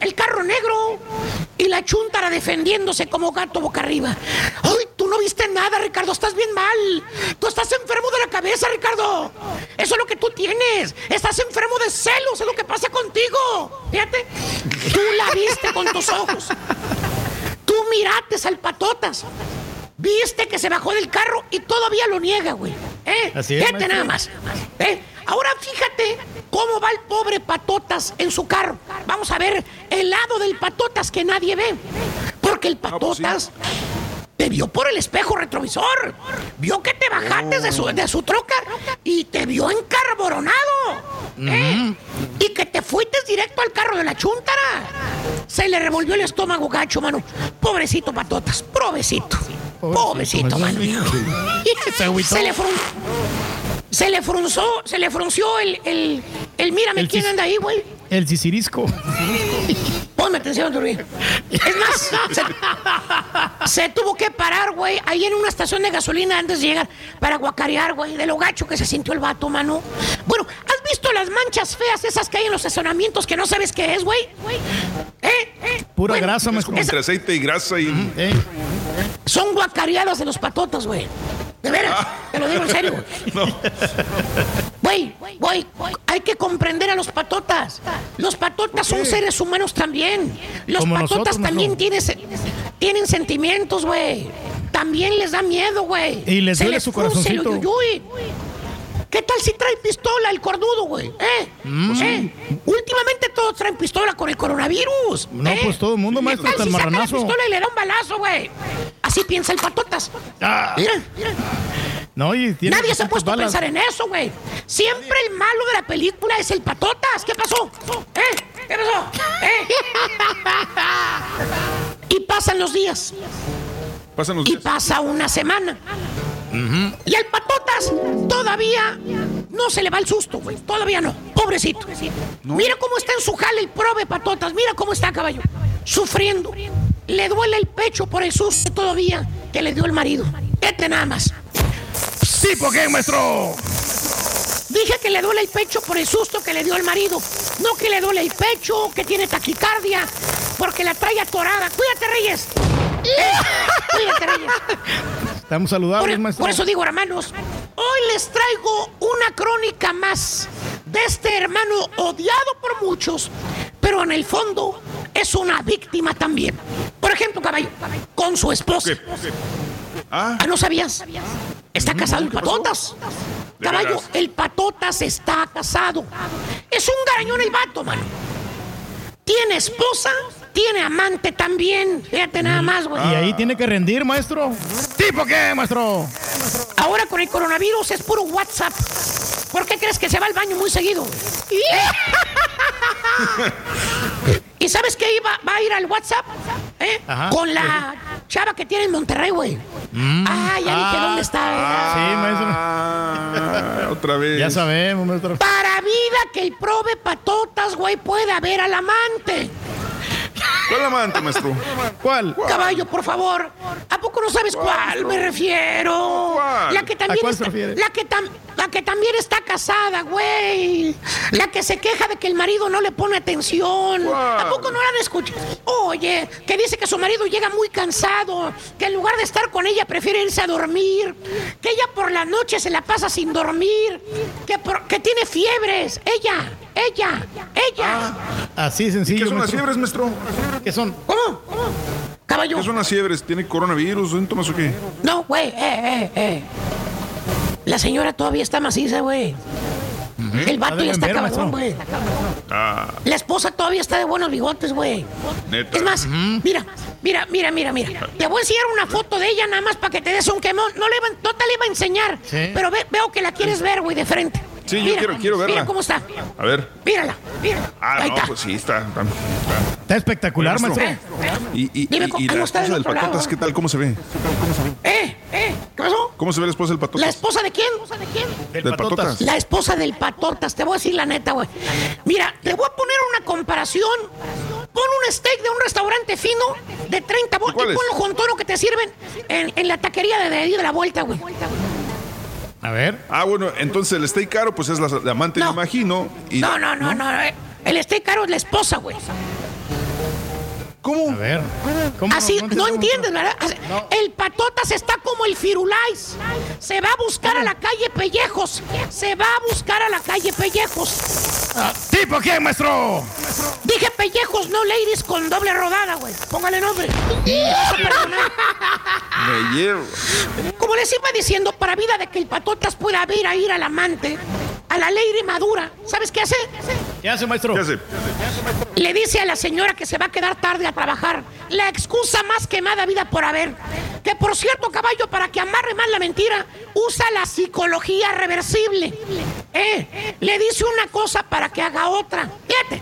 Speaker 7: El carro negro. Y la chuntara defendiéndose como gato boca arriba. ¡Ay, tú no viste nada, Ricardo! Estás bien mal. Tú estás enfermo de la cabeza, Ricardo. Eso es lo que tú tienes. Estás enfermo de celos. Es lo que pasa contigo. Fíjate. Tú la viste con tus ojos. Tú mirates al patotas. Viste que se bajó del carro y todavía lo niega, güey. ¿Eh?
Speaker 5: Así es,
Speaker 7: Fíjate nada más. ¿Eh? Ahora fíjate cómo va el pobre patotas en su carro. Vamos a ver el lado del patotas que nadie ve. Porque el patotas te vio por el espejo retrovisor. Vio que te bajaste de, su, de su troca y te vio encarboronado. ¿eh? Y que te fuiste directo al carro de la chuntara. Se le revolvió el estómago gacho, mano. Pobrecito patotas, pobrecito. Pobrecito, mano.
Speaker 5: Se
Speaker 7: le frun- se le frunzó, se le frunció el, el, el mírame
Speaker 5: El
Speaker 7: quién anda ahí, güey.
Speaker 5: El cicirisco.
Speaker 7: Ponme atención, Turín. Es más, se, se tuvo que parar, güey, ahí en una estación de gasolina antes de llegar para guacarear, güey, de lo gacho que se sintió el vato, mano. Bueno, ¿has visto las manchas feas esas que hay en los estacionamientos que no sabes qué es, güey? ¿Eh? ¿Eh?
Speaker 5: Pura
Speaker 7: Bueno,
Speaker 5: grasa,
Speaker 3: Es
Speaker 5: maestro.
Speaker 3: como entre aceite y grasa y.
Speaker 5: Eh,
Speaker 7: Son guacareadas de los patotas, güey. De veras, te lo digo en serio. güey.
Speaker 3: No.
Speaker 7: Güey, güey, hay que comprender a los patotas. Los patotas son seres humanos también. Los
Speaker 5: Como
Speaker 7: patotas
Speaker 5: nosotros,
Speaker 7: también tienen, tienen sentimientos, güey. También les da miedo, güey.
Speaker 5: Y les
Speaker 7: Se
Speaker 5: duele su
Speaker 7: el
Speaker 5: corazoncito.
Speaker 7: ¿Qué tal si trae pistola el cornudo, güey? ¿Eh?
Speaker 5: Mm.
Speaker 7: ¿Eh? Últimamente todos traen pistola con el coronavirus.
Speaker 5: No,
Speaker 7: ¿eh?
Speaker 5: pues todo el mundo,
Speaker 7: ¿Qué
Speaker 5: maestro,
Speaker 7: tal
Speaker 5: hasta el
Speaker 7: si saca la
Speaker 5: marranazo.
Speaker 7: pistola y le da un balazo, güey? Así piensa el patotas.
Speaker 5: Ah.
Speaker 7: Mira, mira.
Speaker 5: no, y tiene
Speaker 7: Nadie se ha
Speaker 5: 200
Speaker 7: puesto
Speaker 5: balas.
Speaker 7: a pensar en eso, güey. Siempre el malo de la película es el patotas. ¿Qué pasó? ¿Eh? ¿Qué pasó? ¿Eh? y pasan los días.
Speaker 3: Pasan los
Speaker 7: Y
Speaker 3: días.
Speaker 7: pasa una semana. Y al patotas todavía no se le va el susto, güey. Todavía no. Pobrecito. Mira cómo está en su jale el prove patotas. Mira cómo está, caballo. Sufriendo. Le duele el pecho por el susto todavía que le dio el marido. Vete nada más.
Speaker 5: ¿Tipo qué, maestro?
Speaker 7: Dije que le duele el pecho por el susto que le dio el marido. No que le duele el pecho, que tiene taquicardia, porque la trae atorada. Cuídate, Reyes. Cuídate, Reyes.
Speaker 5: Estamos saludables,
Speaker 7: Por,
Speaker 5: maestro.
Speaker 7: por eso digo, hermanos, hoy les traigo una crónica más de este hermano odiado por muchos, pero en el fondo es una víctima también. Por ejemplo, caballo, con su esposa. Ah, ¿no sabías? Está casado el patotas.
Speaker 3: ¿De
Speaker 7: Caballo,
Speaker 3: veras?
Speaker 7: el patotas está casado. Es un garañón el vato, mano. Tiene esposa, tiene amante también. Fíjate nada más, güey.
Speaker 5: Y ahí tiene que rendir, maestro. ¿Tipo qué, maestro?
Speaker 7: Ahora con el coronavirus es puro WhatsApp. ¿Por qué crees que se va al baño muy seguido? ¿Y sabes qué iba, va a ir al WhatsApp? ¿Eh?
Speaker 5: Ajá.
Speaker 7: Con la chava que tiene en Monterrey, güey. Ah, ya dije
Speaker 5: Ah.
Speaker 7: dónde está.
Speaker 5: Sí, maestro.
Speaker 3: Ah, otra vez.
Speaker 5: Ya sabemos, maestro.
Speaker 7: Para vida que el prove patotas, güey, pueda ver al amante.
Speaker 3: ¿Cuál amante, maestro?
Speaker 5: ¿Cuál?
Speaker 7: Caballo, por favor. ¿A poco no sabes cuál me refiero? La que
Speaker 5: ¿A
Speaker 7: también
Speaker 5: cuál
Speaker 7: está,
Speaker 5: se refiere?
Speaker 7: la que tam- la que también está casada, güey. La que se queja de que el marido no le pone atención. ¿A poco no la han escuchado? Oye, que dice que su marido llega muy cansado, que en lugar de estar con ella prefiere irse a dormir, que ella por la noche se la pasa sin dormir, que, por- que tiene fiebres. Ella, ella, ella.
Speaker 5: Así de sencillo.
Speaker 3: ¿Qué son las fiebres, maestro?
Speaker 5: ¿Qué son?
Speaker 7: ¿Cómo? Caballo.
Speaker 3: ¿Qué son las fiebres? ¿Tiene coronavirus, síntomas o qué?
Speaker 7: No, güey, eh, eh, eh. La señora todavía está maciza, güey. El vato ya está
Speaker 5: enferma,
Speaker 7: cabrón, güey.
Speaker 3: Ah,
Speaker 7: La esposa todavía está de buenos bigotes, güey. Es más, mira, mira, mira, mira, mira. Te voy a enseñar una foto de ella nada más para que te des un quemón. No, le iba- no te la iba a enseñar,
Speaker 3: Sí.
Speaker 7: pero ve- veo que la quieres ver, güey, de frente.
Speaker 3: Sí, yo quiero, quiero verla.
Speaker 7: Mira cómo está.
Speaker 3: A ver.
Speaker 7: Mírala, mírala.
Speaker 3: Ah,
Speaker 7: Ahí
Speaker 3: no,
Speaker 7: está.
Speaker 3: pues sí, está. Está,
Speaker 5: Está espectacular, maestro.
Speaker 3: Y, y,
Speaker 7: Dime
Speaker 3: y-
Speaker 7: cómo-
Speaker 3: y la
Speaker 7: del
Speaker 3: esposa del patotas, ¿qué tal? ¿Cómo se ve?
Speaker 7: Eh, eh, ¿qué pasó?
Speaker 3: ¿Cómo se ve la esposa del patotas?
Speaker 7: ¿La esposa de quién? ¿De quién?
Speaker 3: Del patotas.
Speaker 7: La esposa del patotas, te voy a decir la neta, güey. Mira, te voy a poner una comparación. Pon un steak de un restaurante fino de 30 bolas y ponlo con todo lo que te sirven en, en la taquería de, de ahí de la vuelta, güey.
Speaker 3: A ver. Ah, bueno, entonces el steak caro, pues es la, la amante, me imagino. Y,
Speaker 7: No, no, no, no. eh, El steak caro es la esposa, güey.
Speaker 3: ¿Cómo?
Speaker 5: A ver.
Speaker 7: Así,
Speaker 5: no
Speaker 7: no,
Speaker 5: entiendo
Speaker 7: entiendes, ¿verdad? Así- El patotas está como el firulais. Se va a buscar a la calle Pellejos. Se va a buscar a la calle Pellejos.
Speaker 5: ¿Tipo qué, maestro?
Speaker 7: Dije Pellejos, no ladies con doble rodada, güey. Póngale nombre.
Speaker 3: Me llevo.
Speaker 7: Como les iba diciendo, para vida de que el patotas pueda ver a ir al amante, a la lady madura, ¿sabes qué hace?
Speaker 5: ¿Qué hace, maestro?
Speaker 3: ¿Qué hace?
Speaker 7: Le dice a la señora que se va a quedar tarde a trabajar. La excusa más quemada vida por haber. Que por cierto, caballo, para que amarre más la mentira, usa la psicología reversible. Eh, le dice una cosa para que haga otra. Fíjate.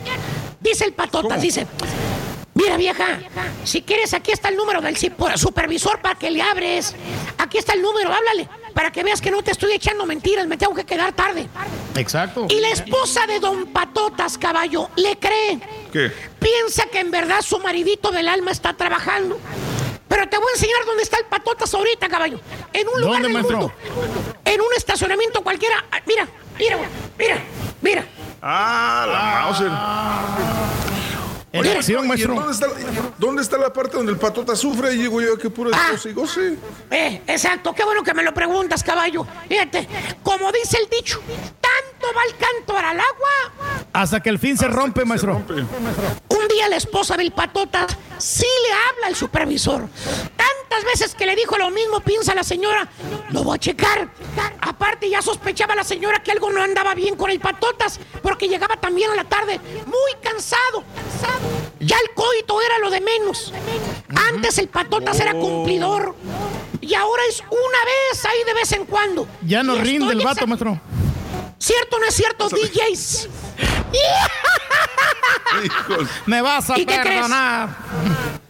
Speaker 7: Dice el patotas, dice. Mira, vieja, si quieres, aquí está el número del supervisor para que le abres. Aquí está el número, háblale, para que veas que no te estoy echando mentiras, me tengo que quedar tarde.
Speaker 5: Exacto.
Speaker 7: Y la esposa de Don Patotas, caballo, le cree.
Speaker 3: ¿Qué?
Speaker 7: Piensa que en verdad su maridito del alma está trabajando. Pero te voy a enseñar dónde está el Patotas ahorita, caballo. En un lugar
Speaker 5: ¿Dónde,
Speaker 7: del
Speaker 5: maestro?
Speaker 7: mundo. En un estacionamiento cualquiera. Ah, Mira, mira, güey, mira, mira.
Speaker 3: Ah, la Mauser.
Speaker 5: En
Speaker 3: Oye,
Speaker 5: acción,
Speaker 3: ¿y
Speaker 5: maestro.
Speaker 3: ¿dónde está, ¿Dónde está la parte donde el patota sufre? Y digo yo, que puro
Speaker 7: Ah.
Speaker 3: goce y goce.
Speaker 7: Eh, exacto, qué bueno que me lo preguntas, caballo. Fíjate, como dice el dicho, va el canto al agua
Speaker 5: Hasta que el fin se rompe, maestro.
Speaker 7: Un día la esposa del patota sí le habla al supervisor. Tantas veces que le dijo lo mismo, piensa la señora, lo voy a checar. Aparte ya sospechaba la señora que algo no andaba bien con el patotas, porque llegaba también a la tarde muy cansado. Ya el coito era lo de menos. Antes el patotas era cumplidor. Y ahora es una vez ahí de vez en cuando.
Speaker 5: Ya no
Speaker 7: Y
Speaker 5: rinde el vato, maestro.
Speaker 7: ¿Cierto o no es cierto, DJs?
Speaker 5: Me vas a
Speaker 7: ¿Y qué crees?
Speaker 5: perdonar.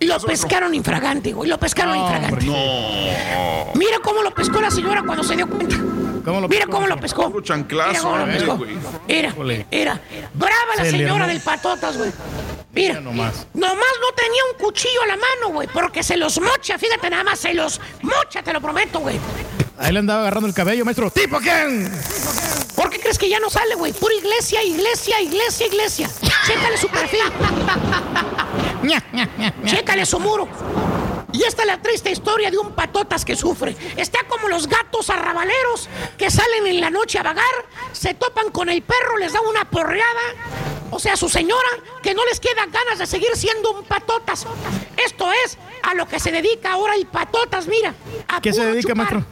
Speaker 7: Lo pescaron infragante, güey. Lo pescaron infragante.
Speaker 3: No.
Speaker 7: Mira cómo lo pescó la señora cuando se dio cuenta.
Speaker 5: ¿Cómo lo
Speaker 7: Mira
Speaker 5: pescó,
Speaker 7: cómo lo pescó. Mira cómo lo pescó. Mira, mira. Brava la señora del patotas, güey. Mira.
Speaker 5: Nomás.
Speaker 7: Nomás no tenía un cuchillo a la mano, güey. Porque se los mocha, fíjate nada más, se los mocha, te lo prometo, güey.
Speaker 5: Ahí le andaba agarrando el cabello, maestro. ¿Tipo quién?
Speaker 7: ¿Por qué
Speaker 62: crees que ya no sale, güey? Pura iglesia, iglesia, iglesia, iglesia. Chécale su perfil. Chécale su muro. Y esta es la triste historia de un patotas que sufre. Está como los gatos arrabaleros que salen en la noche a vagar, se topan con el perro, les da una porreada. O sea, su señora, que no les queda ganas de seguir siendo un patotas. Esto es a lo que se dedica ahora el patotas, mira. A
Speaker 5: ¿Qué se dedica,
Speaker 62: chupar.
Speaker 5: maestro?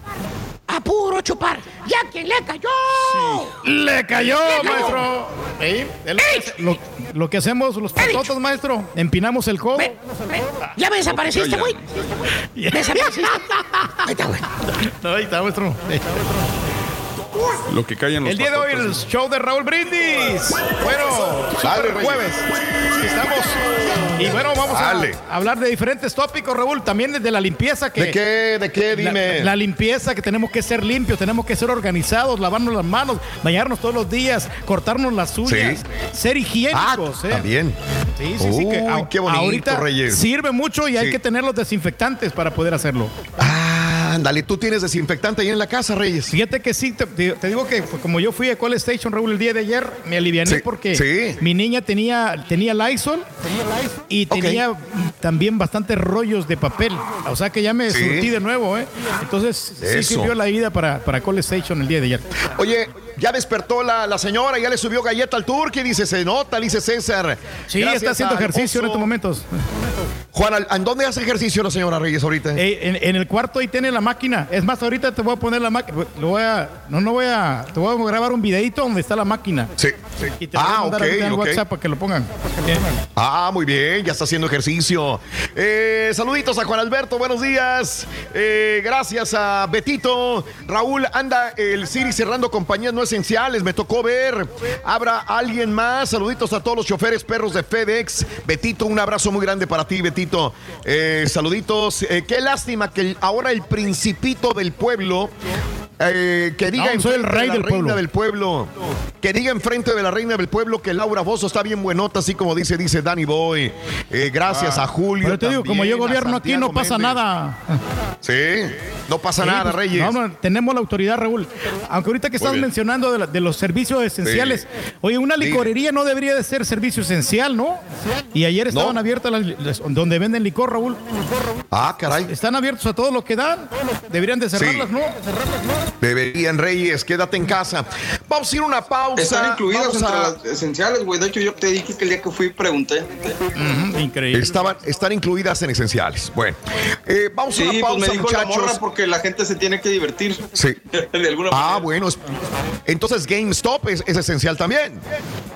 Speaker 62: A puro chupar. Ya que le cayó.
Speaker 5: Le cayó,
Speaker 62: Le cayó.
Speaker 5: maestro. Es lo, que, lo- que hacemos los patotas, maestro. Empinamos el codo.
Speaker 62: Ya me desapareciste, güey. Desapareciste. Ahí está, güey.
Speaker 5: No, ahí está, maestro.
Speaker 3: Lo que callan los
Speaker 5: El día de hoy el show de Raúl Brindis. Bueno,
Speaker 1: Dale,
Speaker 5: super jueves. Estamos. Y bueno, vamos a hablar de diferentes tópicos, Raúl. También de la limpieza que.
Speaker 1: ¿De qué? ¿De qué? Dime.
Speaker 5: La, limpieza, que tenemos que ser limpios, tenemos que ser organizados, lavarnos las manos, bañarnos todos los días, cortarnos las uñas, ser higiénicos. ¿eh?
Speaker 1: También.
Speaker 5: Sí, sí, sí. que a-
Speaker 1: qué bonito,
Speaker 5: ahorita
Speaker 1: Reyes.
Speaker 5: Sirve mucho y hay que tener los desinfectantes para poder hacerlo.
Speaker 1: Ah, ándale, tú tienes desinfectante ahí en la casa, Reyes.
Speaker 5: Fíjate que sí, te, digo que como yo fui a Call Station Raúl el día de ayer, me aliviané
Speaker 1: Sí,
Speaker 5: porque
Speaker 1: sí.
Speaker 5: mi niña tenía, tenía Lysol y tenía también bastantes rollos de papel. O sea que ya me
Speaker 1: Sí.
Speaker 5: surtí de nuevo, ¿eh? Entonces sí
Speaker 1: Eso.
Speaker 5: sirvió la vida para, para Call Station el día de ayer.
Speaker 1: Oye, ya despertó la, la señora, ya le subió galleta al turque, dice, se nota, dice César.
Speaker 5: Sí,
Speaker 1: Gracias
Speaker 5: está haciendo ejercicio en estos momentos.
Speaker 1: Juan, ¿en dónde hace ejercicio la señora Reyes ahorita?
Speaker 5: Eh, en, en el cuarto ahí tiene la máquina. Es más, ahorita te voy a poner la máquina. Lo voy a, no, no voy a, te voy a grabar un videito donde está la máquina.
Speaker 1: Sí.
Speaker 5: Y te lo voy a
Speaker 1: Ah,
Speaker 5: mandar
Speaker 1: ok,
Speaker 5: ahorita en
Speaker 1: ok.
Speaker 5: WhatsApp para que lo pongan.
Speaker 1: Ah, muy bien, ya está haciendo ejercicio. Eh, saluditos a Juan Alberto, buenos días. Eh, gracias a Betito. Raúl, anda el Siri cerrando compañías no esenciales, me tocó ver. ¿Habrá alguien más? Saluditos a todos los choferes perros de FedEx. Betito, un abrazo muy grande para ti, Betito. Eh, saluditos. Eh, qué lástima que el- ahora el principito del pueblo eh, que diga
Speaker 5: No, soy el
Speaker 1: enfrente de
Speaker 5: rey
Speaker 1: la
Speaker 5: del
Speaker 1: reina
Speaker 5: pueblo.
Speaker 1: del pueblo. Que diga enfrente de la reina del pueblo que Laura Bozo está bien buenota, así como dice, dice Danny Boy. Eh, gracias a Julio.
Speaker 5: Pero te digo, como yo gobierno aquí no pasa
Speaker 1: Méndez.
Speaker 5: nada.
Speaker 1: Sí, no pasa
Speaker 5: Sí,
Speaker 1: nada,
Speaker 5: pues,
Speaker 1: Reyes.
Speaker 5: no, no, tenemos la autoridad, Raúl. Aunque ahorita que estás
Speaker 1: bien.
Speaker 5: Mencionando de, la- de los servicios esenciales. Oye, una licorería no debería de ser servicio esencial, ¿no? Y ayer estaban abiertas las, las- donde venden licor, Raúl.
Speaker 1: Ah, caray.
Speaker 5: Están abiertos a todo lo que dan. Deberían de cerrarlas,
Speaker 1: Sí.
Speaker 5: ¿no?
Speaker 1: Deberían, Reyes, quédate en casa. Vamos a ir a una pausa.
Speaker 4: Están incluidas entre
Speaker 1: a-
Speaker 4: las esenciales, güey. De hecho, yo te dije que el día que fui pregunté.
Speaker 5: Increíble.
Speaker 1: Estaban, están incluidas en esenciales. Bueno, eh, vamos
Speaker 4: Sí,
Speaker 1: a una
Speaker 4: pues
Speaker 1: pausa,
Speaker 4: me dijo la
Speaker 1: muchachos.
Speaker 4: morra porque la gente se tiene que divertir.
Speaker 1: Sí.
Speaker 4: De alguna
Speaker 1: Ah, bueno. es- Entonces GameStop es, es esencial también.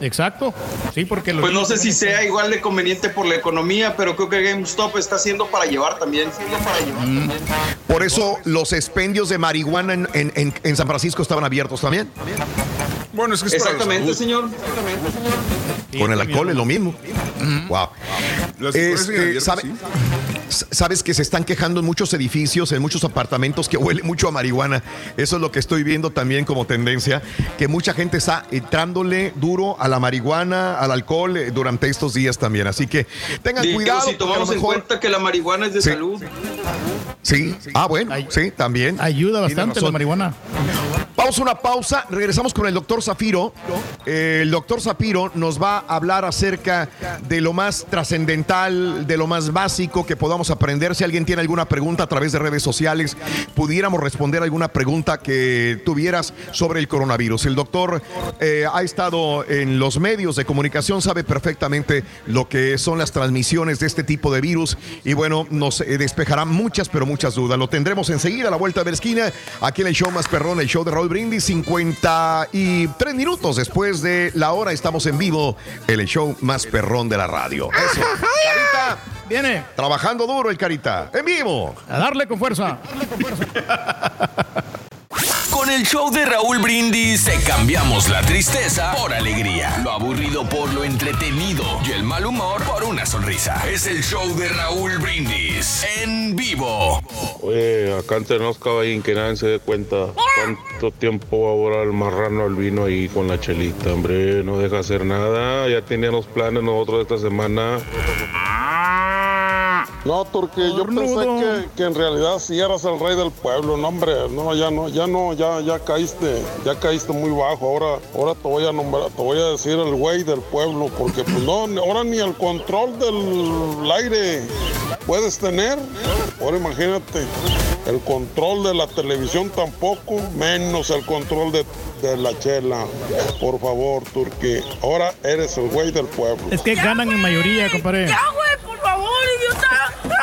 Speaker 5: Exacto. Sí, porque
Speaker 4: Pues no sé si sea igual de conveniente por la economía, pero creo que GameStop está haciendo para llevar también. Para llevar
Speaker 1: Mm.
Speaker 4: también.
Speaker 1: Por eso los expendios de marihuana en, en- en- en San Francisco estaban abiertos también.
Speaker 3: Bueno, es que es para la
Speaker 4: Exactamente, señor.
Speaker 1: Con el alcohol es lo mismo. Wow. Este,
Speaker 3: siguen abiertas,
Speaker 1: ¿sabe-
Speaker 3: sí.
Speaker 1: Sabes que se están quejando en muchos edificios, en muchos apartamentos que huele mucho a marihuana. Eso es lo que estoy viendo también como tendencia, que mucha gente está entrándole duro a la marihuana, al alcohol eh, durante estos días también. Así que tengan
Speaker 4: Digo,
Speaker 1: cuidado.
Speaker 4: si tomamos en cuenta que la marihuana es de
Speaker 1: Sí.
Speaker 4: salud.
Speaker 1: Sí, ah, bueno, sí, también.
Speaker 5: Ayuda bastante la marihuana.
Speaker 1: Vamos a una pausa, regresamos con el doctor Zafiro. Eh, el doctor Zafiro nos va a hablar acerca de lo más trascendental, de lo más básico que podamos aprender. Si alguien tiene alguna pregunta a través de redes sociales, pudiéramos responder alguna pregunta que tuvieras sobre el coronavirus. El doctor eh, ha estado en los medios de comunicación, sabe perfectamente lo que son las transmisiones de este tipo de virus y bueno, nos eh, despejará muchas, pero muchas dudas. Lo tendremos enseguida a la vuelta de la esquina, aquí en el show más perrón, el show de Raúl Brindis, 53 minutos después de la hora estamos en vivo, el show más perrón de la radio. Eso. Carita,
Speaker 5: Viene
Speaker 1: trabajando duro el Carita, en vivo.
Speaker 5: a darle con fuerza.
Speaker 44: Con el show de Raúl Brindis te cambiamos la tristeza por alegría, lo aburrido por lo entretenido y el mal humor por una sonrisa. Es el show de Raúl Brindis en vivo.
Speaker 63: Oye, acá entre nos, caballín, que nadie se dé cuenta cuánto tiempo va a el marrano al vino ahí con la chelita, hombre. No deja hacer nada. Ya teníamos planes nosotros esta semana.
Speaker 64: No, Turki, yo pensé que, que en realidad sí eras el rey del pueblo, no hombre, no, ya no, ya no, ya, ya caíste, ya caíste muy bajo, ahora, ahora te voy a nombrar, te voy a decir el güey del pueblo, porque pues no, ahora ni el control del aire puedes tener, ahora imagínate, el control de la televisión tampoco, menos el control de, de la chela, por favor, Turki, ahora eres el güey del pueblo.
Speaker 5: Es que ganan en mayoría, compadre.
Speaker 65: Ya, güey, por favor, idiota.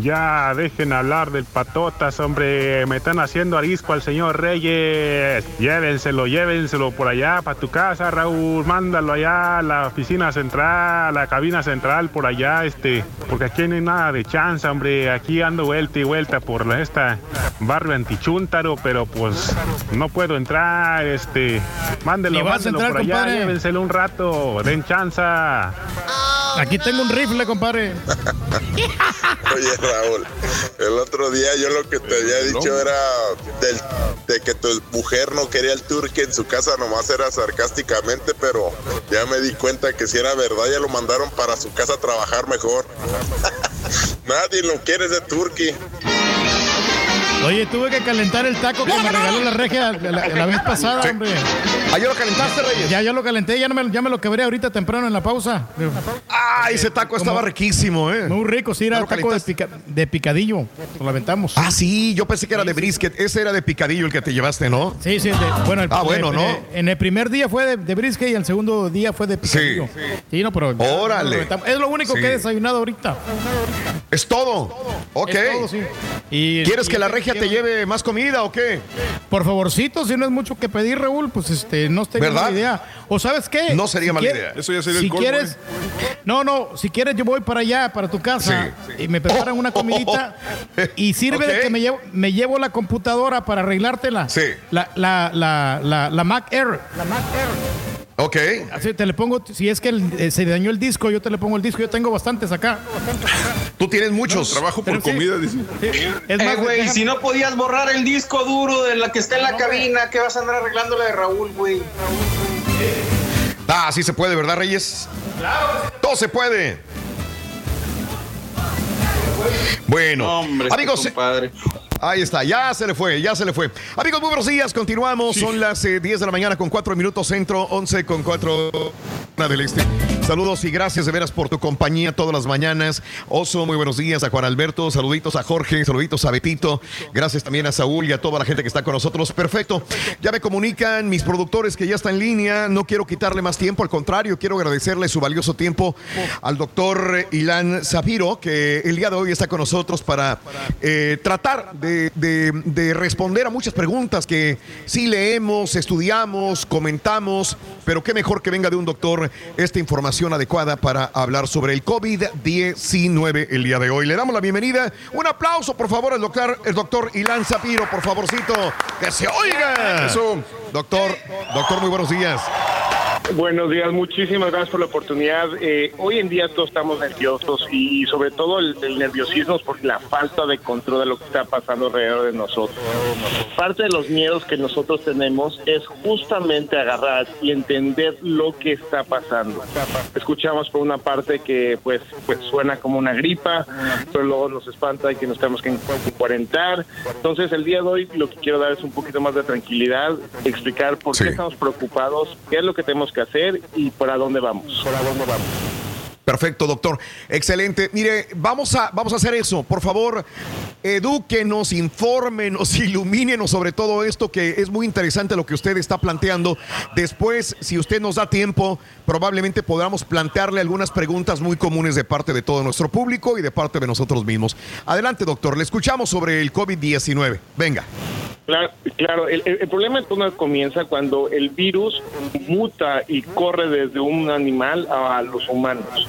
Speaker 66: Ya, dejen hablar del patotas, hombre. Me están haciendo arisco al señor Reyes. Llévenselo, llévenselo por allá, para tu casa, Raúl. Mándalo allá a la oficina central, a la cabina central, por allá, este. Porque aquí no hay nada de chance, hombre. Aquí ando vuelta y vuelta por la- esta barrio antichúntaro, pero pues no puedo entrar, este. Mándelo,
Speaker 5: Ni vas a
Speaker 66: mándelo
Speaker 5: entrar,
Speaker 66: por allá,
Speaker 5: compadre.
Speaker 66: llévenselo un rato, den chanza.
Speaker 5: Aquí tengo un rifle, compadre.
Speaker 67: Oye, Raúl, el otro día yo lo que te había dicho era del- de que tu mujer no quería el turque en su casa, nomás era sarcásticamente, pero ya me di cuenta que si era verdad, ya lo mandaron para su casa a trabajar mejor. Nadie lo quiere ese turque.
Speaker 5: Oye, tuve que calentar el taco que me regaló la regia la, la- la vez pasada,
Speaker 1: Sí.
Speaker 5: hombre.
Speaker 1: ¿Ah, ya lo calentaste, Reyes?
Speaker 5: Ya, ya lo calenté, ya, no me, ya me lo quebré ahorita temprano en la pausa.
Speaker 1: Ah, ese taco estaba riquísimo, ¿eh?
Speaker 5: Muy rico, sí, era
Speaker 1: ¿Ya lo
Speaker 5: taco de, pica- de picadillo. Lo aventamos.
Speaker 1: Ah, sí, yo pensé que era de brisket. Ese era de picadillo el que te llevaste, ¿no?
Speaker 5: Sí, sí. de- bueno, el-
Speaker 1: Ah, bueno,
Speaker 5: en-
Speaker 1: ¿no?
Speaker 5: En, el primer día fue de, de brisket y el segundo día fue de picadillo. Sí. no, pero.
Speaker 1: Órale.
Speaker 5: lo. Es lo único
Speaker 1: Sí.
Speaker 5: que he desayunado ahorita.
Speaker 1: Es todo. Ok.
Speaker 5: Es todo, sí. Y-
Speaker 1: ¿Quieres
Speaker 5: y-
Speaker 1: que la regia te lleve más comida o qué?
Speaker 5: Por favorcito, si no es mucho que pedir, Raúl, pues este, no tengo
Speaker 1: ¿Verdad?
Speaker 5: mala idea. O sabes qué?
Speaker 1: No sería mala
Speaker 5: quiere-
Speaker 1: idea.
Speaker 3: Eso ya sería
Speaker 5: si
Speaker 3: el colmo,
Speaker 5: quieres, no, no, si quieres yo voy para allá, para tu casa y me preparan una comidita y sirve de que me llevo, me llevo la computadora para arreglártela. Sí. La, la, la, la, la Mac Air. La Mac Air.
Speaker 1: Ok.
Speaker 5: Así te le pongo, si es que el- eh, se dañó el disco, yo te le pongo el disco, yo tengo bastantes acá.
Speaker 1: Tú tienes muchos.
Speaker 3: trabajo por
Speaker 5: Pero sí.
Speaker 3: comida, dice.
Speaker 5: Es
Speaker 4: Eh,
Speaker 5: más,
Speaker 4: güey,
Speaker 5: déjame-
Speaker 4: si no podías borrar el disco duro de la que está en la cabina, ¿qué vas a andar arreglando la de Raúl, güey?
Speaker 1: Ah, sí se puede, ¿verdad, Reyes? Todo se puede. Bueno,
Speaker 4: Hombre,
Speaker 1: amigos,
Speaker 4: compadre.
Speaker 1: Ahí está, ya se le fue, ya se le fue. Amigos, muy buenos días, continuamos. Son las eh, 10 de la mañana con 4 minutos centro, 11 con 4 hora este. Saludos y gracias de veras por tu compañía todas las mañanas. Oso, muy buenos días a Juan Alberto, saluditos a Jorge, saluditos a Betito. Gracias también a Saúl y a toda la gente que está con nosotros. Perfecto. Ya me comunican mis productores que ya está en línea. No quiero quitarle más tiempo, al contrario, quiero agradecerle su valioso tiempo al doctor Ilan Zapiro, que el día de hoy está con nosotros para eh, tratar de- de responder a muchas preguntas que sí leemos, estudiamos, comentamos, pero qué mejor que venga de un doctor esta información adecuada para hablar sobre el COVID-19 el día de hoy. Le damos la bienvenida. Un aplauso, por favor, al doctor, el doctor Ilan Zapiro, por favorcito, que se oiga.
Speaker 3: Eso.
Speaker 1: Doctor, doctor, muy buenos días.
Speaker 68: Buenos días, muchísimas gracias por la oportunidad. Eh, hoy en día todos estamos nerviosos y sobre todo el, el nerviosismo es por la falta de control de lo que está pasando alrededor de nosotros. Parte de los miedos que nosotros tenemos es justamente agarrar y entender lo que está pasando. Escuchamos por una parte que pues, pues suena como una gripa, pero luego nos espanta y que nos tenemos que cuarentar. Entonces el día de hoy lo que quiero dar es un poquito más de tranquilidad, explicar por
Speaker 1: Sí.
Speaker 68: qué estamos preocupados, qué es lo que tenemos que hacer y para dónde vamos. Para dónde vamos.
Speaker 1: Perfecto, doctor. Excelente. Mire, vamos a, vamos a hacer eso. Por favor, edúquenos, infórmenos, ilumínenos sobre todo esto que es muy interesante lo que usted está planteando. Después, si usted nos da tiempo, probablemente podamos plantearle algunas preguntas muy comunes de parte de todo nuestro público y de parte de nosotros mismos. Adelante, doctor. Le escuchamos sobre el COVID-19. Venga.
Speaker 68: Claro, claro. El, el- el problema entonces comienza cuando el virus muta y corre desde un animal a los humanos.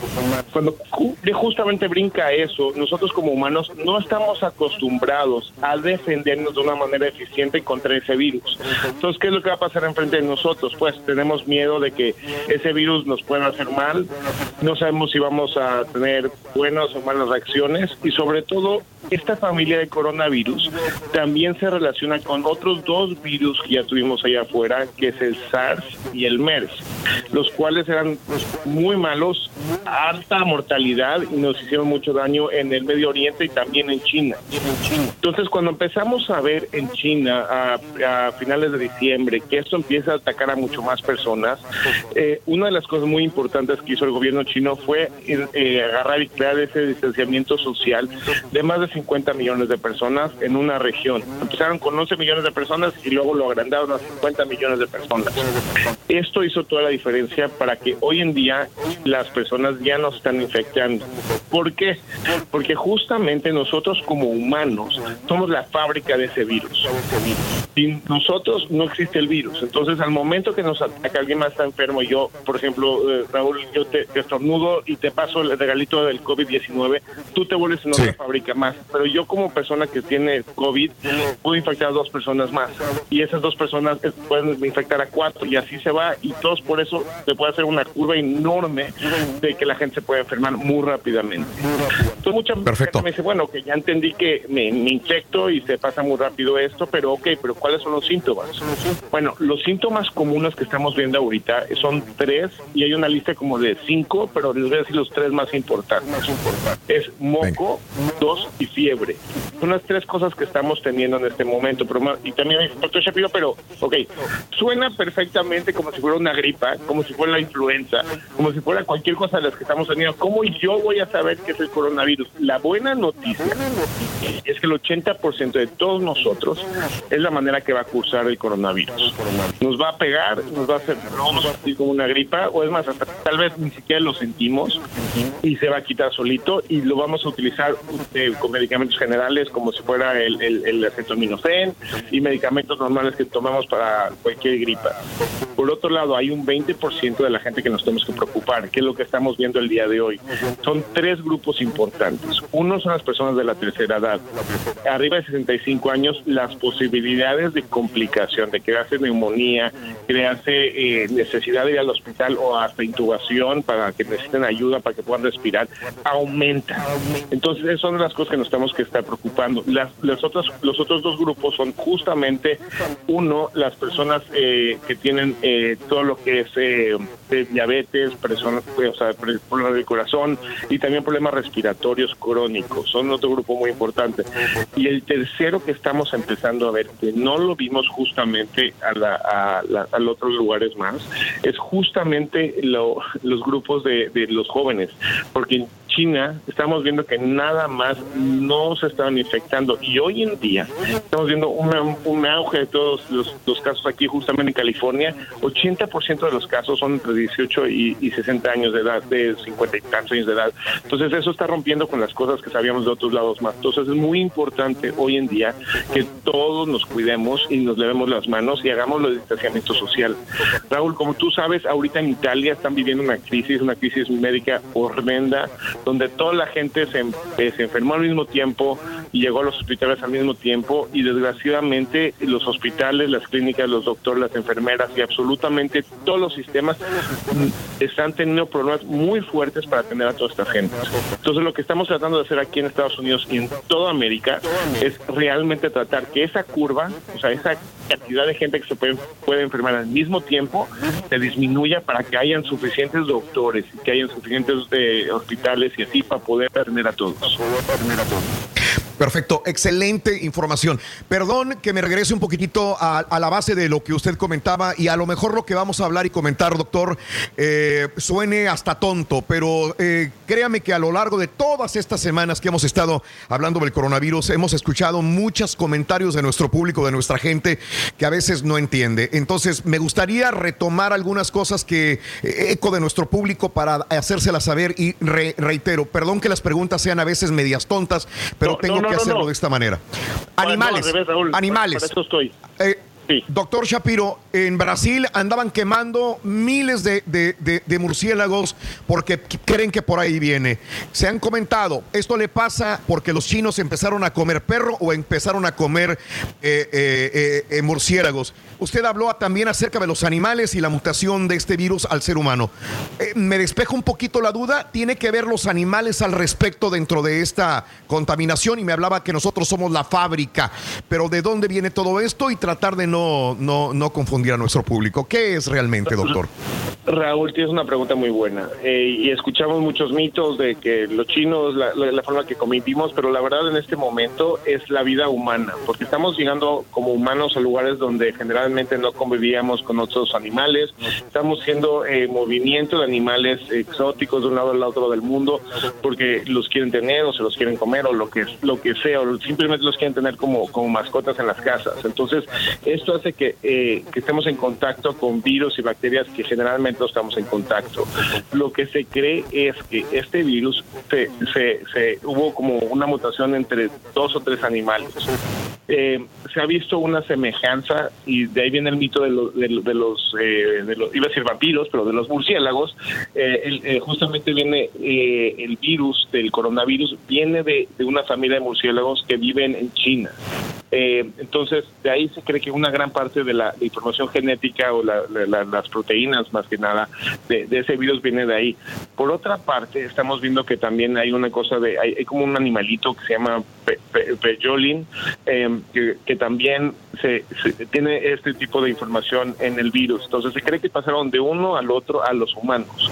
Speaker 68: Cuando ju- justamente brinca eso, nosotros como humanos no estamos acostumbrados a defendernos de una manera eficiente contra ese virus. Entonces, ¿qué es lo que va a pasar enfrente de nosotros? Pues tenemos miedo de que ese virus nos pueda hacer mal, no sabemos si vamos a tener buenas o malas reacciones y sobre todo esta familia de coronavirus también se relaciona con otros dos virus que ya tuvimos allá afuera, que es el SARS y el MERS. los cuales eran muy malos, alta mortalidad y nos hicieron mucho daño en el Medio Oriente y también en China. Entonces, cuando empezamos a ver en China a, finales de diciembre que esto empieza a atacar a mucho más personas, eh, una de las cosas muy importantes que hizo el gobierno chino fue eh, agarrar y crear ese distanciamiento social de más de 50 millones de personas en una región. Empezaron con 11 millones de personas y luego lo agrandaron a 50 millones de personas. Esto hizo toda la diferencia para que hoy en día las personas ya no se están infectando. ¿Por qué? Porque justamente nosotros como humanos somos la fábrica de ese virus. Sin nosotros no existe el virus. Entonces, al momento que nos ataca alguien más está enfermo, yo, por ejemplo, eh, Raúl, yo te, estornudo y te paso el regalito del COVID-19, tú te vuelves en otra fábrica más. Pero yo como persona que tiene COVID, puedo infectar a dos personas más. Y esas dos personas pueden infectar a cuatro y así se va. Y todos por eso se puede hacer una curva enorme de que la gente se puede enfermar muy rápidamente. Entonces, mucha gente me dice, bueno, que ya entendí que me, me infecto y se pasa muy rápido esto, pero ok, pero ¿cuáles son los síntomas? Bueno, los síntomas comunes que estamos viendo ahorita son tres y hay una lista como de cinco, pero les voy a decir los tres más importantes. Es moco, dos y fiebre. Son las tres cosas que estamos teniendo en este momento. Pero, y también hay doctor Shapiro, pero ok, suena perfectamente como si fuera una gripa, como si fuera la influenza, como si fuera cualquier cosa de las que estamos teniendo. ¿Cómo yo voy a saber que es el coronavirus? La buena noticia es que el 80% de todos nosotros es la manera que va a cursar el coronavirus. Nos va a pegar, nos va a hacer, vamos a sentir como una gripa, o es más, hasta, tal vez ni siquiera lo sentimos y se va a quitar solito y lo vamos a utilizar eh, con medicamentos generales como si fuera el, el, el acetaminofén y medicamentos normales que tomamos para cualquier gripa. Por otro lado, hay un 20% de la gente que nos tenemos que preocupar, que es lo que estamos viendo el día de hoy. Son tres grupos importantes. Uno son las personas de la tercera edad. Arriba de 65 años, las posibilidades de complicación, de crearse neumonía, crearse eh, necesidad de ir al hospital o hasta intubación para que necesiten ayuda, para que puedan respirar, aumenta. Entonces, esas son las cosas que nos tenemos que estar preocupando. Las, las otras, los otros dos grupos son justamente, uno, las personas eh, que tienen eh, todo lo que es diabetes, presión, o sea, problemas del corazón y también problemas respiratorios crónicos. Son otro grupo muy importante. Y el tercero que estamos empezando a ver, que no lo vimos justamente a, la, a, otros lugares más, es justamente los grupos de, de los jóvenes, porque China estamos viendo que nada más no se estaban infectando y hoy en día estamos viendo un auge de todos los, casos aquí justamente en California. 80% de los casos son entre 18 y, 60 años de edad, de 50 y tantos años de edad. Entonces eso está rompiendo con las cosas que sabíamos de otros lados más. Entonces es muy importante hoy en día que todos nos cuidemos y nos levemos las manos y hagamos el distanciamiento social. Raúl, como tú sabes, ahorita en Italia están viviendo una crisis, una crisis médica horrenda donde toda la gente se, eh, se, enfermó al mismo tiempo y llegó a los hospitales al mismo tiempo y desgraciadamente los hospitales, las clínicas, los doctores, las enfermeras y absolutamente todos los sistemas mm, están teniendo problemas muy fuertes para atender a toda esta gente. Entonces lo que estamos tratando de hacer aquí en Estados Unidos y en toda América es realmente tratar que esa curva, o sea, esa cantidad de gente que se puede, puede enfermar al mismo tiempo se disminuya para que hayan suficientes doctores y que hayan suficientes eh, hospitales y así para poder atender a todos.
Speaker 1: Perfecto, excelente información. Perdón que me regrese un poquitito a, la base de lo que usted comentaba y a lo mejor lo que vamos a hablar y comentar, doctor, eh, suene hasta tonto, pero eh, créame que a lo largo de todas estas semanas que hemos estado hablando del coronavirus, hemos escuchado muchos comentarios de nuestro público, de nuestra gente, que a veces no entiende. Entonces, me gustaría retomar algunas cosas que eh, eco de nuestro público para hacérselas saber y reitero, perdón que las preguntas sean a veces medias tontas, pero tengo que hacerlo de esta manera. Animales. animales.
Speaker 68: estoy.
Speaker 1: Eh, Doctor Shapiro, en Brasil andaban quemando miles de, murciélagos porque creen que por ahí viene. Se han comentado, esto le pasa porque los chinos empezaron a comer perro o empezaron a comer eh, eh, eh, murciélagos. Usted habló también acerca de los animales y la mutación de este virus al ser humano. me despejo un poquito la duda, ¿tiene que ver los animales al respecto dentro de esta contaminación? Y me hablaba que nosotros somos la fábrica, pero ¿de dónde viene todo esto? Y tratar de no no, no, no confundir a nuestro público. ¿Qué es realmente, doctor?
Speaker 68: Raúl, tienes una pregunta muy buena. Eh, y escuchamos muchos mitos de que los chinos, la, la, forma que convivimos, pero la verdad en este momento es la vida humana, porque estamos llegando como humanos a lugares donde generalmente no convivíamos con otros animales, estamos haciendo eh, movimiento de animales exóticos de un lado al otro del mundo, porque los quieren tener o se los quieren comer o lo que, lo que sea, o simplemente los quieren tener como, como mascotas en las casas. Entonces, esto hace que, eh, que estemos en contacto con virus y bacterias que generalmente no estamos en contacto. Lo que se cree es que este virus se, se, se hubo como una mutación entre dos o tres animales. Eh, se ha visto una semejanza y de ahí viene el mito de, lo- de lo- de los, eh, de los, iba a decir vampiros, pero de los murciélagos. Eh, el- eh, justamente viene eh, el virus del coronavirus, viene de una familia de murciélagos que viven en China. Eh, entonces, de ahí se cree que una gran parte de la información genética o la- la- la- las proteínas, más que nada, de, ese virus viene de ahí. Por otra parte, estamos viendo que también hay una cosa de, hay, hay como un animalito que se llama pe- pe- peyolin, eh, que, también se, se- tiene este tipo de información en el virus. Entonces, se cree que pasaron de uno al otro a los humanos.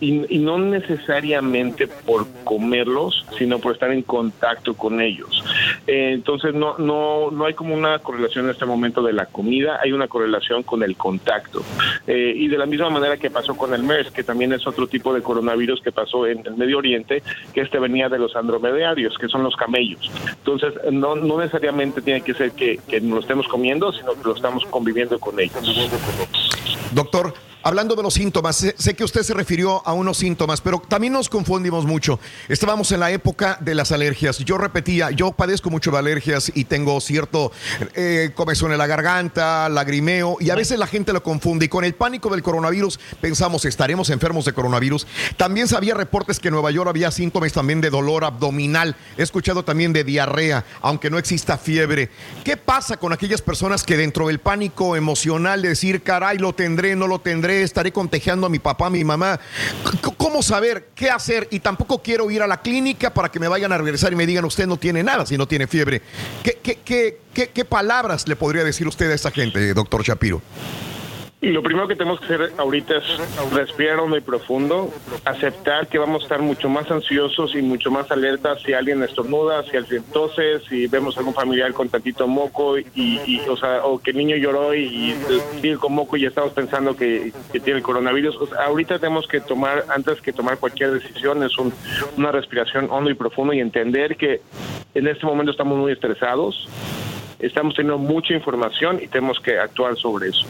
Speaker 68: Y, y no necesariamente por comerlos, sino por estar en contacto con ellos. Eh, entonces no, no, no hay como una correlación en este momento de la comida, hay una correlación con el contacto. Eh, y de la misma manera que pasó con el MERS, que también es otro tipo de coronavirus que pasó en el Medio Oriente, que este venía de los andromedarios, que son los camellos. Entonces no, no necesariamente tiene que ser que, que lo estemos comiendo, sino que lo estamos conviviendo con ellos.
Speaker 1: Doctor, hablando de los síntomas, sé que usted se refirió a unos síntomas, pero también nos confundimos mucho. Estábamos en la época de las alergias. Yo repetía, yo padezco mucho de alergias y tengo cierto eh, comezón en la garganta, lagrimeo, y a veces la gente lo confunde. Y con el pánico del coronavirus pensamos, estaremos enfermos de coronavirus. También había reportes que en Nueva York había síntomas también de dolor abdominal. He escuchado también de diarrea, aunque no exista fiebre. ¿Qué pasa con aquellas personas que dentro del pánico emocional de decir, caray, lo tendré, no lo tendré, estaré contagiando a mi papá, a mi mamá? ¿Cómo saber qué hacer? Y tampoco quiero ir a la clínica para que me vayan a regresar y me digan, usted no tiene nada si no tiene fiebre. ¿Qué, qué, qué, qué, palabras le podría decir usted a esta gente, doctor Shapiro?
Speaker 68: Lo primero que tenemos que hacer ahorita es respirar hondo y profundo, aceptar que vamos a estar mucho más ansiosos y mucho más alertas si alguien estornuda, si alguien tose, si vemos algún familiar con tantito moco y, y, o sea, o que el niño lloró y, sigue con moco y estamos pensando que, que tiene coronavirus. O sea, ahorita tenemos que tomar, antes que tomar cualquier decisión, es un- una respiración hondo y profundo y entender que en este momento estamos muy estresados, estamos teniendo mucha información y tenemos que actuar sobre eso.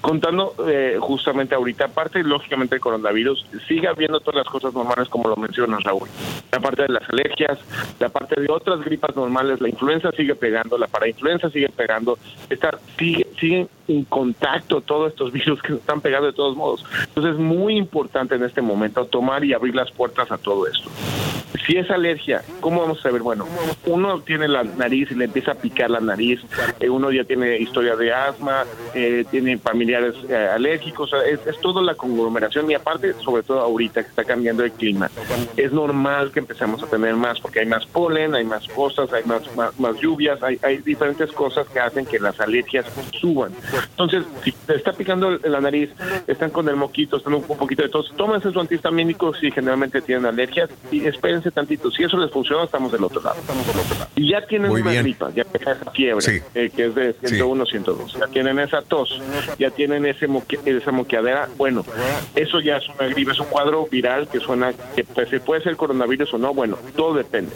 Speaker 68: Contando eh, justamente ahorita, aparte lógicamente del coronavirus, sigue habiendo todas las cosas normales como lo mencionas Raúl. La parte de las alergias, la parte de otras gripas normales, la influenza sigue pegando, la parainfluenza sigue pegando, está, sigue, siguen en contacto todos estos virus que nos están pegando de todos modos. Entonces es muy importante en este momento tomar y abrir las puertas a todo esto. Si es alergia, ¿cómo vamos a saber? Bueno, uno tiene la nariz y le empieza a picar la nariz, eh, uno ya tiene historia de asma, eh, tiene familiares eh, alérgicos, es, es toda la conglomeración y aparte, sobre todo ahorita que está cambiando el clima, es normal que empecemos a tener más porque hay más polen, hay más cosas, hay más, más, más lluvias, hay, hay diferentes cosas que hacen que las alergias suban. Entonces, si te está picando la nariz, están con el moquito, están un, poquito de tos, tómense su antihistamínico si generalmente tienen alergias y espérense tantito. Si eso les funciona, estamos del otro lado. Y ya tienen
Speaker 1: Muy
Speaker 68: una
Speaker 1: bien.
Speaker 68: gripa, ya tienen esa fiebre, eh, que es de 101, 102. Ya tienen esa tos, ya tienen ese moque- esa moqueadera. Bueno, eso ya es una gripe, es un cuadro viral que suena, que pues, puede ser coronavirus o no. Bueno, todo depende.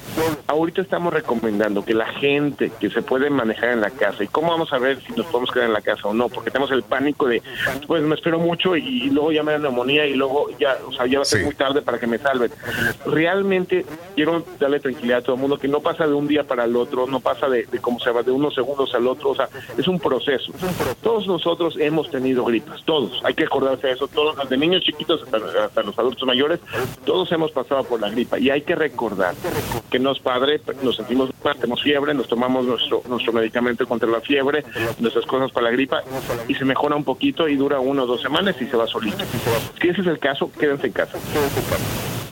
Speaker 68: Ahorita estamos recomendando que la gente que se puede manejar en la casa, ¿y cómo vamos a ver si nos podemos quedar en la casa o no? Porque tenemos el pánico de, pues me espero mucho y, luego ya me da neumonía y luego ya, o sea, ya va a ser muy tarde para que me salven. Realmente quiero darle tranquilidad a todo el mundo que no pasa de un día para el otro, no pasa de, de cómo se va de unos segundos al otro, o sea, es un proceso. Todos nosotros hemos tenido gripas, todos, hay que acordarse de eso, todos, desde niños chiquitos hasta, hasta los adultos mayores, todos hemos pasado por la gripa y hay que recordar que no es padre, nos sentimos mal, tenemos fiebre, nos tomamos nuestro, nuestro medicamento contra la fiebre, nuestras cosas para la gripa y se mejora un poquito y dura una o dos semanas y se va solito. Si ese es el caso, quédense en casa.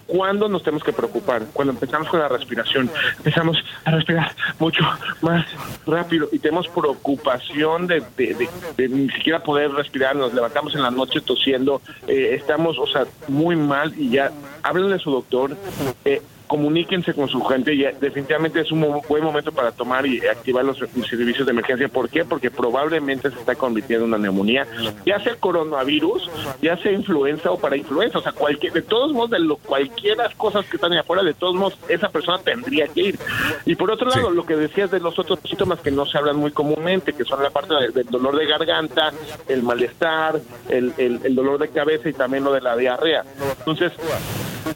Speaker 68: ¿Cuándo nos tenemos que preocupar? Cuando empezamos con la respiración. Empezamos a respirar mucho más rápido y tenemos preocupación de, de- de- de ni siquiera poder respirar. Nos levantamos en la noche tosiendo. eh, estamos, o sea, muy mal y ya háblenle a su doctor. eh, comuníquense con su gente. Ya, definitivamente es un buen momento para tomar y activar los servicios de emergencia. ¿Por qué? Porque probablemente se está convirtiendo en una neumonía, ya sea coronavirus, ya sea influenza o para influenza. O sea, cualquier, de todos modos, de lo, cualquiera cosas que están ahí afuera, de todos modos, esa persona tendría que ir. Y por otro lado, lo que decías de los otros síntomas que no se hablan muy comúnmente, que son la parte de- del dolor de garganta, el malestar, el, el- el dolor de cabeza y también lo de la diarrea. Entonces,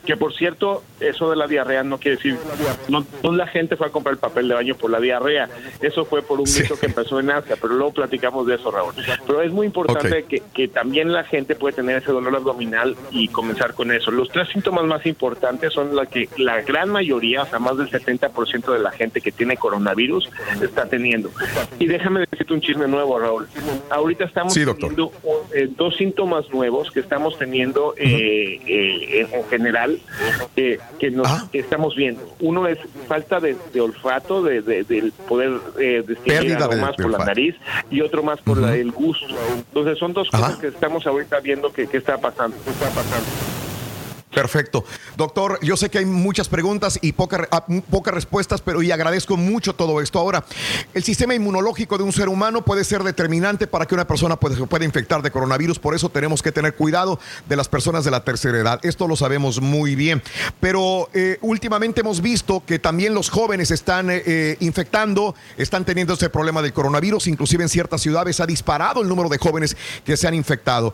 Speaker 68: que por cierto, eso de la diarrea no quiere decir, no, no la gente fue a comprar el papel de baño por la diarrea, eso fue por un mito que empezó en Asia, pero luego platicamos de eso, Raúl. Pero es muy importante que, que también la gente puede tener ese dolor abdominal y comenzar con eso. Los tres síntomas más importantes son la que la gran mayoría, o sea, más del 70% de la gente que tiene coronavirus está teniendo. Y déjame decirte un chisme nuevo, Raúl. Ahorita estamos
Speaker 1: Sí,
Speaker 68: teniendo eh, dos síntomas nuevos que estamos teniendo eh, eh, en, en general que nos
Speaker 1: Ah.
Speaker 68: Que estamos viendo. Uno es falta de, de olfato, de, de- del poder eh, distinguir algo más por la nariz y otro más por la- el gusto. Entonces son dos cosas que estamos ahorita viendo que, que está pasando. que está pasando.
Speaker 1: Perfecto. Doctor, yo sé que hay muchas preguntas y poca- ah, pocas respuestas, pero y agradezco mucho todo esto. Ahora, el sistema inmunológico de un ser humano puede ser determinante para que una persona pueda, se pueda infectar de coronavirus, por eso tenemos que tener cuidado de las personas de la tercera edad. Esto lo sabemos muy bien. Pero eh, últimamente hemos visto que también los jóvenes están eh, eh, infectando, están teniendo este problema del coronavirus, inclusive en ciertas ciudades ha disparado el número de jóvenes que se han infectado.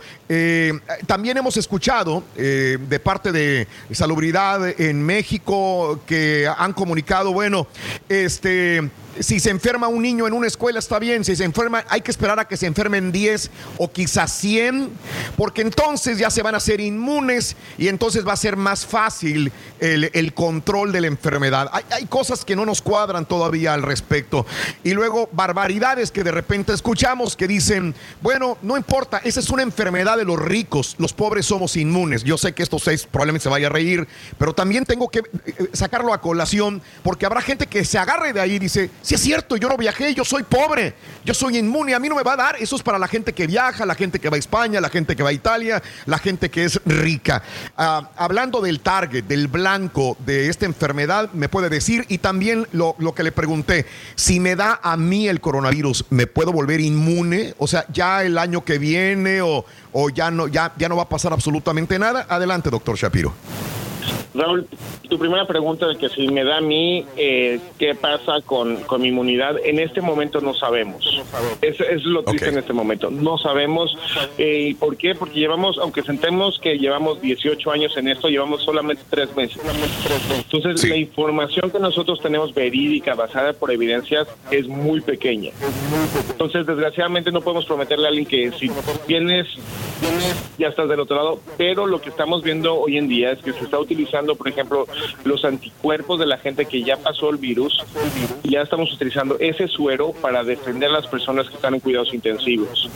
Speaker 1: También hemos escuchado de parte de Salubridad en México que han comunicado, bueno, este... Si se enferma un niño en una escuela está bien, si se enferma hay que esperar a que se enfermen 10 o quizás 100, porque entonces ya se van a hacer inmunes y entonces va a ser más fácil el, el control de la enfermedad. Hay, hay cosas que no nos cuadran todavía al respecto. Y luego barbaridades que de repente escuchamos que dicen, bueno, no importa, esa es una enfermedad de los ricos, los pobres somos inmunes. Yo sé que estos seis probablemente se vaya a reír, pero también tengo que eh, sacarlo a colación porque habrá gente que se agarre de ahí y dice, si es cierto, yo no viajé, yo soy pobre, yo soy inmune, a mí no me va a dar. Eso es para la gente que viaja, la gente que va a España, la gente que va a Italia, la gente que es rica. Ah, hablando del target, del blanco de esta enfermedad, me puede decir, y también lo, que le pregunté, si me da a mí el coronavirus, ¿me puedo volver inmune? O sea, ya el año que viene o, ya no va a pasar absolutamente nada. Adelante, doctor Shapiro.
Speaker 68: Raúl, tu primera pregunta de que si me da a mí, eh, ¿qué pasa con, con mi inmunidad? En este momento no sabemos. Es lo triste en este momento. No sabemos. Eh, ¿Y por qué? Porque llevamos, aunque sentemos que llevamos 18 años en esto, llevamos solamente tres meses. Entonces, la información que nosotros tenemos verídica, basada por evidencias, es muy pequeña. Entonces, desgraciadamente, no podemos prometerle a alguien que si tienes, ya estás del otro lado, pero lo que estamos viendo hoy en día es que se está utilizando, por ejemplo, los anticuerpos de la gente que ya pasó el virus, y ya estamos utilizando ese suero para defender a las personas que están en cuidados intensivos.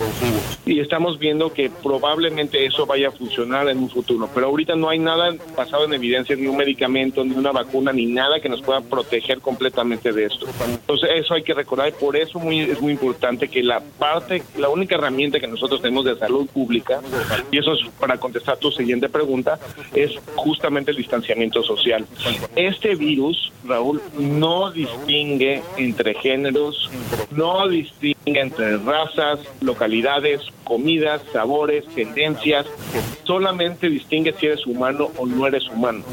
Speaker 68: Y estamos viendo que probablemente eso vaya a funcionar en un futuro, pero ahorita no hay nada basado en evidencia, ni un medicamento, ni una vacuna, ni nada que nos pueda proteger completamente de esto. Entonces eso hay que recordar y por eso muy, es muy importante que la parte, la única herramienta que nosotros tenemos de salud pública, y eso es para contestar tu siguiente pregunta, es justamente el distanciamiento social. Este virus, Raúl, no distingue entre géneros, no distingue entre razas, localidades, comidas, sabores, tendencias, solamente distingue si eres humano o no eres humano.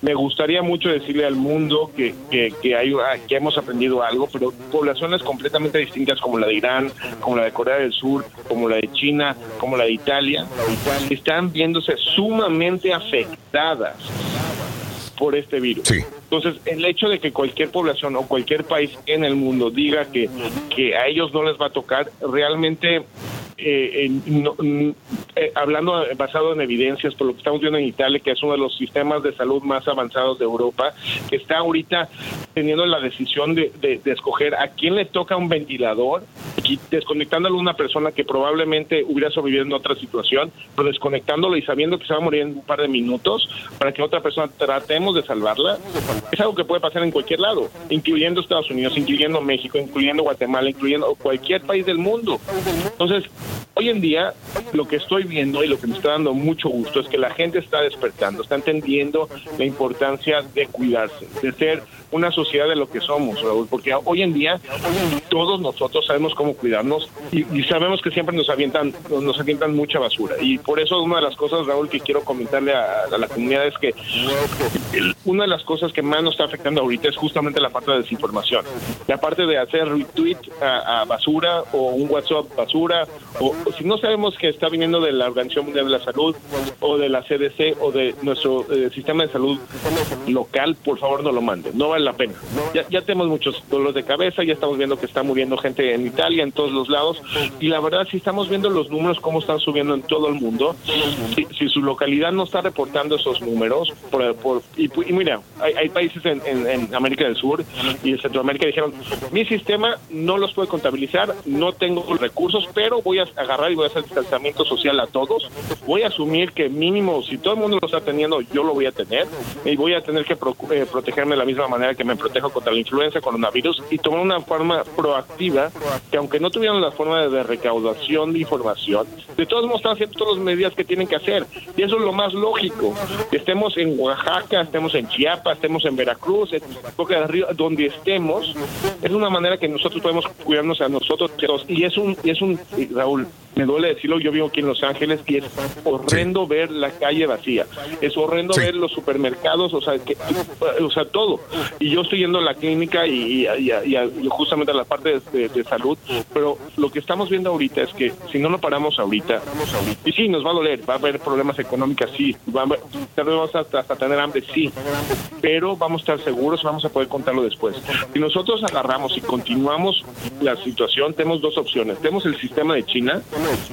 Speaker 68: Me gustaría mucho decirle al mundo que, que, que hay, que hemos aprendido algo, pero poblaciones completamente distintas como la de Irán, como la de Corea del Sur, como la de China, como la de Italia, están viéndose sumamente afectadas por este virus. Entonces, el hecho de que cualquier población o cualquier país en el mundo diga que, que a ellos no les va a tocar, realmente eh, mm, eh, hablando basado en evidencias, por lo que estamos viendo en Italia, que es uno de los sistemas de salud más avanzados de Europa, que está ahorita teniendo la decisión de, de- de escoger a quién le toca un ventilador, desconectándolo a una persona que probablemente hubiera sobrevivido en otra situación, pero desconectándolo y sabiendo que se va a morir en un par de minutos para que otra persona tratemos de salvarla, es algo que puede pasar en cualquier lado, incluyendo Estados Unidos, incluyendo México, incluyendo Guatemala, incluyendo cualquier país del mundo. Entonces, hoy en día, lo que estoy viendo y lo que me está dando mucho gusto es que la gente está despertando, está entendiendo la importancia de cuidarse, de ser una sociedad de lo que somos, Raúl, porque hoy en día todos nosotros sabemos cómo cuidarnos y, sabemos que siempre nos avientan nos avientan mucha basura y por eso una de las cosas, Raúl, que quiero comentarle a, a la comunidad es que una de las cosas que más nos está afectando ahorita es justamente la parte de desinformación, la parte de hacer retweet a, a basura o un WhatsApp basura o, si no sabemos que está viniendo de la Organización Mundial de la Salud o de la CDC o de nuestro eh, sistema de salud local, por favor no lo manden, no vale la pena. Ya, ya tenemos muchos dolores de cabeza, ya estamos viendo que está muriendo gente en Italia, en todos los lados, y la verdad si estamos viendo los números cómo están subiendo en todo el mundo, si, si su localidad no está reportando esos números, por, por- y, y mira, hay, hay países en, América del Sur y en Centroamérica dijeron, mi sistema no los puede contabilizar, no tengo recursos, pero voy a agarrar y voy a hacer distanciamiento social a todos, voy a asumir que mínimo, si todo el mundo lo está teniendo, yo lo voy a tener, y voy a tener que procu- eh, protegerme de la misma manera que me protejo contra la influenza, coronavirus, y tomar una forma proactiva, que aunque no tuvieran la forma de, de recaudación de información, de todos modos están haciendo todas las medidas que tienen que hacer, y eso es lo más lógico, que estemos en Oaxaca, estemos en Chiapas, estemos en Veracruz, en Boca del Río, donde estemos, es una manera que nosotros podemos cuidarnos a nosotros, y es un, y es un, y Raúl, me duele decirlo, yo vivo aquí en Los Ángeles y es horrendo ver la calle vacía, es horrendo ver los supermercados, o sea, que, o sea, todo. Y yo estoy yendo a la clínica y, y- y- y- y justamente a la parte de, de- de salud, pero lo que estamos viendo ahorita es que si no lo paramos ahorita, y sí, nos va a doler, va a haber problemas económicos, sí, va a haber- vamos hasta, hasta tener hambre, sí, pero vamos a estar seguros, vamos a poder contarlo después. Si nosotros agarramos y continuamos la situación, tenemos dos opciones. Tenemos el sistema de China,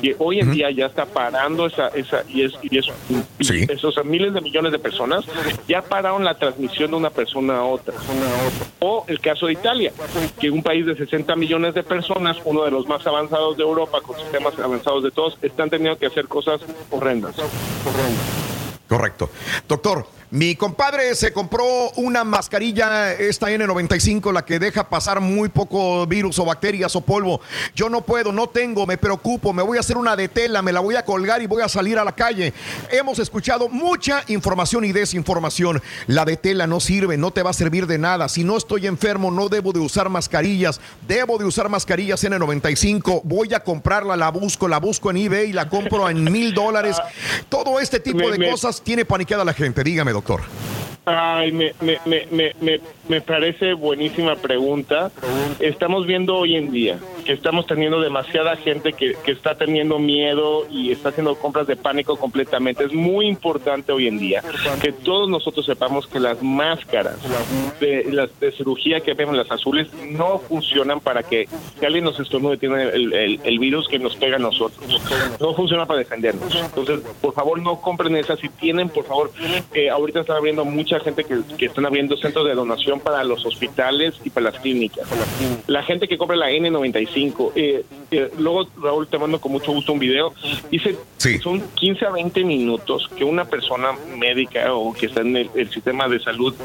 Speaker 68: que hoy en día ya está parando esa, esa y es, y es esos miles de millones de personas, ya pararon la transmisión de una persona a otra. O el caso de Italia, que un país de 60 millones de personas, uno de los más avanzados de Europa, con sistemas avanzados de todos, están teniendo que hacer cosas horrendas.
Speaker 1: Correcto. Doctor, mi compadre se compró una mascarilla, esta N95, la que deja pasar muy poco virus o bacterias o polvo. Yo no puedo, no tengo, me preocupo, me voy a hacer una de tela, me la voy a colgar y voy a salir a la calle. Hemos escuchado mucha información y desinformación. La de tela no sirve, no te va a servir de nada. Si no estoy enfermo, no debo de usar mascarillas. Debo de usar mascarillas N95. Voy a comprarla, la busco, la busco en eBay, la compro en mil dólares. Todo este tipo de cosas tiene paniqueada la gente. Dígame, doctor.
Speaker 68: Ay, me, me, me, me, me, me parece buenísima pregunta. Estamos viendo hoy en día que estamos teniendo demasiada gente que, que está teniendo miedo y está haciendo compras de pánico completamente. Es muy importante hoy en día que todos nosotros sepamos que las máscaras de, las de cirugía que vemos, las azules, no funcionan para que si alguien nos estornude tiene el, el- virus que nos pega a nosotros. No funciona para defendernos. Entonces, por favor, no compren esas. Si tienen, por favor, eh, ahorita están abriendo mucha gente que, que están abriendo centros de donación para los hospitales y para las clínicas. La gente que compra la N95, eh, eh, luego Raúl te mando con mucho gusto un video, dice son 15 a 20 minutos que una persona médica o que está en el, el sistema de salud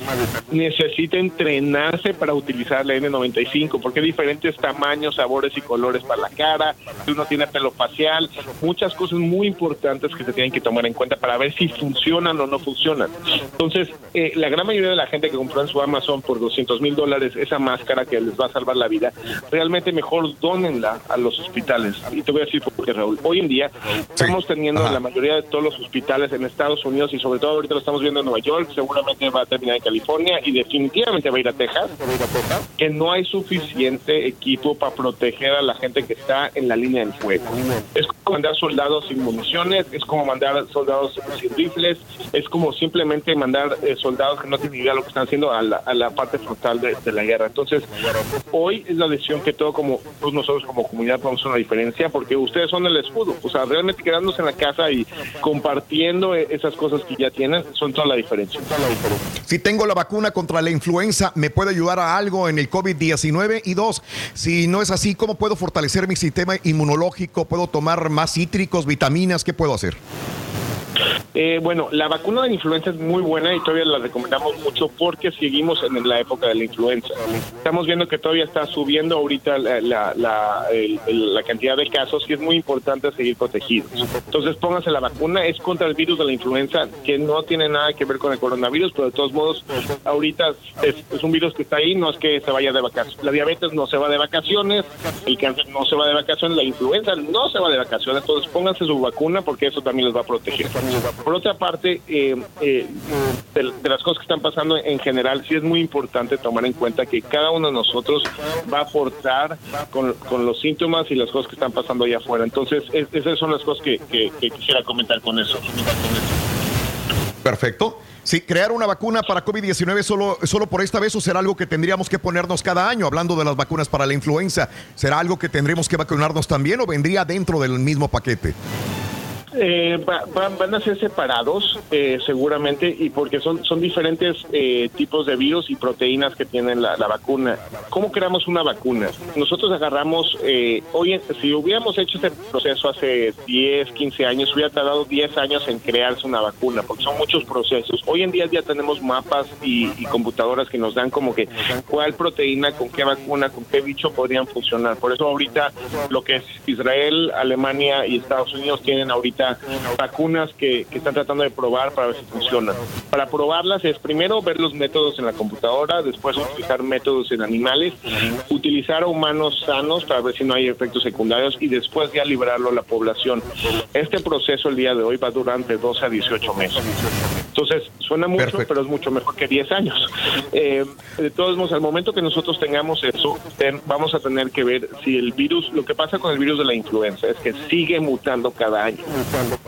Speaker 68: necesita entrenarse para utilizar la N95 porque hay diferentes tamaños, sabores y colores para la cara, si uno tiene pelo facial, muchas cosas muy importantes que se tienen que tomar en cuenta para ver si funcionan o no funcionan. Entonces, eh, la gran mayoría de la gente que compró en su Amazon por 200 mil dólares esa máscara que les va a salvar la vida, realmente mejor dónenla a los hospitales. Y te voy a decir por qué, Raúl. Hoy en día estamos teniendo en la mayoría de todos los hospitales en Estados Unidos y sobre todo ahorita lo estamos viendo en Nueva York, seguramente va a terminar en California y definitivamente va a ir a Texas, que no hay suficiente equipo para proteger a la gente que está en la línea del fuego. Es mandar soldados sin municiones, es como mandar soldados sin rifles, es como simplemente mandar eh, soldados que no tienen idea de lo que están haciendo a la, a la parte frontal de, de la guerra. Entonces, hoy es la decisión que todo como nosotros como comunidad podemos hacer una diferencia porque ustedes son el escudo. O sea, realmente quedándose en la casa y compartiendo eh, esas cosas que ya tienen son toda la diferencia.
Speaker 1: Si tengo la vacuna contra la influenza, ¿me puede ayudar a algo en el COVID-19? Y dos, si no es así, ¿cómo puedo fortalecer mi sistema inmunológico? ¿Puedo tomar más cítricos, vitaminas? ¿Qué puedo hacer?
Speaker 68: Eh, bueno, la vacuna de la influenza es muy buena y todavía la recomendamos mucho porque seguimos en la época de la influenza. Estamos viendo que todavía está subiendo ahorita la, cantidad de casos y es muy importante seguir protegidos. Entonces pónganse la vacuna, es contra el virus de la influenza que no tiene nada que ver con el coronavirus, pero de todos modos ahorita es un virus que está ahí, no es que se vaya de vacaciones. La diabetes no se va de vacaciones, el cáncer no se va de vacaciones, la influenza no se va de vacaciones, entonces pónganse su vacuna porque eso también les va a proteger. Por otra parte, eh, eh, de, las cosas que están pasando en general, sí es muy importante tomar en cuenta que cada uno de nosotros va a aportar con, los síntomas y las cosas que están pasando allá afuera. Entonces, es- esas son las cosas que quisiera comentar con eso.
Speaker 1: Perfecto. Sí, crear una vacuna para COVID-19 solo, solo por esta vez o será algo que tendríamos que ponernos cada año, hablando de las vacunas para la influenza. ¿Será algo que tendremos que vacunarnos también o vendría dentro del mismo paquete?
Speaker 68: Eh, va- van, van a ser separados eh, seguramente y porque son, son diferentes eh, tipos de virus y proteínas que tienen la, vacuna. ¿Cómo creamos una vacuna? Nosotros agarramos, eh, hoy si hubiéramos hecho este proceso hace 10, 15 años, hubiera tardado 10 años en crearse una vacuna, porque son muchos procesos. Hoy en día ya tenemos mapas y, y computadoras que nos dan como que cuál proteína, con qué vacuna, con qué bicho podrían funcionar. Por eso ahorita lo que es Israel, Alemania y Estados Unidos tienen ahorita vacunas que, que están tratando de probar para ver si funcionan. Para probarlas es primero ver los métodos en la computadora, después utilizar métodos en animales, utilizar a humanos sanos para ver si no hay efectos secundarios y después ya liberarlo a la población. Este proceso el día de hoy va a durar entre 12 a 18 meses. Entonces, suena mucho, pero es mucho mejor que 10 años. Eh, de todos modos, al momento que nosotros tengamos eso, ten- vamos a tener que ver si el virus, lo que pasa con el virus de la influenza es que sigue mutando cada año.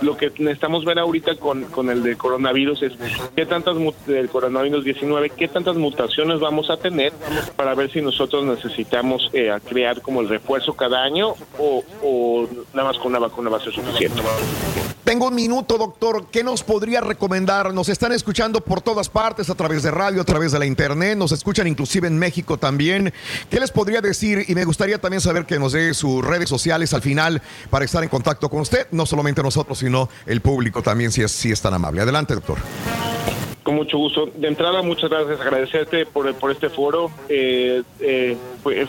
Speaker 68: Lo que necesitamos ver ahorita con, con el de coronavirus es qué tantas del coronavirus 19, qué tantas mutaciones vamos a tener para ver si nosotros necesitamos eh, crear como el refuerzo cada año o, o nada más con una vacuna va a ser suficiente.
Speaker 1: Tengo un minuto, doctor. ¿Qué nos podría recomendar? Nos están escuchando por todas partes, a través de radio, a través de la internet. Nos escuchan inclusive en México también. ¿Qué les podría decir? Y me gustaría también saber que nos dé sus redes sociales al final para estar en contacto con usted. No solamente nosotros, sino el público también, si es, si es tan amable. Adelante, doctor.
Speaker 68: Con mucho gusto. De entrada, muchas gracias. Agradecerte por, por este foro. Eh, eh,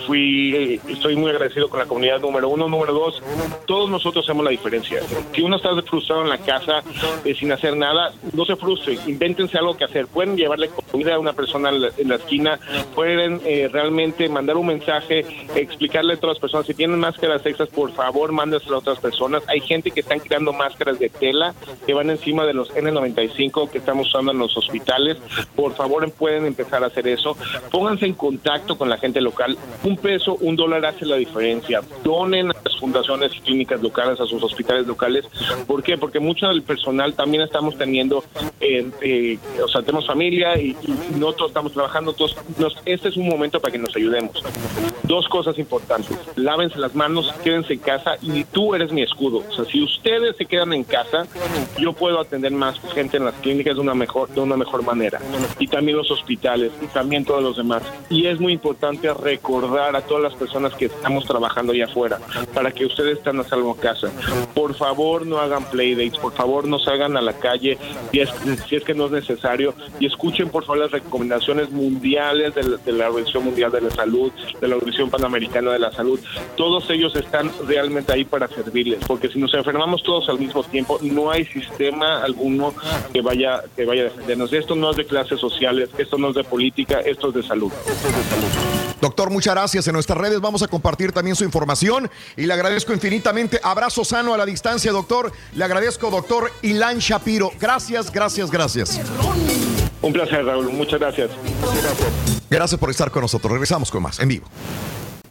Speaker 68: fui, eh, estoy muy agradecido con la comunidad número uno. Número dos, todos nosotros hacemos la diferencia. Si uno está frustrado en la casa eh, sin hacer nada, no se frustre. Invéntense algo que hacer. Pueden llevarle comida a una persona en la, esquina. Pueden eh, realmente mandar un mensaje, explicarle a todas las personas. Si tienen máscaras extras, por favor, mándenselo a otras personas. Hay gente que están creando máscaras de tela que van encima de los N95 que estamos usando en los hospitales. Por favor, pueden empezar a hacer eso. Pónganse en contacto con la gente local. Un peso, un dólar hace la diferencia. Donen a las fundaciones y clínicas locales, a sus hospitales locales. ¿Por qué? Porque mucho del personal también estamos teniendo, eh, eh, o sea, tenemos familia y, y no todos estamos trabajando. Todos, nos- este es un momento para que nos ayudemos. Dos cosas importantes. Lávense las manos, quédense en casa y tú eres mi escudo. O sea, si ustedes se quedan en casa, yo puedo atender más gente en las clínicas de una mejor, de una mejor manera. Y también los hospitales y también todos los demás. Y es muy importante recordar a todas las personas que estamos trabajando allá afuera para que ustedes estén a salvo en casa. Por favor, no hagan playdates, por favor, no salgan a la calle si es, si es que no es necesario y escuchen por favor las recomendaciones mundiales de la, de la Organización Mundial de la Salud, de la Organización Panamericana de la Salud. Todos ellos están realmente ahí para servirles, porque si nos enfermamos todos al mismo tiempo, no hay sistema alguno que vaya que vaya a Esto no es de clases sociales, esto no es de política, esto es de salud.
Speaker 1: Doctor, muchas gracias. En nuestras redes vamos a compartir también su información y le agradezco infinitamente. Abrazo sano a la distancia, doctor. Le agradezco, doctor Ilan Shapiro. Gracias, gracias, gracias.
Speaker 68: Un placer, Raúl. Muchas gracias.
Speaker 1: Gracias por estar con nosotros. Regresamos con más en vivo.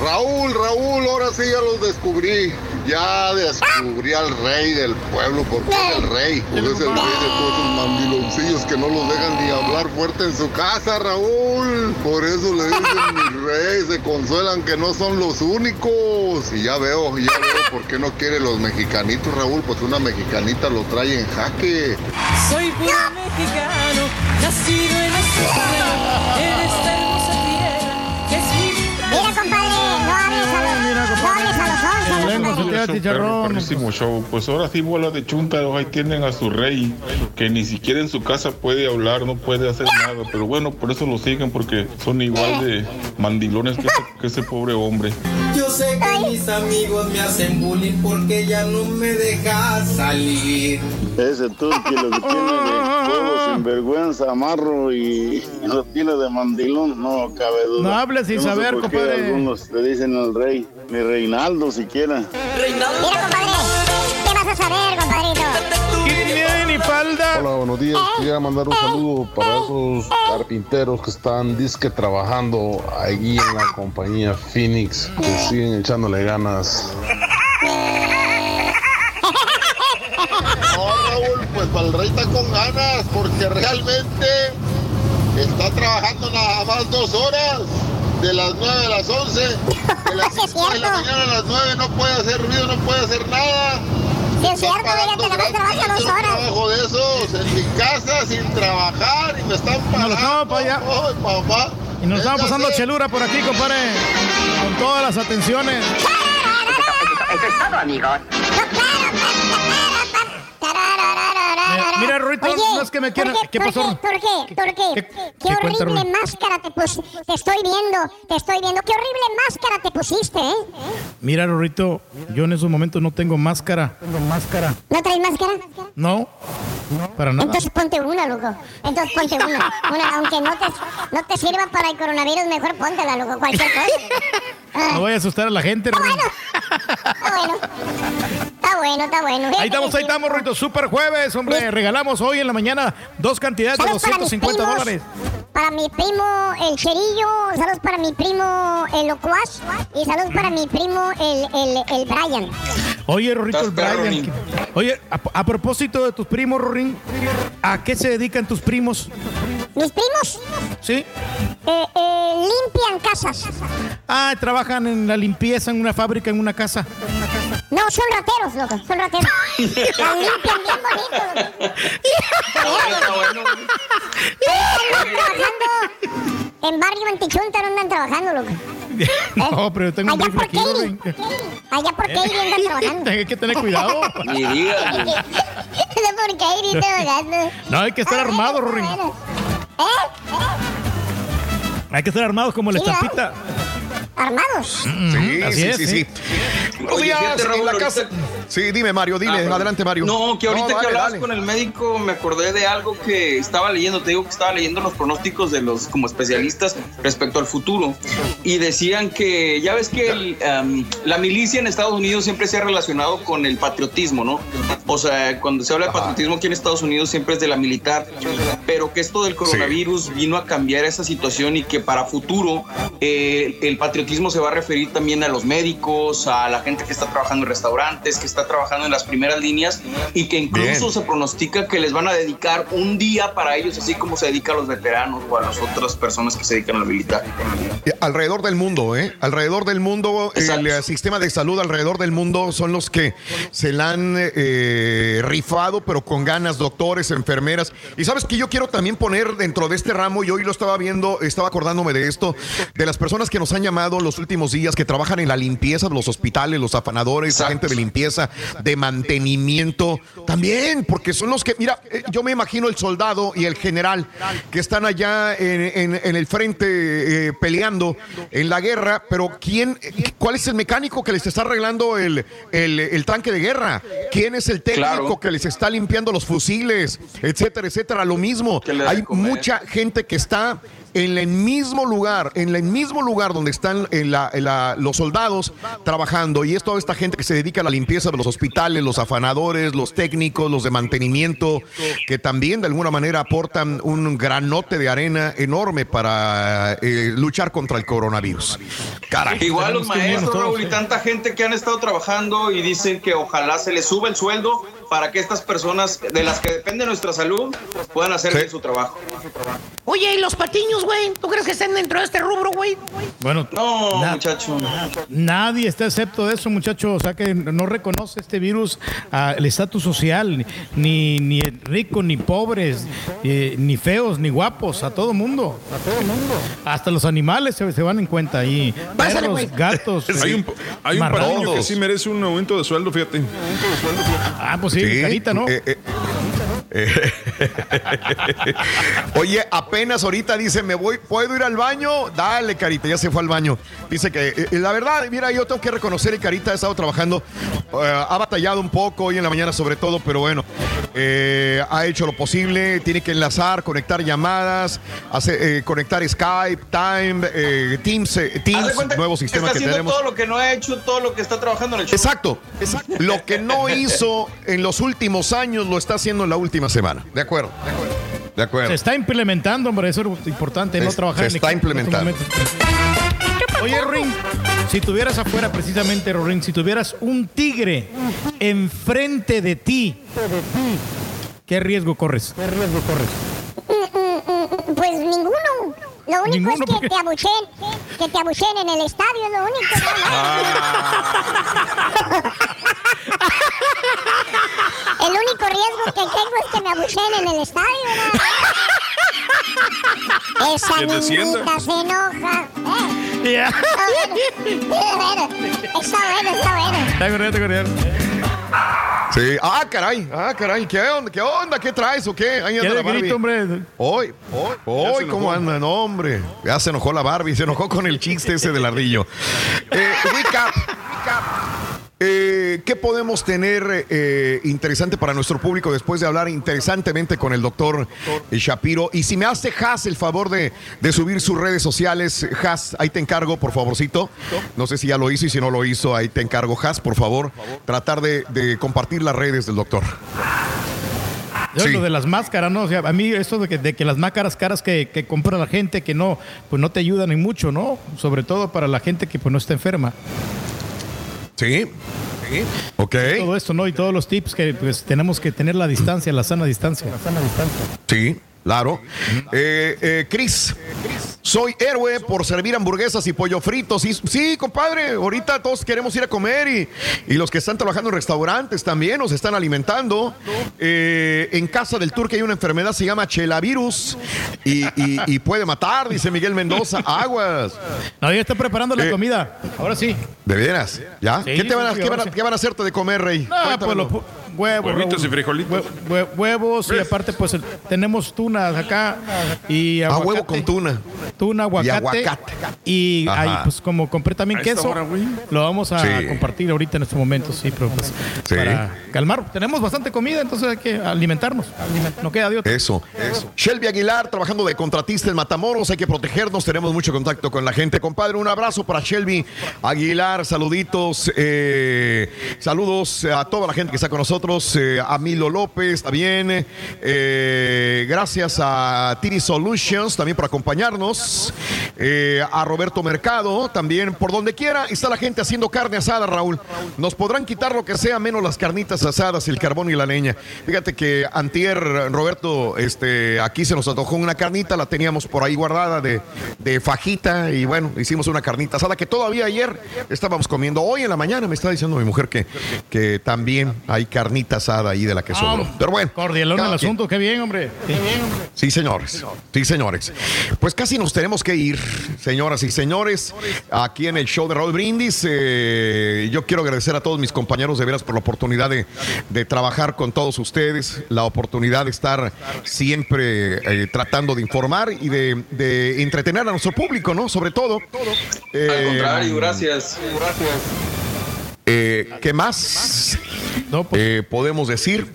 Speaker 69: Raúl, Raúl, ahora sí ya los descubrí. Ya descubrí al rey del pueblo, porque es el rey. Porque es el rey de todos esos mandiloncillos que no los dejan ni hablar fuerte en su casa, Raúl. Por eso le dicen mi rey, se consuelan que no son los únicos. Y ya veo, ya veo por qué no quiere los mexicanitos, Raúl. Pues una mexicanita lo trae en jaque.
Speaker 70: Soy puro mexicano, nacido en esta en esta
Speaker 71: chicharrón. Perrísimo show. Pues ahora sí, bola de chuntaros. Ahí tienen a su rey, que ni siquiera en su casa puede hablar, no puede hacer nada. Pero bueno, por eso lo siguen, porque son igual de mandilones que ese, que ese pobre hombre.
Speaker 70: Yo sé que mis amigos me hacen bullying porque ya no me dejas salir.
Speaker 72: Ese turqui lo que tiene de huevo sinvergüenza, amarro y lo tiene de mandilón, no cabe duda.
Speaker 5: No hables sin
Speaker 72: no
Speaker 5: saber,
Speaker 72: por qué
Speaker 5: compadre.
Speaker 72: Algunos le dicen al rey, ni Reinaldo siquiera.
Speaker 2: Mira, compadre, ¿qué vas a saber, compadrito?
Speaker 5: ni falda.
Speaker 73: Hola, buenos días. Quería mandar un saludo para esos carpinteros que están disque trabajando allí en la compañía Phoenix, que siguen echándole ganas.
Speaker 69: No, Raúl, pues para el rey está con ganas, porque realmente está trabajando nada más dos horas. De las 9 a las 11, de las 5 de la mañana a las 9 no puede hacer ruido, no puede hacer nada.
Speaker 2: Sí, es cierto, fíjate, nada más trabaja dos horas.
Speaker 69: trabajo de esos en mi casa sin trabajar y me están pagando.
Speaker 5: Nos vamos para allá.
Speaker 69: Ay, papá.
Speaker 5: Y nos estamos pasando chelura por aquí, compadre. Con todas las atenciones.
Speaker 74: Eso es todo, amigos.
Speaker 5: Mira, mira, Rorrito,
Speaker 2: Oye,
Speaker 5: no es que me quieran-
Speaker 2: ¿por qué,
Speaker 5: ¿qué
Speaker 2: por
Speaker 5: pasó?
Speaker 2: qué, ¿Por qué? ¿Por qué? Qué,
Speaker 5: qué cuenta,
Speaker 2: horrible máscara te pus... Te estoy viendo, te estoy viendo. Qué horrible máscara te pusiste, ¿eh?
Speaker 5: Mira, Rorrito, yo en esos momentos no tengo máscara. Tengo máscara.
Speaker 2: ¿No traes máscara?
Speaker 5: No, para nada.
Speaker 2: Entonces ponte una, loco. Entonces ponte una. Una, aunque no te, no te sirva para el coronavirus, mejor póntela, loco. Cualquier cosa.
Speaker 5: No voy a asustar a la gente. Rorrito.
Speaker 2: Está bueno. Está bueno, está bueno.
Speaker 5: Ahí estamos, ahí estamos, Rorrito. Super jueves, hombre. Regalamos hoy en la mañana dos cantidades de
Speaker 2: Saludos para mis
Speaker 5: 250
Speaker 2: primos.
Speaker 5: dólares.
Speaker 2: Para mi primo el Cerillo, saludos para mi primo el Locuaz y saludos para mi primo el, el, el Brian.
Speaker 5: Oye, Rorrito, el Brian. Que- Oye, a, a propósito de tus primos, Rorín, ¿a qué se dedican tus primos?
Speaker 2: ¿Mis primos?
Speaker 5: ¿Sí?
Speaker 2: Eh, eh, limpian casas.
Speaker 5: Ah, trabajan en la limpieza en una fábrica, en una casa.
Speaker 2: No, son rateros, loco, son rateros. La limpian bien bonito, loco. Trabajando en barrio Antichunta, no andan trabajando, loco.
Speaker 5: No, pero tengo un
Speaker 2: Allá
Speaker 5: rifle
Speaker 2: por
Speaker 5: aquí,
Speaker 2: Katy.
Speaker 5: Rorín.
Speaker 2: Allá por Katy andan trabajando.
Speaker 5: Hay que tener cuidado.
Speaker 2: Allá por Katy trabajando.
Speaker 5: No, hay que estar armados, Rorín.
Speaker 2: ¿Eh?
Speaker 5: Hay que estar armados como la estampita.
Speaker 2: ¿Armados?
Speaker 1: Sí,
Speaker 5: Así
Speaker 1: sí,
Speaker 5: es,
Speaker 1: sí,
Speaker 5: sí.
Speaker 1: sí.
Speaker 4: Oye,
Speaker 1: en
Speaker 4: ahorita-.
Speaker 1: Sí, dime, Mario, dile.
Speaker 4: Ah.
Speaker 1: Adelante, Mario.
Speaker 4: No, que ahorita
Speaker 1: No,
Speaker 4: que
Speaker 1: dale,
Speaker 4: hablabas
Speaker 1: dale.
Speaker 4: con el médico me acordé de algo que estaba leyendo. Te digo que estaba leyendo los pronósticos de los como especialistas respecto al futuro y decían que ya ves que el, um, la milicia en Estados Unidos siempre se ha relacionado con el patriotismo, ¿no? O sea, cuando se habla de patriotismo aquí en Estados Unidos siempre es de la militar, pero que esto del coronavirus vino a cambiar esa situación y que para futuro eh, el patriotismo se va a referir también a los médicos, a la gente que está trabajando en restaurantes, que está trabajando en las primeras líneas y que incluso
Speaker 1: Bien.
Speaker 4: se pronostica que les van a dedicar un día para ellos, así como se dedica a los veteranos o a las otras personas que se dedican a la militar.
Speaker 1: Alrededor del mundo, ¿eh? Alrededor del mundo, el eh, sistema de salud alrededor del mundo son los que se la han eh, rifado, pero con ganas, doctores, enfermeras. Y sabes que yo quiero también poner dentro de este ramo, y hoy lo estaba viendo, estaba acordándome de esto, de las personas que nos han llamado los últimos días, que trabajan en la limpieza de los hospitales, los afanadores, la gente de limpieza, limpieza, de mantenimiento, también, porque son los que, mira, eh, yo me imagino el soldado y el general que están allá en, en- en el frente eh, peleando en la guerra, pero ¿quién, cuál es el mecánico que les está arreglando el, el- el tanque de guerra? ¿Quién es el técnico
Speaker 4: Claro.
Speaker 1: que les está limpiando los fusiles, etcétera, etcétera? Lo mismo. Hay mucha gente que está en el mismo lugar, en el mismo lugar donde están en la- en la- los soldados trabajando. Y es toda esta gente que se dedica a la limpieza de los hospitales, los afanadores, los técnicos, los de mantenimiento, que también de alguna manera aportan un granote de arena enorme para eh, luchar contra el coronavirus. Caray.
Speaker 4: Igual los maestros, Raúl, y
Speaker 1: ¿eh?
Speaker 4: tanta gente que han estado trabajando y dicen que ojalá se les suba el sueldo para que estas personas de las que depende nuestra salud puedan hacer bien su trabajo.
Speaker 62: Oye, ¿y los patiños, güey? ¿Tú crees que estén dentro de este rubro, güey?
Speaker 5: Bueno,
Speaker 4: no,
Speaker 5: muchacho. Nadie está excepto de eso, muchacho. O sea que no reconoce este virus ah, el estatus social, ni, ni ricos, ni pobres, eh, ni feos, ni guapos, a todo mundo. A todo mundo. Hasta los animales se, se van en cuenta ahí.
Speaker 62: Pásale,
Speaker 5: Perros, gatos.
Speaker 3: Hay un, hay un que sí merece un aumento de sueldo, fíjate.
Speaker 5: Ah, pues sí, carita, ¿no?
Speaker 1: eh, eh. Oye, apenas ahorita dice, me voy, ¿puedo ir al baño? Dale, Carita, ya se fue al baño. Dice que, eh, la verdad, mira, yo tengo que reconocer que Carita ha estado trabajando, eh, ha batallado un poco hoy en la mañana sobre todo, pero bueno, eh, ha hecho lo posible, tiene que enlazar, conectar llamadas, hace, eh, conectar Skype, Time, eh, Teams, eh, Teams, nuevo
Speaker 4: que
Speaker 1: sistema
Speaker 4: está
Speaker 1: que tenemos.
Speaker 4: todo lo que no ha hecho, todo lo que está trabajando en el show.
Speaker 1: Exacto, exacto. Lo que no hizo en los últimos años lo está haciendo en la última semana. De acuerdo. De acuerdo.
Speaker 5: Se está implementando, hombre, eso es importante, no trabajar
Speaker 1: se
Speaker 5: en
Speaker 1: está
Speaker 5: en
Speaker 1: implementando.
Speaker 5: Oye, Ring, si tuvieras afuera precisamente, Ring, si tuvieras un tigre enfrente de ti, ¿qué riesgo corres? ¿Qué riesgo corres?
Speaker 2: Pues ninguno. Lo único
Speaker 5: Ninguno,
Speaker 2: es que
Speaker 5: porque-
Speaker 2: te abuchen, que te abuchen en el estadio, es lo único. El único riesgo que tengo es que me abuchen en el estadio. ¿no? Esa niñita se enoja. ¿eh?
Speaker 5: Ya.
Speaker 2: Está bueno, está bueno, está bueno.
Speaker 5: Está corriendo, está corriendo.
Speaker 1: Sí. Ah, caray. Ah, caray. ¿Qué onda? ¿Qué onda? ¿Qué traes o qué? Ahí
Speaker 5: ¿Qué
Speaker 1: anda la
Speaker 5: de
Speaker 1: Barbie.
Speaker 5: grito, hombre?
Speaker 1: Hoy, hoy, hoy, ¿cómo anda? No, hombre. Ya se enojó la Barbie, se enojó con el chiste ese del ardillo. Eh, recap. Eh, ¿Qué podemos tener eh, interesante para nuestro público después de hablar interesantemente con el doctor Shapiro? Y si me hace Has el favor de, de subir sus redes sociales, Has, ahí te encargo, por favorcito. No sé si ya lo hizo y si no lo hizo, ahí te encargo, Has, por favor. Tratar de, de compartir las redes del doctor. Sí.
Speaker 5: Lo de las máscaras, ¿no? O sea, a mí esto de que, de que las máscaras caras que, que compra la gente que no, pues no te ayudan en mucho, ¿no? Sobre todo para la gente que pues no está enferma.
Speaker 1: Sí. Ok.
Speaker 5: Todo esto, ¿no? Y todos los tips que pues tenemos que tener la distancia, la sana distancia. La sana distancia.
Speaker 1: Sí, claro. Eh, eh, Cris, soy héroe por servir hamburguesas y pollo fritos. Sí, sí, compadre, ahorita todos queremos ir a comer y, y los que están trabajando en restaurantes también nos están alimentando. Eh, en casa del turque hay una enfermedad, se llama chelavirus y, y- y puede matar, dice Miguel Mendoza. Aguas.
Speaker 5: No, ya está preparando la
Speaker 1: Eh,
Speaker 5: comida. Ahora sí.
Speaker 1: ¿De veras? ¿Ya?
Speaker 5: Sí,
Speaker 1: ¿Qué, te van a, qué van a- qué van a hacerte de comer, Rey?
Speaker 5: Ah, pues los huevos.
Speaker 3: Huevitos y frijolitos.
Speaker 5: Hue- hue- huevos y aparte pues el- tenemos tunas acá y
Speaker 1: Ah,
Speaker 5: aguacate.
Speaker 1: huevo con tuna.
Speaker 5: Tuna, aguacate.
Speaker 1: aguacate.
Speaker 5: Y
Speaker 1: Ajá.
Speaker 5: ahí, pues como compré también queso,
Speaker 3: hora,
Speaker 5: lo vamos a
Speaker 1: Sí.
Speaker 5: compartir ahorita en estos momentos, sí, pero pues
Speaker 1: Sí.
Speaker 5: para calmar. Tenemos bastante comida, entonces hay que alimentarnos. No queda de otra.
Speaker 1: Eso, eso. Shelby Aguilar trabajando de contratista en Matamoros, hay que protegernos, tenemos mucho contacto con la gente. Compadre, un abrazo para Shelby Aguilar, saluditos, eh, saludos a toda la gente que está con nosotros, eh, a Milo López también, eh, gracias a Tiri Solutions también por acompañarnos, eh, a Roberto Mercado también, por donde quiera está la gente haciendo carne asada, Raúl. Nos podrán quitar lo que sea menos las carnitas asadas, el carbón y la leña. Fíjate que antier, Roberto, este, aquí se nos antojó una carnita, la teníamos por ahí guardada de, de fajita y bueno, hicimos una carnita asada que todavía ayer estábamos comiendo. Hoy en la mañana me está diciendo mi mujer que, que también hay carnita carnita asada ahí de la que sobró.
Speaker 5: Ah,
Speaker 1: Pero bueno.
Speaker 5: Cordialón el asunto, qué bien, hombre. Qué bien, hombre.
Speaker 1: Sí, señores. Sí, señores. Pues casi nos tenemos que ir, señoras y señores, aquí en el show de Raúl Brindis. Eh, yo quiero agradecer a todos mis compañeros de veras por la oportunidad de, de trabajar con todos ustedes, la oportunidad de estar siempre eh, tratando de informar y de, de entretener a nuestro público, ¿no? Sobre todo.
Speaker 4: Al
Speaker 1: Eh,
Speaker 4: contrario, gracias.
Speaker 1: Eh, ¿Qué más eh, podemos decir?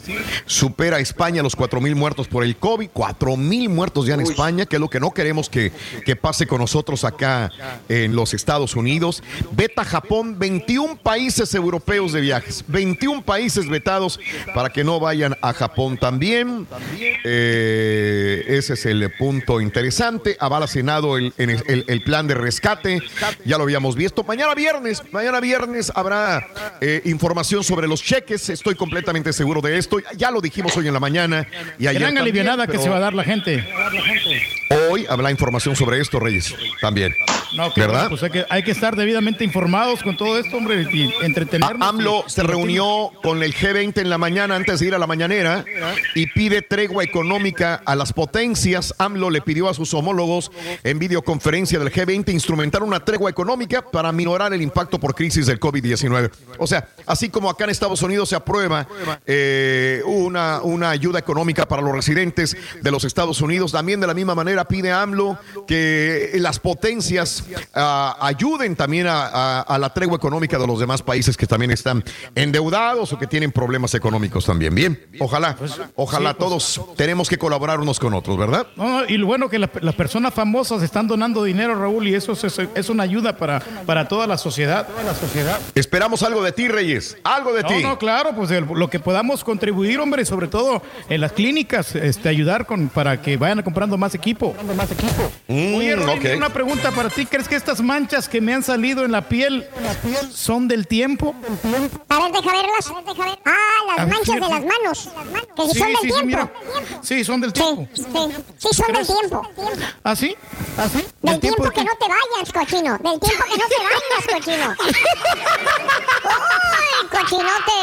Speaker 1: Supera a España los 4 mil muertos por el COVID. 4 mil muertos ya en España, que es lo que no queremos que, que pase con nosotros acá en los Estados Unidos. Veta Japón, 21 países europeos de viajes. 21 países vetados para que no vayan a Japón también. Eh, ese es el punto interesante. Avala Senado el, en el- el- el plan de rescate. Ya lo habíamos visto. Mañana viernes, mañana viernes habrá eh, información sobre los cheques. Estoy completamente seguro de esto. Ya lo dijimos hoy en la mañana y ayer.
Speaker 5: Gran
Speaker 1: también,
Speaker 5: que se va a dar la gente.
Speaker 1: Hoy habrá información sobre esto, Reyes. También.
Speaker 5: No,
Speaker 1: ¿Verdad?
Speaker 5: pues hay que, hay que estar debidamente informados con todo esto, hombre, y entretenernos.
Speaker 1: AMLO
Speaker 5: y-
Speaker 1: se reunió con el G20 en la mañana antes de ir a la mañanera y pide tregua económica a las potencias. AMLO le pidió a sus homólogos en videoconferencia del G20 instrumentar una tregua económica para minorar el impacto por crisis del COVID-19. O sea, así como acá en Estados Unidos se aprueba eh, una, una ayuda económica para los residentes de los Estados Unidos, también de la misma manera pide AMLO que las potencias ah, ayuden también a, a- a la tregua económica de los demás países que también están endeudados o que tienen problemas económicos también. Bien, ojalá, ojalá
Speaker 5: sí, pues.
Speaker 1: todos tenemos que colaborar unos con otros, ¿verdad?
Speaker 5: No, no, y lo bueno que la- las personas famosas están donando dinero, Raúl, y eso es, es una ayuda para, para toda la sociedad. Toda la sociedad.
Speaker 1: Esperamos algo de ti, Reyes, algo de
Speaker 5: No,
Speaker 1: ti.
Speaker 5: no, claro, pues el- lo que podamos contribuir, hombre, sobre todo en las clínicas, este, ayudar con para que vayan comprando más equipo. Más equipo.
Speaker 1: Mm,
Speaker 5: Oye, una pregunta para ti. ¿Crees que estas manchas que me han salido en la piel son del tiempo?
Speaker 2: A ver, deja verlas. Ah, las
Speaker 5: ver,
Speaker 2: manchas
Speaker 5: sí,
Speaker 2: de las manos. Que
Speaker 5: Sí,
Speaker 2: son del
Speaker 5: sí, sí,
Speaker 2: tiempo.
Speaker 5: mira. Sí, son del tiempo.
Speaker 2: Sí, sí, son del tiempo.
Speaker 5: ¿Ah, sí? ¿Ah, sí?
Speaker 2: Del
Speaker 5: tiempo
Speaker 2: tiempo que no te vayas, cochino. Del tiempo que no te vayas, cochino. ¡Uy, cochinote!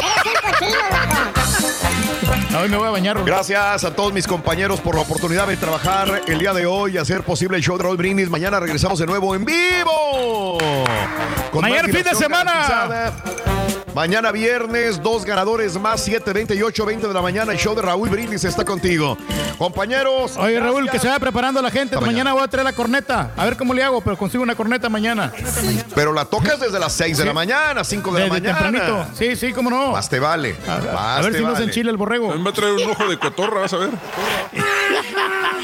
Speaker 2: Eres un cochino, loco.
Speaker 5: Hoy me voy a bañar.
Speaker 1: Gracias a todos mis compañeros por la oportunidad de trabajar el día de hoy y hacer posible el show de Raúl Brindis. Mañana regresamos de nuevo en vivo. Con
Speaker 5: Mañana fin de semana.
Speaker 1: garantizada. Mañana viernes, dos ganadores más, 7, 20 y 8, 20 de la mañana. El show de Raúl Brindis está contigo. Compañeros.
Speaker 5: Oye, Raúl, que se vaya preparando la gente. Mañana. voy a traer la corneta. A ver cómo le hago, pero consigo una corneta mañana.
Speaker 1: Pero la tocas desde las 6 de la mañana, 5 de la mañana.
Speaker 5: tempranito. Sí, sí, cómo no.
Speaker 1: Más te vale.
Speaker 5: A,
Speaker 1: Más
Speaker 5: a ver
Speaker 1: te
Speaker 5: si no se
Speaker 1: vale.
Speaker 5: enchila el borrego.
Speaker 3: Me va a traer un ojo de cotorra, vas a ver.